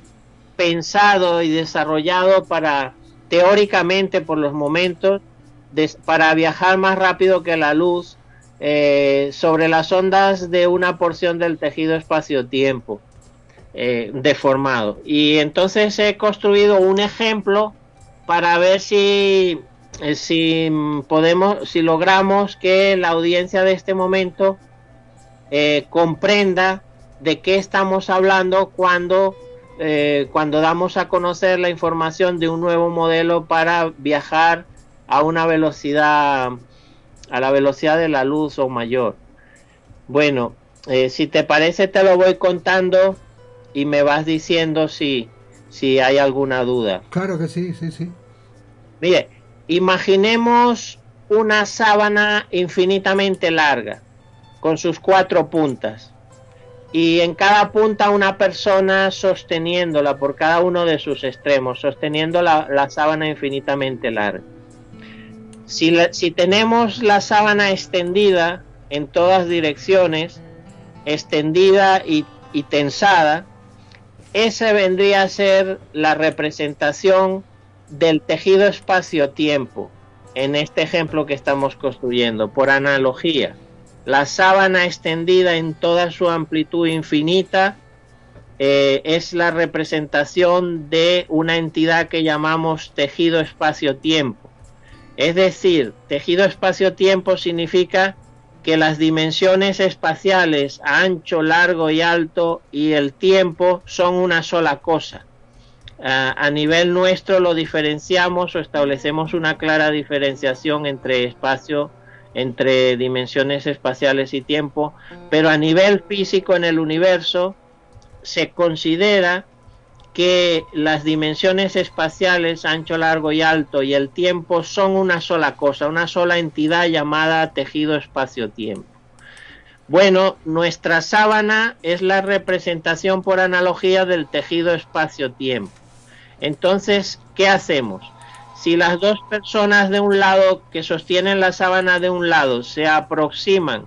pensado y desarrollado para, teóricamente por los momentos, para viajar más rápido que la luz eh, sobre las ondas de una porción del tejido espacio-tiempo eh, deformado. Y entonces he construido un ejemplo para ver si, eh, si podemos, si logramos que la audiencia de este momento comprenda de qué estamos hablando cuando, eh, cuando damos a conocer la información de un nuevo modelo para viajar a una velocidad, a la velocidad de la luz o mayor. Bueno, eh, si te parece te lo voy contando y me vas diciendo si, si hay alguna duda. Claro que sí, sí, sí. Mire, imaginemos una sábana infinitamente larga, con sus cuatro puntas, y en cada punta una persona sosteniéndola por cada uno de sus extremos, sosteniendo la, sábana infinitamente larga. Si, la- si tenemos la sábana extendida en todas direcciones, extendida y, y tensada, esa vendría a ser la representación del tejido espacio-tiempo en este ejemplo que estamos construyendo, por analogía. La sábana extendida en toda su amplitud infinita eh, es la representación de una entidad que llamamos tejido espacio-tiempo. Es decir, tejido espacio-tiempo significa que las dimensiones espaciales ancho, largo y alto y el tiempo son una sola cosa. A nivel nuestro lo diferenciamos o establecemos una clara diferenciación entre espacio, entre dimensiones espaciales y tiempo, pero a nivel físico en el universo se considera que las dimensiones espaciales, ancho, largo y alto, y el tiempo son una sola cosa, una sola entidad llamada tejido espacio-tiempo. Bueno, nuestra sábana es la representación por analogía del tejido espacio-tiempo. Entonces, ¿qué hacemos? Si las dos personas de un lado que sostienen la sábana de un lado se aproximan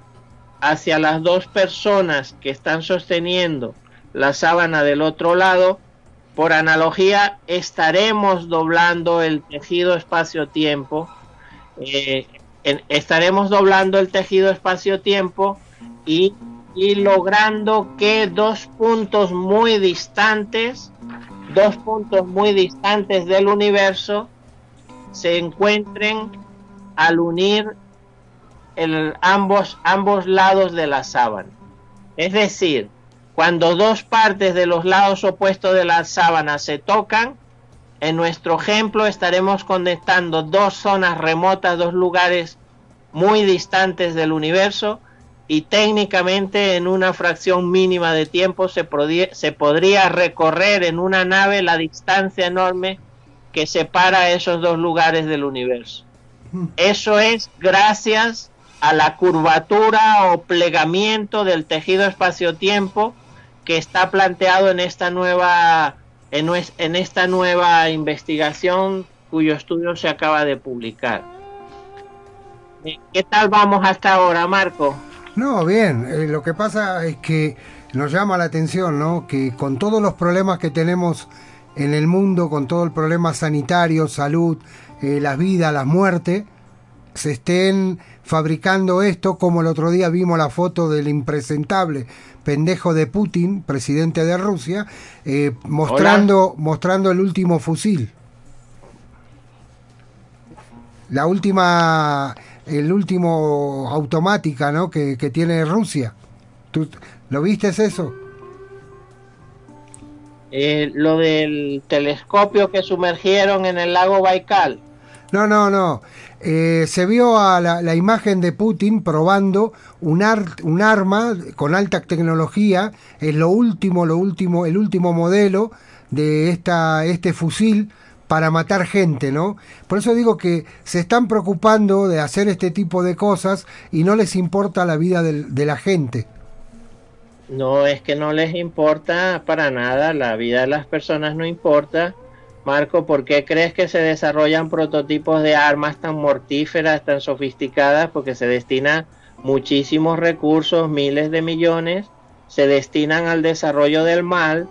hacia las dos personas que están sosteniendo la sábana del otro lado, por analogía estaremos doblando el tejido espacio-tiempo, eh, estaremos doblando el tejido espacio-tiempo y, y logrando que dos puntos muy distantes, dos puntos muy distantes del universo, se encuentren al unir el- ambos, ambos lados de la sábana. Es decir, cuando dos partes de los lados opuestos de la sábana se tocan, en nuestro ejemplo estaremos conectando dos zonas remotas, dos lugares muy distantes del universo y técnicamente en una fracción mínima de tiempo se, se podría recorrer en una nave la distancia enorme que separa esos dos lugares del universo. Eso es gracias a la curvatura o plegamiento del tejido espacio-tiempo que está planteado en esta nueva en esta nueva investigación cuyo estudio se acaba de publicar. Eh, ¿Qué tal vamos hasta ahora, Marco? No, bien, eh, lo que pasa es que nos llama la atención, ¿no? Que con todos los problemas que tenemos en el mundo, con todo el problema sanitario, salud, eh, las vidas, las muertes, se estén fabricando esto, como el otro día vimos la foto del impresentable pendejo de Putin, presidente de Rusia, eh, mostrando, mostrando el último fusil. La última, el último automática, ¿no? Que, que tiene Rusia. ¿Tú lo viste eso? Eh, lo del telescopio que sumergieron en el lago Baikal. No, no, no. Eh, se vio a la, imagen de Putin probando un, ar- un arma con alta tecnología, es lo último, lo último, el último modelo de esta, este fusil para matar gente, ¿no? Por eso digo que se están preocupando de hacer este tipo de cosas y no les importa la vida de la gente. No es que no les importa para nada, la vida de las personas no importa. Marco, ¿por qué crees que se desarrollan prototipos de armas tan mortíferas, tan sofisticadas? Porque se destina muchísimos recursos, miles de millones, se destinan al desarrollo del mal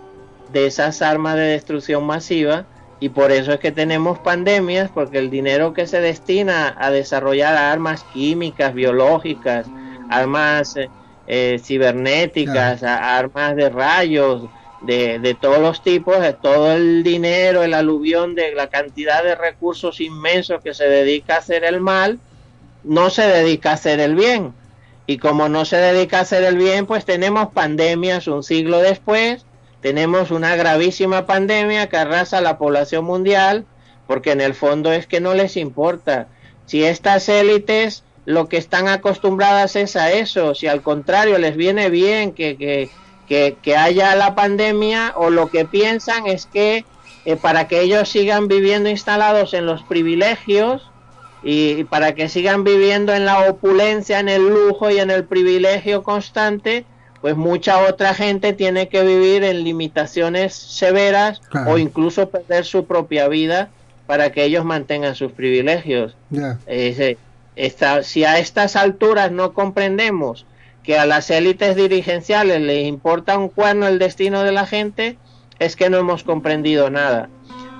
de esas armas de destrucción masiva y por eso es que tenemos pandemias, porque el dinero que se destina a desarrollar armas químicas, biológicas, armas eh, cibernéticas, a- armas de rayos, de, de todos los tipos, de todo el dinero, el aluvión de la cantidad de recursos inmensos que se dedica a hacer el mal, no se dedica a hacer el bien. Y como no se dedica a hacer el bien, pues tenemos pandemias un siglo después, tenemos una gravísima pandemia que arrasa a la población mundial, porque en el fondo es que no les importa. Si estas élites lo que están acostumbradas es a eso, si al contrario les viene bien que, que, que, que haya la pandemia o lo que piensan es que eh, para que ellos sigan viviendo instalados en los privilegios y, y para que sigan viviendo en la opulencia, en el lujo y en el privilegio constante, pues mucha otra gente tiene que vivir en limitaciones severas Claro. o incluso perder su propia vida para que ellos mantengan sus privilegios. Eh, si a estas alturas no comprendemos que a las élites dirigenciales les importa un cuerno el destino de la gente, es que no hemos comprendido nada.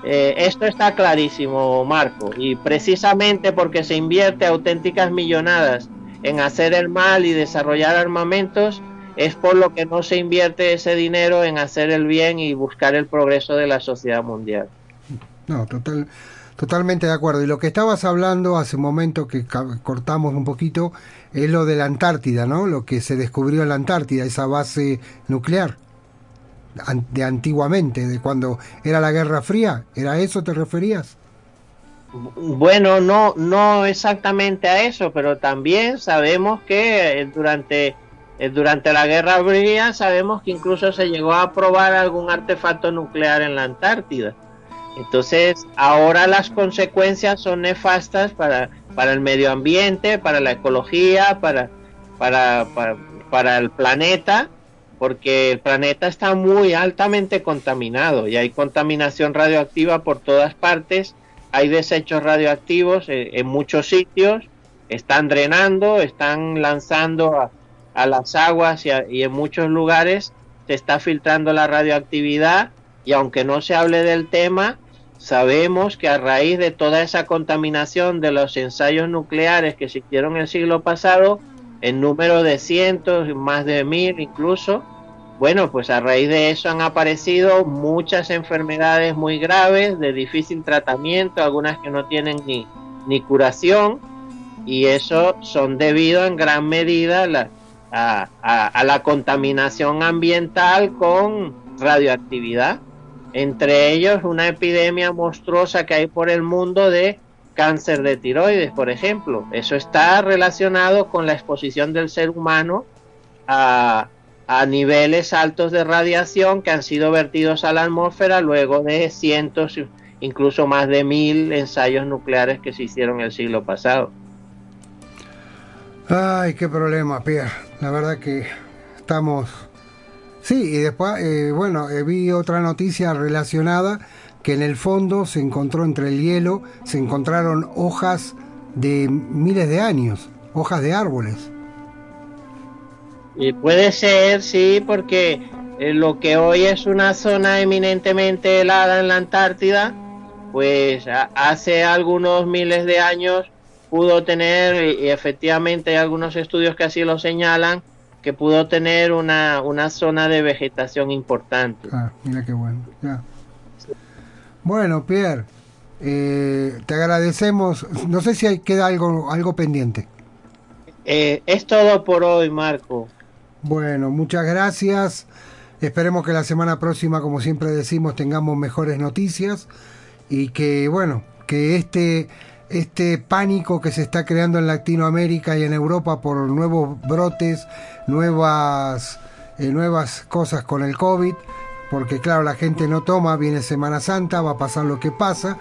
Eh, esto está clarísimo, Marco, y precisamente porque se invierte auténticas millonadas en hacer el mal y desarrollar armamentos, es por lo que no se invierte ese dinero en hacer el bien y buscar el progreso de la sociedad mundial. No, total, totalmente de acuerdo. Y lo que estabas hablando hace un momento que cortamos un poquito es lo de la Antártida, ¿no? Lo que se descubrió en la Antártida, esa base nuclear de antiguamente, de cuando era la Guerra Fría. ¿Era eso te referías? Bueno, no, no exactamente a eso, pero también sabemos que eh, durante, eh, durante la Guerra Fría sabemos que incluso se llegó a probar algún artefacto nuclear en la Antártida. Entonces, ahora las consecuencias son nefastas para, para el medio ambiente, para la ecología, para, para, para, el planeta, porque el planeta está muy altamente contaminado y hay contaminación radioactiva por todas partes, hay desechos radioactivos en muchos sitios, están drenando, están lanzando a, a las aguas y en muchos lugares se está filtrando la radioactividad y aunque no se hable del tema, sabemos que a raíz de toda esa contaminación de los ensayos nucleares que se hicieron el siglo pasado, en número de cientos, más de mil incluso, bueno, pues a raíz de eso han aparecido muchas enfermedades muy graves, de difícil tratamiento, algunas que no tienen ni, curación, y eso son debido en gran medida a la contaminación ambiental con radioactividad. Entre ellos, una epidemia monstruosa que hay por el mundo de cáncer de tiroides, por ejemplo. Eso está relacionado con la exposición del ser humano a, a niveles altos de radiación que han sido vertidos a la atmósfera luego de cientos, incluso más de mil ensayos nucleares que se hicieron el siglo pasado. Ay, qué problema, Pierre. La verdad que estamos... Sí, y después, eh, bueno, eh, vi otra noticia relacionada que en el fondo se encontró entre el hielo, se encontraron hojas de miles de años, hojas de árboles. Y puede ser, sí, porque eh, lo que hoy es una zona eminentemente helada en la Antártida, pues hace algunos miles de años pudo tener, y efectivamente hay algunos estudios que así lo señalan, que pudo tener una, una zona de vegetación importante. Ah, mira qué bueno. ya. Bueno, Pierre, eh, te agradecemos. No sé si queda algo, algo pendiente. Eh, es todo por hoy, Marco. Bueno, muchas gracias. Esperemos que la semana próxima, como siempre decimos, tengamos mejores noticias y que, bueno, que este, este pánico que se está creando en Latinoamérica y en Europa por nuevos brotes, nuevas, eh, nuevas cosas con el COVID, porque claro, la gente no toma, viene Semana Santa, va a pasar lo que pasa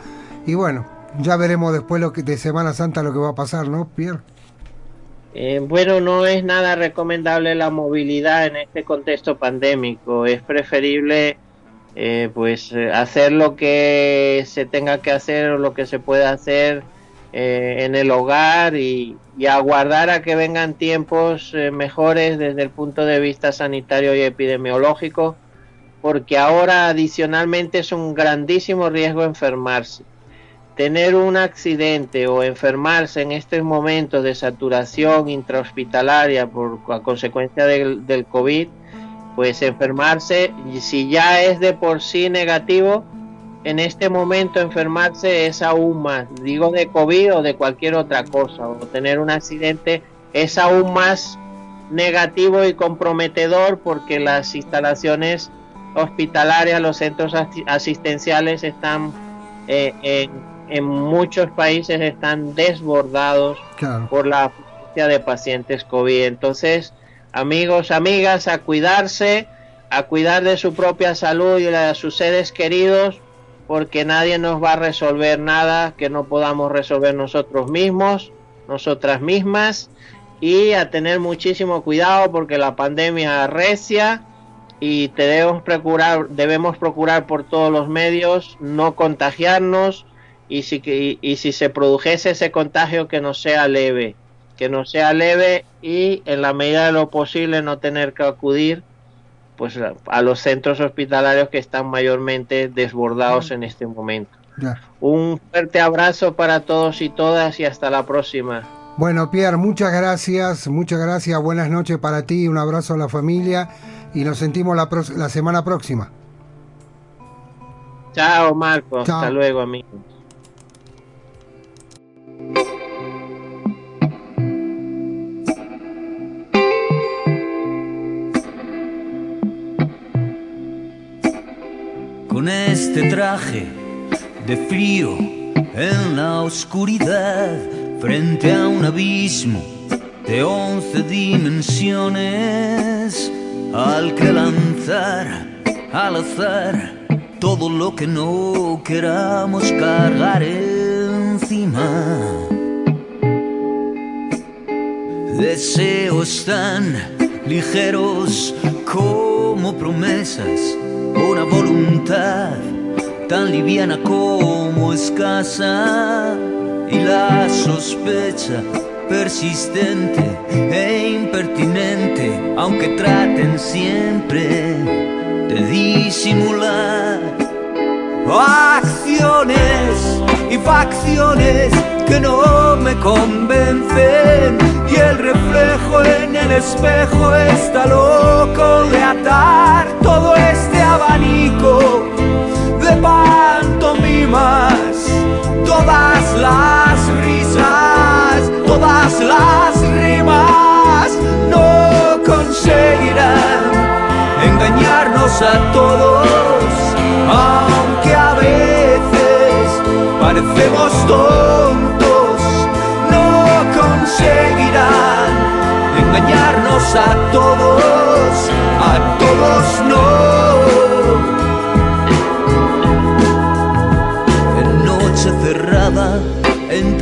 y bueno, ya veremos después lo que, de Semana Santa lo que va a pasar, ¿no, Pierre? Eh, bueno, no es nada recomendable la movilidad en este contexto pandémico. Es preferible, eh, pues, eh, hacer lo que se tenga que hacer o lo que se pueda hacer eh, en el hogar y, aguardar a que vengan tiempos eh, mejores desde el punto de vista sanitario y epidemiológico, porque ahora adicionalmente es un grandísimo riesgo enfermarse. Tener un accidente o enfermarse en estos momentos de saturación intrahospitalaria por a consecuencia del, del COVID, pues enfermarse, si ya es de por sí negativo, en este momento enfermarse es aún más, digo de COVID o de cualquier otra cosa, o tener un accidente es aún más negativo y comprometedor porque las instalaciones hospitalarias, los centros asi- asistenciales están eh, en, en muchos países están desbordados Claro. por la afluencia de pacientes COVID. Entonces, amigos, amigas, a cuidarse, a cuidar de su propia salud y la de sus seres queridos, porque nadie nos va a resolver nada que no podamos resolver nosotros mismos, nosotras mismas, y a tener muchísimo cuidado porque la pandemia arrecia y debemos procurar, debemos procurar por todos los medios no contagiarnos y si, y, y si se produjese ese contagio que no sea leve, que no sea leve y en la medida de lo posible no tener que acudir pues a, los centros hospitalarios que están mayormente desbordados en este momento. Ya. Un fuerte abrazo para todos y todas y hasta la próxima. Bueno, Pierre, muchas gracias, muchas gracias, buenas noches para ti, un abrazo a la familia y nos sentimos la, la semana próxima. Chao, Marco. Chao. Hasta luego, amigos. Con este traje de frío en la oscuridad frente a un abismo de once dimensiones al que lanzar al azar todo lo que no queramos cargar encima. Deseos tan ligeros como promesas, una voluntad tan liviana como escasa y la sospecha persistente e impertinente, aunque traten siempre de disimular acciones y facciones que no me convencen. Y el reflejo en el espejo está loco de atar todo este abanico de pantomimas todas las risas todas las rimas no conseguirán engañarnos a todos, aunque a veces parecemos tontos, no conseguirán engañarnos a todos, a todos no.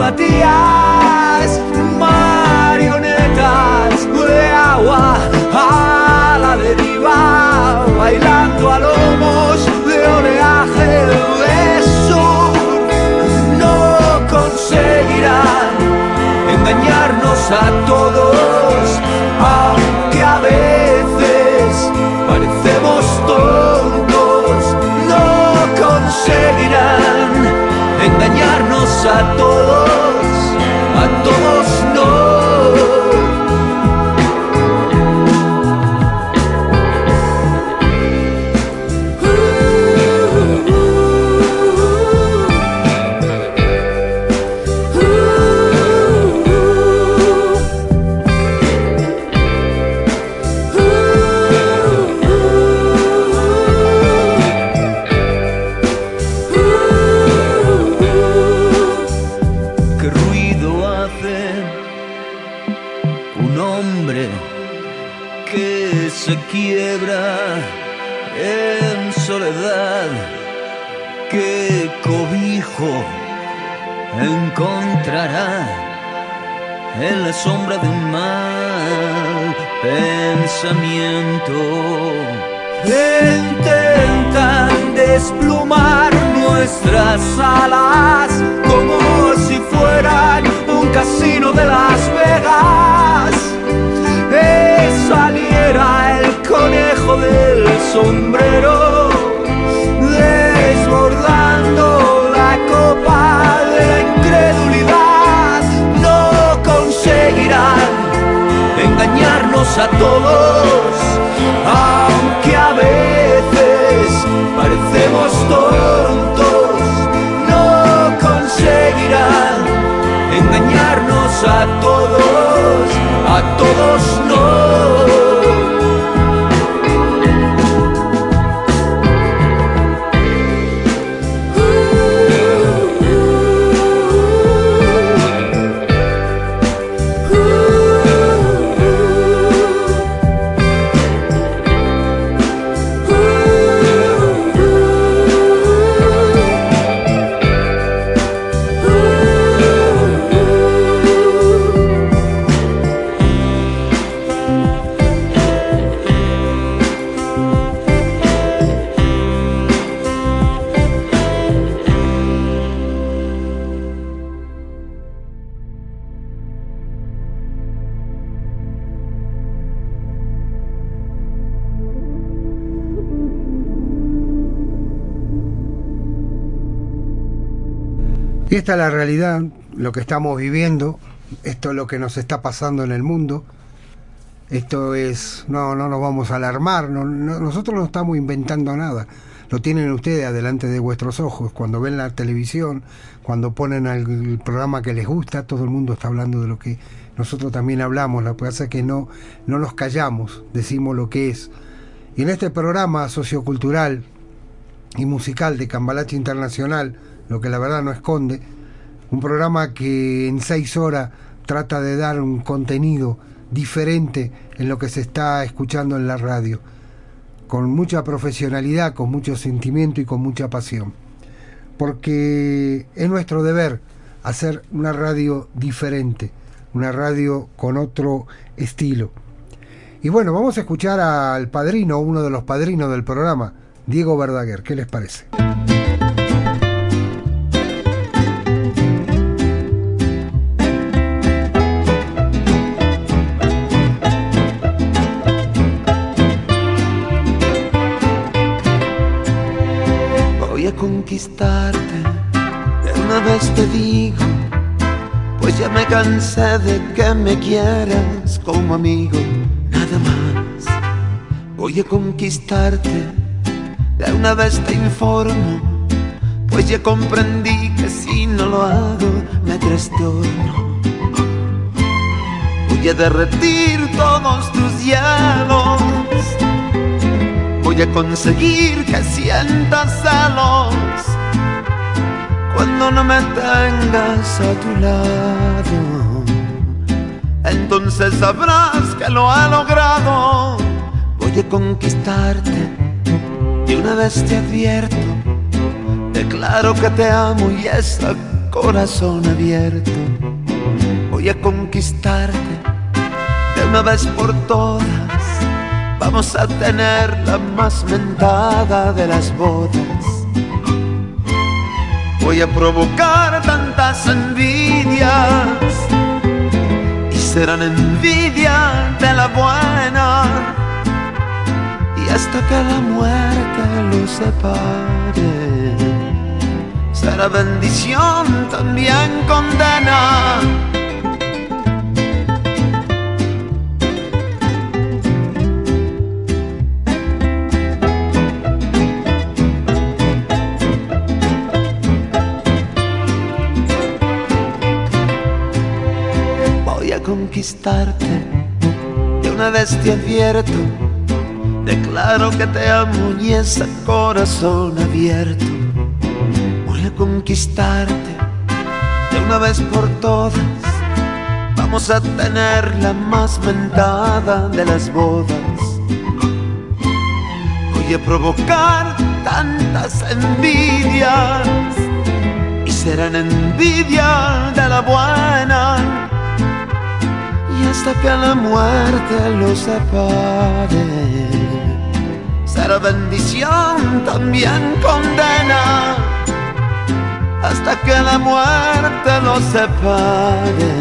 galimatías, marionetas de agua a la deriva, bailando a lomos de oleaje sur. No conseguirán engañarnos a todos, aunque a veces parecemos tontos. No conseguirán a todos, a todos no. En la sombra de un mal pensamiento? Intentan desplumar nuestras alas como si fueran un casino de Las Vegas. Eh, saliera el conejo del sombrero, desbordando la copa de la incredulidad. Conseguirán engañarnos a todos, aunque a veces parecemos tontos, no conseguirán engañarnos a todos, a todos no. Esta es la realidad, lo que estamos viviendo, esto es lo que nos está pasando en el mundo. Esto es, no, no nos vamos a alarmar, no- no- nosotros no estamos inventando nada. Lo tienen ustedes adelante de vuestros ojos. Cuando ven la televisión, cuando ponen el programa que les gusta, todo el mundo está hablando de lo que nosotros también hablamos. Lo que pasa es que no, no nos callamos, decimos lo que es. Y en este programa sociocultural y musical de Cambalache Internacional, lo que la verdad no esconde, un programa que en seis horas trata de dar un contenido diferente en lo que se está escuchando en la radio, con mucha profesionalidad, con mucho sentimiento y con mucha pasión. Porque es nuestro deber hacer una radio diferente, una radio con otro estilo. Y bueno, vamos a escuchar al padrino, uno de los padrinos del programa, Diego Verdaguer. ¿Qué les parece? Conquistarte, de una vez te digo, pues ya me cansé de que me quieras como amigo, nada más. Voy a conquistarte, de una vez te informo, pues ya comprendí que si no lo hago me trastorno. Voy a derretir todos tus hielos Voy a conseguir que sientas celos cuando no me tengas a tu lado. Entonces sabrás que lo he logrado. Voy a conquistarte y una vez te advierto. Declaro que te amo y es a corazón abierto. Voy a conquistarte de una vez por todas. Vamos a tener la más mentada de las bodas. Voy a provocar tantas envidias y serán envidia de la buena. Y hasta que la muerte los separe, será bendición también condena. Conquistarte. De una vez te advierto, declaro que te amo y es a corazón abierto. Voy a conquistarte de una vez por todas. Vamos a tener la más mentada de las bodas. Voy a provocar tantas envidias y serán envidia de la buena hasta que la muerte los separe será bendición también condena hasta que la muerte los separe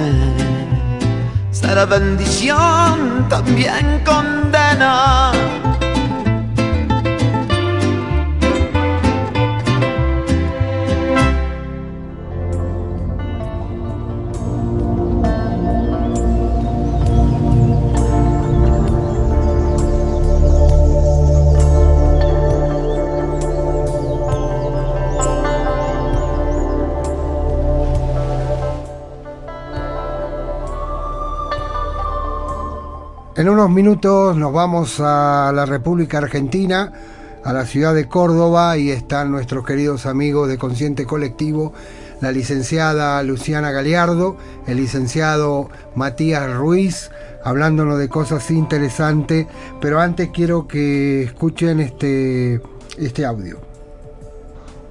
será bendición también condena Unos minutos nos vamos a la República Argentina, a la ciudad de Córdoba, y están nuestros queridos amigos de Consciente Colectivo, la licenciada Luciana Galeardo, el licenciado Matías Ruiz, hablándonos de cosas interesantes, pero antes quiero que escuchen este, este audio.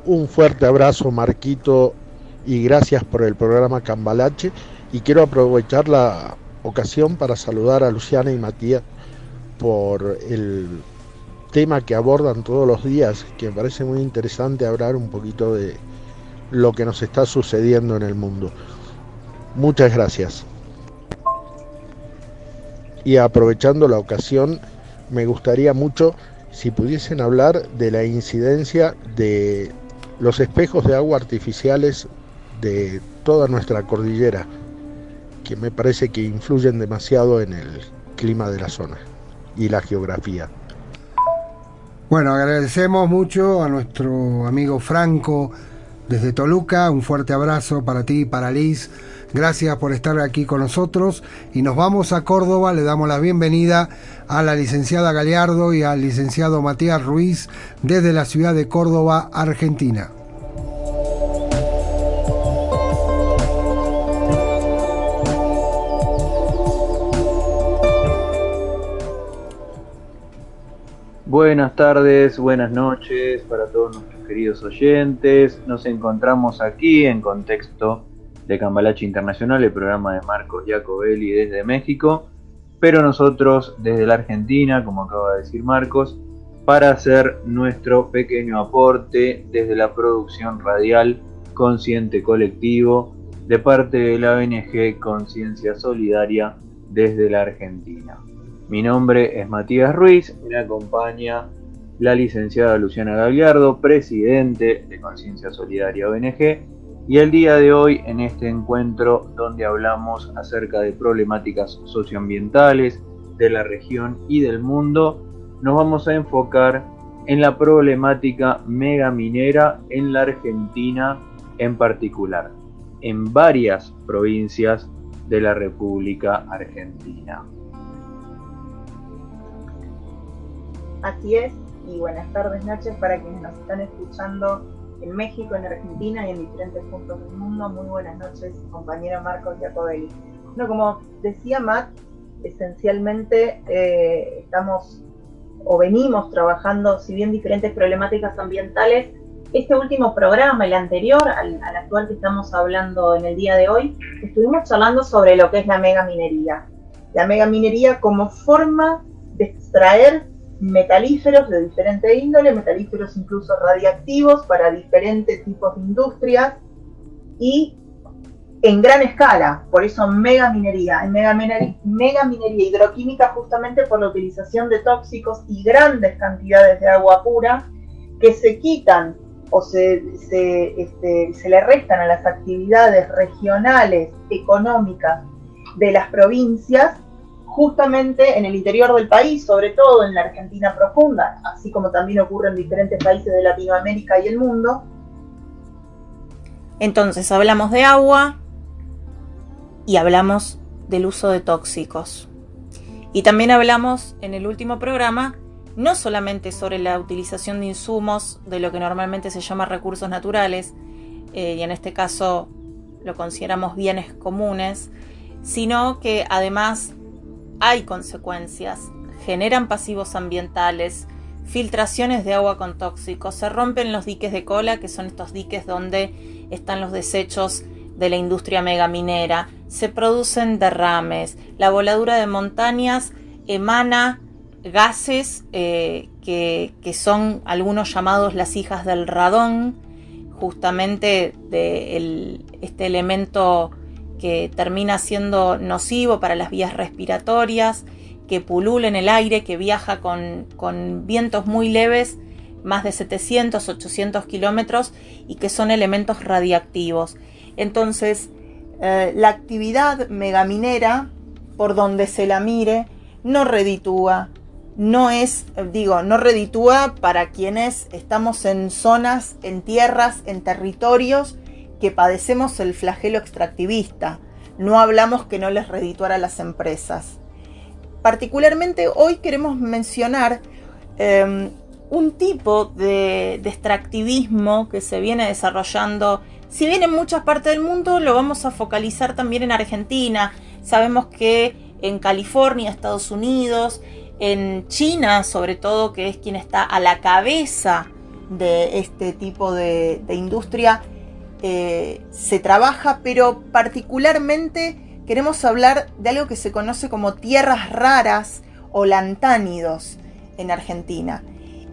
Un fuerte abrazo, Marquito, y gracias por el programa Cambalache. Y quiero aprovechar la ocasión para saludar a Luciana y Matías por el tema que abordan todos los días, que me parece muy interesante hablar un poquito de lo que nos está sucediendo en el mundo. Muchas gracias. Y aprovechando la ocasión, me gustaría mucho si pudiesen hablar de la incidencia de los espejos de agua artificiales de toda nuestra cordillera, que me parece que influyen demasiado en el clima de la zona y la geografía. Bueno, agradecemos mucho a nuestro amigo Franco desde Toluca. Un fuerte abrazo para ti y para Liz. Gracias por estar aquí con nosotros. Y nos vamos a Córdoba. Le damos la bienvenida a la licenciada Galeardo y al licenciado Matías Ruiz desde la ciudad de Córdoba, Argentina. Buenas tardes, buenas noches para todos nuestros queridos oyentes. Nos encontramos aquí en contexto de Cambalache Internacional, el programa de Marcos Jacobelli desde México, pero nosotros desde la Argentina, como acaba de decir Marcos, para hacer nuestro pequeño aporte desde la producción radial Consciente Colectivo de parte de la ONG Conciencia Solidaria desde la Argentina. Mi nombre es Matías Ruiz, me acompaña la licenciada Luciana Gagliardo, presidente de Conciencia Solidaria ONG, y el día de hoy en este encuentro donde hablamos acerca de problemáticas socioambientales de la región y del mundo, nos vamos a enfocar en la problemática megaminera en la Argentina en particular, en varias provincias de la República Argentina. Así es, y buenas tardes, noches para quienes nos están escuchando en México, en Argentina y en diferentes puntos del mundo. Muy buenas noches, compañero Marcos Jacobelli. Bueno, como decía Matt, esencialmente eh, estamos o venimos trabajando, si bien diferentes problemáticas ambientales, este último programa, el anterior al, al actual que estamos hablando en el día de hoy, estuvimos charlando sobre lo que es la megaminería. La megaminería como forma de extraer metalíferos de diferente índole, metalíferos incluso radiactivos para diferentes tipos de industrias y en gran escala, por eso megaminería, en megaminería, megaminería hidroquímica justamente por la utilización de tóxicos y grandes cantidades de agua pura que se quitan o se, se, este, se le restan a las actividades regionales, económicas de las provincias justamente en el interior del país, sobre todo en la Argentina profunda, así como también ocurre en diferentes países de Latinoamérica y el mundo. Entonces hablamos de agua y hablamos del uso de tóxicos. Y también hablamos en el último programa no solamente sobre la utilización de insumos de lo que normalmente se llama recursos naturales, eh, y en este caso lo consideramos bienes comunes, sino que además hay consecuencias, generan pasivos ambientales, filtraciones de agua con tóxicos, se rompen los diques de cola, que son estos diques donde están los desechos de la industria megaminera, se producen derrames, la voladura de montañas emana gases eh, que, son algunos llamados las hijas del radón, justamente de este elemento que termina siendo nocivo para las vías respiratorias, que pulula en el aire, que viaja con, con vientos muy leves, más de 700, 800 kilómetros, y que son elementos radiactivos. Entonces, eh, la actividad megaminera, por donde se la mire, no reditúa, no es, digo, no reditúa para quienes estamos en zonas, en tierras, en territorios que padecemos el flagelo extractivista. No hablamos que no les redituara a las empresas. Particularmente hoy queremos mencionar eh, un tipo de, de extractivismo que se viene desarrollando, si bien en muchas partes del mundo, lo vamos a focalizar también en Argentina. Sabemos que en California, Estados Unidos, en China sobre todo, que es quien está a la cabeza de este tipo de industria, eh, se trabaja, pero particularmente queremos hablar de algo que se conoce como tierras raras o lantánidos en Argentina.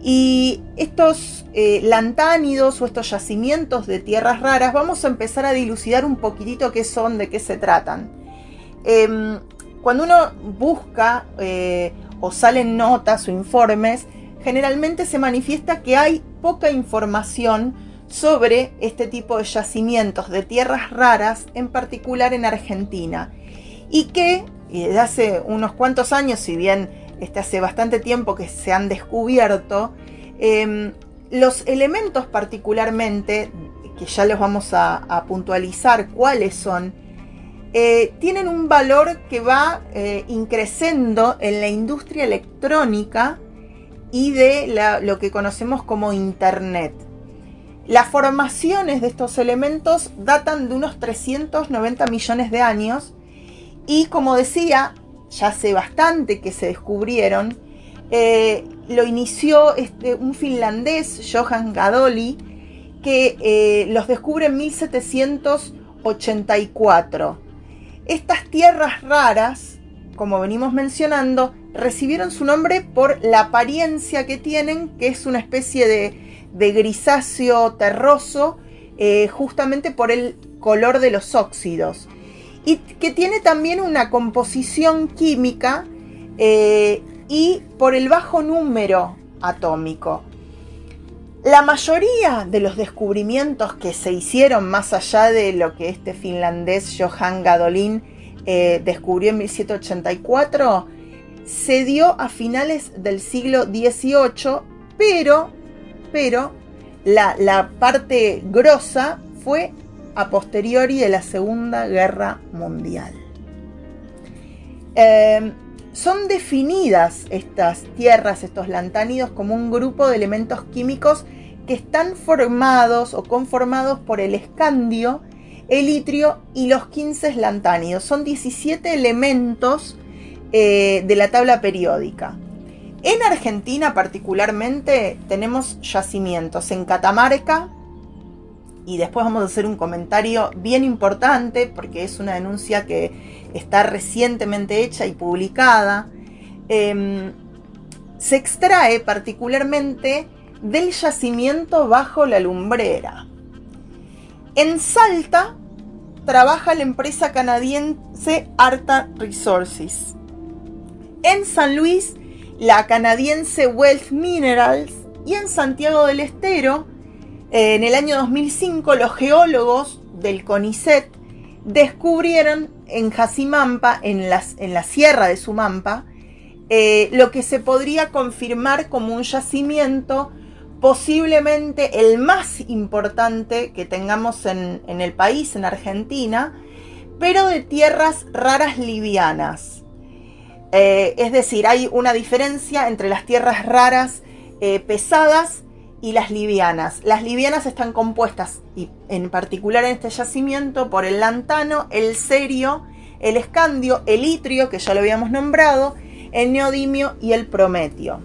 Y estos eh, lantánidos o estos yacimientos de tierras raras vamos a empezar a dilucidar un poquitito qué son, de qué se tratan. Eh, cuando uno busca eh, o salen notas o informes, generalmente se manifiesta que hay poca información sobre este tipo de yacimientos de tierras raras, en particular en Argentina, y que desde hace unos cuantos años, si bien este, hace bastante tiempo que se han descubierto, em, los elementos particularmente, que ya los vamos a, puntualizar cuáles son, eh, tienen un valor que va eh, increciendo en la industria electrónica y de lo que conocemos como Internet. Las formaciones de estos elementos datan de unos 390 millones de años y como decía, ya hace bastante que se descubrieron, eh, lo inició este, un finlandés, Johan Gadoli, que eh, los descubre en 1784. Estas tierras raras, como venimos mencionando, recibieron su nombre por la apariencia que tienen, que es una especie de de grisáceo terroso, eh, justamente por el color de los óxidos. Y que tiene también una composición química eh, y por el bajo número atómico. La mayoría de los descubrimientos que se hicieron más allá de lo que este finlandés Johan Gadolin eh, descubrió en 1784 se dio a finales del siglo XVIII, pero pero la, parte grosa fue a posteriori de la Segunda Guerra Mundial. Em, son definidas estas tierras, estos lantánidos, como un grupo de elementos químicos que están formados o conformados por el escandio, el itrio y los 15 lantánidos. Son 17 elementos eh, de la tabla periódica. En Argentina particularmente tenemos yacimientos en Catamarca y después vamos a hacer un comentario bien importante porque es una denuncia que está recientemente hecha y publicada. Em, se extrae particularmente del yacimiento bajo la lumbrera. En Salta trabaja la empresa canadiense Arta Resources. En San Luis la canadiense Wealth Minerals y en Santiago del Estero, en el año 2005, los geólogos del CONICET descubrieron en Jacimampa, en, en la sierra de Sumampa, eh, lo que se podría confirmar como un yacimiento posiblemente el más importante que tengamos en, en el país, en Argentina, pero de tierras raras livianas. Eh, es decir, hay una diferencia entre las tierras raras eh, pesadas y las livianas. Las livianas están compuestas, y en particular en este yacimiento, por el lantano, el cerio, el escandio, el itrio, que ya lo habíamos nombrado, el neodimio y el prometio.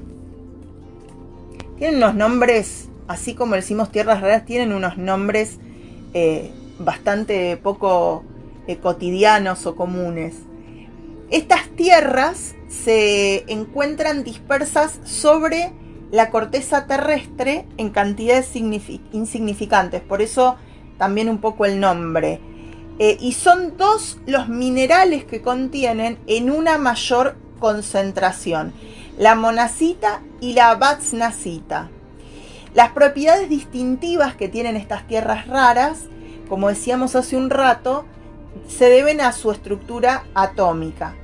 Tienen unos nombres, así como decimos tierras raras, tienen unos nombres eh, bastante poco cotidianos o comunes. Estas tierras se encuentran dispersas sobre la corteza terrestre en cantidades insignificantes, por eso también un poco el nombre. Eh, y son dos los minerales que contienen en una mayor concentración, la monacita y la batznacita. Las propiedades distintivas que tienen estas tierras raras, como decíamos hace un rato, se deben a su estructura atómica.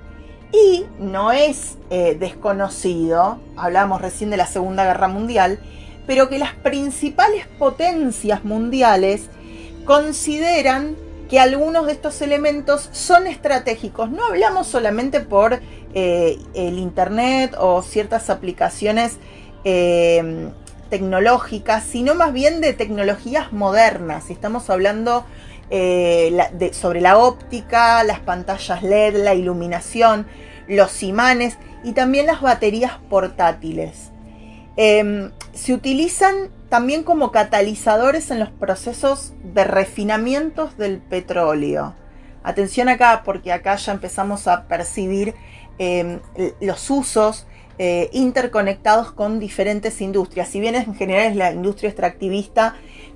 Y no es eh, desconocido, hablamos recién de la Segunda Guerra Mundial, pero que las principales potencias mundiales consideran que algunos de estos elementos son estratégicos. No hablamos solamente por eh, el Internet o ciertas aplicaciones eh, tecnológicas, sino más bien de tecnologías modernas. Estamos hablando eh, sobre la óptica, las pantallas LED, la iluminación, los imanes y también las baterías portátiles. Em, se utilizan también como catalizadores en los procesos de refinamientos del petróleo. Atención acá porque acá ya empezamos a percibir em, los usos eh, interconectados con diferentes industrias. Si bien en general es la industria extractivista,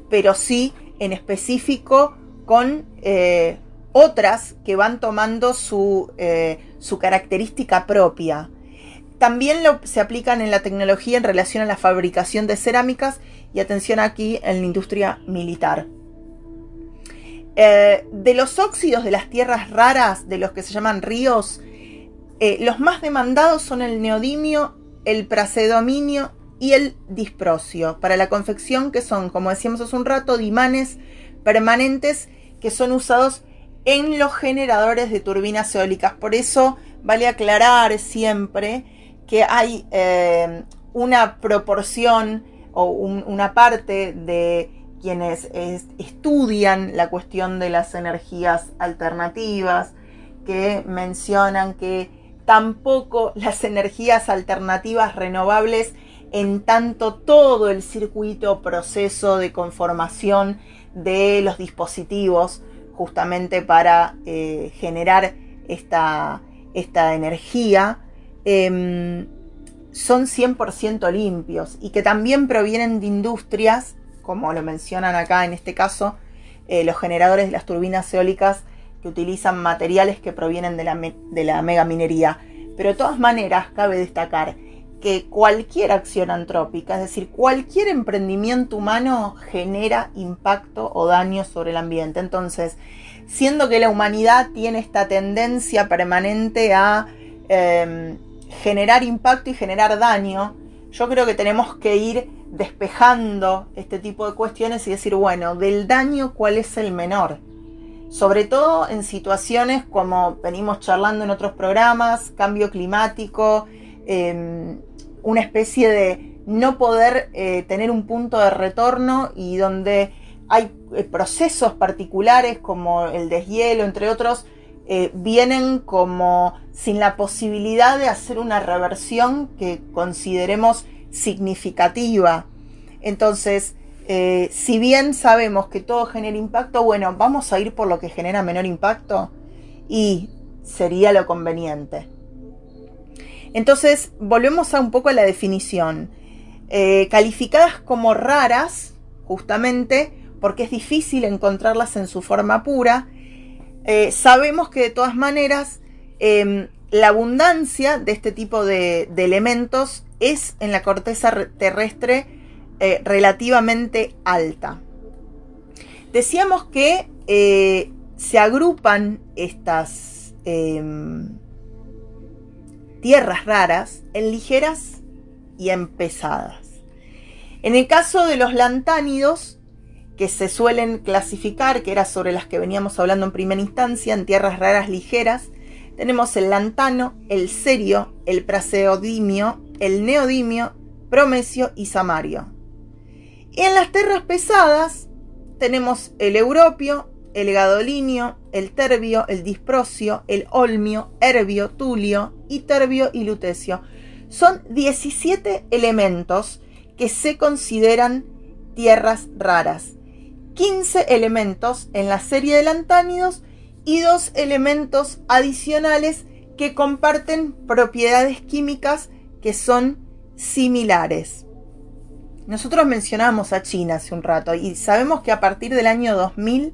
pero sí en específico con eh, otras que van tomando su, eh, su característica propia. también se aplican en la tecnología en relación a la fabricación de cerámicas y atención aquí en la industria militar. Eh, de los óxidos de las tierras raras, de los que se llaman ríos, los más demandados son el neodimio, el praseodominio y el disprosio para la confección, que son, como decíamos hace un rato, dimanes permanentes que son usados en los generadores de turbinas eólicas. Por eso vale aclarar siempre que hay eh, una proporción o una parte de quienes estudian la cuestión de las energías alternativas, que mencionan que tampoco las energías alternativas renovables, en tanto todo el circuito proceso de conformación de los dispositivos, justamente para eh, generar esta, esta energía, Em, son 100% limpios y que también provienen de industrias, como lo mencionan acá en este caso, eh, los generadores de las turbinas eólicas que utilizan materiales que provienen de la, de la megaminería. Pero de todas maneras, cabe destacar que cualquier acción antrópica, es decir, cualquier emprendimiento humano genera impacto o daño sobre el ambiente. Entonces, siendo que la humanidad tiene esta tendencia permanente a em, generar impacto y generar daño, yo creo que tenemos que ir despejando este tipo de cuestiones y decir, bueno, del daño, ¿cuál es el menor? Sobre todo en situaciones como venimos charlando en otros programas, cambio climático, em, una especie de no poder eh, tener un punto de retorno y donde hay eh, procesos particulares como el deshielo, entre otros, eh, vienen como sin la posibilidad de hacer una reversión que consideremos significativa. Entonces, si bien sabemos que todo genera impacto, bueno, vamos a ir por lo que genera menor impacto y sería lo conveniente. Entonces, volvemos a un poco a la definición. Eh, calificadas como raras, justamente porque es difícil encontrarlas en su forma pura, eh, sabemos que de todas maneras em, la abundancia de este tipo de, elementos es en la corteza terrestre eh, relativamente alta. Decíamos que se agrupan estas em, tierras raras en ligeras y en pesadas. En el caso de los lantánidos, que se suelen clasificar, que era sobre las que veníamos hablando en primera instancia, en tierras raras ligeras, tenemos el lantano, el serio, el praseodimio, el neodimio, promesio y samario. Y en las tierras pesadas tenemos el europio, el gadolinio, el terbio, el disprosio, el olmio, herbio, tulio, terbio y lutecio. Son 17 elementos que se consideran tierras raras. 15 elementos en la serie de lantánidos y dos elementos adicionales que comparten propiedades químicas que son similares. Nosotros mencionamos a China hace un rato y sabemos que a partir del año 2000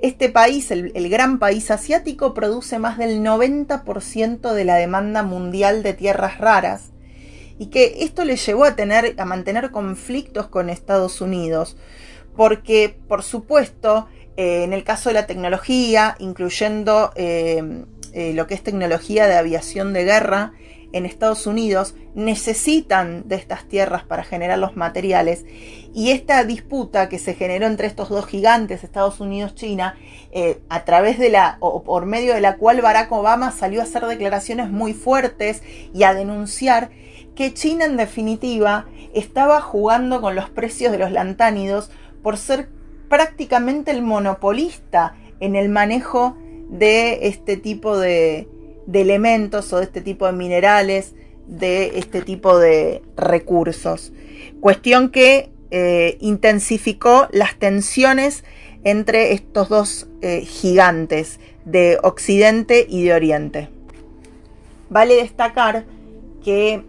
este país, el, gran país asiático, produce más del 90% de la demanda mundial de tierras raras y que esto le llevó a, tener, a mantener conflictos con Estados Unidos porque, por supuesto, eh, en el caso de la tecnología, incluyendo eh, eh, lo que es tecnología de aviación de guerra, en Estados Unidos necesitan de estas tierras para generar los materiales. Y esta disputa que se generó entre estos dos gigantes, Estados Unidos-China, a través de la, o por medio de la cual Barack Obama salió a hacer declaraciones muy fuertes y a denunciar que China en definitiva estaba jugando con los precios de los lantánidos por ser prácticamente el monopolista en el manejo de este tipo de, elementos o de este tipo de minerales, de este tipo de recursos. Cuestión que eh, intensificó las tensiones entre estos dos eh, gigantes de Occidente y de Oriente. Vale destacar que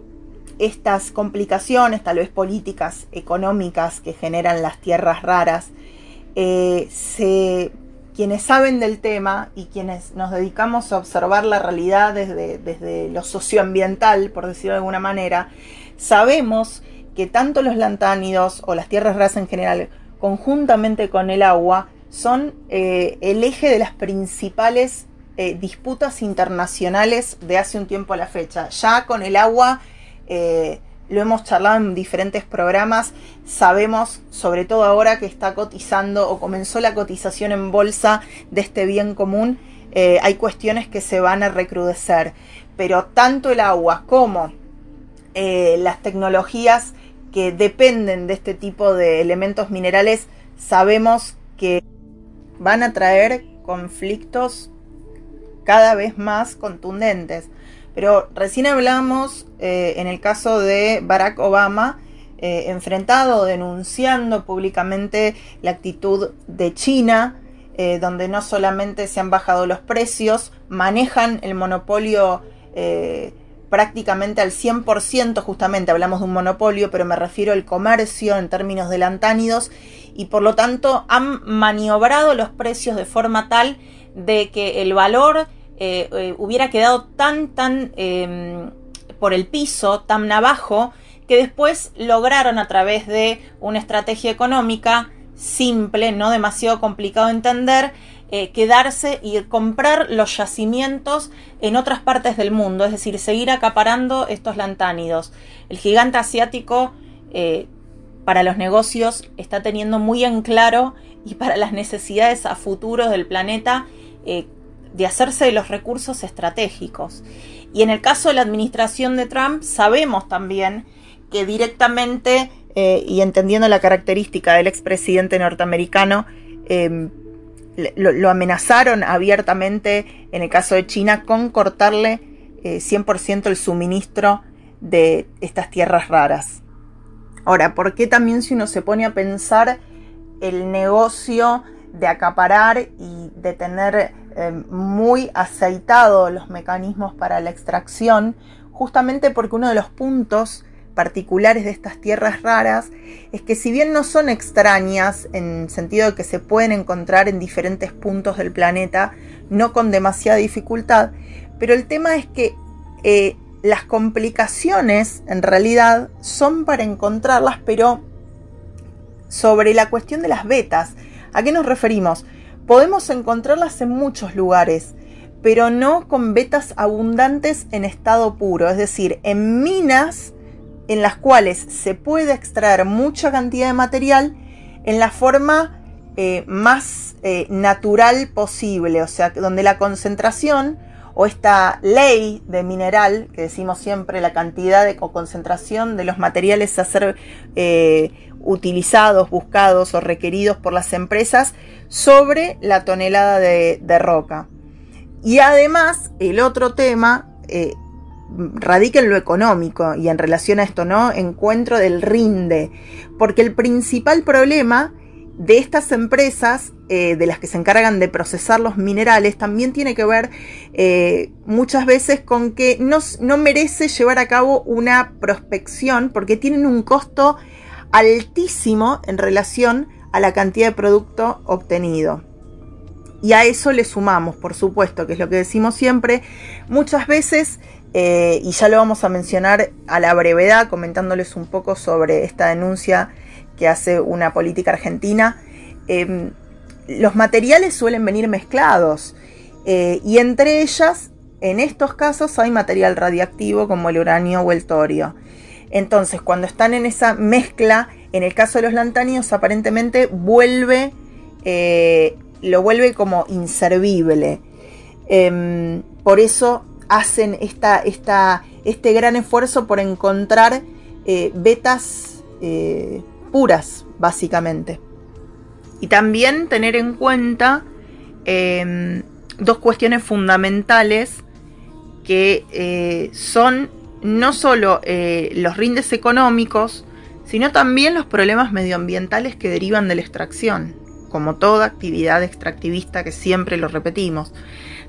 estas complicaciones, tal vez políticas, económicas, que generan las tierras raras, eh, se quienes saben del tema y quienes nos dedicamos a observar la realidad desde, desde lo socioambiental, por decirlo de alguna manera, sabemos que tanto los lantánidos o las tierras raras en general, conjuntamente con el agua, son eh, el eje de las principales eh, disputas internacionales de hace un tiempo a la fecha. Ya con el agua eh, lo hemos charlado en diferentes programas, sabemos sobre todo ahora que está cotizando o comenzó la cotización en bolsa de este bien común, hay cuestiones que se van a recrudecer, pero tanto el agua como las tecnologías que dependen de este tipo de elementos minerales, sabemos que van a traer conflictos cada vez más contundentes. Pero recién hablamos eh, en el caso de Barack Obama, eh, enfrentado, denunciando públicamente la actitud de China, eh, donde no solamente se han bajado los precios, manejan el monopolio prácticamente al 100%, justamente hablamos de un monopolio, pero me refiero al comercio en términos de lantánidos, y por lo tanto han maniobrado los precios de forma tal de que el valor eh, eh, hubiera quedado tan, tan em, por el piso, tan abajo, que después lograron a través de una estrategia económica simple, no demasiado complicado de entender, eh, quedarse y comprar los yacimientos en otras partes del mundo, es decir, seguir acaparando estos lantánidos. El gigante asiático para los negocios está teniendo muy en claro y para las necesidades a futuro del planeta de hacerse de los recursos estratégicos. Y en el caso de la administración de Trump, sabemos también que directamente, y entendiendo la característica del expresidente norteamericano, lo, amenazaron abiertamente, en el caso de China, con cortarle 100% eh, el suministro de estas tierras raras. Ahora, ¿por qué también si uno se pone a pensar el negocio de acaparar y de tener eh, muy aceitados los mecanismos para la extracción? Justamente porque uno de los puntos particulares de estas tierras raras es que si bien no son extrañas en sentido de que se pueden encontrar en diferentes puntos del planeta, no con demasiada dificultad, pero el tema es que eh, las complicaciones en realidad son para encontrarlas, pero sobre la cuestión de las vetas, ¿a qué nos referimos? Podemos encontrarlas en muchos lugares, pero no con vetas abundantes en estado puro, es decir, en minas en las cuales se puede extraer mucha cantidad de material en la forma eh, más eh, natural posible, o sea, donde la concentración o esta ley de mineral, que decimos siempre la cantidad de concentración de los materiales a ser eh, utilizados, buscados o requeridos por las empresas sobre la tonelada de, roca. Y además, el otro tema radica en lo económico y en relación a esto, ¿no? Encuentro del rinde. Porque el principal problema de estas empresas, eh, de las que se encargan de procesar los minerales, también tiene que ver eh, muchas veces con que no, no merece llevar a cabo una prospección porque tienen un costo altísimo en relación a la cantidad de producto obtenido. Y a eso le sumamos, por supuesto, que es lo que decimos siempre, muchas veces eh, y ya lo vamos a mencionar a la brevedad, comentándoles un poco sobre esta denuncia que hace una política argentina. Em, los materiales suelen venir mezclados eh, y entre ellas, en estos casos, hay material radiactivo como el uranio o el torio. Entonces, cuando están en esa mezcla, en el caso de los lantánidos, aparentemente vuelve, eh, lo vuelve como inservible. Em, por eso hacen esta, esta, este gran esfuerzo por encontrar eh, vetas eh, puras, básicamente. Y también tener en cuenta em, dos cuestiones fundamentales que eh, son no solo los rindes económicos, sino también los problemas medioambientales que derivan de la extracción, como toda actividad extractivista que siempre lo repetimos.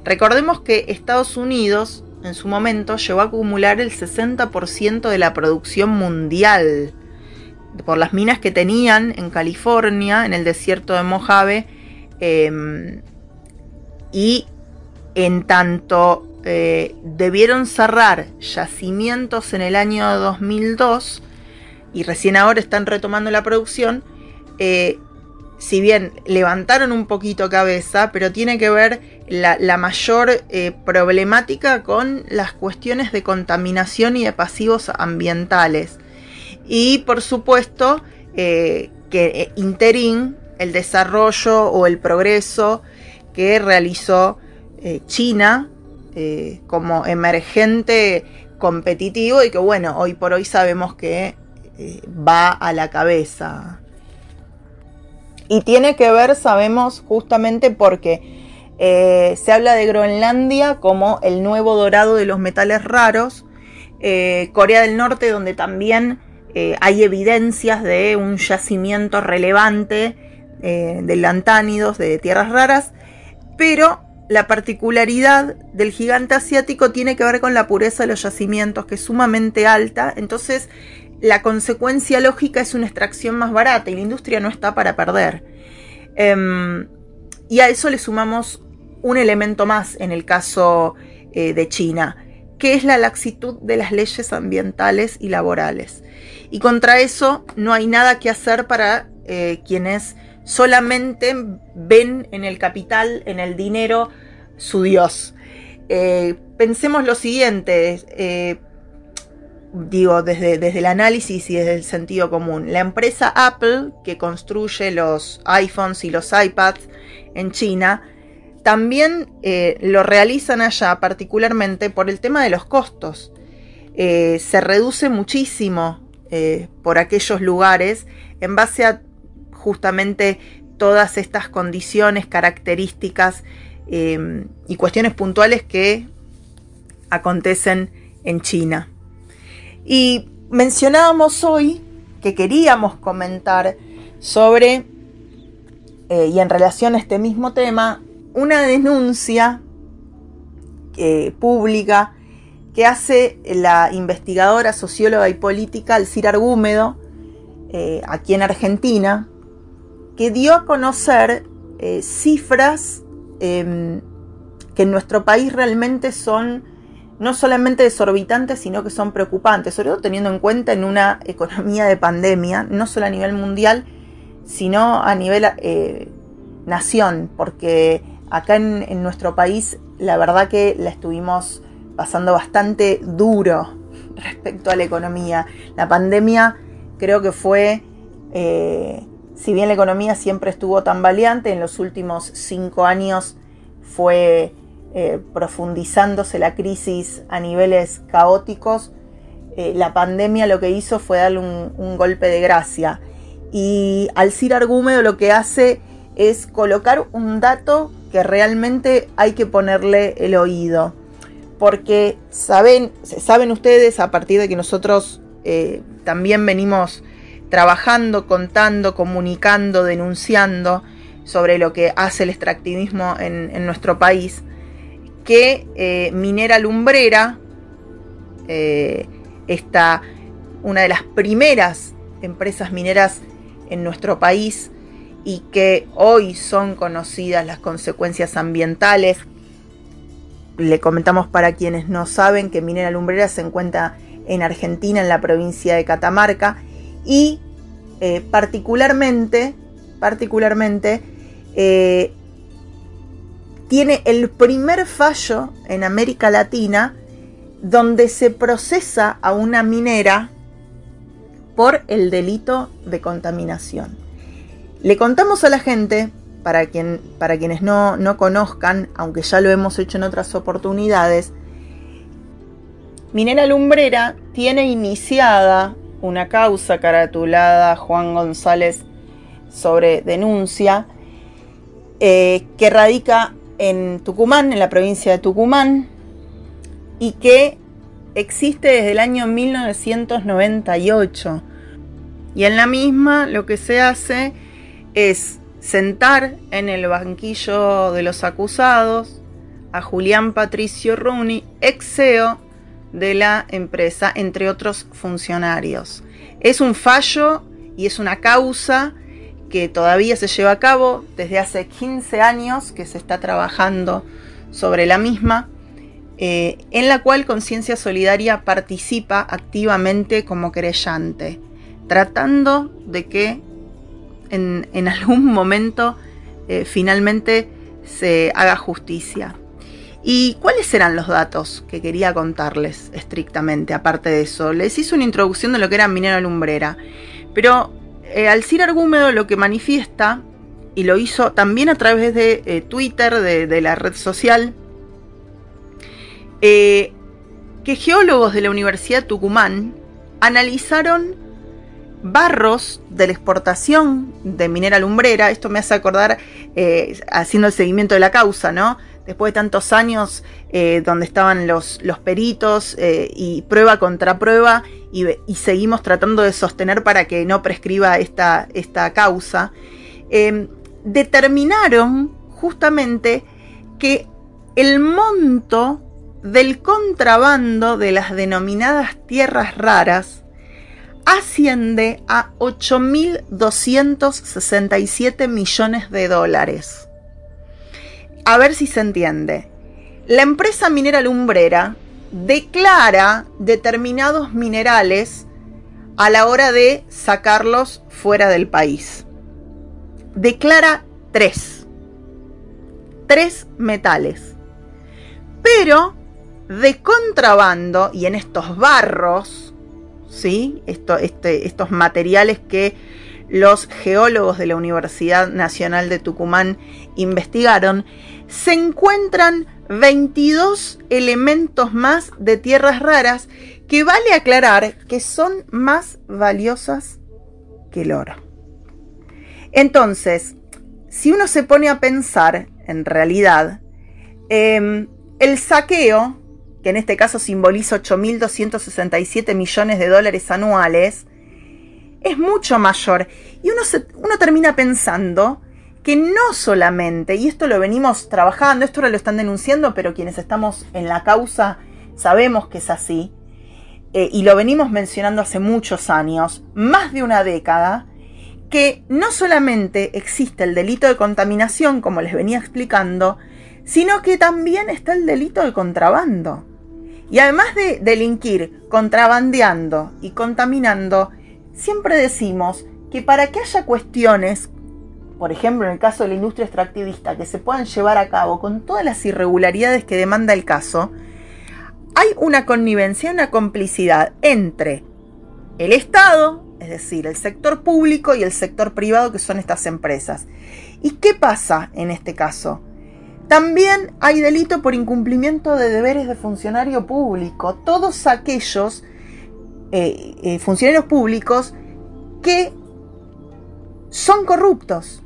Recordemos que Estados Unidos en su momento llegó a acumular el 60% de la producción mundial por las minas que tenían en California, en el desierto de Mojave, em, y en tanto eh, debieron cerrar yacimientos en el año 2002 y recién ahora están retomando la producción, eh, si bien levantaron un poquito cabeza, pero tiene que ver la, mayor eh, problemática con las cuestiones de contaminación y de pasivos ambientales. Y por supuesto que Interin, el desarrollo o el progreso que realizó China eh, como emergente competitivo y que bueno, hoy por hoy sabemos que eh, va a la cabeza. Y tiene que ver, sabemos, justamente porque eh, se habla de Groenlandia como el nuevo dorado de los metales raros, Corea del Norte donde también hay evidencias de un yacimiento relevante de lantánidos, de tierras raras, pero la particularidad del gigante asiático tiene que ver con la pureza de los yacimientos, que es sumamente alta. Entonces, la consecuencia lógica es una extracción más barata y la industria no está para perder. Em, y a eso le sumamos un elemento más en el caso eh, de China, que es la laxitud de las leyes ambientales y laborales. Y contra eso no hay nada que hacer para eh, quienes solamente ven en el capital, en el dinero, su Dios. Eh, pensemos lo siguiente, eh, digo, desde, desde, el análisis y desde el sentido común. La empresa Apple, que construye los iPhones y los iPads en China, también eh, lo realizan allá particularmente por el tema de los costos. se reduce muchísimo por aquellos lugares en base a justamente todas estas condiciones, características em, y cuestiones puntuales que acontecen en China. Y mencionábamos hoy que queríamos comentar sobre, eh, y en relación a este mismo tema, una denuncia eh, pública que hace la investigadora, socióloga y política Alcira Argúmedo, eh, aquí en Argentina, que dio a conocer eh, cifras em, que en nuestro país realmente son no solamente desorbitantes, sino que son preocupantes, sobre todo teniendo en cuenta en una economía de pandemia, no solo a nivel mundial, sino a nivel eh, nación, porque acá en, nuestro país la verdad que la estuvimos pasando bastante duro *laughs* respecto a la economía. La pandemia creo que fue eh, si bien la economía siempre estuvo tan valiente, en los últimos cinco años fue eh, profundizándose la crisis a niveles caóticos. Eh, la pandemia lo que hizo fue darle un, golpe de gracia. Y Alcir Argúmedo lo que hace es colocar un dato que realmente hay que ponerle el oído. Porque saben, saben ustedes, a partir de que nosotros eh, también venimos trabajando, contando, comunicando, denunciando sobre lo que hace el extractivismo en, nuestro país, que eh, Minera Lumbrera, eh, está una de las primeras empresas mineras en nuestro país y que hoy son conocidas las consecuencias ambientales. Le comentamos para quienes no saben que Minera Lumbrera se encuentra en Argentina, en la provincia de Catamarca, y eh, particularmente, particularmente eh, tiene el primer fallo en América Latina donde se procesa a una minera por el delito de contaminación. Le contamos a la gente, para, quien, para quienes no, no conozcan, aunque ya lo hemos hecho en otras oportunidades, Minera Lumbrera tiene iniciada una causa caratulada Juan González sobre denuncia eh, que radica en Tucumán, en la provincia de Tucumán, y que existe desde el año 1998. Y en la misma lo que se hace es sentar en el banquillo de los acusados a Julián Patricio Runi, ex CEO de la empresa, entre otros funcionarios. Es un fallo y es una causa que todavía se lleva a cabo desde hace 15 años que se está trabajando sobre la misma, eh, en la cual Conciencia Solidaria participa activamente como querellante, tratando de que en, algún momento eh, finalmente se haga justicia. ¿Y cuáles serán los datos que quería contarles estrictamente, aparte de eso? Les hice una introducción de lo que era minera lumbrera, pero eh, Alcir Argúmedo lo que manifiesta, y lo hizo también a través de eh, Twitter, de, la red social, eh, que geólogos de la Universidad Tucumán analizaron barros de la exportación de minera lumbrera, esto me hace acordar, haciendo el seguimiento de la causa, ¿no? después de tantos años eh, donde estaban los, los peritos eh, y prueba contra prueba y, seguimos tratando de sostener para que no prescriba esta, esta causa, em, determinaron justamente que el monto del contrabando de las denominadas tierras raras asciende a 8.267 millones de dólares a ver si se entiende. La empresa minera lumbrera declara determinados minerales a la hora de sacarlos fuera del país. Declara tres. Tres metales. Pero de contrabando y en estos barros, ¿sí? Este, estos materiales que los geólogos de la Universidad Nacional de Tucumán investigaron, se encuentran 22 elementos más de tierras raras que vale aclarar que son más valiosas que el oro. Entonces, si uno se pone a pensar, en realidad, em, el saqueo, que en este caso simboliza 8.267 millones de dólares anuales, es mucho mayor. Y uno, termina pensando que no solamente, y esto lo venimos trabajando, esto ahora lo están denunciando, pero quienes estamos en la causa sabemos que es así, eh, y lo venimos mencionando hace muchos años, más de una década, que no solamente existe el delito de contaminación, como les venía explicando, sino que también está el delito de contrabando. Y además de delinquir contrabandeando y contaminando, siempre decimos que para que haya cuestiones, por ejemplo en el caso de la industria extractivista, que se puedan llevar a cabo con todas las irregularidades que demanda el caso, hay una connivencia, una complicidad entre el Estado, es decir, el sector público y el sector privado, que son estas empresas. ¿Y qué pasa en este caso? También hay delito por incumplimiento de deberes de funcionario público. Todos aquellos eh, eh, funcionarios públicos que son corruptos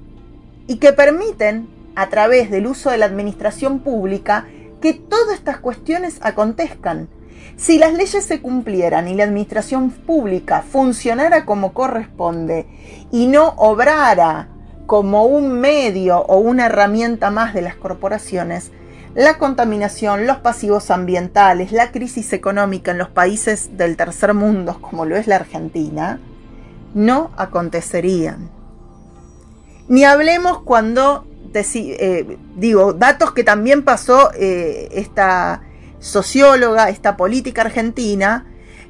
y que permiten, a través del uso de la administración pública, que todas estas cuestiones acontezcan. Si las leyes se cumplieran y la administración pública funcionara como corresponde y no obrara como un medio o una herramienta más de las corporaciones, la contaminación, los pasivos ambientales, la crisis económica en los países del tercer mundo, como lo es la Argentina, no acontecerían. Ni hablemos cuando, eh, digo, datos que también pasó eh, esta socióloga, esta política argentina,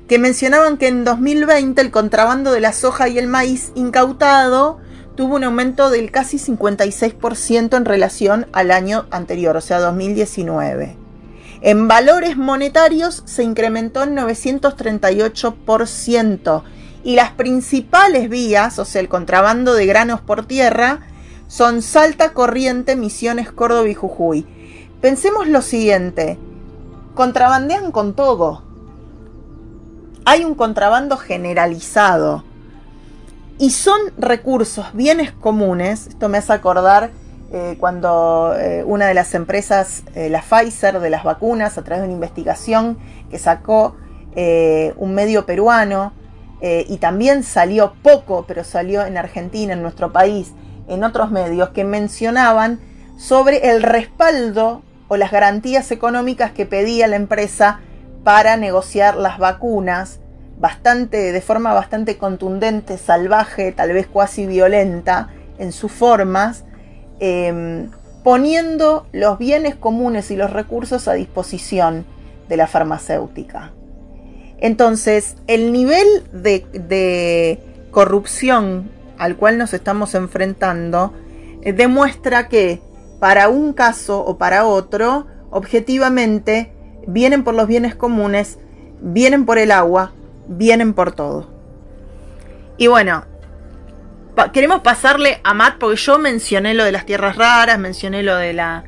que mencionaban que en 2020 el contrabando de la soja y el maíz incautado tuvo un aumento del casi 56% en relación al año anterior, o sea, 2019. En valores monetarios se incrementó en 938% y las principales vías, o sea, el contrabando de granos por tierra, son Salta, Corriente, Misiones, Córdoba y Jujuy. Pensemos lo siguiente, contrabandean con todo. Hay un contrabando generalizado y son recursos, bienes comunes, esto me hace acordar eh, cuando eh, una de las empresas, eh, la Pfizer, de las vacunas, a través de una investigación que sacó un medio peruano, y también salió poco, pero salió en Argentina, en nuestro país, en otros medios, que mencionaban sobre el respaldo o las garantías económicas que pedía la empresa para negociar las vacunas bastante, de forma bastante contundente, salvaje, tal vez cuasi violenta, en sus formas, em, poniendo los bienes comunes y los recursos a disposición de la farmacéutica. Entonces, el nivel de, corrupción al cual nos estamos enfrentando eh, demuestra que para un caso o para otro, objetivamente, vienen por los bienes comunes, vienen por el agua, vienen por todo. Y bueno, queremos pasarle a Matt porque yo mencioné lo de las tierras raras, mencioné lo de la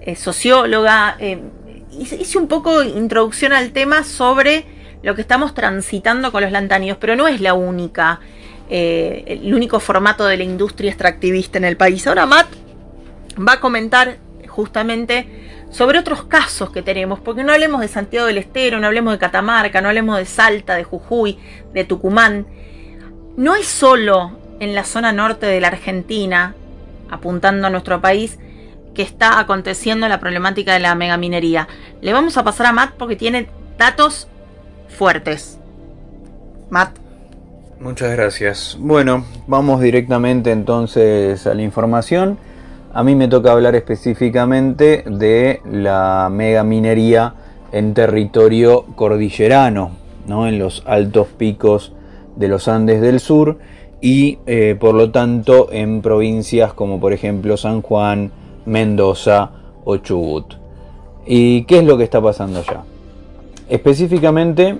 eh, socióloga, eh, hice un poco introducción al tema sobre lo que estamos transitando con los lantánidos, pero no es la única, eh, el único formato de la industria extractivista en el país. Ahora Matt va a comentar justamente sobre otros casos que tenemos, porque no hablemos de Santiago del Estero, no hablemos de Catamarca, no hablemos de Salta, de Jujuy, de Tucumán. No es solo en la zona norte de la Argentina, apuntando a nuestro país, que está aconteciendo la problemática de la megaminería. Le vamos a pasar a Matt porque tiene datos fuertes. Matt. Muchas gracias. Bueno, vamos directamente entonces a la información. A mí me toca hablar específicamente de la megaminería en territorio cordillerano, ¿no? en los altos picos de los Andes del Sur y eh, por lo tanto en provincias como por ejemplo San Juan, Mendoza o Chubut. ¿Y qué es lo que está pasando allá? Específicamente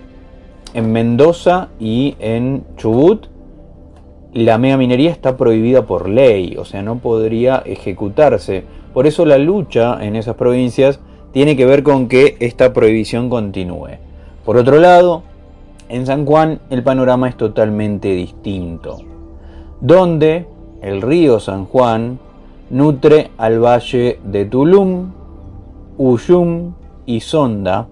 en Mendoza y en Chubut la mega minería está prohibida por ley, o sea, no podría ejecutarse. Por eso la lucha en esas provincias tiene que ver con que esta prohibición continúe. Por otro lado, en San Juan el panorama es totalmente distinto, donde el río San Juan nutre al valle de Tulum, Uyum y Sonda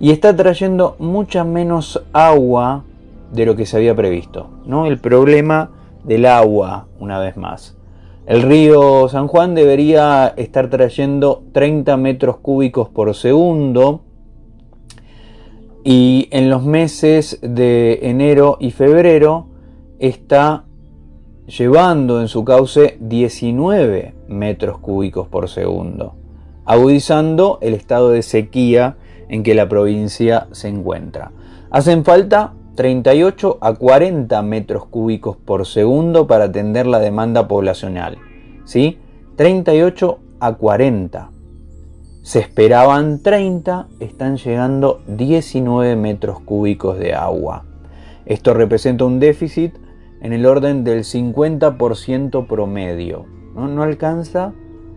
y está trayendo mucha menos agua de lo que se había previsto. ¿no? El problema del agua, una vez más. El río San Juan debería estar trayendo 30 metros cúbicos por segundo y en los meses de enero y febrero está llevando en su cauce 19 metros cúbicos por segundo, agudizando el estado de sequía en que la provincia se encuentra. Hacen falta 38 a 40 metros cúbicos por segundo para atender la demanda poblacional. ¿Sí? 38 a 40. Se esperaban 30, están llegando 19 metros cúbicos de agua. Esto representa un déficit en el orden del 50% promedio. ¿no? alcanza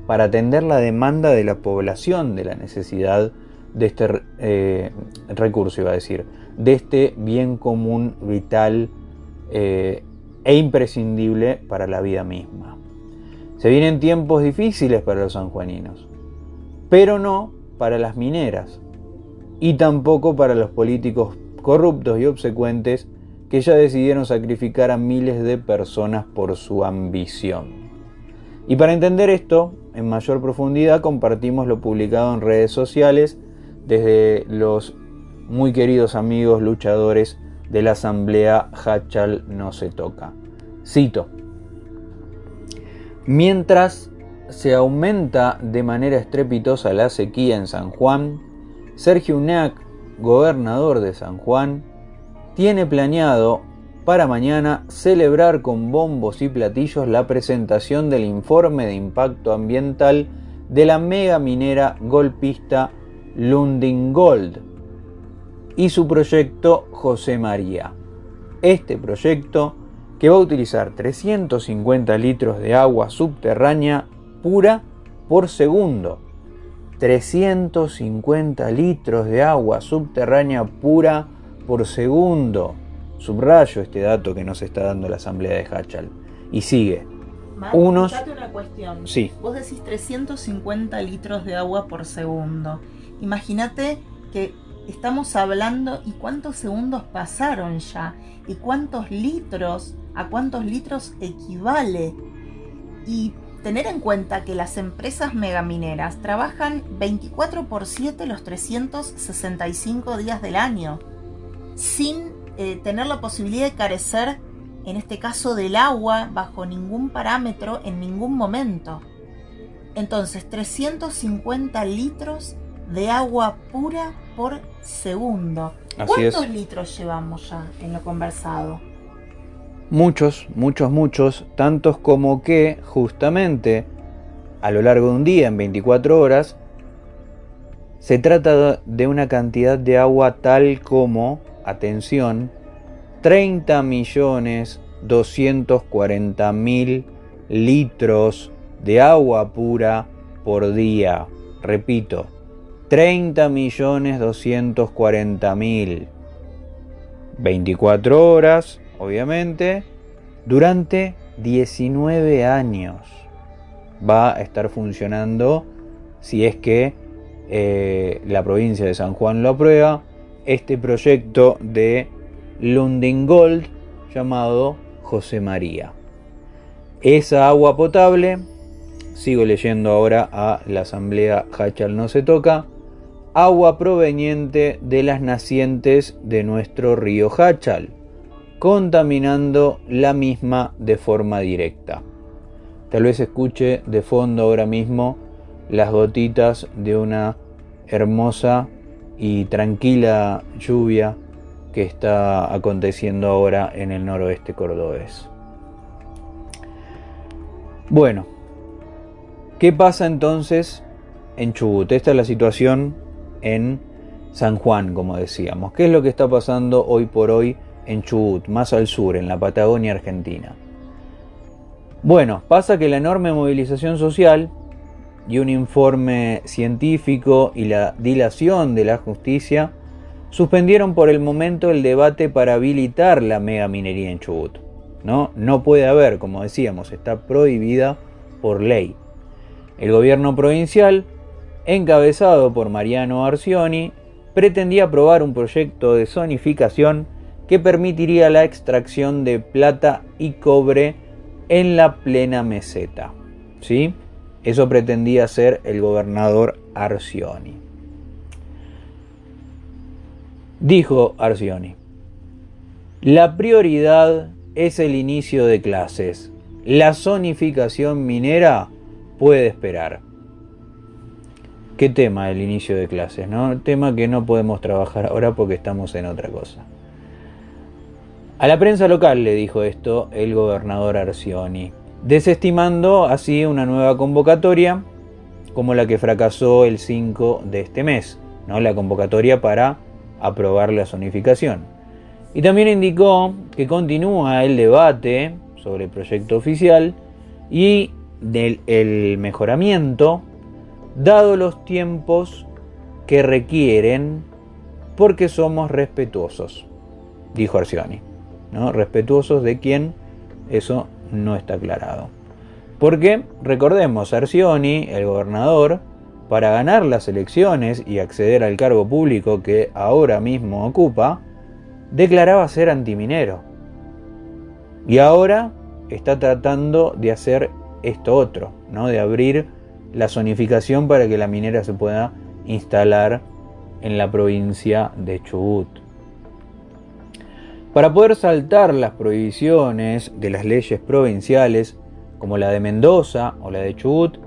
para atender la demanda de la población, de la necesidad de este eh, recurso, iba a decir, de este bien común vital eh, e imprescindible para la vida misma. Se vienen tiempos difíciles para los sanjuaninos, pero no para las mineras y tampoco para los políticos corruptos y obsecuentes que ya decidieron sacrificar a miles de personas por su ambición. Y para entender esto en mayor profundidad compartimos lo publicado en redes sociales desde los muy queridos amigos luchadores de la Asamblea Hachal no se toca. Cito. Mientras se aumenta de manera estrepitosa la sequía en San Juan, Sergio Unac, gobernador de San Juan, tiene planeado para mañana celebrar con bombos y platillos la presentación del informe de impacto ambiental de la mega minera golpista Lundin Gold y su proyecto José María. Este proyecto que va a utilizar 350 litros de agua subterránea pura por segundo. 350 litros de agua subterránea pura por segundo. Subrayo este dato que nos está dando la Asamblea de Hachal. Y sigue. unos... una cuestión. Sí. Vos decís 350 litros de agua por segundo. Imagínate que estamos hablando y cuántos segundos pasaron ya y cuántos litros, a cuántos litros equivale. Y tener en cuenta que las empresas megamineras trabajan 24 por 7 los 365 días del año sin eh, tener la posibilidad de carecer en este caso del agua, bajo ningún parámetro en ningún momento. Entonces, 350 litros de agua pura por segundo. Así ¿Cuántos es. litros llevamos ya en lo conversado? Muchos, muchos, muchos, tantos como que justamente a lo largo de un día, en 24 horas, se trata de una cantidad de agua tal como, atención, 30 millones 240 mil litros de agua pura por día. Repito, 30 millones 240 mil. 24 horas, obviamente, durante 19 años va a estar funcionando si es que eh, la provincia de San Juan lo aprueba este proyecto de Lundingold llamado José María. Esa agua potable, sigo leyendo ahora a la asamblea Hachal no se toca, agua proveniente de las nacientes de nuestro río Hachal, contaminando la misma de forma directa. Tal vez escuche de fondo ahora mismo las gotitas de una hermosa y tranquila lluvia que está aconteciendo ahora en el noroeste cordobés. Bueno, ¿qué pasa entonces en Chubut? Esta es la situación en San Juan, como decíamos. ¿Qué es lo que está pasando hoy por hoy en Chubut, más al sur, en la Patagonia Argentina? Bueno, pasa que la enorme movilización social y un informe científico y la dilación de la justicia suspendieron por el momento el debate para habilitar la mega minería en Chubut. ¿no? no puede haber, como decíamos, está prohibida por ley. El gobierno provincial, encabezado por Mariano Arcioni, pretendía aprobar un proyecto de zonificación que permitiría la extracción de plata y cobre en la plena meseta. ¿Sí? Eso pretendía hacer el gobernador Arcioni. Dijo Arcioni, la prioridad es el inicio de clases. La zonificación minera puede esperar. ¿Qué tema el inicio de clases? ¿no? Tema que no podemos trabajar ahora porque estamos en otra cosa. A la prensa local le dijo esto el gobernador Arcioni, desestimando así una nueva convocatoria como la que fracasó el 5 de este mes, ¿no? la convocatoria para aprobar la zonificación. Y también indicó que continúa el debate sobre el proyecto oficial y del el mejoramiento, dado los tiempos que requieren, porque somos respetuosos, dijo Arcioni. ¿no? Respetuosos de quién, eso no está aclarado. Porque, recordemos, Arcioni, el gobernador, para ganar las elecciones y acceder al cargo público que ahora mismo ocupa, declaraba ser antiminero. Y ahora está tratando de hacer esto otro, ¿no? de abrir la zonificación para que la minera se pueda instalar en la provincia de Chubut. Para poder saltar las prohibiciones de las leyes provinciales, como la de Mendoza o la de Chubut,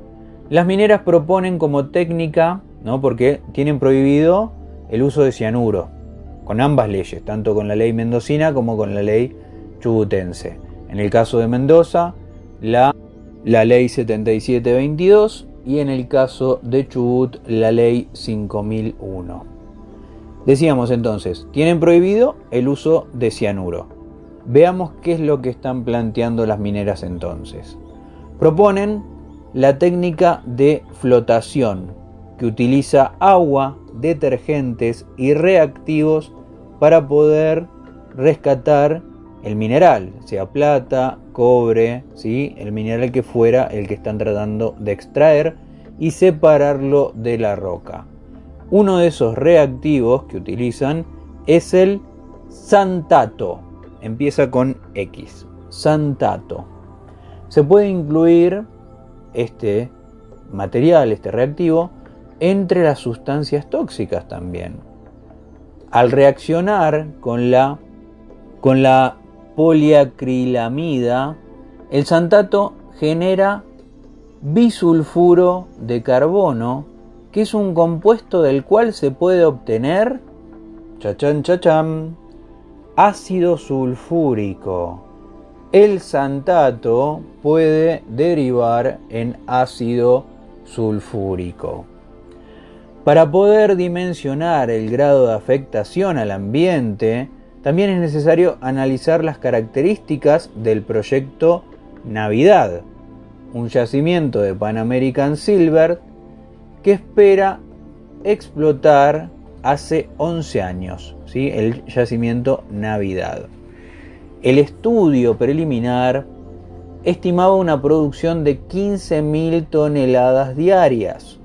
las mineras proponen como técnica, ¿no? porque tienen prohibido el uso de cianuro, con ambas leyes, tanto con la ley mendocina como con la ley chubutense. En el caso de Mendoza, la, la ley 7722 y en el caso de Chubut, la ley 5001. Decíamos entonces, tienen prohibido el uso de cianuro. Veamos qué es lo que están planteando las mineras entonces. Proponen la técnica de flotación, que utiliza agua, detergentes y reactivos para poder rescatar el mineral, sea plata, cobre, ¿sí? el mineral que fuera el que están tratando de extraer y separarlo de la roca. Uno de esos reactivos que utilizan es el santato. Empieza con X. Santato. Se puede incluir este material, este reactivo, entre las sustancias tóxicas también. Al reaccionar con la, con la poliacrilamida, el santato genera bisulfuro de carbono, que es un compuesto del cual se puede obtener, chachán chachán, ácido sulfúrico. El santato puede derivar en ácido sulfúrico. Para poder dimensionar el grado de afectación al ambiente, también es necesario analizar las características del proyecto Navidad, un yacimiento de Pan American Silver que espera explotar hace 11 años, ¿sí? el yacimiento Navidad. El estudio preliminar estimaba una producción de 15.000 toneladas diarias,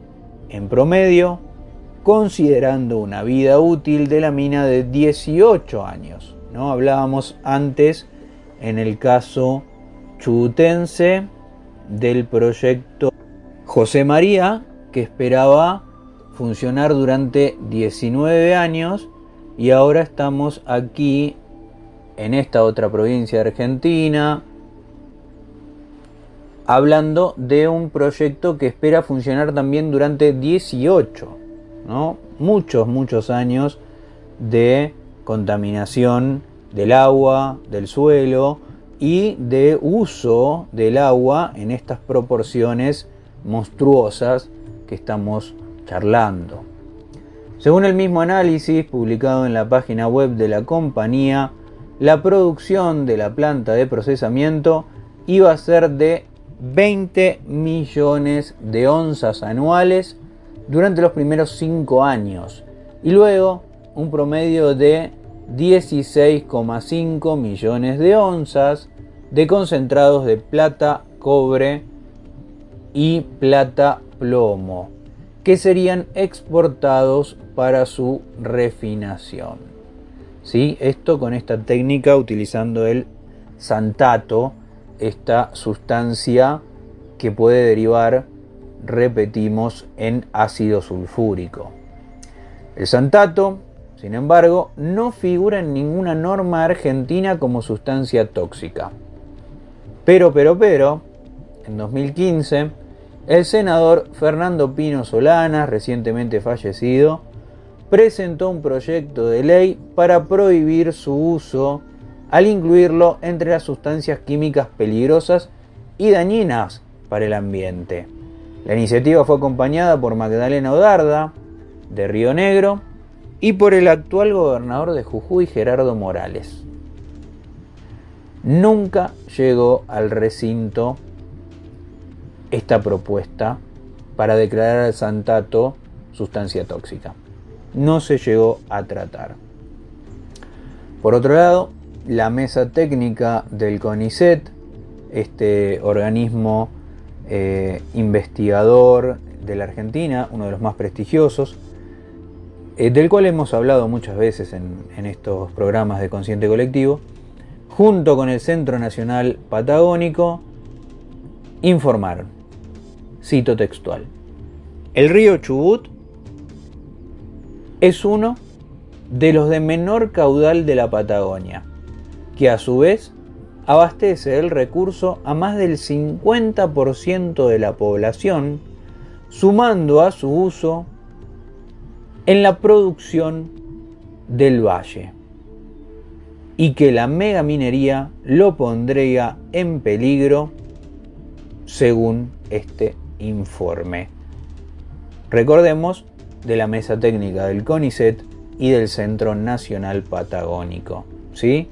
en promedio, considerando una vida útil de la mina de 18 años. ¿no? Hablábamos antes, en el caso chutense, del proyecto José María, que esperaba funcionar durante 19 años y ahora estamos aquí en esta otra provincia de Argentina hablando de un proyecto que espera funcionar también durante 18, ¿no? Muchos, muchos años de contaminación del agua, del suelo y de uso del agua en estas proporciones monstruosas que estamos charlando. Según el mismo análisis publicado en la página web de la compañía, la producción de la planta de procesamiento iba a ser de 20 millones de onzas anuales durante los primeros 5 años y luego un promedio de 16,5 millones de onzas de concentrados de plata, cobre y plata plomo que serían exportados para su refinación. ¿Sí? Esto con esta técnica utilizando el santato, esta sustancia que puede derivar, repetimos, en ácido sulfúrico. El santato, sin embargo, no figura en ninguna norma argentina como sustancia tóxica. Pero, pero, pero, en 2015, el senador Fernando Pino Solanas, recientemente fallecido, presentó un proyecto de ley para prohibir su uso al incluirlo entre las sustancias químicas peligrosas y dañinas para el ambiente. La iniciativa fue acompañada por Magdalena Odarda, de Río Negro, y por el actual gobernador de Jujuy, Gerardo Morales nunca llegó al recinto esta propuesta para declarar al santato sustancia tóxica. No se llegó a tratar. Por otro lado, la mesa técnica del CONICET, este organismo eh, investigador de la Argentina, uno de los más prestigiosos, eh, del cual hemos hablado muchas veces en estos programas de Consciente Colectivo, junto con el Centro Nacional Patagónico, informaron, cito textual, el río Chubut es uno de los de menor caudal de la Patagonia, que a su vez abastece el recurso a más del 50% de la población, sumando a su uso en la producción del valle y que la megaminería lo pondría en peligro según este informe. Recordemos de la mesa técnica del CONICET y del Centro Nacional Patagónico. ¿sí?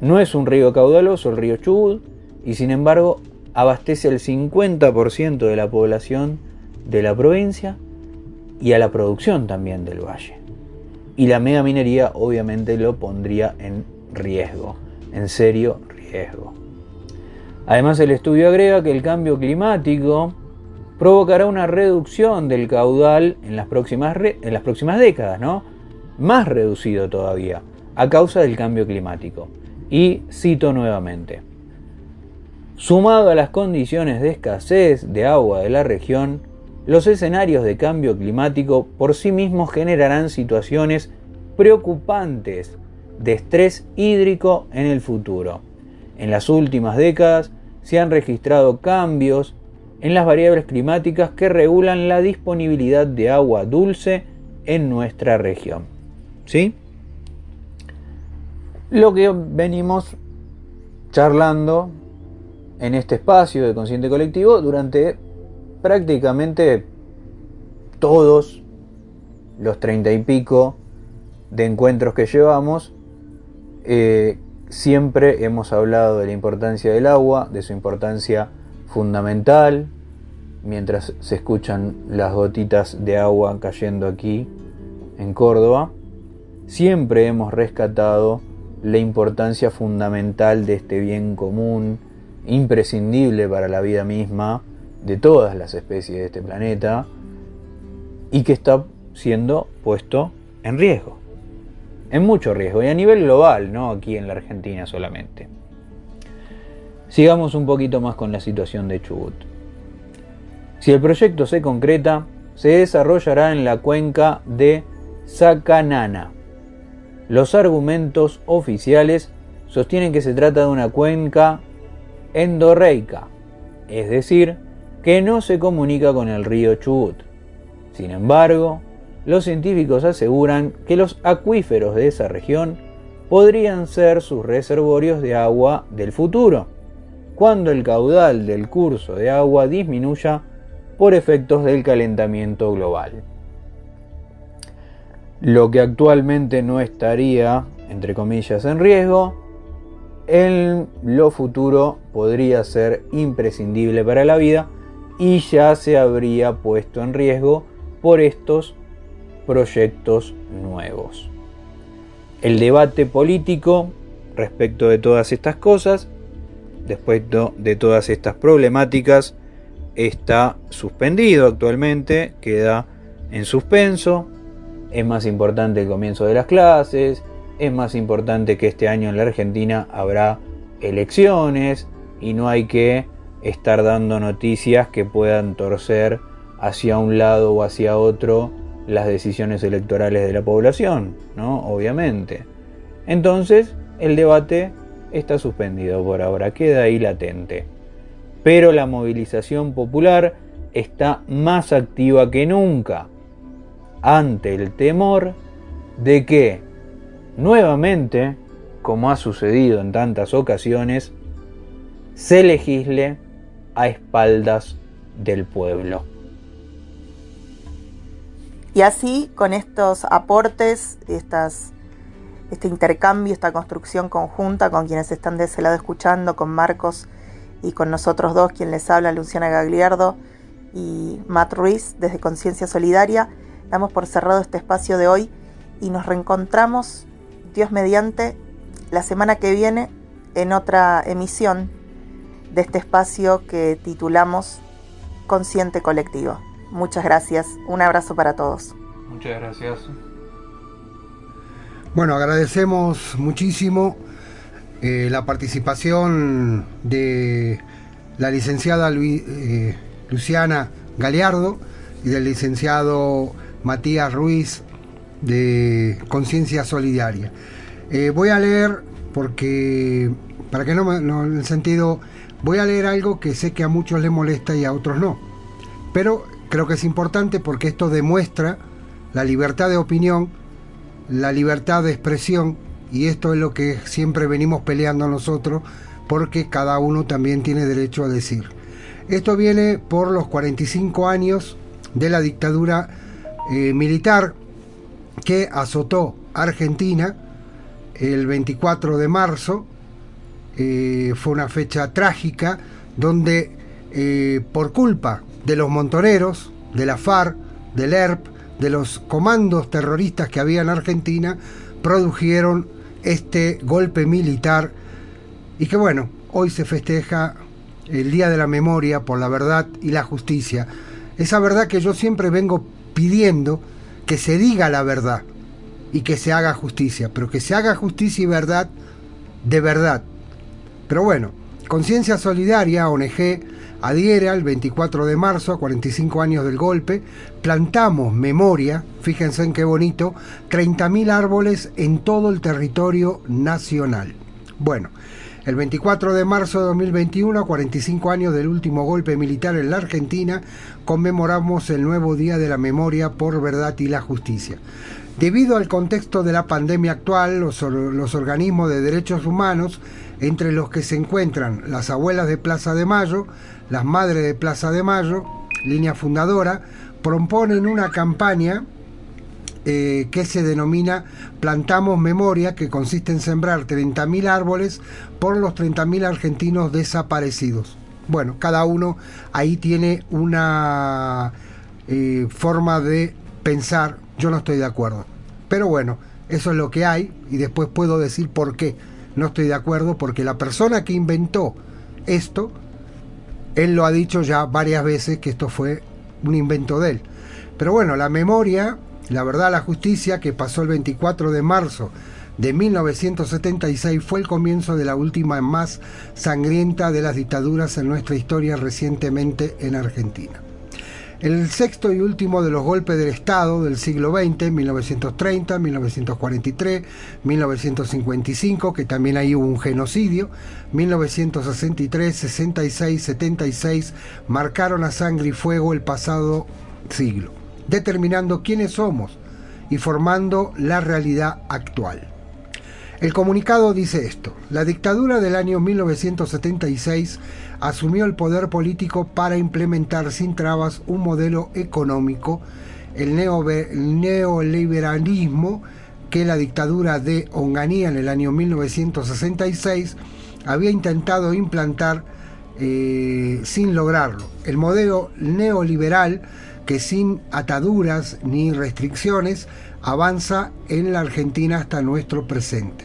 No es un río caudaloso el río Chubut y sin embargo abastece al 50% de la población de la provincia y a la producción también del valle y la megaminería obviamente lo pondría en riesgo, en serio riesgo. Además el estudio agrega que el cambio climático provocará una reducción del caudal en las próximas, en las próximas décadas, ¿no? Más reducido todavía, a causa del cambio climático. Y cito nuevamente, sumado a las condiciones de escasez de agua de la región, los escenarios de cambio climático por sí mismos generarán situaciones preocupantes de estrés hídrico en el futuro. En las últimas décadas se han registrado cambios en las variables climáticas que regulan la disponibilidad de agua dulce en nuestra región. ¿Sí? Lo que venimos charlando en este espacio de consciente colectivo durante prácticamente todos los treinta y pico de encuentros que llevamos, eh, siempre hemos hablado de la importancia del agua, de su importancia fundamental, mientras se escuchan las gotitas de agua cayendo aquí en Córdoba, siempre hemos rescatado la importancia fundamental de este bien común, imprescindible para la vida misma de todas las especies de este planeta, y que está siendo puesto en riesgo, en mucho riesgo, y a nivel global, no aquí en la Argentina solamente. Sigamos un poquito más con la situación de Chubut. Si el proyecto se concreta, se desarrollará en la cuenca de Sacanana. Los argumentos oficiales sostienen que se trata de una cuenca endorreica, es decir, que no se comunica con el río Chubut. Sin embargo, los científicos aseguran que los acuíferos de esa región podrían ser sus reservorios de agua del futuro, cuando el caudal del curso de agua disminuya por efectos del calentamiento global. Lo que actualmente no estaría, entre comillas, en riesgo, en lo futuro podría ser imprescindible para la vida y ya se habría puesto en riesgo por estos proyectos nuevos. El debate político respecto de todas estas cosas, después de todas estas problemáticas, está suspendido actualmente, queda en suspenso. Es más importante el comienzo de las clases, es más importante que este año en la Argentina habrá elecciones y no hay que estar dando noticias que puedan torcer hacia un lado o hacia otro las decisiones electorales de la población, ¿no? Obviamente. Entonces, el debate está suspendido por ahora, queda ahí latente pero la movilización popular está más activa que nunca ante el temor de que nuevamente, como ha sucedido en tantas ocasiones, se legisle a espaldas del pueblo. Y así, con estos aportes, este intercambio, esta construcción conjunta con quienes están de ese lado escuchando, con Marcos y con nosotros dos, quien les habla, Luciana Gagliardo y Matt Ruiz, desde Conciencia Solidaria. Damos por cerrado este espacio de hoy y nos reencontramos, Dios mediante, la semana que viene en otra emisión de este espacio que titulamos Consciente Colectivo. Muchas gracias, un abrazo para todos. Muchas gracias. Bueno, agradecemos muchísimo eh, la participación de la licenciada eh, Luciana Galeardo y del licenciado Matías Ruiz de Conciencia Solidaria. Eh, voy a leer, porque, para que no, no, en el sentido, voy a leer algo que sé que a muchos les molesta y a otros no. Pero creo que es importante porque esto demuestra la libertad de opinión, la libertad de expresión y esto es lo que siempre venimos peleando nosotros porque cada uno también tiene derecho a decir. Esto viene por los 45 años de la dictadura eh, militar que azotó Argentina el 24 de marzo. Eh, fue una fecha trágica donde eh, por culpa de los montoneros, de la FARC, del ERP, de los comandos terroristas que había en Argentina, produjeron este golpe militar y que bueno, hoy se festeja el Día de la Memoria por la verdad y la justicia. Esa verdad que yo siempre vengo pidiendo que se diga la verdad y que se haga justicia, pero que se haga justicia y verdad de verdad. Pero bueno, Conciencia Solidaria, ONG, adhiere al 24 de marzo, a 45 años del golpe, plantamos memoria, fíjense en qué bonito, 30.000 árboles en todo el territorio nacional. Bueno, el 24 de marzo de 2021, a 45 años del último golpe militar en la Argentina, conmemoramos el nuevo Día de la Memoria por Verdad y la Justicia. Debido al contexto de la pandemia actual, los, organismos de derechos humanos, entre los que se encuentran las abuelas de Plaza de Mayo, las madres de Plaza de Mayo, línea fundadora, proponen una campaña eh, que se denomina Plantamos Memoria, que consiste en sembrar 30.000 árboles por los 30.000 argentinos desaparecidos. Bueno, cada uno ahí tiene una eh, forma de pensar yo no estoy de acuerdo. Pero bueno, eso es lo que hay y después puedo decir por qué no estoy de acuerdo, porque la persona que inventó esto, él lo ha dicho ya varias veces que esto fue un invento de él. Pero bueno, la memoria, la verdad, la justicia, que pasó el 24 de marzo de 1976, fue el comienzo de la última más sangrienta de las dictaduras en nuestra historia recientemente en Argentina. El sexto y último de los golpes del Estado del siglo XX, 1930, 1943, 1955, que también ahí hubo un genocidio, 1963, 66, 76, marcaron a sangre y fuego el pasado siglo, determinando quiénes somos y formando la realidad actual. El comunicado dice esto, la dictadura del año 1976 asumió el poder político para implementar sin trabas un modelo económico, el, neoliberalismo, que la dictadura de Onganía en el año 1966 había intentado implantar eh, sin lograrlo. El modelo neoliberal que sin ataduras ni restricciones avanza en la Argentina hasta nuestro presente.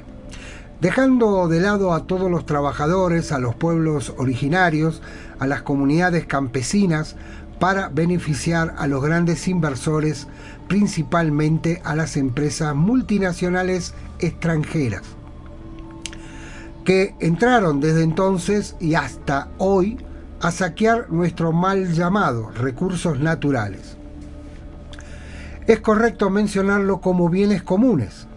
Dejando de lado a todos los trabajadores, a los pueblos originarios, a las comunidades campesinas, para beneficiar a los grandes inversores, principalmente a las empresas multinacionales extranjeras, que entraron desde entonces y hasta hoy a saquear nuestro mal llamado recursos naturales. Es correcto mencionarlo como bienes comunes,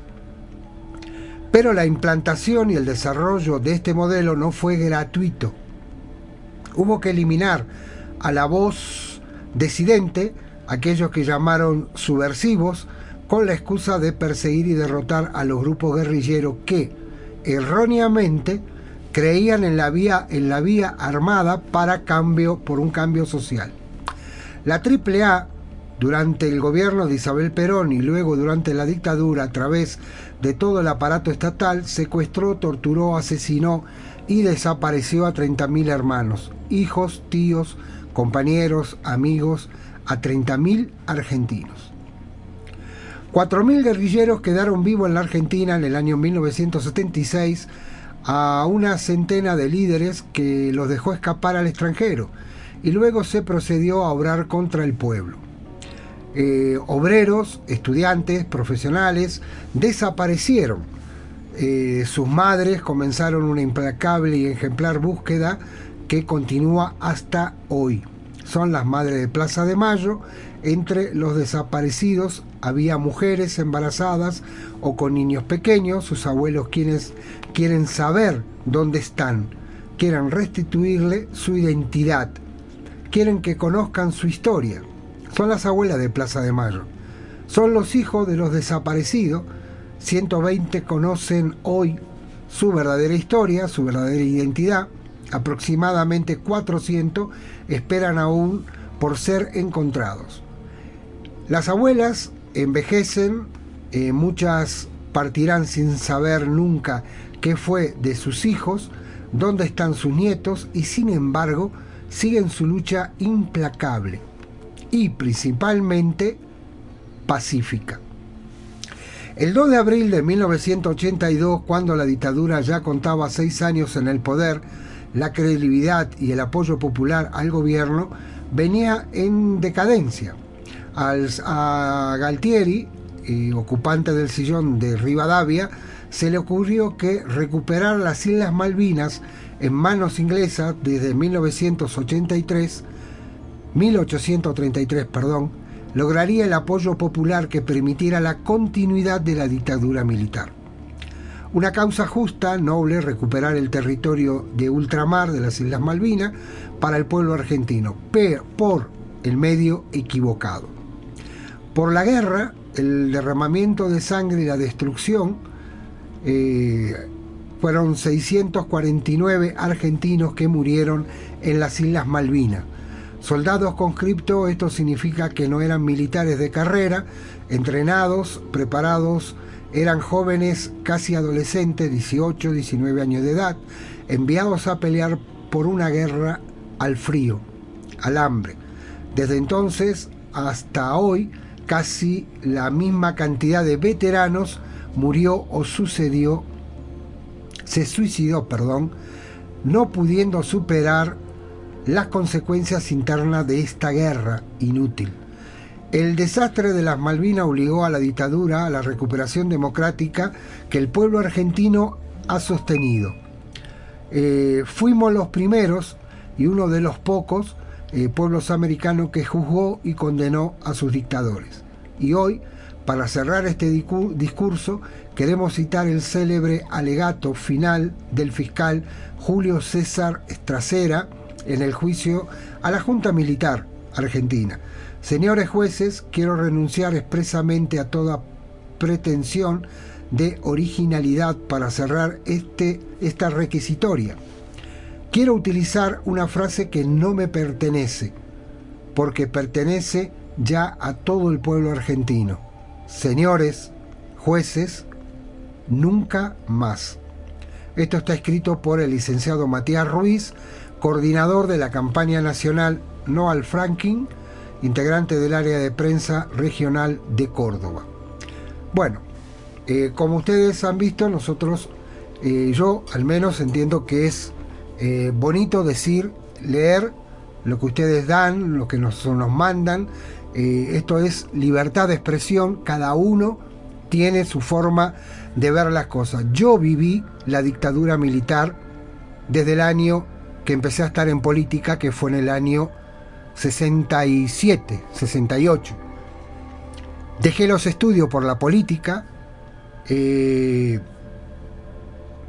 pero la implantación y el desarrollo de este modelo no fue gratuito. Hubo que eliminar a la voz decidente, aquellos que llamaron subversivos, con la excusa de perseguir y derrotar a los grupos guerrilleros que, erróneamente, creían en la vía, en la vía armada para cambio, por un cambio social. La AAA durante el gobierno de Isabel Perón y luego durante la dictadura a través de todo el aparato estatal, secuestró, torturó, asesinó y desapareció a 30.000 hermanos, hijos, tíos, compañeros, amigos, a 30.000 argentinos. 4.000 guerrilleros quedaron vivos en la Argentina en el año 1976 a una centena de líderes que los dejó escapar al extranjero y luego se procedió a obrar contra el pueblo. Eh, obreros, estudiantes, profesionales, desaparecieron. Eh, sus madres comenzaron una implacable y ejemplar búsqueda que continúa hasta hoy. Son las madres de Plaza de Mayo. Entre los desaparecidos había mujeres embarazadas o con niños pequeños. Sus abuelos quienes quieren saber dónde están, quieren restituirle su identidad, quieren que conozcan su historia son las abuelas de Plaza de Mayo. Son los hijos de los desaparecidos. 120 conocen hoy su verdadera historia, su verdadera identidad. Aproximadamente 400 esperan aún por ser encontrados. Las abuelas envejecen, eh, muchas partirán sin saber nunca qué fue de sus hijos, dónde están sus nietos y sin embargo siguen su lucha implacable y principalmente pacífica. El 2 de abril de 1982, cuando la dictadura ya contaba seis años en el poder, la credibilidad y el apoyo popular al gobierno venía en decadencia. a Galtieri, eh, ocupante del sillón de Rivadavia, se le ocurrió que recuperar las Islas Malvinas en manos inglesas desde 1983, 1833, perdón, lograría el apoyo popular que permitiera la continuidad de la dictadura militar. Una causa justa, noble, recuperar el territorio de ultramar de las Islas Malvinas para el pueblo argentino, pero por el medio equivocado. Por la guerra, el derramamiento de sangre y la destrucción, eh, fueron 649 argentinos que murieron en las Islas Malvinas. Soldados conscriptos, esto significa que no eran militares de carrera, entrenados, preparados, eran jóvenes casi adolescentes, 18, 19 años de edad, enviados a pelear por una guerra al frío, al hambre. Desde entonces hasta hoy, casi la misma cantidad de veteranos murió o sucedió, se suicidó, perdón, no pudiendo superar las consecuencias internas de esta guerra inútil. El desastre de las Malvinas obligó a la dictadura a la recuperación democrática que el pueblo argentino ha sostenido. Eh, fuimos los primeros y uno de los pocos eh, pueblos americanos que juzgó y condenó a sus dictadores. Y hoy, para cerrar este discurso, queremos citar el célebre alegato final del fiscal Julio César Estracera en el juicio a la Junta Militar Argentina. Señores jueces, quiero renunciar expresamente a toda pretensión de originalidad para cerrar este, esta requisitoria. Quiero utilizar una frase que no me pertenece, porque pertenece ya a todo el pueblo argentino. Señores jueces, nunca más. Esto está escrito por el licenciado Matías Ruiz, coordinador de la campaña nacional No al Franking, integrante del área de prensa regional de Córdoba. Bueno, eh, como ustedes han visto, nosotros, eh, yo al menos entiendo que es eh, bonito decir, leer lo que ustedes dan, lo que nos, nos mandan. Esto es libertad de expresión, cada uno tiene su forma de ver las cosas. Yo viví la dictadura militar desde el año que empecé a estar en política, que fue en el año 67, 68. Dejé los estudios por la política, eh,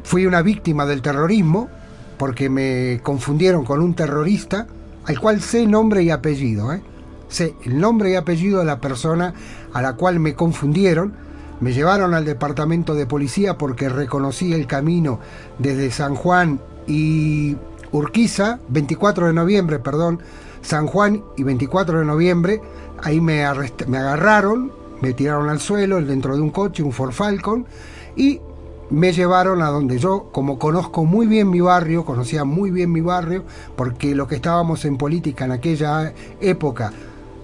fui una víctima del terrorismo porque me confundieron con un terrorista al cual sé nombre y apellido. ¿eh? Sé el nombre y apellido de la persona a la cual me confundieron. Me llevaron al departamento de policía porque reconocí el camino desde San Juan y Urquiza, 24 de noviembre, perdón, San Juan y 24 de noviembre, ahí me, agarraron, me tiraron al suelo dentro de un coche, un Ford Falcon, y me llevaron a donde yo, como conozco muy bien mi barrio, conocía muy bien mi barrio, porque lo que estábamos en política en aquella época,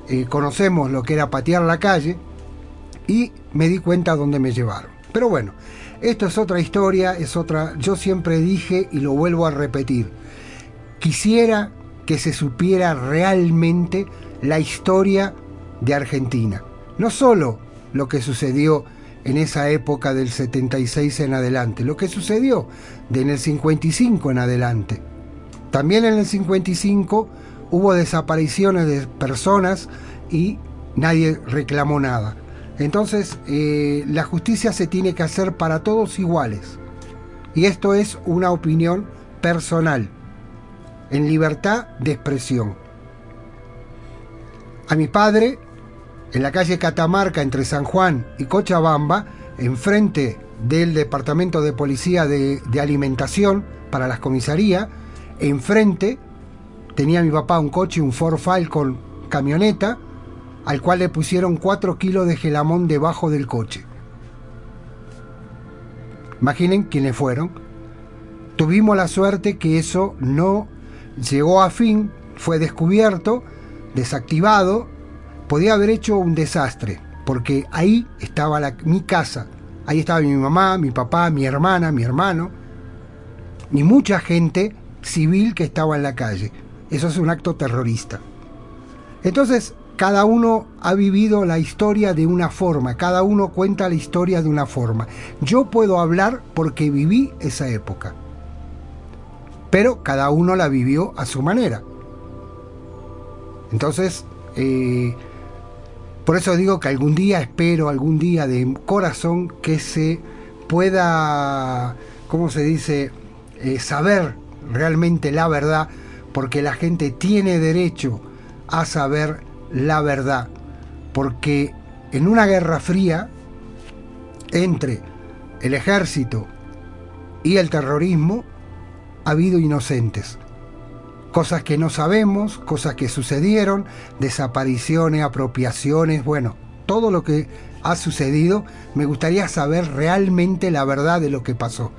eh, conocemos lo que era patear la calle, y me di cuenta dónde me llevaron. Pero bueno, esto es otra historia, es otra, yo siempre dije y lo vuelvo a repetir, quisiera que se supiera realmente la historia de Argentina. No solo lo que sucedió en esa época del 76 en adelante, lo que sucedió de en el 55 en adelante. También en el 55 hubo desapariciones de personas y nadie reclamó nada. Entonces, eh, la justicia se tiene que hacer para todos iguales. Y esto es una opinión personal en libertad de expresión. A mi padre, en la calle Catamarca entre San Juan y Cochabamba, enfrente del Departamento de Policía de, Alimentación para las comisarías, enfrente tenía mi papá un coche, un Ford Falcon camioneta, al cual le pusieron 4 kilos de gelamón debajo del coche. Imaginen quiénes fueron. Tuvimos la suerte que eso no llegó a fin, fue descubierto, desactivado, podía haber hecho un desastre, porque ahí estaba mi casa, ahí estaba mi mamá, mi papá, mi hermana, mi hermano, y mucha gente civil que estaba en la calle. Eso es un acto terrorista. Entonces, cada uno ha vivido la historia de una forma, cada uno cuenta la historia de una forma. Yo puedo hablar porque viví esa época, pero cada uno la vivió a su manera. Entonces, eh, por eso digo que algún día espero, algún día de corazón, que se pueda, ¿cómo se dice?, eh, saber realmente la verdad, porque la gente tiene derecho a saber la verdad, porque en una guerra fría entre el ejército y el terrorismo ha habido inocentes. Cosas que no sabemos, cosas que sucedieron, desapariciones, apropiaciones, bueno, todo lo que ha sucedido, me gustaría saber realmente la verdad de lo que pasó.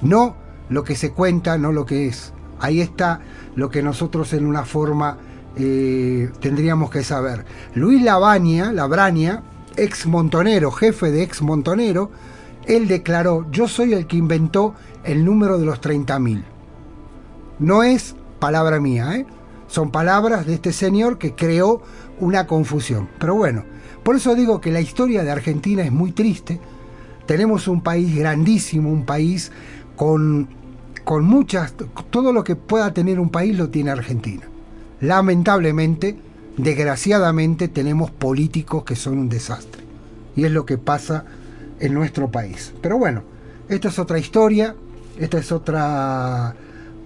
No lo que se cuenta, no lo que es. Ahí está lo que nosotros en una forma eh, tendríamos que saber. Luis Labaña, Labraña, ex montonero, jefe de ex montonero, él declaró, yo soy el que inventó el número de los 30.000. No es palabra mía, ¿eh? son palabras de este señor que creó una confusión. Pero bueno, por eso digo que la historia de Argentina es muy triste. Tenemos un país grandísimo, un país con, con muchas, todo lo que pueda tener un país lo tiene Argentina. Lamentablemente, desgraciadamente, tenemos políticos que son un desastre. Y es lo que pasa en nuestro país. Pero bueno, esta es otra historia, esta es otra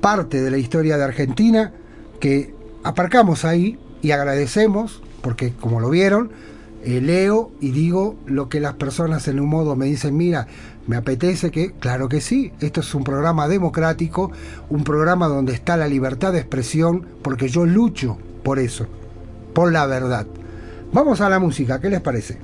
parte de la historia de Argentina que aparcamos ahí y agradecemos, porque como lo vieron, eh, leo y digo lo que las personas en un modo me dicen, mira, me apetece que, claro que sí, esto es un programa democrático, un programa donde está la libertad de expresión, porque yo lucho por eso, por la verdad. Vamos a la música, ¿qué les parece?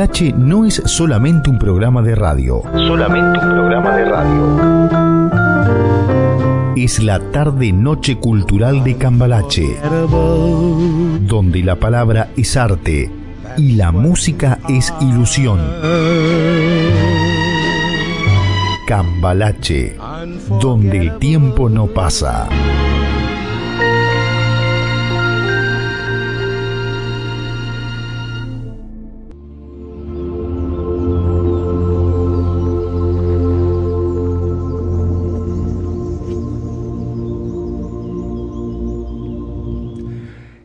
Cambalache no es solamente un programa de radio. Solamente un programa de radio. Es la tarde-noche cultural de Cambalache, donde la palabra es arte y la música es ilusión. Cambalache, donde el tiempo no pasa.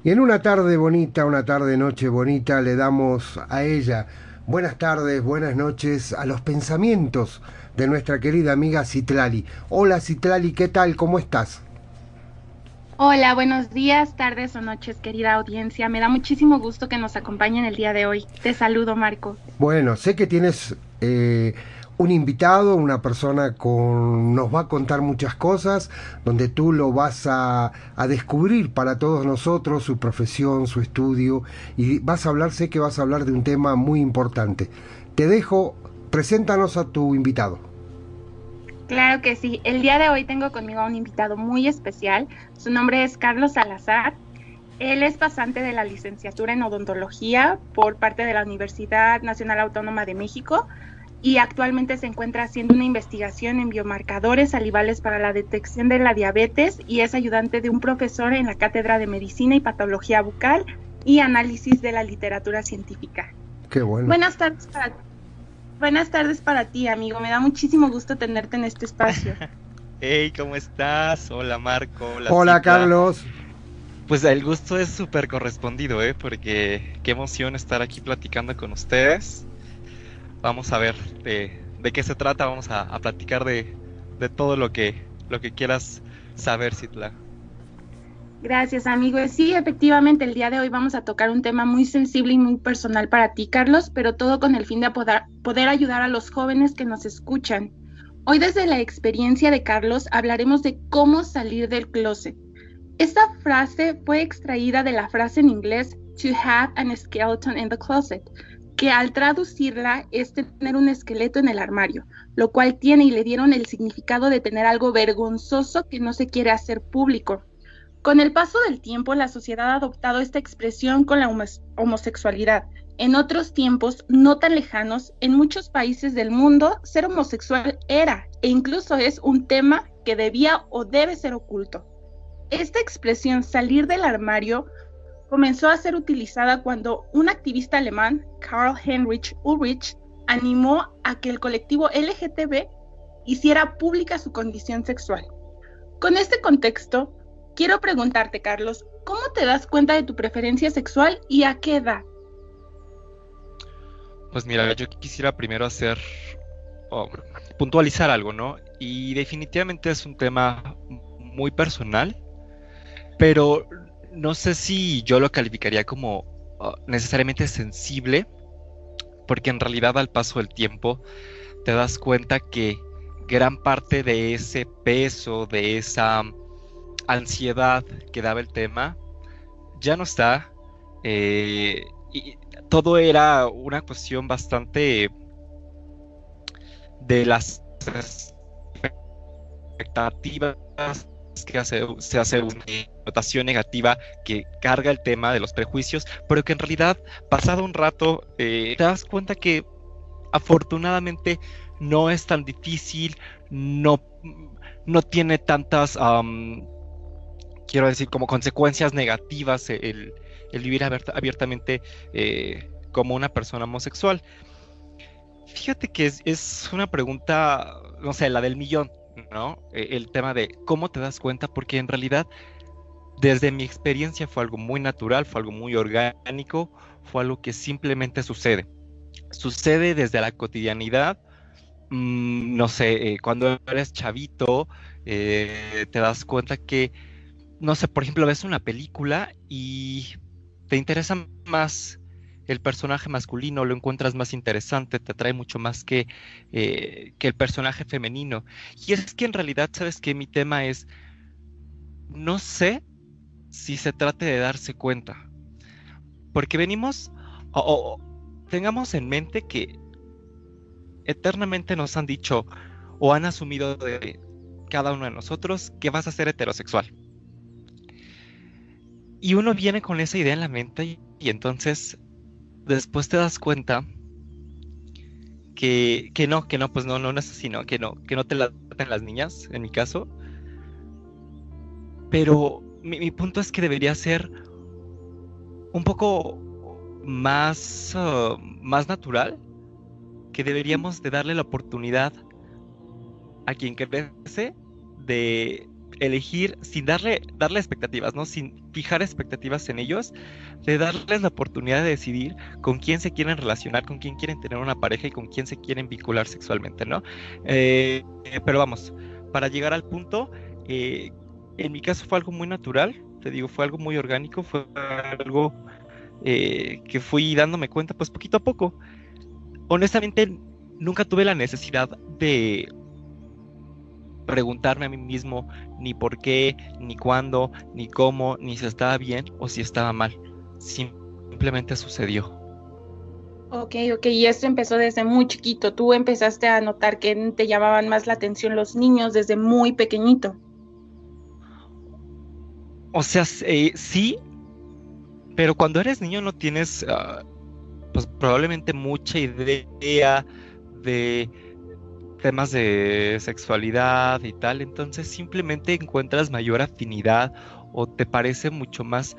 Y en una tarde bonita, una tarde noche bonita, le damos a ella buenas tardes, buenas noches a los pensamientos de nuestra querida amiga Citlali. Hola Citlali, ¿qué tal? ¿Cómo estás? Hola, buenos días, tardes o noches, querida audiencia. Me da muchísimo gusto que nos acompañen el día de hoy. Te saludo, Marco. Bueno, sé que tienes eh, un invitado, una persona con nos va a contar muchas cosas, donde tú lo vas a, a descubrir para todos nosotros, su profesión, su estudio, y vas a hablar, sé que vas a hablar de un tema muy importante. Te dejo, preséntanos a tu invitado. Claro que sí. El día de hoy tengo conmigo a un invitado muy especial. Su nombre es Carlos Salazar. Él es pasante de la licenciatura en odontología por parte de la Universidad Nacional Autónoma de México y actualmente se encuentra haciendo una investigación en biomarcadores salivales para la detección de la diabetes y es ayudante de un profesor en la Cátedra de Medicina y Patología Bucal y Análisis de la Literatura Científica. Qué bueno. Buenas tardes para Buenas tardes para ti, amigo. Me da muchísimo gusto tenerte en este espacio. *laughs* Hey, ¿cómo estás? Hola, Marco. Hola, Hola. Carlos. Pues el gusto es súper correspondido, ¿eh? Porque qué emoción estar aquí platicando con ustedes. Vamos a ver de, qué se trata. Vamos a, platicar de, todo lo que, lo que quieras saber, Citla. Gracias, amigo. Sí, efectivamente, el día de hoy vamos a tocar un tema muy sensible y muy personal para ti, Carlos, pero todo con el fin de poder, poder ayudar a los jóvenes que nos escuchan. Hoy desde la experiencia de Carlos hablaremos de cómo salir del closet. Esta frase fue extraída de la frase en inglés to have an skeleton in the closet, que al traducirla es tener un esqueleto en el armario, lo cual tiene y le dieron el significado de tener algo vergonzoso que no se quiere hacer público. Con el paso del tiempo, la sociedad ha adoptado esta expresión con la homo- homosexualidad. En otros tiempos, no tan lejanos, en muchos países del mundo, ser homosexual era e incluso es un tema que debía o debe ser oculto. Esta expresión salir del armario comenzó a ser utilizada cuando un activista alemán, Karl Heinrich Ulrich, animó a que el colectivo LGTB hiciera pública su condición sexual. Con este contexto, quiero preguntarte, Carlos, ¿cómo te das cuenta de tu preferencia sexual y a qué edad? Pues mira, yo quisiera primero hacer, puntualizar algo, ¿no? Y definitivamente es un tema muy personal, pero no sé si yo lo calificaría como uh, necesariamente sensible, porque en realidad al paso del tiempo te das cuenta que gran parte de ese peso, de esa ansiedad que daba el tema, ya no está. eh, y todo era una cuestión bastante de las expectativas que se hace una notación negativa que carga el tema de los prejuicios, pero que en realidad, pasado un rato, eh, te das cuenta que afortunadamente no es tan difícil, no, no tiene tantas, quiero decir, como consecuencias negativas el, vivir abiert- abiertamente eh, como una persona homosexual. Fíjate que es, una pregunta, no sé, la del millón, ¿no? Eh, El tema de cómo te das cuenta, porque en realidad, desde mi experiencia fue algo muy natural, fue algo muy orgánico, fue algo que simplemente sucede. Sucede desde la cotidianidad, mm, no sé, eh, cuando eres chavito, eh, te das cuenta que, no sé, por ejemplo, ves una película y te interesa más el personaje masculino, lo encuentras más interesante, te atrae mucho más que, eh, que el personaje femenino. Y es que en realidad, ¿sabes qué? Mi tema es, no sé si se trate de darse cuenta, porque venimos, o, tengamos en mente que eternamente nos han dicho o han asumido de cada uno de nosotros que vas a ser heterosexual. Y uno viene con esa idea en la mente y, entonces después te das cuenta que, que no, que no, pues no, no, no es así, no, que no, que no te laten las niñas, en mi caso. Pero mi, punto es que debería ser un poco más, uh, más natural, que deberíamos de darle la oportunidad a quien crece de elegir sin darle, darle expectativas, ¿no? Sin fijar expectativas en ellos, de darles la oportunidad de decidir con quién se quieren relacionar, con quién quieren tener una pareja y con quién se quieren vincular sexualmente, ¿no? Eh, pero vamos, para llegar al punto, eh, en mi caso fue algo muy natural, te digo, fue algo muy orgánico, fue algo eh, que fui dándome cuenta pues poquito a poco. Honestamente, nunca tuve la necesidad de preguntarme a mí mismo ni por qué, ni cuándo, ni cómo, ni si estaba bien o si estaba mal. Simplemente sucedió. Ok, ok, y esto empezó desde muy chiquito. Tú empezaste a notar que te llamaban más la atención los niños desde muy pequeñito. O sea, eh, sí, pero cuando eres niño no tienes, uh, pues probablemente mucha idea de temas de sexualidad y tal, entonces simplemente encuentras mayor afinidad o te parece mucho más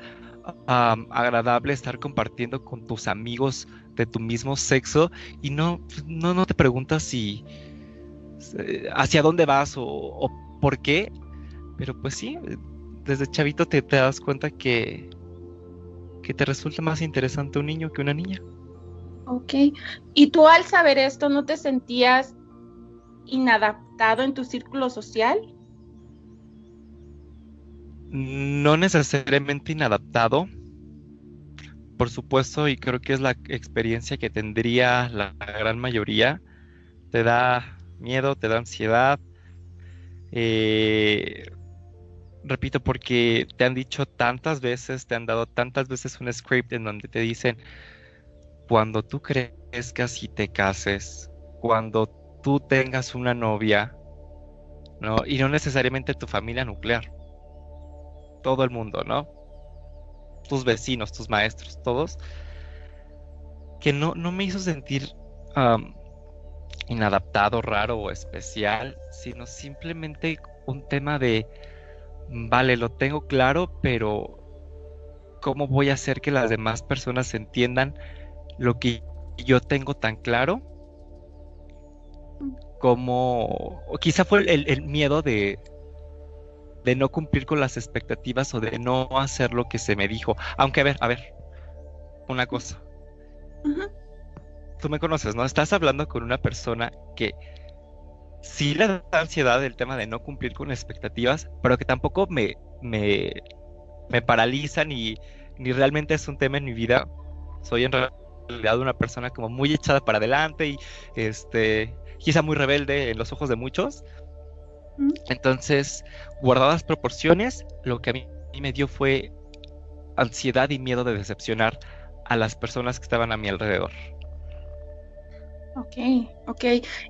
agradable estar compartiendo con tus amigos de tu mismo sexo y no, no, no te preguntas si hacia dónde vas o, o por qué, pero pues sí, desde chavito te, te das cuenta que, que te resulta más interesante un niño que una niña. Ok. ¿Y tú al saber esto no te sentías inadaptado en tu círculo social? No necesariamente inadaptado. Por supuesto, y creo que es la experiencia que tendría la gran mayoría. Te da miedo, te da ansiedad. Eh, repito, porque te han dicho tantas veces, te han dado tantas veces un script en donde te dicen, cuando tú crezcas y te cases, cuando tú tengas una novia, ¿no? Y no necesariamente tu familia nuclear, todo el mundo, ¿no? Tus vecinos, tus maestros, todos, que no, no me hizo sentir inadaptado, raro o especial, sino simplemente un tema de vale, lo tengo claro, pero ¿cómo voy a hacer que las demás personas entiendan lo que yo tengo tan claro? Como, quizá fue el, el miedo de, de no cumplir con las expectativas o de no hacer lo que se me dijo. Aunque, a ver, a ver, una cosa. Tú me conoces, ¿no? Estás hablando con una persona que sí le da ansiedad el tema de no cumplir con expectativas, pero que tampoco me, me, me paraliza ni, ni realmente es un tema en mi vida. Soy en realidad una persona como muy echada para adelante y este quizá muy rebelde en los ojos de muchos. Entonces, guardadas proporciones, lo que a mí me dio fue ansiedad y miedo de decepcionar a las personas que estaban a mi alrededor. Ok, ok.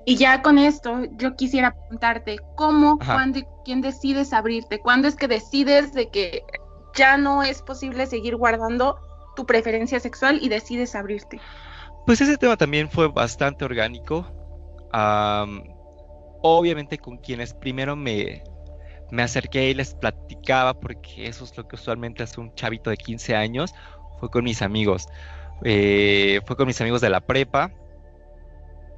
Y ya con esto, yo quisiera preguntarte, ¿cómo, Ajá. cuándo y quién decides abrirte? ¿Cuándo es que decides de que ya no es posible seguir guardando tu preferencia sexual y decides abrirte? Pues ese tema también fue bastante orgánico. Am, obviamente con quienes primero me, me acerqué y les platicaba, porque eso es lo que usualmente hace un chavito de 15 años, fue con mis amigos. Eh, fue con mis amigos de la prepa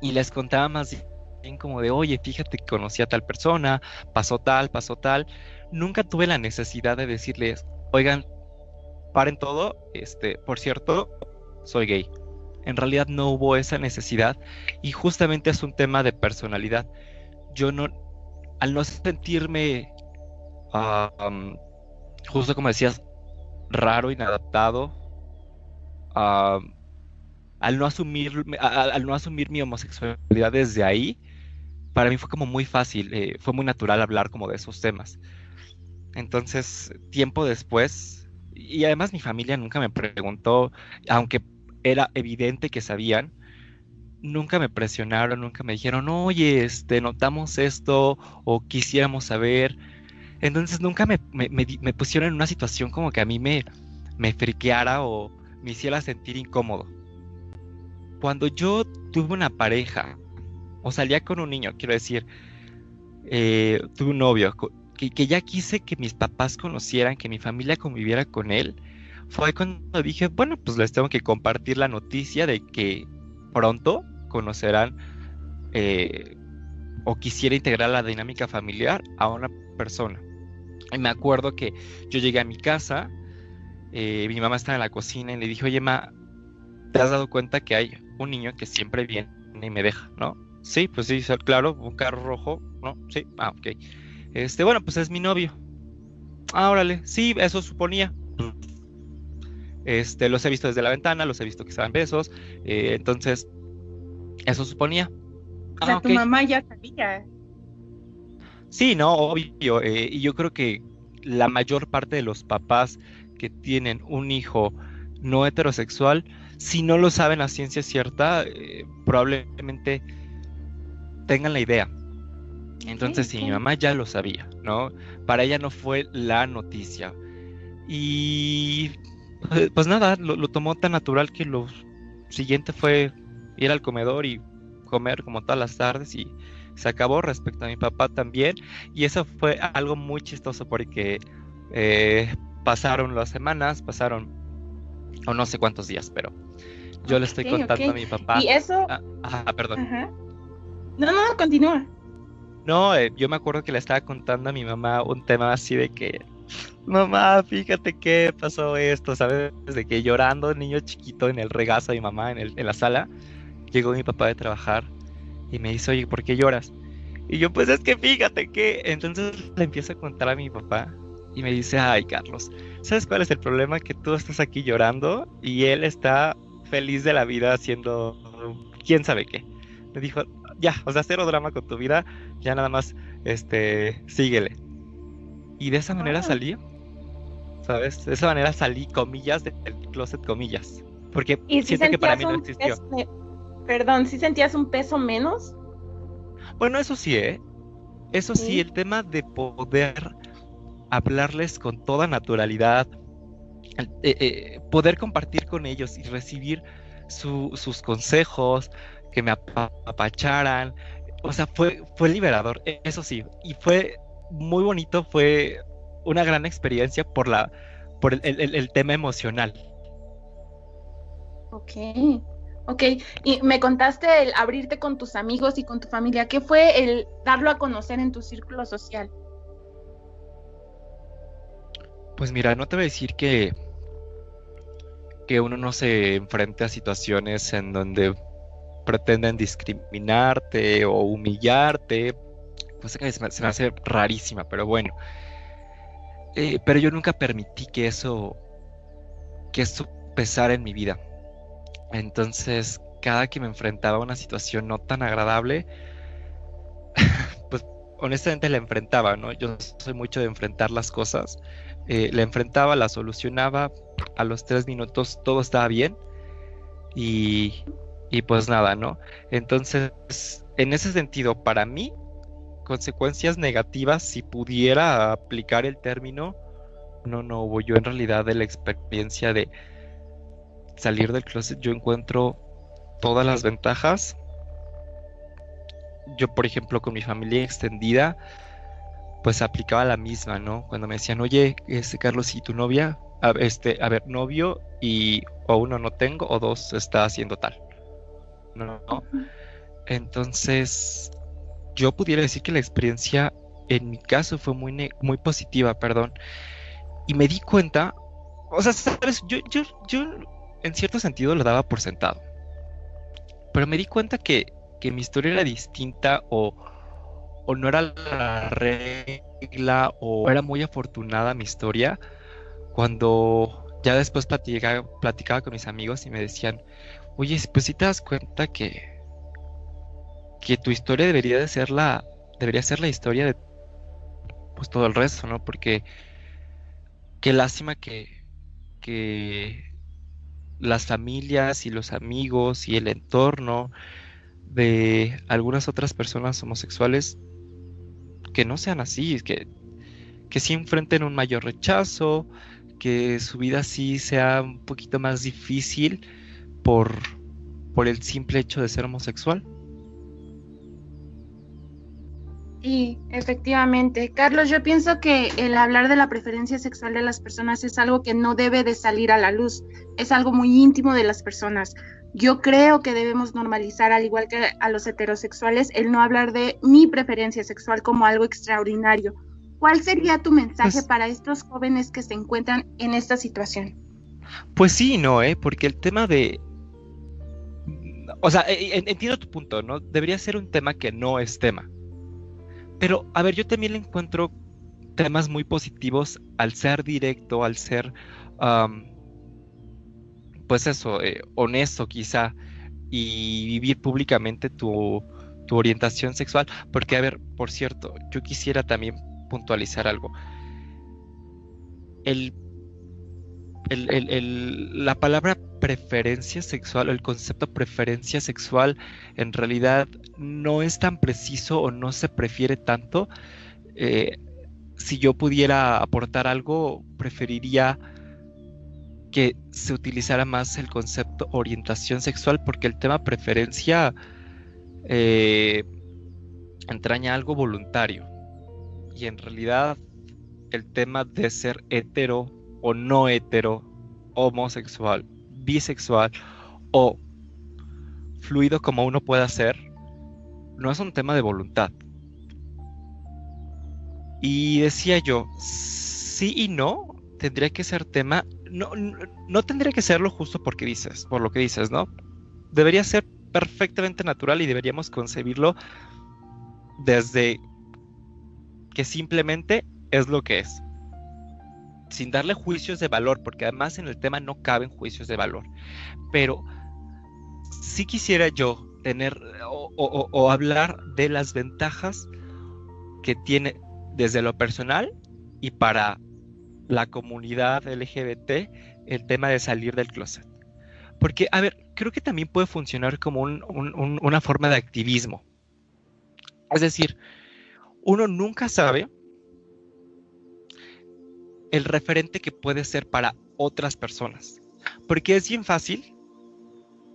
y les contaba más bien como de, oye, fíjate que conocí a tal persona, pasó tal, pasó tal. Nunca tuve la necesidad de decirles, oigan, paren todo, este, por cierto, soy gay. En realidad no hubo esa necesidad y justamente es un tema de personalidad. Yo no, al no sentirme, ah, um, justo como decías, raro, inadaptado, al no asumir, al no asumir mi homosexualidad desde ahí, para mí fue como muy fácil, eh, fue muy natural hablar como de esos temas. Entonces, tiempo después, y además mi familia nunca me preguntó, aunque era evidente que sabían, nunca me presionaron, nunca me dijeron, oye, este, notamos esto o quisiéramos saber. Entonces nunca me, me pusieron en una situación como que a mí me, me friqueara o me hiciera sentir incómodo. Cuando yo tuve una pareja o salía con un niño, quiero decir, eh, tuve un novio, que ya quise que mis papás conocieran, que mi familia conviviera con él, fue cuando dije, bueno, pues les tengo que compartir la noticia de que pronto conocerán eh, o quisiera integrar la dinámica familiar a una persona. Y me acuerdo que yo llegué a mi casa, eh, mi mamá estaba en la cocina y le dije, oye, ma, ¿te has dado cuenta que hay un niño que siempre viene y me deja, ¿no? Sí, pues sí, claro, un carro rojo, ¿no? Sí, ah, ok. Este, bueno, pues es mi novio. Ah, órale, sí, eso suponía. Este, los he visto desde la ventana, los he visto que estaban besos, eh, entonces, eso suponía. O sea, Ah, tu mamá ya sabía. Sí, no, obvio. eh, y yo creo que la mayor parte de los papás que tienen un hijo no heterosexual, si no lo saben a ciencia cierta, eh, probablemente tengan la idea. Entonces, sí, mi mamá ya lo sabía, ¿no? Para ella no fue la noticia. Y eh, pues nada, lo, lo tomó tan natural que lo siguiente fue ir al comedor y comer como todas las tardes y se acabó respecto a mi papá también. Y eso fue algo muy chistoso porque eh, pasaron las semanas, pasaron o no sé cuántos días, pero yo le estoy contando a mi papá. Y eso- Ah, ajá, perdón. Ajá. No, no, no, continúa. No, eh, yo me acuerdo que le estaba contando a mi mamá un tema así de que, mamá, fíjate que pasó esto, ¿sabes? De que llorando, niño chiquito en el regazo de mi mamá en, el- en la sala, llegó mi papá de trabajar y me dice, oye, ¿por qué lloras? Y yo, pues es que fíjate que, entonces le empiezo a contar a mi papá y me dice, ay, Carlos, ¿sabes cuál es el problema? Que tú estás aquí llorando y él está feliz de la vida haciendo quién sabe qué. Me dijo, ya, o sea, cero drama con tu vida, ya nada más, este, síguele. Y de esa manera salí, ¿sabes? De esa manera salí, comillas, del closet, comillas. Porque Y si siento que para mí no existió. me- Perdón, si sentías un peso menos. Bueno, eso sí, ¿eh? Eso sí, Sí. el tema de poder hablarles con toda naturalidad, eh, eh, poder compartir con ellos y recibir su- sus consejos, que me apa- apacharan, o sea, fue, fue liberador, e- eso sí, y fue muy bonito, fue una gran experiencia por la, por el, el- el tema emocional. Ok, ok. Y me contaste el abrirte con tus amigos y con tu familia. ¿Qué fue el darlo a conocer en tu círculo social? Pues mira, no te voy a decir que, que uno no se enfrente a situaciones en donde pretenden discriminarte o humillarte, cosa que se me, se me hace rarísima, pero bueno. Eh, pero yo nunca permití que eso, que eso pesara en mi vida. Entonces, cada que me enfrentaba a una situación no tan agradable, *laughs* pues honestamente la enfrentaba, ¿no? Yo soy mucho de enfrentar las cosas. Eh, la enfrentaba, la solucionaba, a los tres minutos todo estaba bien y, y pues nada, ¿no? Entonces, en ese sentido, para mí, consecuencias negativas, si pudiera aplicar el término, no, no hubo. Yo en realidad de la experiencia de salir del closet, yo encuentro todas las ventajas. Yo, por ejemplo, con mi familia extendida, pues aplicaba la misma, ¿no? Cuando me decían, oye, este Carlos, ¿y tu novia? A, este, a ver, novio y o uno no tengo o dos está haciendo tal. No, no. Entonces, yo pudiera decir que la experiencia en mi caso fue muy, muy positiva, perdón. Y me di cuenta, o sea, sabes, yo, yo, yo en cierto sentido lo daba por sentado. Pero me di cuenta que, que mi historia era distinta o, o no era la regla o era muy afortunada mi historia cuando ya después platicaba, con mis amigos y me decían, oye, pues si te das cuenta que, que tu historia debería de ser la, debería ser la historia de pues todo el resto, ¿no? Porque qué lástima que, que, las familias y los amigos y el entorno de algunas otras personas homosexuales que no sean así, que, que sí enfrenten un mayor rechazo, que su vida sí sea un poquito más difícil por, por el simple hecho de ser homosexual. Sí, efectivamente. Carlos, yo pienso que el hablar de la preferencia sexual de las personas es algo que no debe de salir a la luz, es algo muy íntimo de las personas. Yo creo que debemos normalizar, al igual que a los heterosexuales, el no hablar de mi preferencia sexual como algo extraordinario. ¿Cuál sería tu mensaje Pues- para estos jóvenes que se encuentran en esta situación? Pues sí, y no, ¿eh? Porque el tema de... O sea, e- e- entiendo tu punto, ¿no? Debería ser un tema que no es tema. Pero, a ver, yo también le encuentro temas muy positivos al ser directo, al ser, pues eso, eh, honesto quizá, y vivir públicamente tu, tu orientación sexual. Porque, a ver, por cierto, yo quisiera también puntualizar algo. El el- el- la palabra preferencia sexual el concepto preferencia sexual en realidad no es tan preciso o no se prefiere tanto. Eh, si yo pudiera aportar algo, preferiría que se utilizara más el concepto orientación sexual porque el tema preferencia eh, entraña algo voluntario y en realidad el tema de ser hetero o no hetero, homosexual, bisexual o fluido como uno pueda ser, no es un tema de voluntad. Y decía yo, sí y no, tendría que ser tema, no, no tendría que serlo justo porque dices, por lo que dices, ¿no? Debería ser perfectamente natural y deberíamos concebirlo desde que simplemente es lo que es sin darle juicios de valor, porque además en el tema no caben juicios de valor. Pero sí quisiera yo tener o, hablar de las ventajas que tiene desde lo personal y para la comunidad LGBT el tema de salir del closet. Porque, a ver, creo que también puede funcionar como un- un- un- una forma de activismo. Es decir, uno nunca sabe el referente que puede ser para otras personas. Porque es bien fácil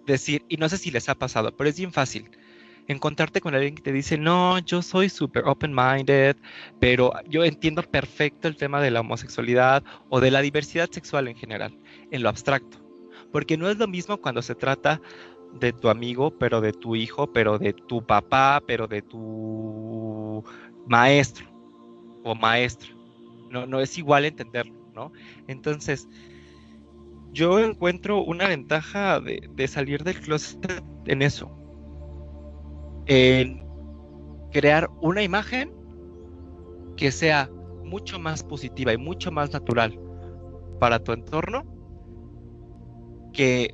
decir, y no sé si les ha pasado, pero es bien fácil encontrarte con alguien que te dice, no, yo soy súper open-minded, pero yo entiendo perfecto el tema de la homosexualidad o de la diversidad sexual en general, en lo abstracto. Porque no es lo mismo cuando se trata de tu amigo, pero de tu hijo, pero de tu papá, pero de tu maestro o maestra. No, no es igual entenderlo, ¿no? Entonces, yo encuentro una ventaja de, de salir del closet en eso. En crear una imagen que sea mucho más positiva y mucho más natural para tu entorno que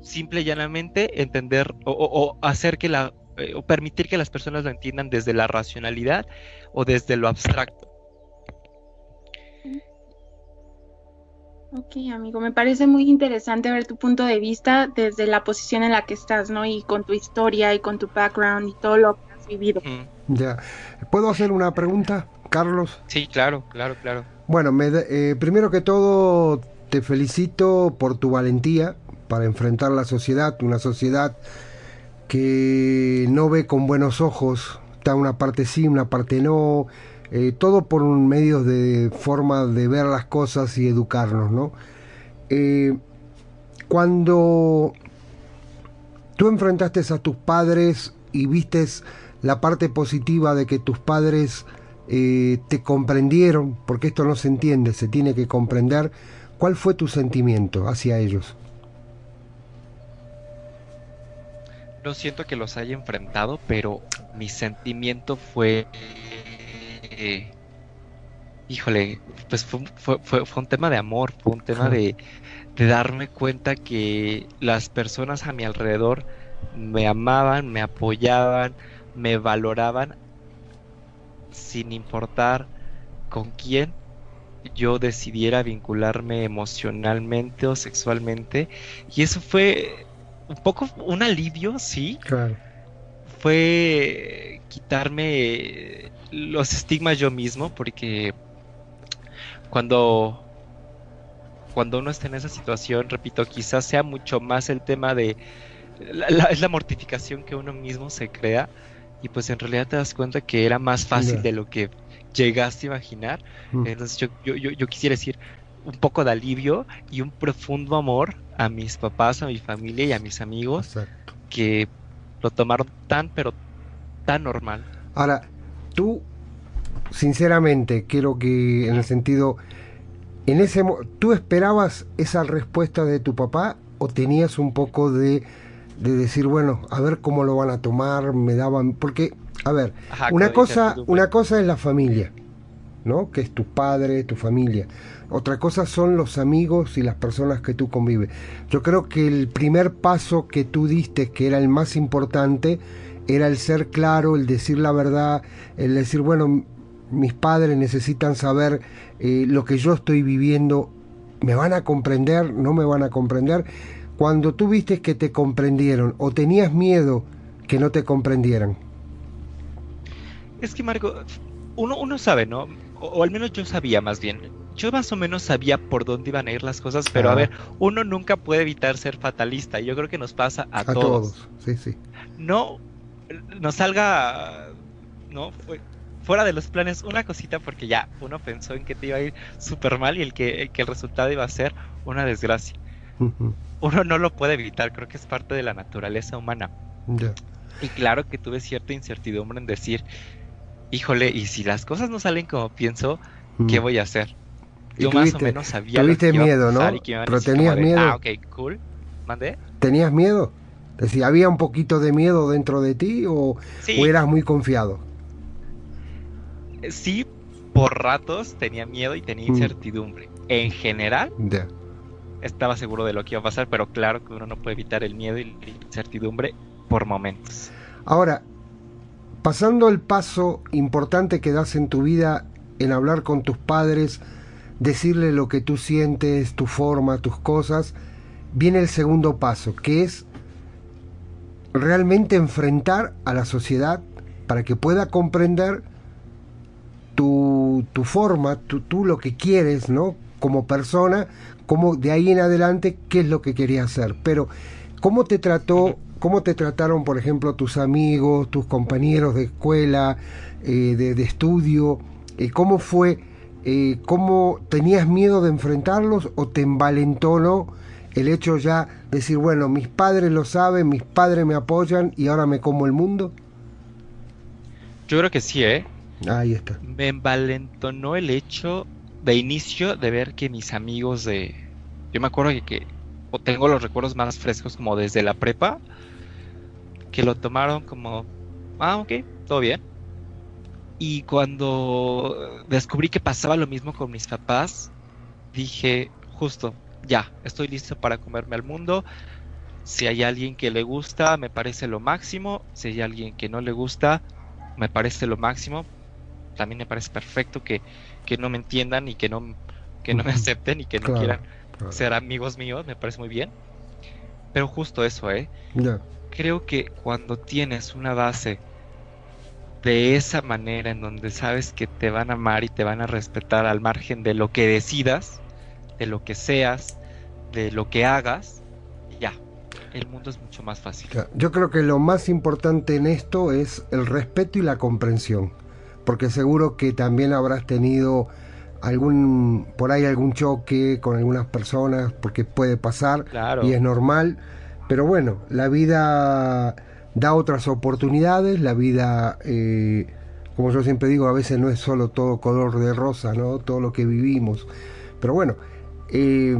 simple y llanamente entender o, hacer que la eh, o permitir que las personas lo entiendan desde la racionalidad o desde lo abstracto. Ok, amigo, me parece muy interesante ver tu punto de vista desde la posición en la que estás, ¿no? Y con tu historia y con tu background y todo lo que has vivido. Ya. ¿Puedo hacer una pregunta, Carlos? Sí, claro, claro, claro. Bueno, me da- eh, primero que todo te felicito por tu valentía para enfrentar la sociedad, una sociedad que no ve con buenos ojos, está una parte sí, una parte no, eh, todo por un medio de forma de ver las cosas y educarnos, ¿no? Eh, cuando tú enfrentaste a tus padres y vistes la parte positiva de que tus padres eh, te comprendieron, porque esto no se entiende, se tiene que comprender, ¿cuál fue tu sentimiento hacia ellos? No siento que los haya enfrentado, pero mi sentimiento fue... eh, híjole, pues fue, fue- fue- fue un tema de amor, fue un tema de, de darme cuenta que las personas a mi alrededor me amaban, me apoyaban, me valoraban, sin importar con quién yo decidiera vincularme emocionalmente o sexualmente. Y eso fue un poco un alivio, sí. Claro. Fue quitarme los estigmas yo mismo, porque cuando, cuando uno está en esa situación, repito, quizás sea mucho más el tema de... la- la- es la mortificación que uno mismo se crea y pues en realidad te das cuenta que era más fácil de lo que llegaste a imaginar. Mm. Entonces yo, yo, yo, yo quisiera decir un poco de alivio y un profundo amor a mis papás, a mi familia y a mis amigos que lo tomaron tan pero tan normal. Ahora, tú, sinceramente, quiero que en el sentido, en ese, ¿tú esperabas esa respuesta de tu papá o tenías un poco de, de decir, bueno, a ver cómo lo van a tomar, me daban, porque, a ver, Ajá, una cosa, una cosa es la familia, ¿no? Que es tu padre, tu familia. Otra cosa son los amigos y las personas que tú convives. Yo creo que el primer paso que tú diste, que era el más importante, era el ser claro, el decir la verdad, el decir, bueno, mis padres necesitan saber eh, lo que yo estoy viviendo, ¿me van a comprender? ¿No me van a comprender? Cuando tú viste que te comprendieron o tenías miedo que no te comprendieran. Es que Marco, uno, uno sabe, ¿no? O, o al menos yo sabía más bien. Yo más o menos sabía por dónde iban a ir las cosas, pero a ver, uno nunca puede evitar ser fatalista. y Yo creo que nos pasa a, A todos. todos, sí, sí. No nos salga, no, Fue- fuera de los planes una cosita porque ya uno pensó en que te iba a ir súper mal y el que, que el resultado iba a ser una desgracia. Uno no lo puede evitar, creo que es parte de la naturaleza humana. Y claro que tuve cierta incertidumbre en decir, híjole, y si las cosas no salen como pienso, ¿qué voy a hacer? Yo más o menos sabía lo que iba a miedo, ¿no? y que a Pero como tenías de, miedo. Ah, ok, cool. ¿Mandé? ¿Tenías miedo? Es decir, ¿había un poquito de miedo dentro de ti o, Sí. o eras muy confiado? Sí, por ratos tenía miedo y tenía Mm. incertidumbre. En general, Ya. estaba seguro de lo que iba a pasar, pero claro que uno no puede evitar el miedo y la incertidumbre por momentos. Ahora, pasando el paso importante que das en tu vida en hablar con tus padres, decirle lo que tú sientes, tu forma, tus cosas, viene el segundo paso, que es realmente enfrentar a la sociedad para que pueda comprender tu, tu forma, tu, tú lo que quieres, ¿no? Como persona, como de ahí en adelante, qué es lo que querías hacer. Pero, ¿cómo te trató, cómo te trataron, por ejemplo, tus amigos, tus compañeros de escuela, eh, de, de estudio? Eh, ¿Cómo fue? Eh, ¿Cómo tenías miedo de enfrentarlos o te envalentonó el hecho ya de decir, bueno, mis padres lo saben, mis padres me apoyan y ahora me como el mundo? Yo creo que sí, ¿eh? Ahí está. Me envalentonó el hecho de inicio de ver que mis amigos de... Yo me acuerdo que, que o tengo los recuerdos más frescos como desde la prepa, que lo tomaron como, ah, ok, todo bien. Y cuando descubrí que pasaba lo mismo con mis papás, dije, justo, ya, estoy listo para comerme al mundo. Si hay alguien que le gusta, me parece lo máximo. Si hay alguien que no le gusta, me parece lo máximo. También me parece perfecto que, que no me entiendan y que no, que no me acepten y que no Claro, quieran claro. ser amigos míos, me parece muy bien. Pero justo eso, ¿eh? Creo que cuando tienes una base de esa manera en donde sabes que te van a amar y te van a respetar al margen de lo que decidas, de lo que seas, de lo que hagas, ya, el mundo es mucho más fácil. Yo creo que lo más importante en esto es el respeto y la comprensión, porque seguro que también habrás tenido algún por ahí algún choque con algunas personas, porque puede pasar Claro. y es normal, pero bueno, la vida da otras oportunidades, la vida, eh, como yo siempre digo, a veces no es solo todo color de rosa, ¿no? Todo lo que vivimos, pero bueno, eh,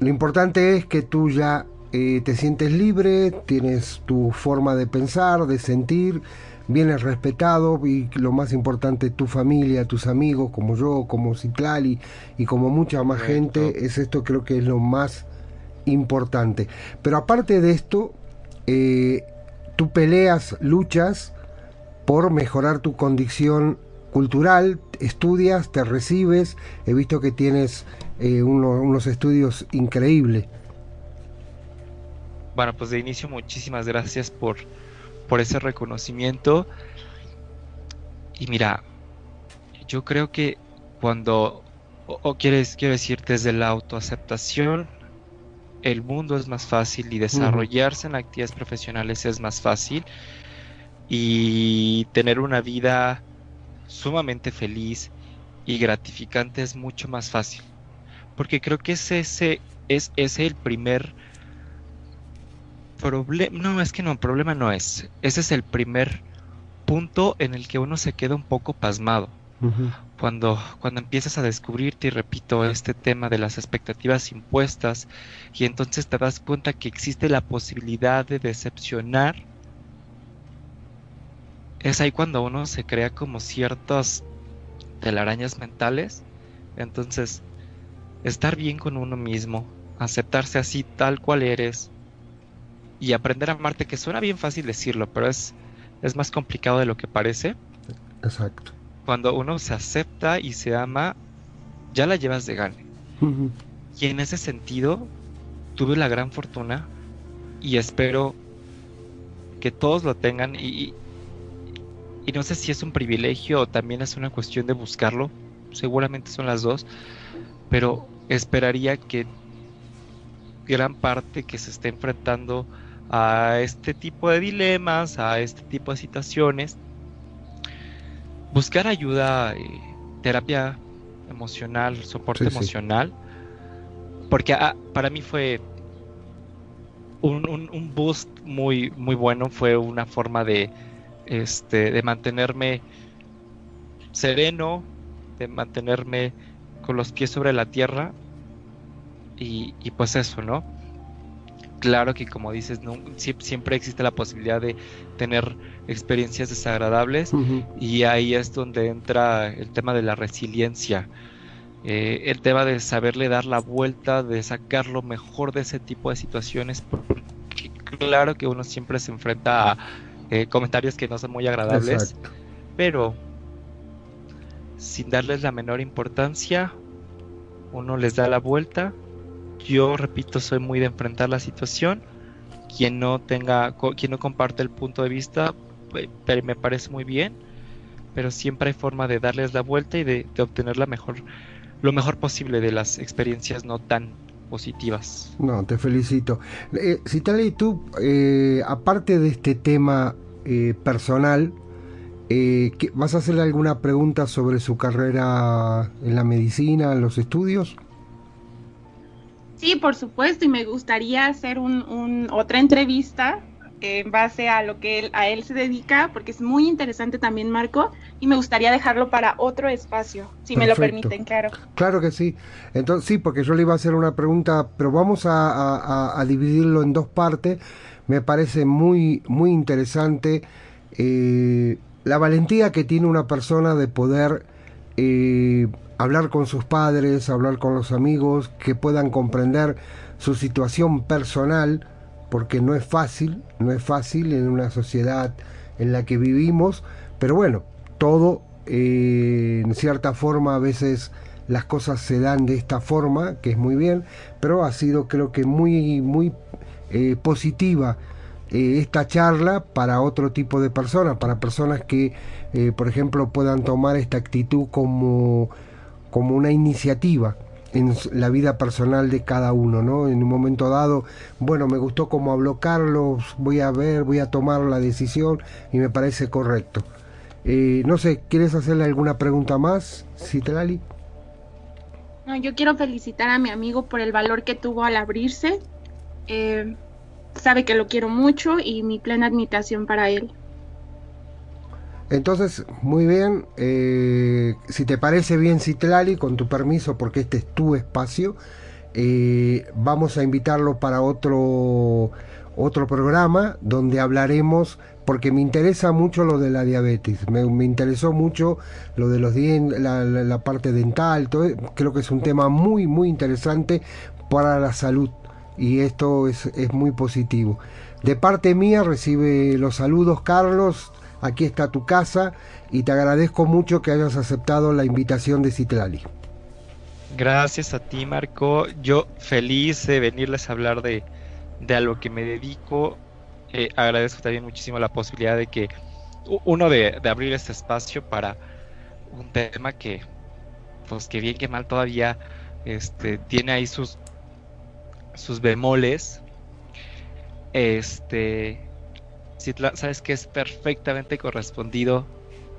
lo importante es que tú ya eh, te sientes libre, tienes tu forma de pensar, de sentir, vienes respetado y lo más importante, tu familia, tus amigos, como yo, como Citlali y como mucha más Correcto. gente, es esto creo que es lo más importante. Pero aparte de esto, eh, tú peleas, luchas por mejorar tu condición cultural, estudias, te recibes, he visto que tienes eh, uno- unos estudios increíbles. Bueno, pues de inicio muchísimas gracias por, por ese reconocimiento. Y mira, yo creo que cuando, o, o quieres, quiero decir, desde la autoaceptación, el mundo es más fácil y desarrollarse en actividades profesionales es más fácil y tener una vida sumamente feliz y gratificante es mucho más fácil. Porque creo que es ese, es ese el primer problema. No, es que no, problema no es. Ese es el primer punto en el que uno se queda un poco pasmado. Cuando, cuando empiezas a descubrirte, y repito, este tema de las expectativas impuestas, y entonces te das cuenta que existe la posibilidad de decepcionar, es ahí cuando uno se crea como ciertas telarañas mentales. Entonces, estar bien con uno mismo, aceptarse así tal cual eres y aprender a amarte, que suena bien fácil decirlo, pero es, es más complicado de lo que parece. Exacto. Cuando uno se acepta y se ama, ya la llevas de gane. Y en ese sentido, tuve la gran fortuna y espero que todos lo tengan y, y- y no sé si es un privilegio o también es una cuestión de buscarlo, seguramente son las dos, pero esperaría que gran parte que se esté enfrentando a este tipo de dilemas, a este tipo de situaciones, buscar ayuda, eh, terapia emocional, soporte Sí, sí. emocional, porque ah, para mí fue un, un- un boost muy, muy bueno, fue una forma de, este, de mantenerme sereno, de mantenerme con los pies sobre la tierra y, y pues eso, ¿no? Claro que como dices, no, sie- siempre existe la posibilidad de tener experiencias desagradables y ahí es donde entra el tema de la resiliencia, eh, el tema de saberle dar la vuelta, de sacar lo mejor de ese tipo de situaciones, porque claro que uno siempre se enfrenta a eh, comentarios que no son muy agradables, Exacto. pero sin darles la menor importancia, uno les da la vuelta. Yo repito, soy muy de enfrentar la situación. Quien no tenga, quien no comparte el punto de vista, eh, me parece muy bien, pero siempre hay forma de darles la vuelta y de, de obtener la mejor, lo mejor posible de las experiencias no tan positivas. No, te felicito. Eh, Citali, tú, eh, aparte de este tema eh, personal, eh, ¿qué- ¿vas a hacerle alguna pregunta sobre su carrera en la medicina, en los estudios? Sí, por supuesto, y me gustaría hacer un, un- otra entrevista en base a lo que él, a él se dedica, porque es muy interesante también, Marco, y me gustaría dejarlo para otro espacio, si me lo permiten, claro. Claro que sí. Entonces, sí, porque yo le iba a hacer una pregunta, pero vamos a, a- a- a dividirlo en dos partes. Me parece muy, muy interesante eh, la valentía que tiene una persona de poder eh, hablar con sus padres, hablar con los amigos, que puedan comprender su situación personal, porque no es fácil, no es fácil en una sociedad en la que vivimos, pero bueno, todo eh, en cierta forma a veces las cosas se dan de esta forma, que es muy bien, pero ha sido creo que muy, muy eh, positiva eh, esta charla para otro tipo de personas, para personas que, eh, por ejemplo, puedan tomar esta actitud como, como una iniciativa en la vida personal de cada uno, ¿no? En un momento dado, bueno, me gustó cómo habló Carlos, voy a ver, voy a tomar la decisión y me parece correcto. Eh, no sé, ¿quieres hacerle alguna pregunta más, Citlali? No, yo quiero felicitar a mi amigo por el valor que tuvo al abrirse. Eh, sabe que lo quiero mucho y mi plena admiración para él. Entonces, muy bien, eh, si te parece bien, Citlali, con tu permiso, porque este es tu espacio, eh, vamos a invitarlo para otro, otro programa donde hablaremos, porque me interesa mucho lo de la diabetes, me, me interesó mucho lo de los dientes, la, la- la parte dental, todo, creo que es un tema muy, muy interesante para la salud y esto es, es muy positivo. De parte mía recibe los saludos Carlos, aquí está tu casa y te agradezco mucho que hayas aceptado la invitación de Citlali. Gracias a ti, Marco. Yo feliz de venirles a hablar de, de a lo que me dedico. Eh, agradezco también muchísimo la posibilidad de que uno de, de abrir este espacio para un tema que, pues que bien que mal todavía este, tiene ahí sus, sus bemoles. Este, Citla, sabes que es perfectamente correspondido,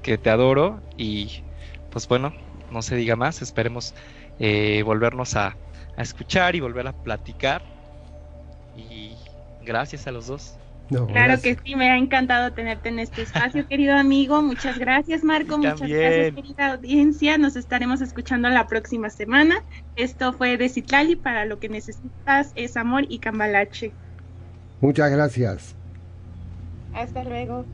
que te adoro y pues bueno, no se diga más, esperemos eh, volvernos a escuchar y volver a platicar. Y gracias a los dos. Claro que sí, me ha encantado tenerte en este espacio, querido amigo. Muchas gracias, Marco. Muchas gracias, querida audiencia. Nos estaremos escuchando la próxima semana. Esto fue de Citlali. Para lo que necesitas es amor y cambalache. Muchas gracias. Hasta luego.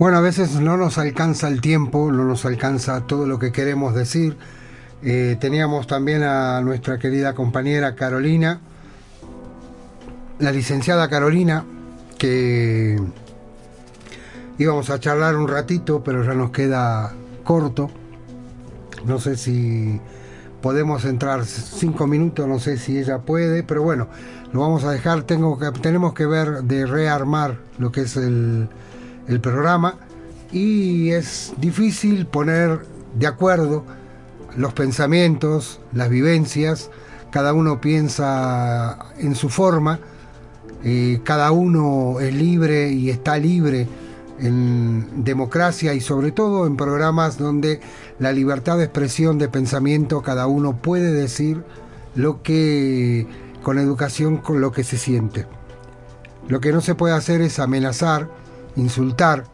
Bueno, a veces no nos alcanza el tiempo, no nos alcanza todo lo que queremos decir. Eh, teníamos también a nuestra querida compañera Carolina, la licenciada Carolina, que íbamos a charlar un ratito, pero ya nos queda corto. No sé si podemos entrar cinco minutos, no sé si ella puede, pero bueno, lo vamos a dejar. Tengo que, tenemos que ver de rearmar lo que es el, el programa y es difícil poner de acuerdo los pensamientos, las vivencias, cada uno piensa en su forma, eh, cada uno es libre y está libre en democracia y sobre todo en programas donde la libertad de expresión de pensamiento cada uno puede decir lo que con educación con lo que se siente. Lo que no se puede hacer es amenazar, insultar,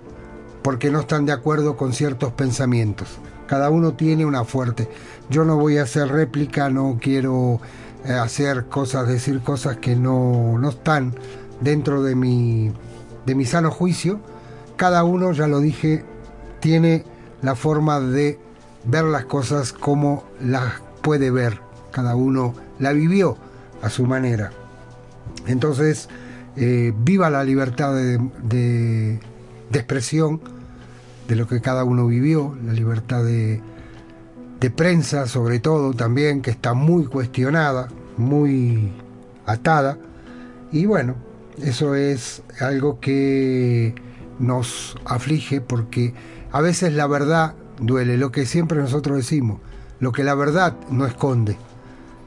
porque no están de acuerdo con ciertos pensamientos. Cada uno tiene una fuerte. Yo no voy a hacer réplica, no quiero eh, hacer cosas, decir cosas que no, no están dentro de mi, de mi sano juicio. Cada uno, ya lo dije, tiene la forma de ver las cosas como las puede ver. Cada uno la vivió a su manera. Entonces, eh, viva la libertad de, expresión de lo que cada uno vivió, la libertad de prensa sobre todo también, que está muy cuestionada, muy atada. Y bueno, eso es algo que nos aflige porque a veces la verdad duele, lo que siempre nosotros decimos, lo que la verdad no esconde.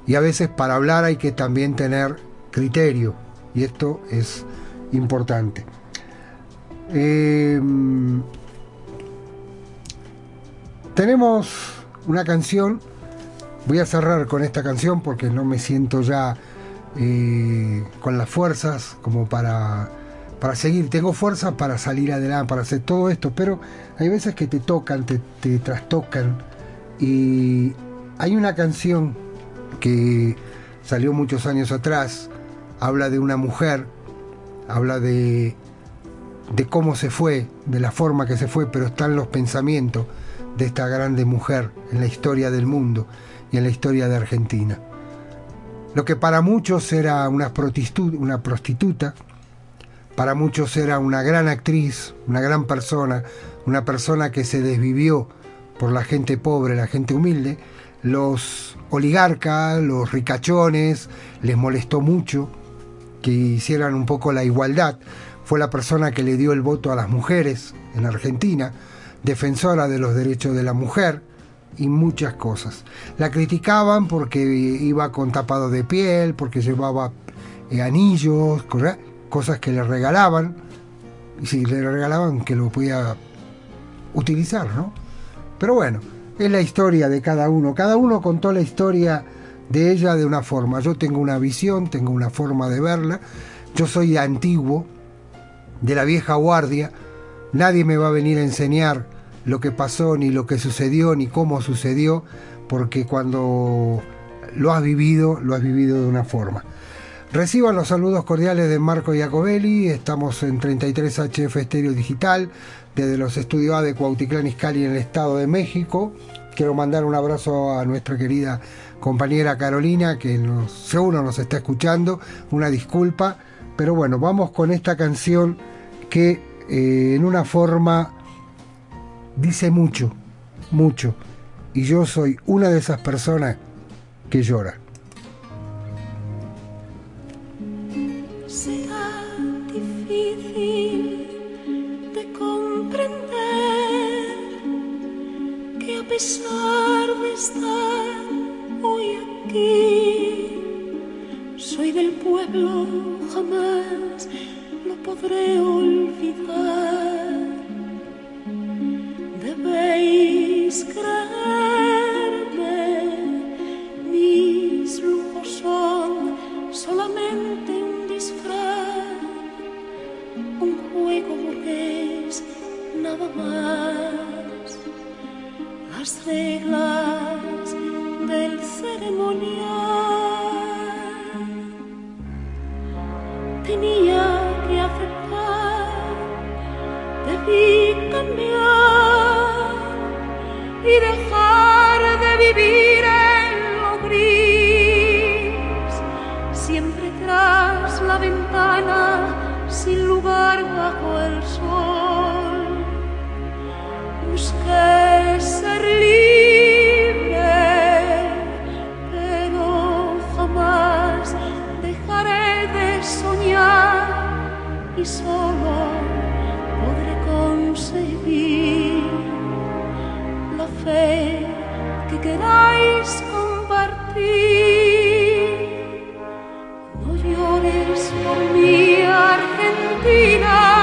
Y a veces para hablar hay que también tener criterio, y esto es importante. Eh, tenemos una canción, voy a cerrar con esta canción porque no me siento ya eh, con las fuerzas como para, para seguir. Tengo fuerza para salir adelante, para hacer todo esto, pero hay veces que te tocan, te, te trastocan. Y hay una canción que salió muchos años atrás, habla de una mujer, habla de, de cómo se fue, de la forma que se fue, pero están los pensamientos de esta grande mujer en la historia del mundo y en la historia de Argentina. Lo que para muchos era una, una prostituta, para muchos era una gran actriz, una gran persona, una persona que se desvivió por la gente pobre, la gente humilde, los oligarcas, los ricachones, les molestó mucho que hicieran un poco la igualdad. Fue la persona que le dio el voto a las mujeres en Argentina, defensora de los derechos de la mujer y muchas cosas. La criticaban porque iba con tapado de piel, porque llevaba eh, anillos, cosa- cosas que le regalaban, y si le regalaban que lo podía utilizar, ¿no? Pero bueno, es la historia de cada uno. Cada uno contó la historia de ella de una forma. Yo tengo una visión, tengo una forma de verla. Yo soy antiguo, de la vieja guardia. Nadie me va a venir a enseñar lo que pasó, ni lo que sucedió, ni cómo sucedió, porque cuando lo has vivido, lo has vivido de una forma. Reciban los saludos cordiales de Marco Iacobelli. Estamos en 33 HF Estéreo Digital, desde los estudios A de Cuautitlán Izcalli en el Estado de México. Quiero mandar un abrazo a nuestra querida compañera Carolina, que nos, seguro nos está escuchando. Una disculpa. Pero bueno, vamos con esta canción que eh, en una forma dice mucho, mucho. Y yo soy una de esas personas que llora. será difícil de comprender que a pesar de estar aquí, soy del pueblo, jamás lo podré olvidar. Debéis creerme, mis lujos son solamente un disfraz, un juego burgués, nada más. Las reglas del ceremonial tenía que aceptar, debí cambiar y dejar de vivir en lo gris, siempre tras la ventana, sin lugar bajo el sol. Busqué ser y solo podré conseguir la fe que queráis compartir. No llores por mi Argentina,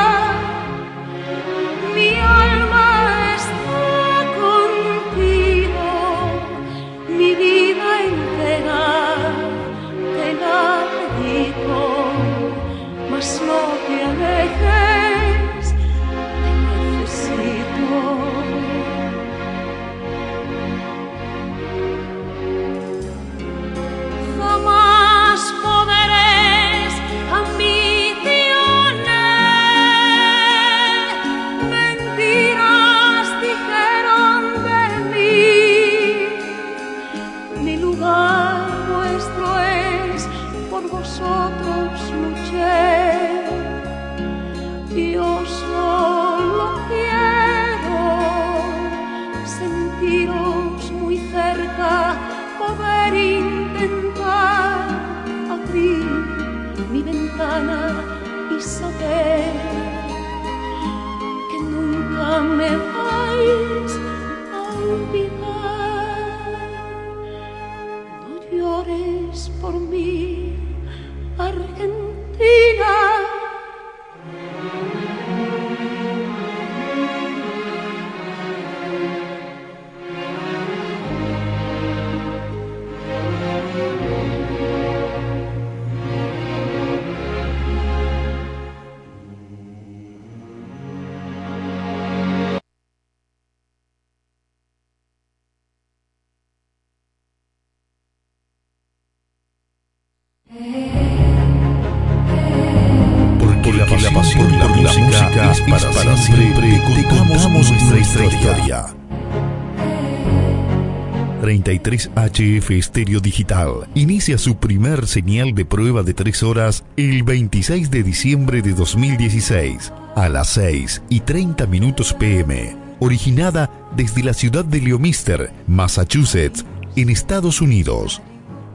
33 HF Estéreo Digital inicia su primer señal de prueba de 3 horas el 26 de diciembre de 2016 a las 6 y 30 minutos pm, originada desde la ciudad de Leomister, Massachusetts, en Estados Unidos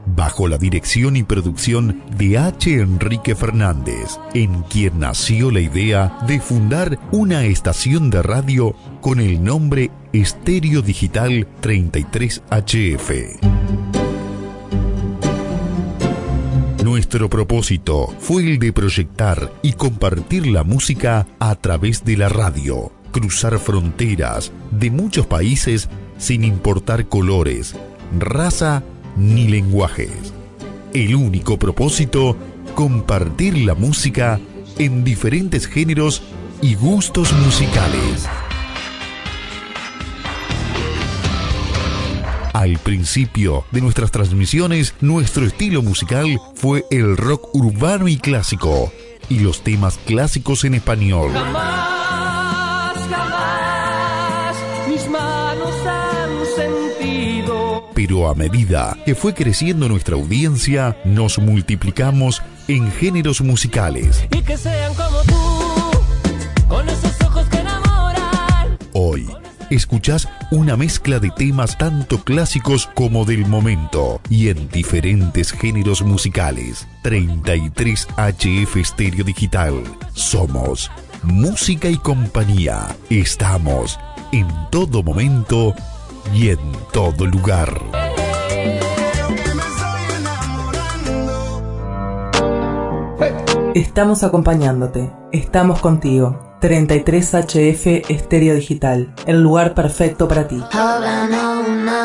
bajo la dirección y producción de H. Enrique Fernández, en quien nació la idea de fundar una estación de radio con el nombre Estéreo Digital 33HF. Nuestro propósito fue el de proyectar y compartir la música a través de la radio, cruzar fronteras de muchos países sin importar colores, raza ni lenguajes. El único propósito, compartir la música en diferentes géneros y gustos musicales. Al principio de nuestras transmisiones, nuestro estilo musical fue el rock urbano y clásico y los temas clásicos en español. Jamás, jamás mis manos han sentido. Pero a medida que fue creciendo nuestra audiencia, nos multiplicamos en géneros musicales. Y que sean como tú, escuchás una mezcla de temas tanto clásicos como del momento y en diferentes géneros musicales. 33 HF Estéreo Digital. Somos Música y Compañía. Estamos en todo momento y en todo lugar. Estamos acompañándote, estamos contigo. 33HF Estéreo Digital, el lugar perfecto para ti.